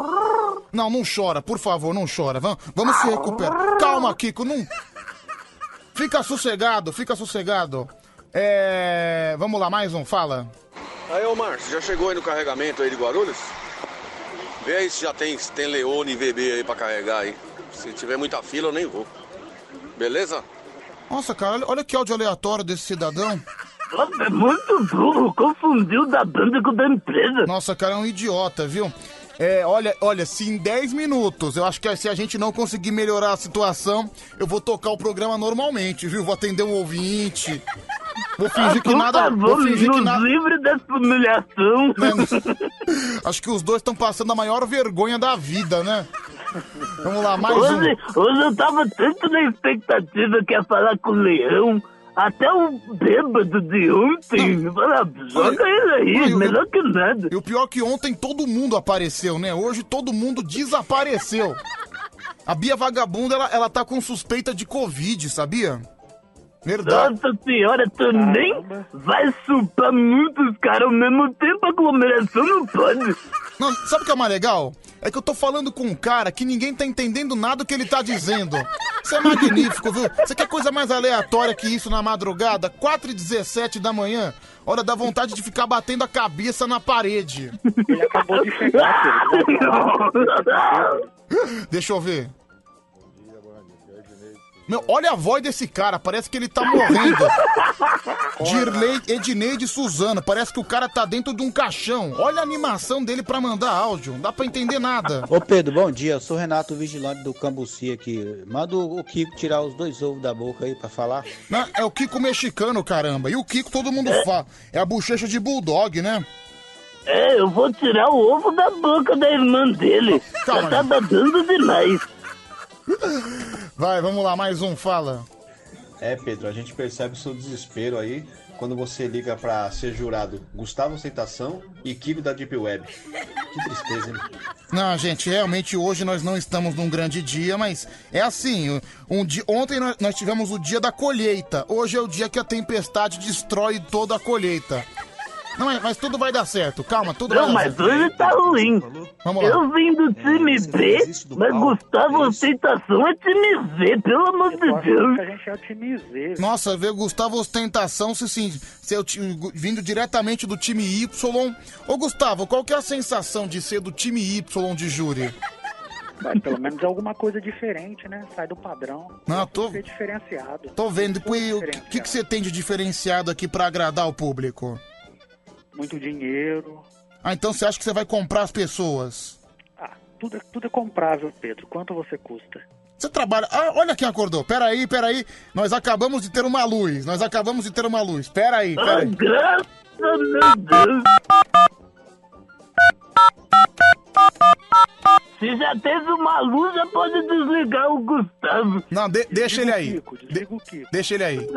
Não, não chora, por favor, não chora. Vamos, vamos se recuperar. Calma, Kiko, não. Fica sossegado, fica sossegado. É. Vamos lá, mais um, fala. Aí, ô Márcio, já chegou aí no carregamento aí de Guarulhos? Vê aí se já tem, se tem Leone e VB aí pra carregar aí. Se tiver muita fila, eu nem vou. Beleza? Nossa, cara, olha, olha que áudio aleatório desse cidadão. É muito burro, confundiu da banda com da empresa. Nossa, cara, é um idiota, viu? É, olha, olha, se em 10 minutos, eu acho que se a gente não conseguir melhorar a situação, eu vou tocar o programa normalmente, viu? Vou atender um ouvinte. Vou fingir que nada. favor, Vou fingir que nada. livre dessa humilhação. Acho que os dois estão passando a maior vergonha da vida, né? Vamos lá, mais um. hoje, hoje eu tava tanto na expectativa que ia falar com o Leão. Até o bêbado de ontem. Fala, joga ele aí, melhor que nada. E o pior é que ontem todo mundo apareceu, né? Hoje todo mundo desapareceu. A Bia Vagabunda, ela, ela tá com suspeita de Covid, sabia? Verdade. Nossa senhora, tu nem vai chupar muitos caras ao mesmo tempo, a aglomeração não pode. Não, sabe o que é mais legal? É que eu tô falando com um cara que ninguém tá entendendo nada do que ele tá dizendo. Isso é magnífico, viu? Você quer coisa mais aleatória que isso na madrugada? 4 e 17 da manhã? Hora da vontade de ficar batendo a cabeça na parede. Ele acabou de chegar, Deixa eu ver. Meu, olha a voz desse cara, parece que ele tá morrendo. [laughs] Dirley Edneide Suzano, parece que o cara tá dentro de um caixão. Olha a animação dele pra mandar áudio, não dá pra entender nada. Ô Pedro, bom dia. Eu sou Renato Vigilante do Cambuci aqui. Manda o o Kiko tirar os dois ovos da boca aí pra falar. Não, é o Kiko mexicano, caramba. E o Kiko todo mundo fala. É a bochecha de bulldog, né? É, eu vou tirar o ovo da boca da irmã dele. Calma, Já tá babando demais. Vai, vamos lá, mais um, fala. É, Pedro, a gente percebe o seu desespero aí quando você liga pra ser jurado Gustavo Aceitação e Kiko da Deep Web. Que tristeza, hein? Não, gente, realmente hoje nós não estamos num grande dia, mas é assim, um dia, ontem nós, nós tivemos o dia da colheita, hoje é o dia que a tempestade destrói toda a colheita. Não, mas, mas tudo vai dar certo, calma, tudo Não, vai dar mas certo. hoje tá ruim. Vamos lá. Eu vim do time B, mas Gustavo Ostentação é time Z, pelo amor de Deus. A gente é o time Z. Nossa, ver Gustavo Ostentação se sim, o time, vindo diretamente do time Y. Ô Gustavo, qual que é a sensação de ser do time Y de júri? Mas pelo menos é alguma coisa diferente, né? Sai do padrão. Não, tô, Ser diferenciado. tô vendo. E o que, que você tem de diferenciado aqui pra agradar o público? Muito dinheiro. Ah, então você acha que você vai comprar as pessoas? Tudo, é- tudo é comprável, Pedro. Quanto você custa? Você trabalha. Ah, olha quem acordou. Peraí, peraí. Nós acabamos de ter uma luz. Nós acabamos de ter uma luz. Peraí, Ah, peraí. graças a Deus. Se já teve uma luz, já pode desligar o Gustavo. Não, de- deixa ele aí. Desliga o Kiko. Deixa ele aí. [laughs]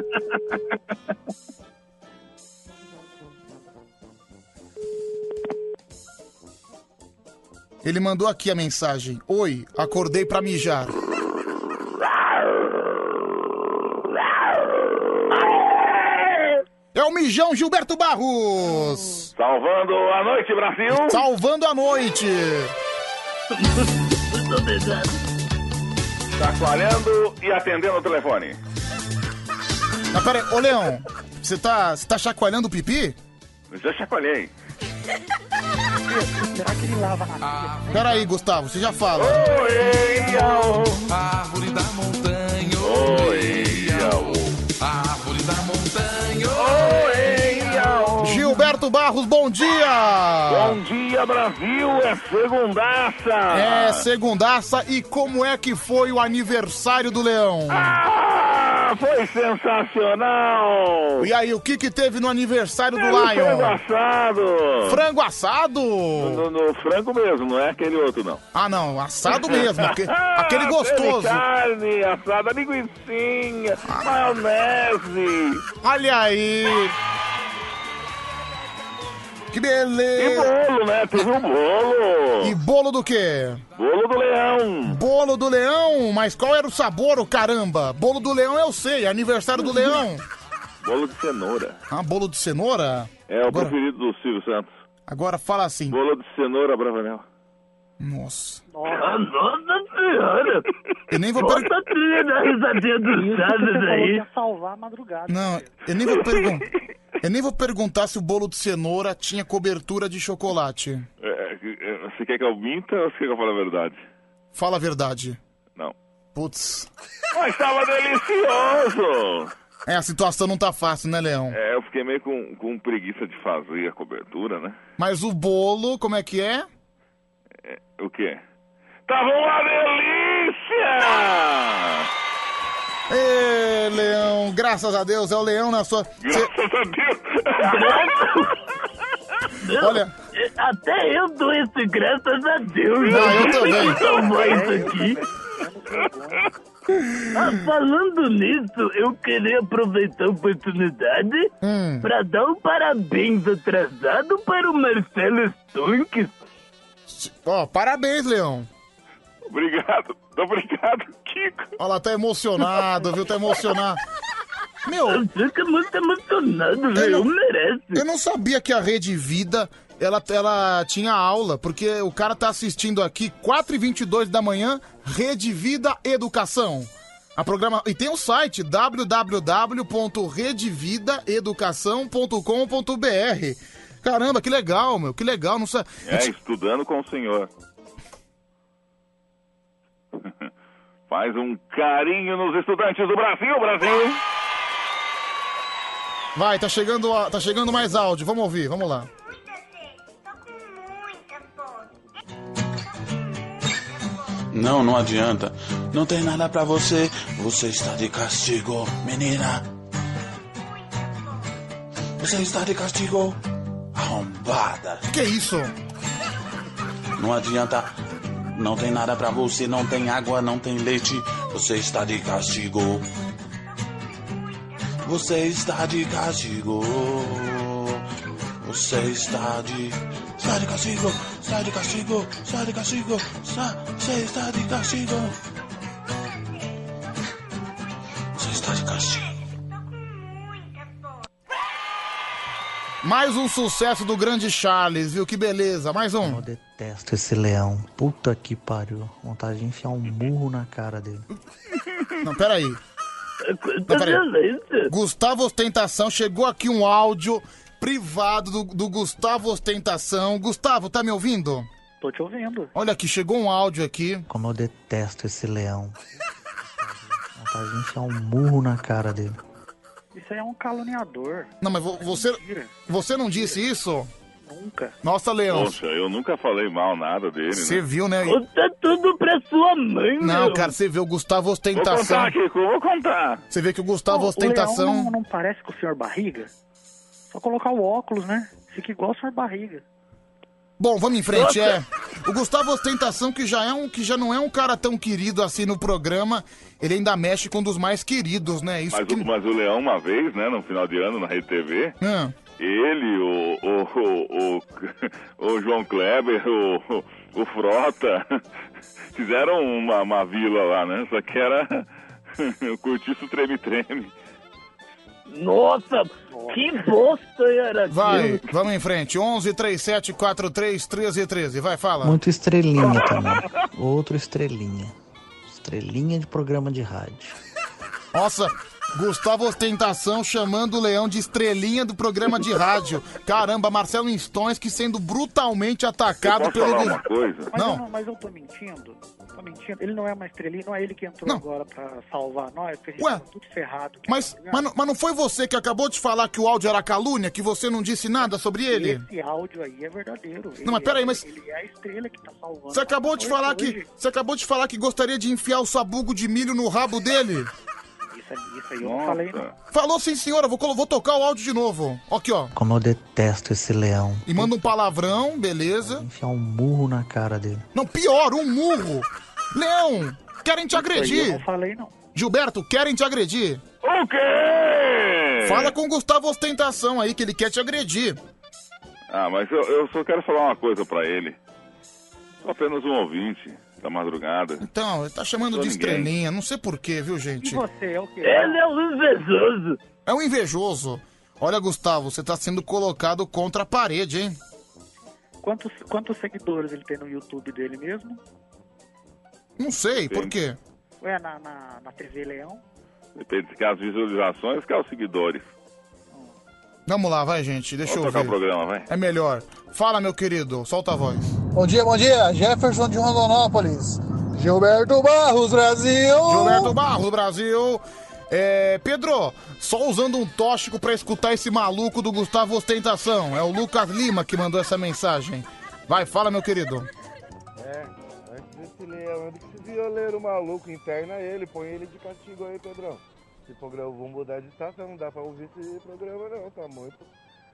Ele mandou aqui a mensagem. Oi, acordei pra mijar. É o Mijão Gilberto Barros! Salvando a noite, Brasil! Salvando a noite! Muito obrigado. Chacoalhando e atendendo o telefone. Ah, pera aí, ô Leão, você tá, você tá chacoalhando o pipi? Já chacoalhei. Será que ele lava na pia? Pera aí, Gustavo, você já fala. Oi, Iau. Árvore da montanha. Oi, Iau. Árvore da montanha. Oi. Gilberto Barros, bom dia! Bom dia, Brasil! É segundaça! É, segundaça, e como é que foi o aniversário do Leão? Ah, foi sensacional! E aí, o que que teve no aniversário do no Lion? frango assado! Frango assado? No, no frango mesmo, não é aquele outro, não. Ah, não, assado mesmo, aque- [laughs] aquele Teve gostoso. carne, assada, linguiçinha, maionese. Olha aí! Que E beleza! bolo, né? Teve um bolo. E bolo do quê? Bolo do leão. Bolo do leão? Mas qual era o sabor, ô caramba? Bolo do leão eu sei, é aniversário do leão. Bolo de cenoura. Ah, bolo de cenoura? É o Agora- preferido do Silvio Santos. Agora fala assim. Bolo de cenoura, Bravanel. Nossa. Ah, Nossa senhora. Eu nem vou Bota perguntar. a trilha da risadinha do Chaves aí. ia salvar a madrugada. Não, eu nem vou perguntar. Eu nem vou perguntar se o bolo de cenoura tinha cobertura de chocolate. É, é, você quer que eu minta ou você quer que eu fale a verdade? Fala a verdade. Não. Putz. Mas estava delicioso! É, a situação não tá fácil, né, Leão? É, eu fiquei meio com, com preguiça de fazer a cobertura, né? Mas o bolo, como é que é? É, o quê? Tava uma delícia! Ê, Leão, graças a Deus, é o Leão na sua. Cê- Graças a Deus! Olha. Até eu dou esse graças a Deus. Não, eu também. Salvar isso aqui. Ah, falando nisso, eu queria aproveitar a oportunidade Hum. para dar um parabéns atrasado para o Marcelo Stonks. Ó, parabéns, Leão. Obrigado, obrigado, Kiko. Olha lá, tá emocionado, viu? Tá emocionado. Meu. Fica muito emocionado, Leão merece. Eu não sabia que a Rede Vida ela, ela tinha aula, porque o cara tá assistindo aqui 4h22 da manhã, Rede Vida Educação. A programa... E tem o site www.redevidaeducação.com.br. Caramba, que legal, meu, que legal. Não sa... É, estudando com o senhor. [laughs] Faz um carinho nos estudantes do Brasil, Brasil! Vai, tá chegando, a- tá chegando mais áudio. Vamos ouvir, vamos lá. Não, não adianta. Não tem nada pra você. Você está de castigo, menina. Você está de castigo. Arrombada. Que é isso? Não adianta. Não tem nada pra você. Não tem água, não tem leite. Você está de castigo. Você está de castigo. Você está de. Está de castigo. Está de castigo. Está de castigo. Está... Você está de castigo. Você está de castigo. Mais um sucesso do grande Charles, viu? Que beleza. Mais um. Detesto esse leão. Puta que pariu. Vontade de enfiar um burro na cara dele. [laughs] Não, peraí. Não, peraí. Gustavo Ostentação, chegou aqui um áudio privado do, do Gustavo Ostentação. Gustavo, tá me ouvindo? Tô te ouvindo. Olha aqui, chegou um áudio aqui. Como eu detesto esse leão. Vontade de enfiar um burro na cara dele. Aí é um caluniador. Não, mas vo- você, você não disse isso? Nunca. Nossa, Leão. Poxa, eu nunca falei mal nada dele, Você né? viu, né? Conta tudo pra sua mãe, Não, meu. cara, você vê o Gustavo Vou Ostentação. contar, Kiko, vou contar. Você vê que o Gustavo O Ostentação. Leão não, não parece com o senhor Barriga? Só colocar o óculos, né? Fica igual o senhor Barriga. Bom, vamos em frente, é. O Gustavo Ostentação, que já, é um, que já não é um cara tão querido assim no programa, ele ainda mexe com um dos mais queridos, né? Isso Mas, que... o- mas o Leão, uma vez, né, no final de ano, na Rede TV, Ah, ele, o, o, o, o, [laughs] João Kleber, o, o Frota, [laughs] fizeram uma, uma vila lá, né? Só que era [laughs] o Curtiço Treme-Treme. Nossa, que bosta era vai, aquilo. vamos em frente. 11 37 43 13 13. Vai, fala. Muito estrelinha também. Outro estrelinha. Estrelinha de programa de rádio. Nossa, Gustavo Ostentação chamando o Leão de estrelinha do programa de rádio. Caramba, Marcelo Instões que sendo brutalmente atacado Posso pelo. falar uma coisa? Mas, Não. Eu não, mas eu tô mentindo. Tô mentindo. Ele não é uma estrelinha, não é ele que entrou agora pra salvar nós, porque a gente Ué, tava tudo ferrado. Mas, mas, não- mas não foi você que acabou de falar que o áudio era calúnia, que você não disse nada sobre ele? Esse áudio aí é verdadeiro. Não, mas peraí, mas- Ele é a estrela que tá salvando. Você acabou de falar que. Você acabou de falar que gostaria de enfiar o sabugo de milho no rabo dele? Isso, isso aí eu não falei, não. Falou sim, senhora. Vou, colo- vou tocar o áudio de novo. Aqui, ó. Como eu detesto esse leão. E manda um palavrão, beleza. Enfiar um murro na cara dele. Não, pior, um murro. Leão, querem te agredir. eu não falei, não. Gilberto, querem te agredir. O quê? Fala com o Gustavo Ostentação aí, que ele quer te agredir. Ah, mas eu, eu só quero falar uma coisa pra ele. Sou apenas um ouvinte da madrugada. Então, ele tá chamando de ninguém. estrelinha, não sei porquê, viu, gente? E você é o quê? Ele é um invejoso. É um invejoso. Olha, Gustavo, você tá sendo colocado contra a parede, hein? Quantos, quantos seguidores ele tem no YouTube dele mesmo? Não sei, por quê? Ué, na, na, na TV Leão? Depende se quer as visualizações, quer os seguidores. Vamos lá, vai, gente, deixa Vamos eu ver. o programa, vai. É melhor. Fala, meu querido, solta a voz. Bom dia, bom dia. Jefferson de Rondonópolis. Gilberto Barros, Brasil. Gilberto Barros, Brasil. É, Pedro, só usando um tóxico pra escutar esse maluco do Gustavo Ostentação. É o Lucas Lima que mandou essa mensagem. Vai, fala, meu querido. É, antes desse leão, desse violeiro maluco, interna ele, põe ele de castigo aí, Pedrão. Esse programa, vamos mudar de estação, não dá pra ouvir esse programa não, tá muito,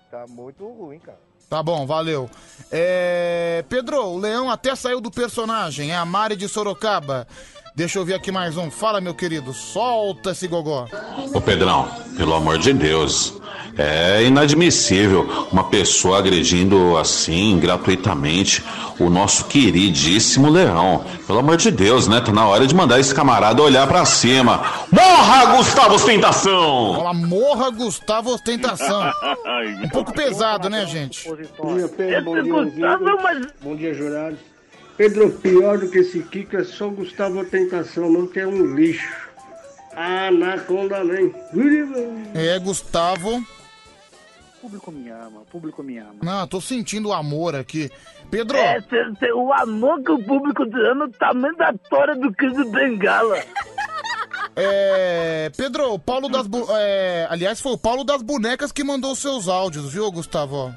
tá muito ruim, cara. Tá bom, valeu. É, Pedro, o Leão até saiu do personagem, é a Mari de Sorocaba. Deixa eu ver aqui mais um. Fala, meu querido, solta esse gogó. Ô Pedrão, pelo amor de Deus, é inadmissível uma pessoa agredindo assim, gratuitamente, o nosso queridíssimo Leão. Pelo amor de Deus, né? Tá na hora de mandar esse camarada olhar pra cima. Morra, Gustavo Ostentação! Morra Gustavo Ostentação. [laughs] Um pouco pesado, né, gente? Bom dia, Pedro. Bom dia, Gustavo, ouvintes. mas- Bom dia, jurados. Pedro, pior do que esse Kiko é só Gustavo Tentação, não que é um lixo. Anaconda nem. É, Gustavo. O público me ama, o público me ama. Não, tô sentindo o amor aqui. Pedro, É, cê- cê- o amor que o público te ama é o tamanho da tora do Kid Bengala. [laughs] é. Pedro, o Paulo das. Bu- é, aliás, foi o Paulo das bonecas que mandou os seus áudios, viu, Gustavo?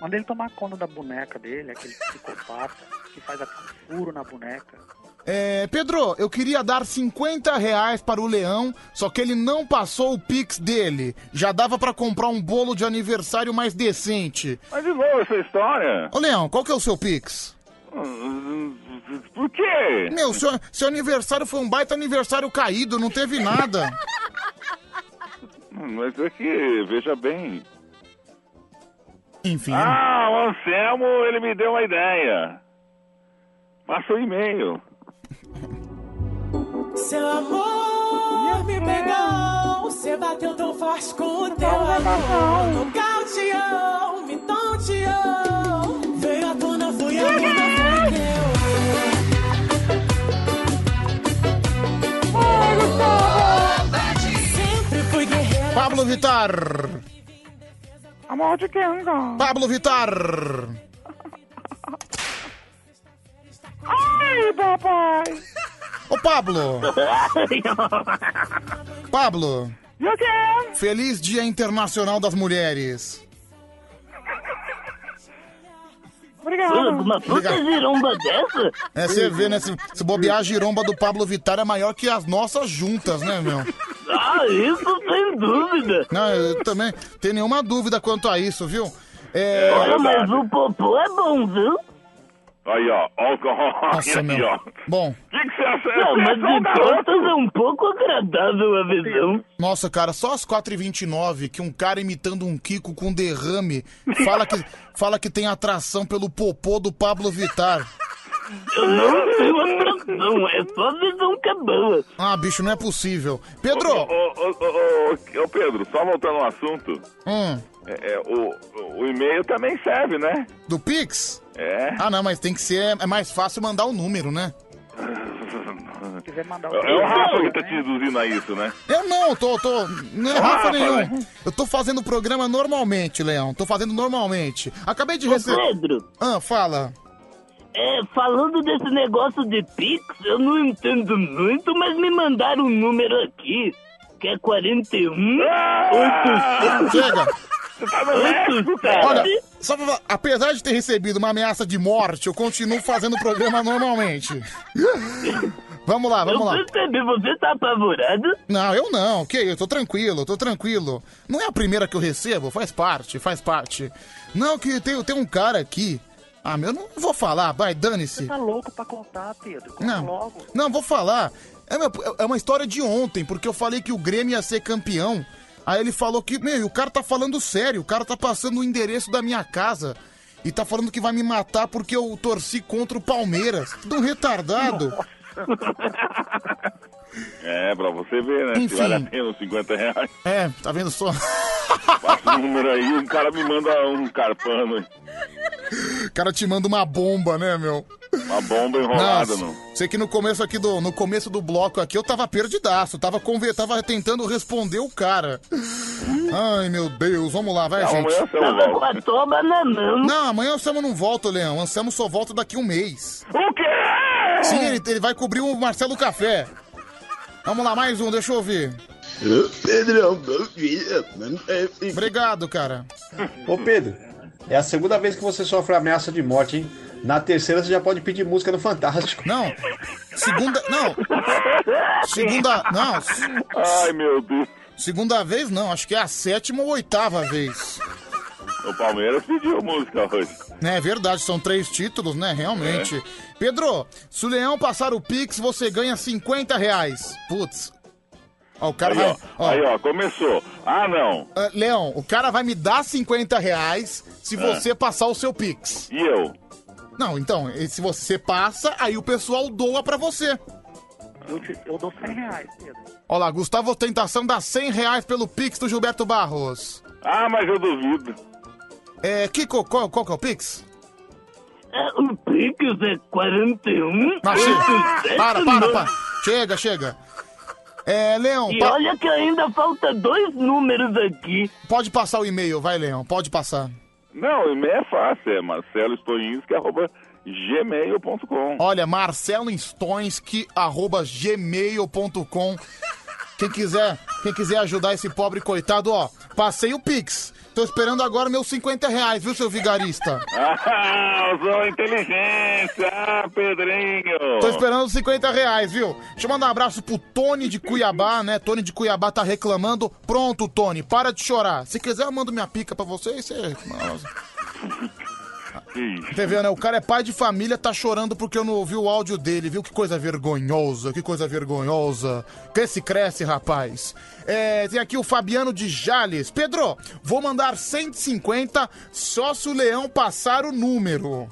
Manda ele tomar conta da boneca dele, aquele psicopata que faz até um furo na boneca. É, Pedro, eu queria dar 50 reais para o Leão, só que ele não passou o Pix dele. Já dava pra comprar um bolo de aniversário mais decente. Mas de novo essa história? Ô, Leão, qual que é o seu Pix? Por quê? Meu, seu, seu aniversário foi um baita aniversário caído, não teve nada. Mas é que, veja bem. Enfim. Ah, o Anselmo, ele me deu uma ideia. Passa o e-mail. Seu amor me pegou, você bateu tão forte com o teu amor. Nocauteou, me tonteou. Veio à tona, fui a tona, foi teu. Sempre fui guerreiro. Pablo Vitar. Amor de quem, Pablo Vitar. Ai, papai. Ô, Pablo. [laughs] Pablo. E o quê? Feliz Dia Internacional das Mulheres. Obrigado. Uma puta giromba dessa? É, você vê, né? Se, se bobear a giromba do Pablo Vittar é maior que as nossas juntas, né, meu? Ah, isso sem dúvida. Não, eu também tenho nenhuma dúvida quanto a isso, viu? É... Olha, mas o popô é bom, viu? Aí, ó. ó, ó Nossa, aí, meu. ó. Bom. O que, que você acha? Não, mas é um de costas é um pouco agradável a visão. Nossa, cara, só às 4h29 que um cara imitando um Kiko com derrame fala que, fala que tem atração pelo popô do Pablo Vittar. Eu não tenho atração, é só visão que é boa. Ah, bicho, não é possível. Pedro! Ô, ô, ô, ô, ô, Pedro, só voltando ao assunto. Hum, É, é, o, o e-mail também serve, né? do Pix? É. Ah, não, mas tem que ser. É mais fácil mandar o número, né? Se quiser mandar o É o Rafa que tá te induzindo a isso, né? Eu não, tô, tô. Não é Ah, Rafa Rafa, nenhum. né? Eu tô fazendo o programa normalmente, Leão. Tô fazendo normalmente. Acabei de Ô, receber. Pedro. Ah, fala. É, falando desse negócio de Pix, eu não entendo muito, mas me mandaram um número aqui, que é 41 800. Chega! Você tá no México, cara. Olha, só pra falar, apesar de ter recebido uma ameaça de morte, eu continuo fazendo o programa [laughs] normalmente. Vamos lá, vamos eu lá. percebi, você tá apavorado? Não, eu não, que eu tô tranquilo, tô tranquilo. Não é a primeira que eu recebo, faz parte, faz parte. Não, que tem, tem um cara aqui. Ah, meu, eu não vou falar, vai, dane-se. Você tá louco pra contar, Pedro? Conta Não, logo. não, vou falar. É, meu, é uma história de ontem, porque eu falei que o Grêmio ia ser campeão. Aí ele falou que, meu, o cara tá falando sério, o cara tá passando o endereço da minha casa. E tá falando que vai me matar porque eu torci contra o Palmeiras. Tudo um retardado. [laughs] É, pra você ver, né? Enfim. Se vale a pena os 50 reais. É, tá vendo só? [laughs] Passa o número aí, um cara me manda um carpano. O cara te manda uma bomba, né, meu? Uma bomba enrolada, Nossa, não. Sei que no começo aqui do no começo do bloco aqui eu tava perdidaço, tava conver, tava tentando responder o cara. Ai, meu Deus, vamos lá, vai, Não, gente. amanhã o Anselmo Tava volta. com a toba na mão. Não, amanhã o Anselmo não volta, Leão. O Anselmo só volta daqui um mês. O quê? Sim, ele, ele vai cobrir o Marcelo Café. Vamos lá, mais um, deixa eu ouvir. Pedrão, bom dia. Obrigado, cara. Ô Pedro, é a segunda vez que você sofre ameaça de morte, hein? Na terceira você já pode pedir música no Fantástico. Não. Segunda. Não. Segunda. Não. Ai, meu Deus. Segunda vez não, acho que é a sétima ou oitava vez. O Palmeiras pediu música hoje. É verdade, são três títulos, né? Realmente. É. Pedro, se o Leão passar o Pix, você ganha 50 reais. Putz. Ó, o cara aí, vai. ó, aí, ó, começou. Ah, não. Ah, Leão, o cara vai me dar 50 reais se É. você passar o seu Pix. E eu? Não, então, se você passa, aí o pessoal doa pra você. Eu, te- eu dou 100 reais, Pedro. Olha lá, Gustavo Tentação dá 100 reais pelo Pix do Gilberto Barros. Ah, mas eu duvido. É, Kiko, qual, qual que é o Pix? É, o Pix é 41 Não, chega. 87, Para, para, para. Chega, chega. É, Leão, E pa- olha que ainda falta dois números aqui. pode passar o e-mail, vai, Leão, pode passar. Não, o e-mail é fácil, é marcelostoinski.gmail.com. Olha, marceloinstoinski, arroba gmail.com. Quem quiser, quem quiser ajudar esse pobre coitado, ó, passei o Pix. Tô esperando agora meus 50 reais, viu, seu vigarista? Ah, [laughs] usou inteligência, ah, Pedrinho. Tô esperando os 50 reais, viu? Deixa eu mandar um abraço pro Tony de Cuiabá, né? Tony de Cuiabá tá reclamando. Pronto, Tony, para de chorar. Se quiser, eu mando minha pica pra você e você. Você vê, né? O cara é pai de família, tá chorando porque eu não ouvi o áudio dele, viu? Que coisa vergonhosa, que coisa vergonhosa. Cresce, cresce, rapaz. É, tem aqui o Fabiano de Jales. Pedro, vou mandar 150 só se o leão passar o número.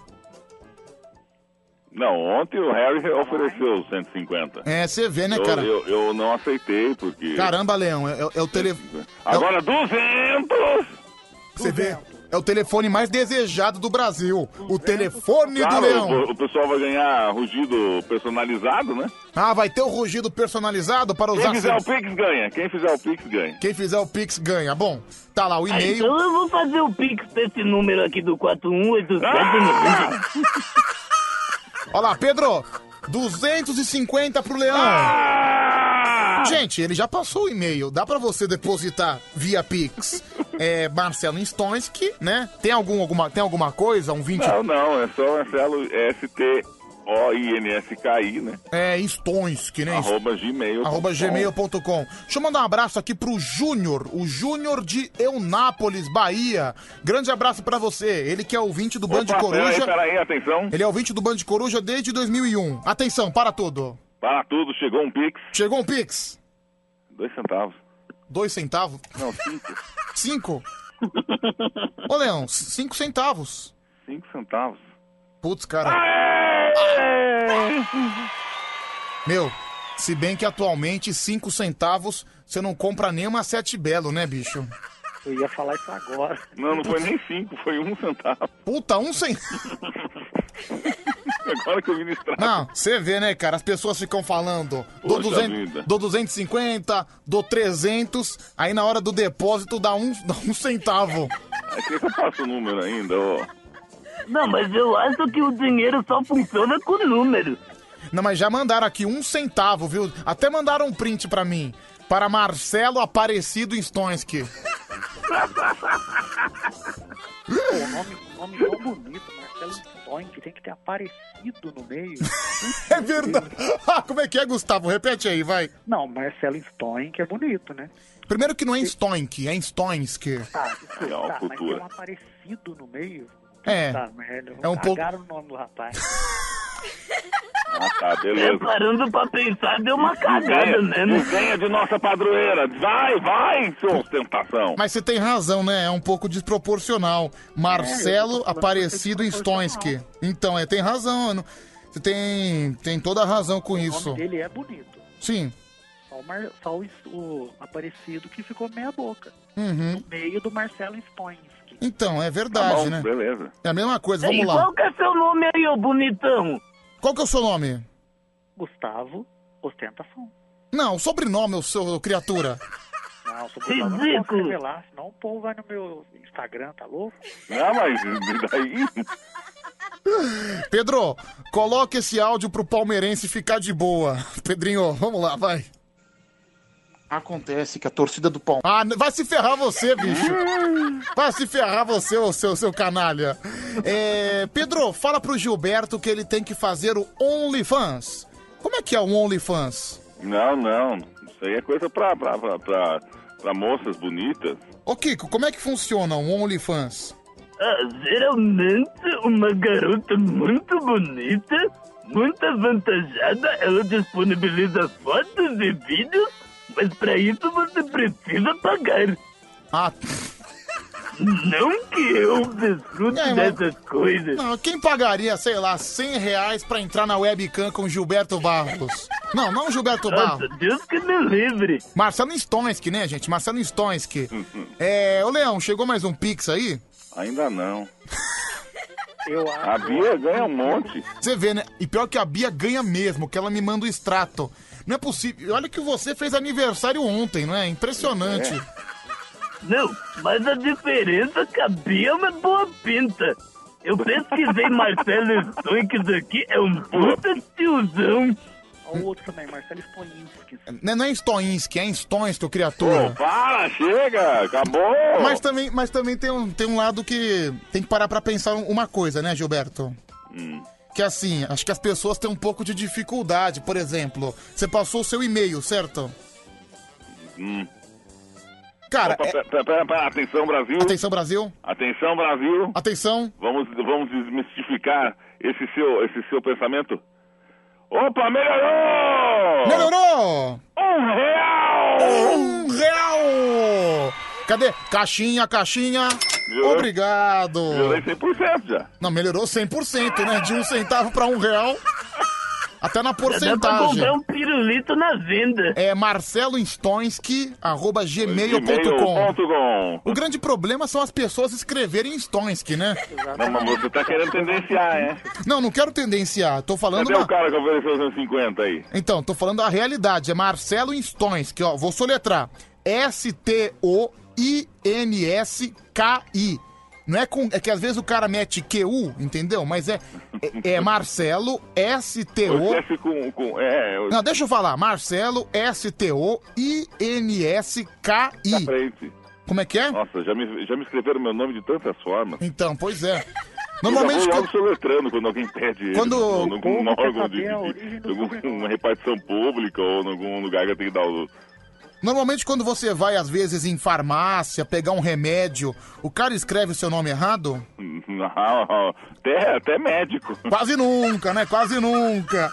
Não, ontem o Harry ofereceu 150. É, você vê, né, eu, cara? Eu, eu não aceitei, porque... Caramba, Leão, é, é o telefone. Agora 200! Você vê? É o telefone mais desejado do Brasil. O telefone do Claro, Leão. o, o pessoal vai ganhar rugido personalizado, né? Ah, vai ter o rugido personalizado para Quem usar. fizer o Pix ganha. Quem fizer o Pix ganha. Quem fizer o Pix ganha. Bom, tá lá o Ah, e-mail. então eu vou fazer o Pix desse número aqui do 4187. Ah! Olha lá, Pedro. 250 pro Leão. Ah! Gente, ele já passou o e-mail. Dá pra você depositar via Pix. [laughs] é Marcelo Stonski, né? Tem, algum, alguma, tem alguma coisa? Um 20... Não, não, é só Marcelo S-T-O-I-N-S-K-I, né? É, Stonski, né? Arroba gmail. Arroba gmail.com. Deixa eu mandar um abraço aqui pro Júnior, o Júnior de Eunápolis, Bahia. Grande abraço pra você. Ele que é ouvinte do Band Opa, Coruja. Peraí, peraí, atenção. Ele é ouvinte do Band Coruja desde 2001. Atenção, para tudo. Para tudo, chegou um Pix. Chegou um Pix. Dois centavos. Dois centavos? Não, cinco. [laughs] Cinco? Ô, Leão, cinco centavos. Cinco centavos. Putz, cara. Meu, se bem que atualmente cinco centavos você não compra nem uma sete belo, né, bicho? Eu ia falar isso agora. Não, não foi nem cinco, foi um centavo. Puta, um centavo. [laughs] Agora que eu vi. Não, você vê, né, cara? As pessoas ficam falando, dou, Poxa 200, vida. dou 250, dou 300, aí na hora do depósito dá um, dá um centavo. Aqui que eu passo o número ainda, ó. Não, mas eu acho que o dinheiro só funciona com números. Não, mas já mandaram aqui um centavo, viu? Até mandaram um print pra mim. Para Marcelo Aparecido Stonski. Pô, o nome, o nome tão bonito, Marcelo Stonk, tem que ter aparecido no meio. [laughs] É verdade. Ah, como é que é, Gustavo? Repete aí, vai. Não, Marcelo Stonk é bonito, né? Primeiro que não é Stonk, é Stonski. Tá, desculpa, É uma tá, mas tem um aparecido no meio. É. Tá, merda. É um pouco- o nome do rapaz. [laughs] Ah, tá, beleza. Parando pra pensar, deu uma cagada, Ganha, né? não ganha de nossa padroeira. Vai, vai, sua ostentação. Mas você tem razão, né? É um pouco desproporcional. Marcelo Aparecido Stonski. Então, é, tem razão. não- Você tem, tem toda a razão com O isso. nome dele é bonito. Sim. Só, o, Mar... Só o, o aparecido que ficou meia boca. Uhum. No meio do Marcelo Stonski. Então, é Tá verdade, bom, né? beleza. É a mesma coisa, Ei, vamos lá. qual que é seu nome aí, ô bonitão? Qual que é o seu nome? Gustavo Ostentação. Não, o sobrenome, o seu criatura. Não, sobre o nome não posso Ridículo. revelar, senão o povo vai no meu Instagram, tá louco? Não, mas e daí? Pedro, coloque esse áudio pro palmeirense ficar de boa. Pedrinho, vamos lá, vai. Acontece que a torcida do Palmeiras. Ah, vai se ferrar você, bicho. Vai se ferrar você, ô seu, seu canalha. É, Pedro, fala pro Gilberto que ele tem que fazer o OnlyFans. Como é que é o OnlyFans? Não, não. Isso aí é coisa pra, pra, pra, pra, pra moças bonitas. Ô, Kiko, como é que funciona o OnlyFans? Ah, geralmente, uma garota muito bonita, muito avantajada, ela disponibiliza fotos e vídeos, mas pra isso você precisa pagar. Ah, Não que eu desfrute É, mas- dessas coisas. Não, quem pagaria, sei lá, 100 reais pra entrar na webcam com Gilberto Barros? Não, não Gilberto Nossa, Barros. Deus que me livre. Marcelo Stonski, né, gente? Marcelo Stonski. É, ô Leão, chegou mais um Pix aí? Ainda não. [laughs] Eu A Bia ganha um monte. Você vê, né? E pior que a Bia ganha mesmo, que ela me manda o extrato. Não é possível. Olha que você fez aniversário ontem, não é? Impressionante. Não, mas a diferença é que a Bia é uma boa pinta. Eu pesquisei Marcelo Stonks aqui, é um puta tiozão. Olha o outro também, Marcelo Stoinski. Não é- não é Stoinski, é Stonski, criatura. Pô, para, chega, acabou. Mas também, mas também tem, um, tem um lado que tem que parar pra pensar uma coisa, né, Gilberto? Hum. Que assim, acho que as pessoas têm um pouco de dificuldade. Por exemplo, você passou o seu e-mail, certo? Hum. Cara, Opa, é- pera, pera, pera, atenção, Brasil. Atenção, Brasil. Atenção, Brasil. Atenção. Vamos, vamos desmistificar esse seu, esse seu pensamento. Opa, melhorou! Melhorou! Um real! Um real! Cadê? Caixinha, caixinha. Melhorou? Obrigado. Melhorei 100% já. Não, melhorou 100%, né? De um centavo pra um real. Até na Dá pra porcentagem. comprar um pirulito na venda. É Marcelo Stonski, arroba gmail.com. O grande problema são as pessoas escreverem Stonski, né? Não, mas você tá querendo tendenciar, é? Não, não quero tendenciar. Tô falando. Cadê na- o cara que ofereceu os 150 aí? Então, tô falando a realidade. É Marcelo Stonski, ó. Vou soletrar. S-T-O-I-N-S-K-I. Não é com. É que às vezes o cara mete QU, entendeu? Mas é. É, é Marcelo S-T-O. Esquece com, com. É, eu- Não, deixa eu falar. Marcelo S-T-O-I-N-S-K-I. frente. Como é que é? Nossa, já me, já me escreveram meu nome de tantas formas. Então, pois é. [laughs] Normalmente. Eu quando- logo soletrando quando alguém pede ele. Quando- algum Como quer órgão de, de alguma repartição pública ou em algum lugar que eu tenho que dar o. Normalmente, quando você vai, às vezes, em farmácia, pegar um remédio, o cara escreve o seu nome errado? Até, até médico. Quase nunca, né? Quase nunca.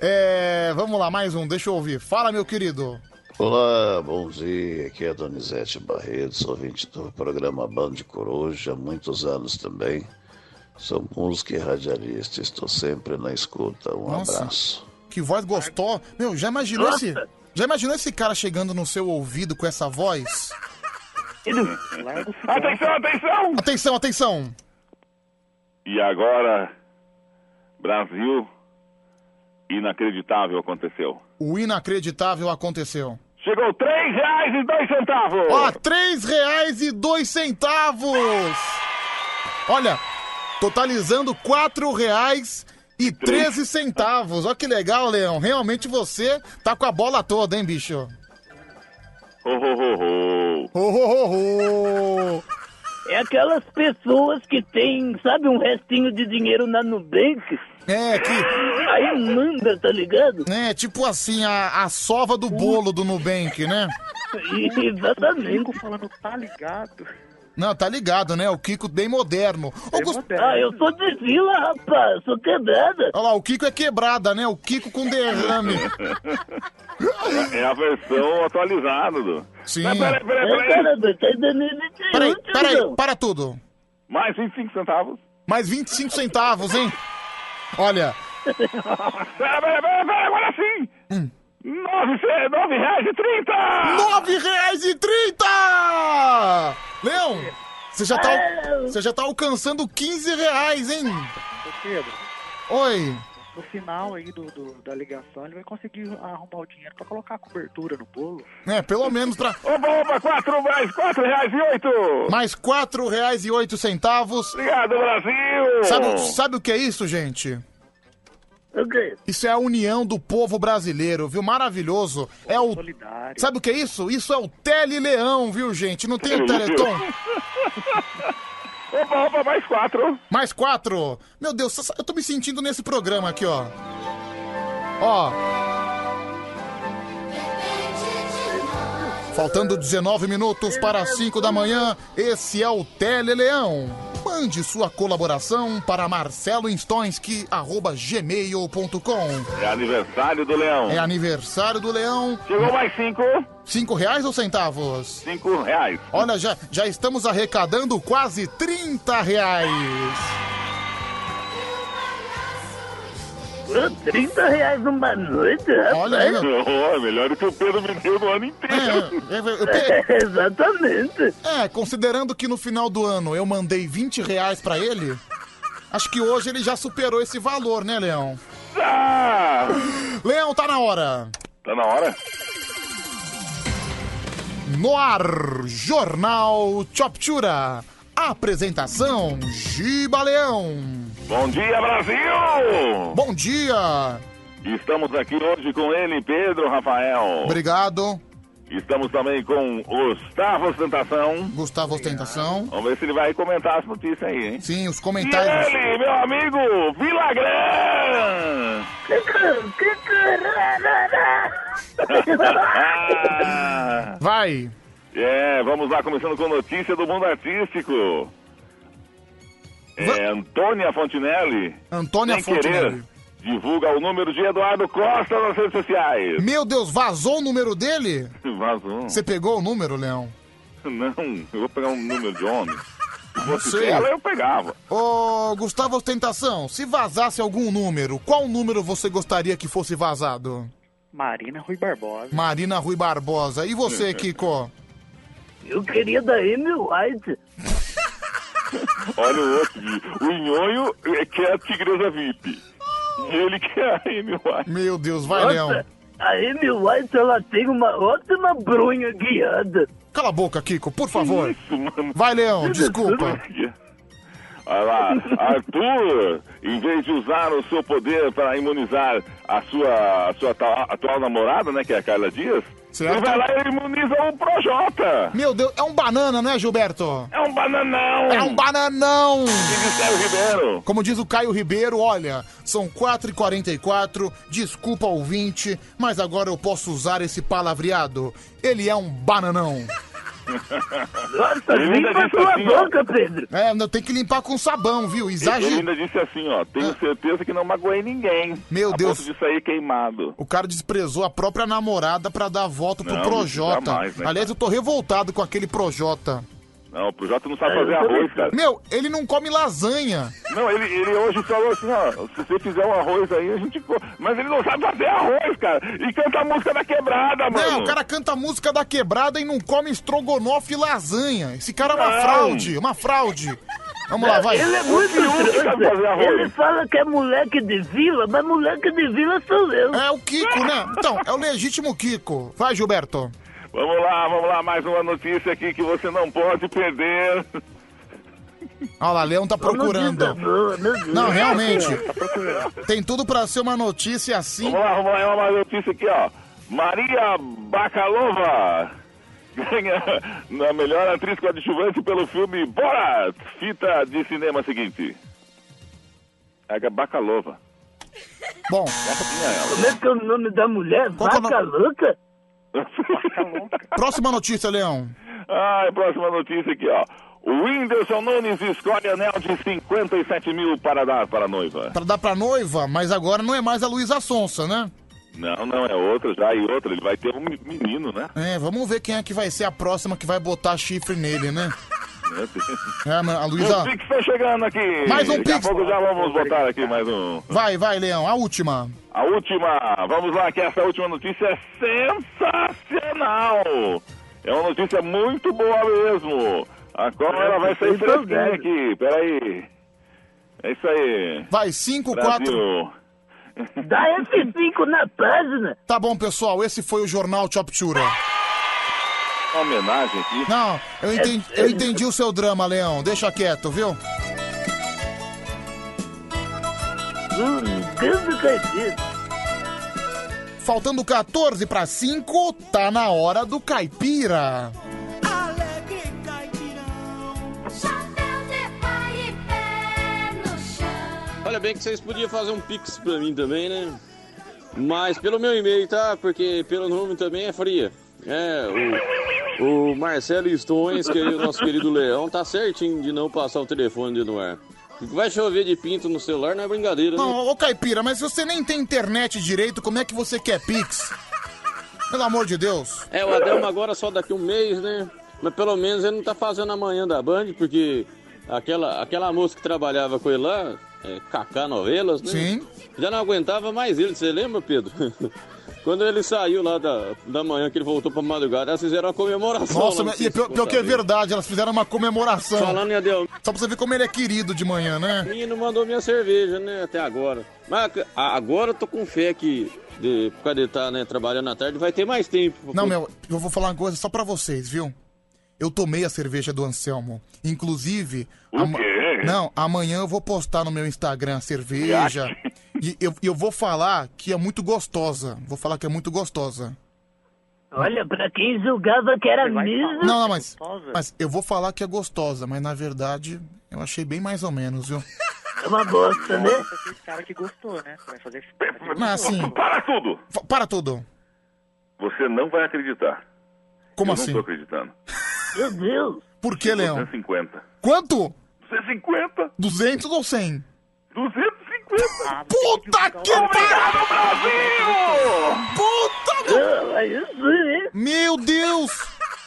É, vamos lá, mais um, deixa eu ouvir. Fala, meu querido. Olá, bom dia. Aqui é a Donizete Barreto, sou ouvinte do programa Band Coruja, há muitos anos também. Sou músico e radialista, estou sempre na escuta. Um Nossa. abraço. Que voz gostosa. Meu, já imaginou Nossa. esse... Já imaginou esse cara chegando no seu ouvido com essa voz? Atenção, atenção! Atenção, atenção! E agora, Brasil, inacreditável aconteceu. O inacreditável aconteceu. Chegou três reais e dois centavos! Ó, três reais e dois centavos! Olha, totalizando quatro reais e treze centavos. Ó que legal, Leão. Realmente você tá com a bola toda, hein, bicho? Ho, ho, ho, ho. Ho, ho, ho, ho. É aquelas pessoas que têm, sabe, um restinho de dinheiro na Nubank? É, que... Aí manda, tá ligado? É, tipo assim, a, a sova do bolo do Nubank, né? Exatamente. falando, tá ligado? Não, tá ligado, né? O Kiko bem moderno. Ô, Gus- Ah, eu sou de vila, rapaz. Sou quebrada. Olha lá, o Kiko é quebrada, né? O Kiko com derrame. É a versão atualizada, do. Sim. Mas peraí, peraí, peraí. cara, em 2021, Peraí, peraí, para tudo. Mais 25 centavos. Mais 25 centavos, hein? Olha, Pera, pera, pera, pera, agora sim! Hum. Nove, nove reais e trinta! nove reais e trinta! Leão, você já tá, você já tá alcançando 15 reais, hein? Ô Pedro, Oi. no final aí do, do- da ligação ele vai conseguir arrumar o dinheiro pra colocar a cobertura no bolo. É, pelo menos pra... Opa, opa, quatro mais quatro reais e oito! Mais quatro reais e oito centavos. Obrigado, Brasil! Sabe, sabe o que é isso, gente? O quê? Isso é a união do povo brasileiro, viu? Maravilhoso. É o. Sabe o que é isso? Isso é o Tele-Leão, viu, gente? Não tem [laughs] o Teleton. Opa, opa, mais quatro. Mais quatro. Meu Deus, eu tô me sentindo nesse programa aqui, ó. Ó. Faltando 19 minutos para as 5 da manhã, esse é o Tele-Leão. Mande sua colaboração para marceloinstonsky.gmail.com É aniversário do Leão. É aniversário do Leão. Chegou mais cinco. Cinco reais ou centavos? Cinco reais. Olha, já, já estamos arrecadando quase 30 reais. Pô, 30 reais numa noite, rapaz. Olha aí, Oh, melhor do que o Pedro me deu no ano inteiro. É, [laughs] Exatamente. É, considerando que no final do ano eu mandei 20 reais pra ele, acho que hoje ele já superou esse valor, né, Leão? Ah! Leão, tá na hora. Tá na hora? No ar, Jornal Choptura. Apresentação, Giba Leão. Bom dia, Brasil! Bom dia. Estamos aqui hoje com ele, Pedro Rafael. Obrigado. Estamos também com Gustavo Ostentação. Gustavo Ostentação. Vamos ver se ele vai comentar as notícias aí, hein? Sim, os E comentários. ele, meu amigo, Vilagrã! Vai. [laughs] É, vamos lá, começando com notícia do mundo artístico. É, Antônia Fontinelli. Antônia sem querer, Fontinelli. divulga o número de Eduardo Costa nas redes sociais. Meu Deus, vazou o número dele? [laughs] Vazou. Você pegou o número, Leão? Não, eu vou pegar um número de homem. Se fosse sei. ela, eu pegava. Ô, Gustavo Ostentação, se vazasse algum número, qual número você gostaria que fosse vazado? Marina Rui Barbosa. Marina Rui Barbosa. E você, [laughs] Kiko? Eu queria da Amy White. [laughs] Olha o outro. O Nhonho é que é a tigresa VIP. E ele que é a Amy White. Meu Deus, vai, Nossa, Leão. A Amy White, ela tem uma ótima brunha guiada. Cala a boca, Kiko, por favor. Vai, Leão, desculpa. Olha lá, Arthur, em vez de usar o seu poder para imunizar a sua, a sua atual namorada, né, que é a Carla Dias, Certo. Vai lá e imuniza o Projota. Meu Deus, é um banana, não é, Gilberto? É um bananão. É um bananão! Diz o Caio Ribeiro. Como diz o Caio Ribeiro, olha, são 4h44, desculpa ouvinte, mas agora eu posso usar esse palavreado. Ele é um bananão. Nossa, Ele ainda limpa sua assim, ó. boca, Pedro. É, não tem que limpar com sabão, viu? Ele Exagero. ainda disse assim, ó, tenho certeza que não magoei ninguém. Meu a Deus. ponto de sair queimado. O cara desprezou a própria namorada pra dar voto pro Não, Projota. jamais, né, Aliás, eu tô revoltado com aquele Projota. Não, o Projota não sabe fazer arroz, cara. Meu, ele não come lasanha. Não, ele, ele hoje falou assim, ó, se você fizer um arroz aí, a gente... co- Mas ele não sabe fazer arroz, cara. E canta a música da quebrada, mano. Não, o cara canta música da quebrada e não come estrogonofe e lasanha. Esse cara é uma Não. fraude, uma fraude. Vamos lá, vai. Ele é muito trouxa. Ele fala que é moleque de vila, mas moleque de vila sou eu. É o Kiko, né? Então, é o legítimo Kiko. Vai, Gilberto. Vamos lá, vamos lá, mais uma notícia aqui que você não pode perder. Olha lá, Leão tá procurando. Não, realmente. Tá Tem tudo pra ser uma notícia assim. Vamos lá, vamos lá, é uma notícia aqui, ó. Maria Bakalova ganha na melhor atriz coadjuvante pelo filme Borat, fita de cinema seguinte. É Bakalova. Bom, Como é que é o nome da mulher? Vaca louca? [laughs] Próxima notícia, Leão. Ah, próxima notícia aqui, ó. O Whindersson Nunes escolhe anel de 57 mil para dar para a noiva. Pra dar pra noiva, mas agora não é mais a Luísa Sonsa, né? Não, não, é outra já, e outra, ele vai ter um me- menino, né? É, vamos ver quem é que vai ser a próxima que vai botar chifre nele, né? É, mano, a Luísa. O Pix tá chegando aqui. Mais um Daqui Pix. a pouco já vamos botar aqui mais um. Vai, vai, Leão, a última. A última, vamos lá, que essa última notícia é sensacional. É uma notícia muito boa mesmo. Agora ela vai sair fresquinha aqui, peraí. É isso aí. Vai, 5, Brasil. 4. Dá F5 na página. Tá bom, pessoal, esse foi o Jornal Choptura. Uma homenagem aqui. Não, eu entendi, eu entendi o seu drama, Leão. Deixa quieto, viu? Hum. Faltando 14 para 5, tá na hora do caipira. Olha bem que vocês podiam fazer um pix pra mim também, né? Mas pelo meu e-mail, tá? Porque pelo nome também é fria. É, o, o Marcelo Stões, que é o nosso querido Leão, tá certinho de não passar o telefone no ar. Vai chover de pinto no celular, não é brincadeira, né? Não, ô Caipira, mas você nem tem internet direito, como é que você quer Pix? Pelo amor de Deus. É, o Adelmo agora só daqui um mês, né? Mas pelo menos ele não tá fazendo amanhã da Band, porque aquela, aquela moça que trabalhava com ele lá, é, Cacá Novelas, né? Sim. Já não aguentava mais ele, você lembra, Pedro? [laughs] Quando ele saiu lá da, da manhã, que ele voltou pra madrugada, elas fizeram uma comemoração. Nossa, lá, não e pior, pior que é verdade, elas fizeram uma comemoração. Falando em. Só pra você ver como ele é querido de manhã, né? O menino mandou minha cerveja, né, até agora. Mas agora eu tô com fé que, de, por causa de estar né, trabalhando à tarde, vai ter mais tempo. Não, meu, eu vou falar uma coisa só pra vocês, viu? Eu tomei a cerveja do Anselmo. Inclusive. O quê? Não, amanhã eu vou postar no meu Instagram a cerveja. [laughs] e eu, eu vou falar que é muito gostosa. Vou falar que é muito gostosa. Olha, pra quem julgava que era mesmo. Não, não, mas. Mas eu vou falar que é gostosa, mas na verdade eu achei bem mais ou menos, viu? É uma bosta, né? Esse cara que gostou, né? Vai fazer Mas assim. Para tudo! Para tudo. Você não vai acreditar. Como Eu assim? Não tô acreditando. Meu Deus. Por que, Leão? 250. Quanto? 250? 200 ou 100? 250? Puta que Obrigado, Brasil! Puta! Meu Deus!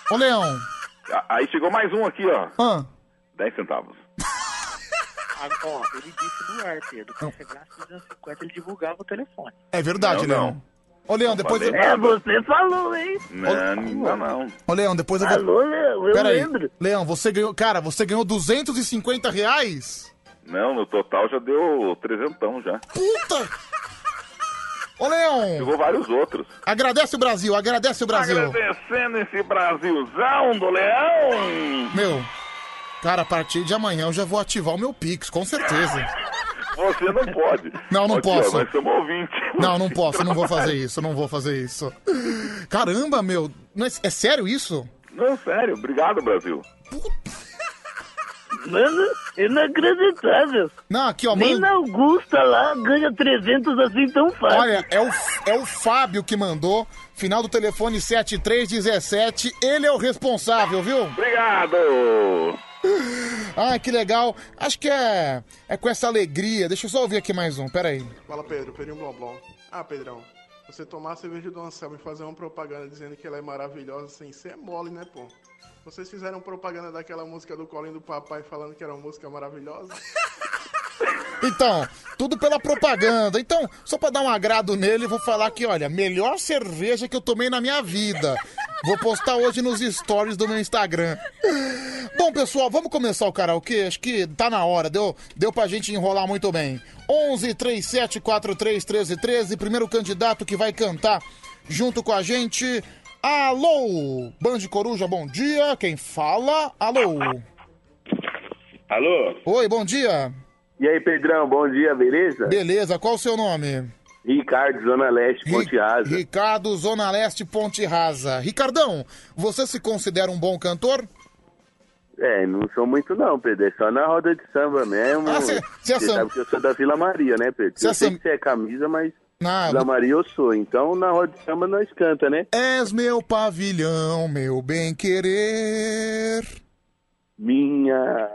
Ô, Leão. Ah, Aí chegou mais um aqui, ó. Ah. 10 centavos. Ah, ó, ele disse no ar, Pedro, que se chegasse 250 ele divulgava o telefone. É verdade, Não, Leão. Ô, Leão, depois eu... É, você falou, hein? Não, não, não. Ô, Leão, depois eu vou... Alô, Leão, eu Pera aí. lembro. Leão, você ganhou... Cara, você ganhou 250 reais? Não, no total já deu trezentão já. Puta! Ô, Leão! Chegou vários outros. Agradece o Brasil, agradece o Brasil. Agradecendo esse Brasilzão do Leão. Meu, cara, a partir de amanhã eu já vou ativar o meu Pix, com certeza. Você não pode. Não, não Aqui, posso. Ó, nós somos ouvintes. Não, não posso, não vou fazer isso, não vou fazer isso. Caramba, meu, não é, é sério isso? Não, sério. Obrigado, Brasil. Mano, inacreditável. Não, aqui, ó, Nem mano. na Augusta lá ganha 300 assim tão fácil. Olha, é o, é o Fábio que mandou, final do telefone 7317, ele é o responsável, viu? Obrigado! [laughs] Ah, que legal. Acho que é, é com essa alegria. Deixa eu só ouvir aqui mais um, peraí. Fala, Pedro. Pedrinho Blom Blom. Ah, Pedrão. Você tomar a cerveja do Anselmo e fazer uma propaganda dizendo que ela é maravilhosa sem ser mole, né, pô? Vocês fizeram propaganda daquela música do Colinho do Papai falando que era uma música maravilhosa? [laughs] Então, tudo pela propaganda. Então, só pra dar um agrado nele, vou falar que, olha, melhor cerveja que eu tomei na minha vida. Vou postar hoje nos stories do meu Instagram. Bom, pessoal, vamos começar o karaokê? Acho que tá na hora, deu, deu pra gente enrolar muito bem. 11 37 43 13 13, primeiro candidato que vai cantar junto com a gente. Alô! Band Coruja, bom dia. Quem fala? Alô! Alô? Oi, bom dia. E aí, Pedrão, bom dia, beleza? Beleza, qual o seu nome? Ricardo, Zona Leste, Ponte Rasa. Ricardo, Zona Leste, Ponte Rasa. Ricardão, você se considera um bom cantor? É, não sou muito não, Pedro, é só na roda de samba mesmo. Ah, cê- cê é Você sabe que eu sou da Vila Maria, né, Pedro? Cê é eu sei que você é camisa, mas Ah, Vila Maria eu sou. Então, na roda de samba nós canta, né? És meu pavilhão, meu bem querer Minha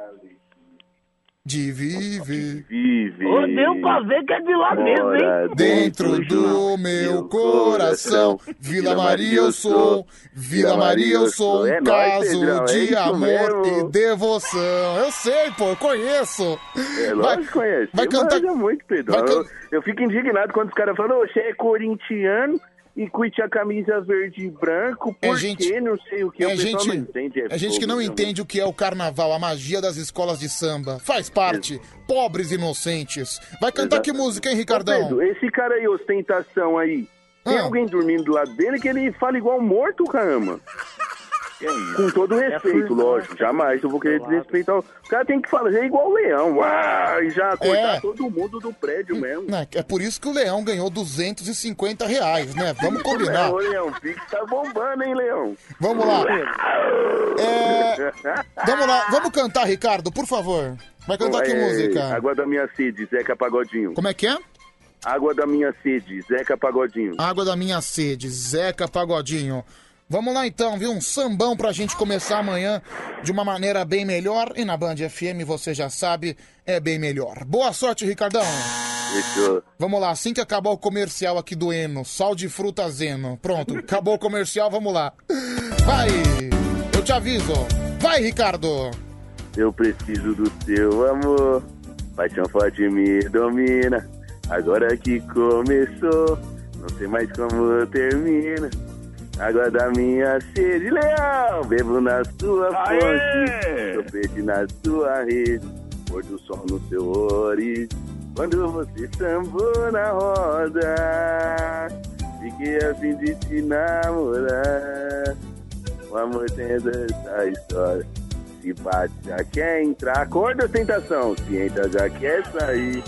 de viver. vive. Ô, deu pra ver que é de lá mesmo, hein? Dentro do meu coração, Vila Maria eu sou, Vila Maria eu sou um É caso é de amor e devoção. Eu sei, pô, eu conheço. É, Vai- conhece. vai cantar- muito, Pedro. vai Eu, can- eu fico indignado quando os caras falam, "Ô, você é corintiano e curte a camisa verde e branco, É por gente- quê? Não sei o que. É o gente, não entende. é gente que não entende o que é o carnaval, a magia das escolas de samba. Faz parte. Pobres inocentes. Vai cantar que música, hein, Ricardão? Pedro, esse cara aí, ostentação aí, tem Ah. alguém dormindo do lado dele que ele fala igual morto, caramba. Com todo respeito, lógico, jamais eu vou querer desrespeitar. O o cara tem que fazer igual o leão, uau, e já cortar É. todo mundo do prédio mesmo. É por isso que o Leão ganhou 250 reais, né? Vamos combinar. Ô, Leão, o Pix tá bombando, hein, Leão? Vamos lá. É, Vamos lá, vamos cantar, Ricardo, por favor. Vai cantar que É, música? Água da minha sede, Zeca Pagodinho. Como é que é? Água da minha sede, Zeca Pagodinho. Água da minha sede, Zeca Pagodinho. Vamos lá então, viu? Um sambão pra gente começar amanhã de uma maneira bem melhor. E na Band FM, você já sabe, é bem melhor. Boa sorte, Ricardão. Vamos lá, assim que acabar o comercial aqui do Eno, sal de fruta Zeno. Pronto, acabou o comercial, vamos lá. Vai! Eu te aviso. Vai, Ricardo! Eu preciso do seu amor. Paixão forte me domina. Agora que começou, não sei mais como termina. Água da minha sede, leão. Bebo na sua Aê! fonte. Sou peixe na sua rede. Pôr do sol no seu oriz. Quando você sambou na roda. Fiquei a fim de te namorar. O amor tem essa história. Se bate, já quer entrar. Acorda, ostentação. Se entra, já quer sair.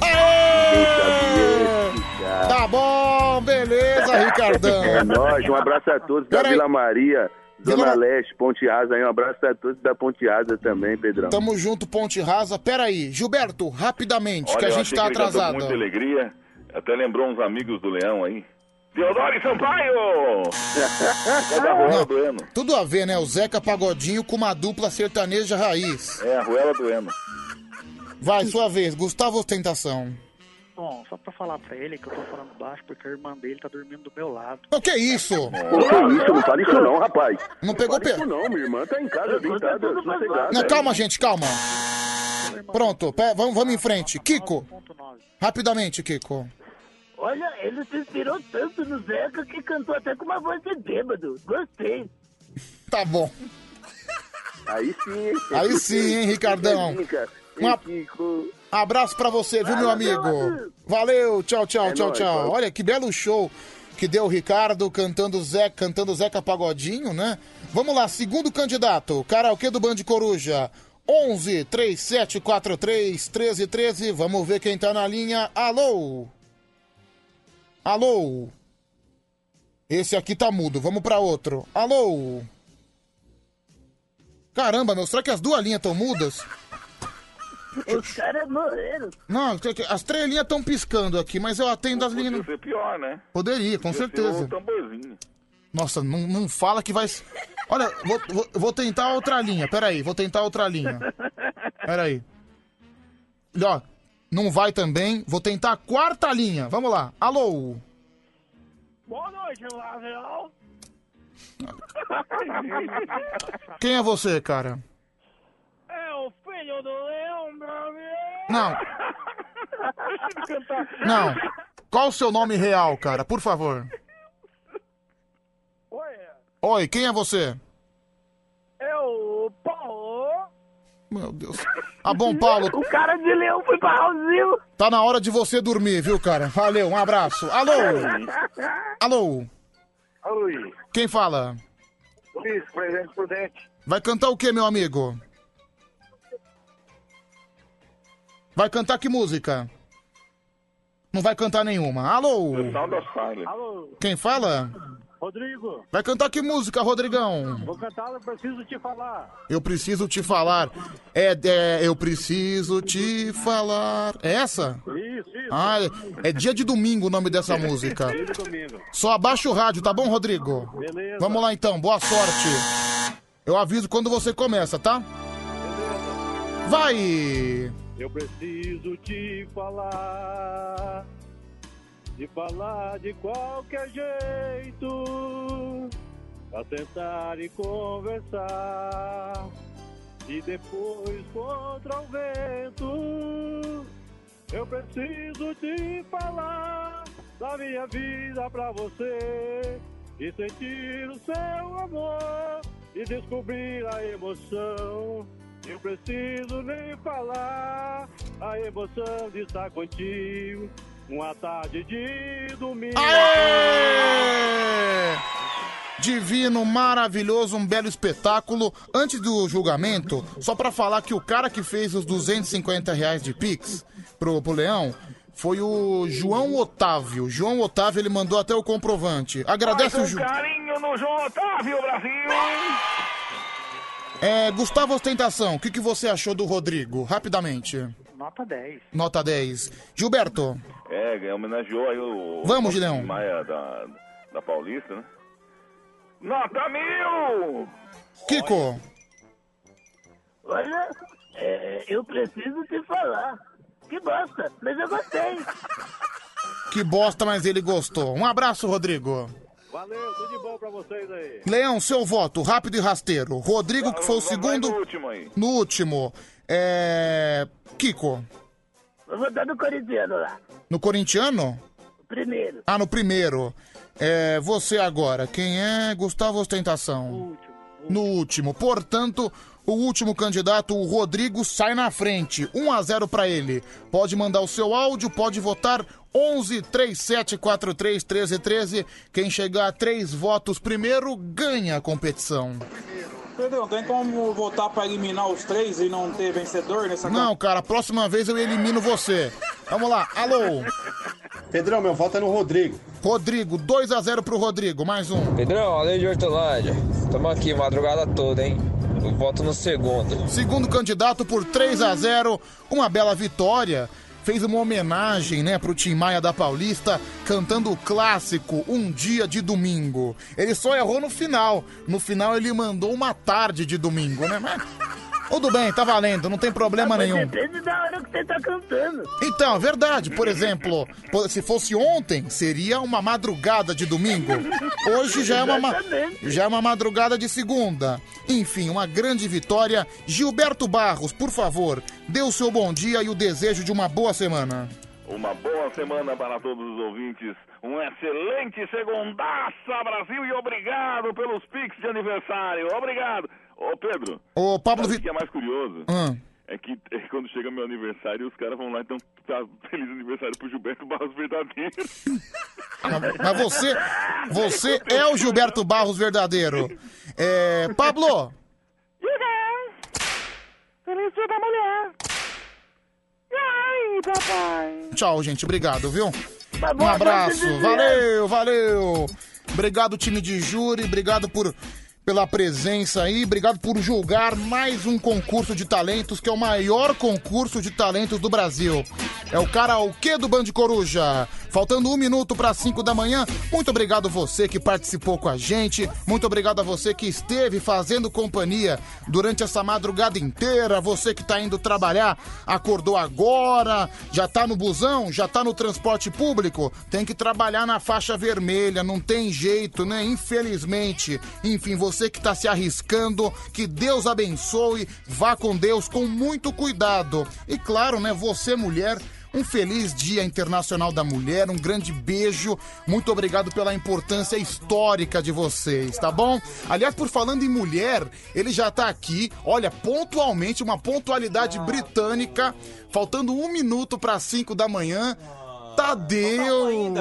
Explicar. Tá bom, beleza, [laughs] Ricardão. É nóis, um abraço a todos da Peraí. Vila Maria, Zona Vila- Leste, Ponte Rasa. aí, Um abraço a todos da Ponte Rasa também, Pedrão. Tamo junto, Ponte Rasa. Pera aí, Gilberto, rapidamente, que Olha, a gente tá que ele cantou com atrasado. muita alegria. Até lembrou uns amigos do Leão aí. Teodoro e Sampaio! [laughs] é da Ruela do Eno. Tudo a ver, né? O Zeca Pagodinho com uma dupla sertaneja raiz. É, a Ruela do Eno. Vai, sua vez, Gustavo Ostentação. Bom, só pra falar pra ele que eu tô falando baixo porque a irmã dele tá dormindo do meu lado. O que é isso? Ô, que isso? Não fala isso não, rapaz. Não pegou pe... isso não, minha irmã tá em casa deitada, sossegada. Não, calma, gente, calma. Pronto, pe- vamos, vamos em frente. Kiko. Rapidamente, Kiko. Olha, ele se inspirou tanto no Zeca que cantou até com uma voz de bêbado. Gostei. Tá bom. Aí sim, hein? Aí sim, hein, Ricardão? Um a- abraço pra você, viu, meu amigo? Valeu, tchau, tchau, É tchau, tchau. Olha que belo show que deu o Ricardo cantando Zeca, cantando Zeca Pagodinho, né? Vamos lá, segundo candidato, karaokê do Band Coruja. 11 3743 1313. Vamos ver quem tá na linha. Alô? Alô? Esse aqui tá mudo. Vamos pra outro. Alô? Caramba, meu, será que as duas linhas estão mudas? Os caras morreram. Não, as três linhas estão piscando aqui, mas eu atendo as linhas. Podia ser pior, né? Poderia, com ser certeza. tamborzinho. Nossa, não, não fala que vai. Olha, vou, vou, vou tentar outra linha. Peraí, vou tentar outra linha. Peraí. Ó, não vai também. Vou tentar a quarta linha. Vamos lá. Alô? Boa noite, Lavel. [laughs] Quem é você, cara? É o filho do leão, meu. Não, não. Qual o seu nome real, cara? Por favor. Oi, Oi, quem é você? é o Paulo. Meu Deus. Ah, bom, Paulo. O cara de leão foi pra Raulzinho. Tá na hora de você dormir, viu, cara? Valeu, um abraço. Alô? Alô? Oi, Quem fala? Luiz, presente prudente. Vai cantar o que, meu amigo? Vai cantar que música? Não vai cantar nenhuma. Alô? Alô, Quem fala? Rodrigo. Vai cantar que música, Rodrigão? Vou cantar, eu preciso te falar. Eu preciso te falar. É, é, eu preciso te falar. É essa? Isso, isso. Ah, é, é dia de domingo o nome dessa música. [laughs] Dia de domingo. Só abaixa o rádio, tá bom, Rodrigo? Beleza. Vamos lá então, boa sorte. Eu aviso quando você começa, tá? Vai! Eu preciso te falar, te falar de qualquer jeito, pra sentar e conversar, e depois contra o vento. Eu preciso te falar da minha vida pra você, e sentir o seu amor, e descobrir a emoção. Eu preciso nem falar a emoção de estar contigo. Uma tarde de domingo. Aê! Divino, maravilhoso, um belo espetáculo. Antes do julgamento, só pra falar que o cara que fez os 250 reais de Pix pro, pro Leão foi o João Otávio. João Otávio, ele mandou até o comprovante. Agradece o um Ju... carinho no João Otávio, Brasil. É, Gustavo Ostentação, o que, que você achou do Rodrigo? Rapidamente. Nota 10. Nota 10. Gilberto, É, homenageou aí o. Vamos, o Gideão. Maia da, da Paulista, né? Nota mil! Kiko, Olha, é, eu preciso te falar. Que bosta, mas eu gostei. [laughs] que bosta, mas ele gostou. Um abraço, Rodrigo. Valeu, tudo de bom pra vocês aí. Leão, seu voto, rápido e rasteiro. Rodrigo, que foi o segundo. no último aí. No último. É. Kiko, Eu vou dar no corintiano lá. no corintiano? Primeiro. Ah, no primeiro. É, você agora, quem é Gustavo Ostentação? No último. Portanto, o último candidato, o Rodrigo, sai na frente. 1 a 0 pra ele. Pode mandar o seu áudio, pode votar 11 3743 1313. Quem chegar a três votos primeiro ganha a competição. Pedro, tem como votar pra eliminar os três e não ter vencedor nessa Não, cara, a próxima vez eu elimino você. Vamos lá, alô. Pedrão, meu voto é no Rodrigo. Rodrigo, 2 a 0 pro Rodrigo, mais um. Pedrão, além de Hortolândia, tamo aqui madrugada toda, hein? Eu voto no segundo. Segundo candidato por 3 a 0 uma bela vitória. Fez uma homenagem, né, pro Tim Maia da Paulista, cantando o clássico Um Dia de Domingo. Ele só errou no final. No final ele mandou uma tarde de domingo, né? Mas tudo bem, tá valendo, não tem problema Mas nenhum. depende da hora que você tá cantando. Então, é verdade. Por exemplo, se fosse ontem, seria uma madrugada de domingo. Hoje já é uma, já é uma madrugada de segunda. Enfim, uma grande vitória. Gilberto Barros, por favor, dê o seu bom dia e o desejo de uma boa semana. Uma boa semana para todos os ouvintes. Um excelente segundaça, Brasil, e obrigado pelos Pix de aniversário. Obrigado. Ô, Pedro. Ô, Pablo o que é mais curioso? Ah. É que é, quando chega meu aniversário, os caras vão lá, então, tá, feliz aniversário pro Gilberto Barros Verdadeiro. [laughs] Mas você, você é o Gilberto Barros verdadeiro. É, Pablo, Feliz Dia da Mulher. E aí, papai? Tchau, gente. Obrigado, viu? Tá Um abraço. Valeu, valeu. Obrigado, time de júri. Obrigado por pela presença aí. Obrigado por julgar mais um concurso de talentos, que é o maior concurso de talentos do Brasil. É o karaokê do Band Coruja. Faltando um minuto para cinco da manhã. Muito obrigado você que participou com a gente. Muito obrigado a você que esteve fazendo companhia durante essa madrugada inteira. Você que tá indo trabalhar, acordou agora, já tá no busão, já tá no transporte público. Tem que trabalhar na faixa vermelha, não tem jeito, né? Infelizmente. Enfim, você que tá se arriscando, que Deus abençoe, vá com Deus com muito cuidado. E claro, né, você mulher, um feliz Dia Internacional da Mulher, um grande beijo. Muito obrigado pela importância histórica de vocês, tá bom? Aliás, por falando em mulher, ele já tá aqui, olha, pontualmente, uma pontualidade britânica, faltando um minuto para cinco da manhã. Tadeu!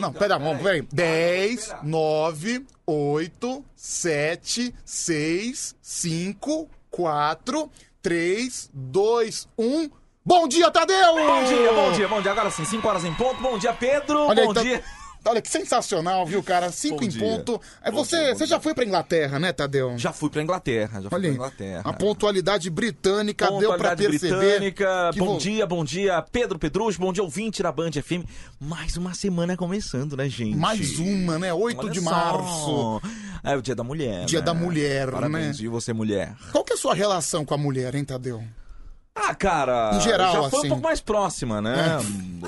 Não, pera, vamos, vem. 10, 9, 8, 7, 6, 5, 4, 3, 2, 1. Bom dia, Tadeu! Bom dia, bom dia, bom dia. Agora sim, 5 horas em ponto. Bom dia, Pedro. Olha aí, bom tá- dia. Olha que sensacional, viu, cara? 5 Bom em dia. ponto. É, Bom você dia, bom você já foi pra Inglaterra, né, Tadeu? Já fui pra Inglaterra, já fui Olha pra aí, Inglaterra. a pontualidade britânica deu pra Pontualidade perceber. britânica. que Bom vo- dia, bom dia, Pedro Pedruz, bom dia, ouvinte da Band FM. Mais uma semana começando, né, gente? Mais uma, né? 8 Olha de só. março. É o dia da mulher. Dia né? da mulher, Parabéns, né? E você, mulher? Qual que é a sua relação com a mulher, hein, Tadeu? Ah, cara. Em geral, já foi assim. um pouco mais próxima, né?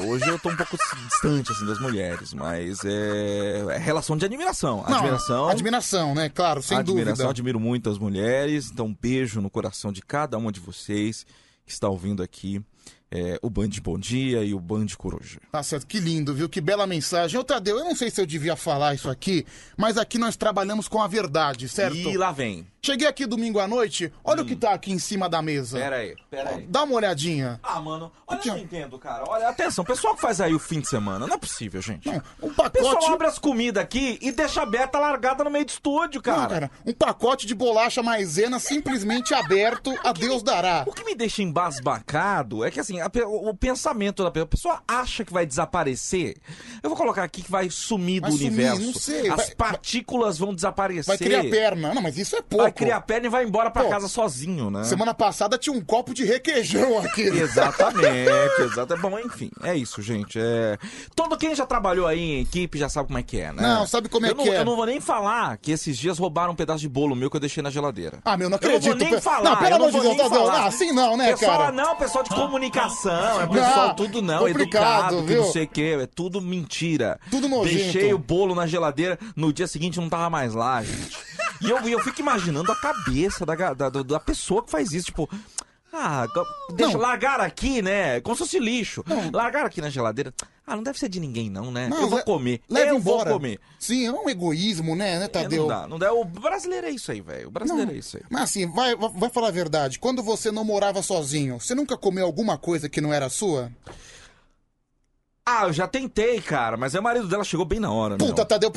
Hoje eu tô um pouco distante, assim, das mulheres, mas é, é relação de admiração. Não, admiração. Admiração, né? Claro, sem admiração, dúvida. admiro muito as mulheres. Então, um beijo no coração de cada uma de vocês que está ouvindo aqui é, o Band Bom Dia e o Band Coruja. Tá certo, que lindo, viu? Que bela mensagem. Ô, Tadeu, eu não sei se eu devia falar isso aqui, mas aqui nós trabalhamos com a verdade, certo? E lá vem. Cheguei aqui domingo à noite, olha o que tá aqui em cima da mesa. Pera aí, pera aí. Dá uma olhadinha. Ah, mano, olha, eu não entendo, cara. Olha, atenção, pessoal que faz aí o fim de semana, não é possível, gente. um O pacote- pessoal abre as comidas aqui e deixa aberta largada no meio do estúdio, cara. Não, cara, um pacote de bolacha maisena simplesmente aberto, a Deus dará. O que me deixa embasbacado é que, assim, a pe- o pensamento da pessoa, a pessoa acha que vai desaparecer. Eu vou colocar aqui que vai sumir Vai do sumir, universo. não sei, As vai- partículas vão desaparecer. Vai criar perna. Não, mas isso é pouco. Vai criar perna e vai embora pra Pô, casa sozinho, né? Semana passada tinha um copo de requeijão aqui. [laughs] Exatamente, exato. Bom, enfim, é isso, gente. É... Todo quem já trabalhou aí em equipe já sabe como é que é, né? Não, sabe como é eu não, que é. Eu não vou nem falar que esses dias roubaram um pedaço de bolo meu que eu deixei na geladeira. Ah, meu, não Eu não acredito. vou nem falar. Não, pelo eu amor de vou Deus. Ah, assim não, né, pessoal, cara? Não, pessoal de comunicação, é pessoal Não, tudo não, educado, que viu? não sei o que, é tudo mentira. Tudo nojento. Deixei o bolo na geladeira, no dia seguinte não tava mais lá, gente. E eu, eu fico imaginando a cabeça da, da, da pessoa que faz isso, tipo... Ah, deixa Não. largar aqui, né? Como se fosse lixo. Largar aqui na geladeira. Ah, não deve ser de ninguém, não, né? Não, eu vou comer. Leva eu embora. vou comer. Sim, é um egoísmo, né, né, É, Tadeu? não dá, não dá. O brasileiro é isso aí, velho. O brasileiro Não, é isso aí. Mas assim, vai, vai vai falar a verdade. Quando você não morava sozinho, você nunca comeu alguma coisa que não era sua? Ah, eu já tentei, cara, mas aí o marido dela chegou bem na hora, né? Puta, Tadeu,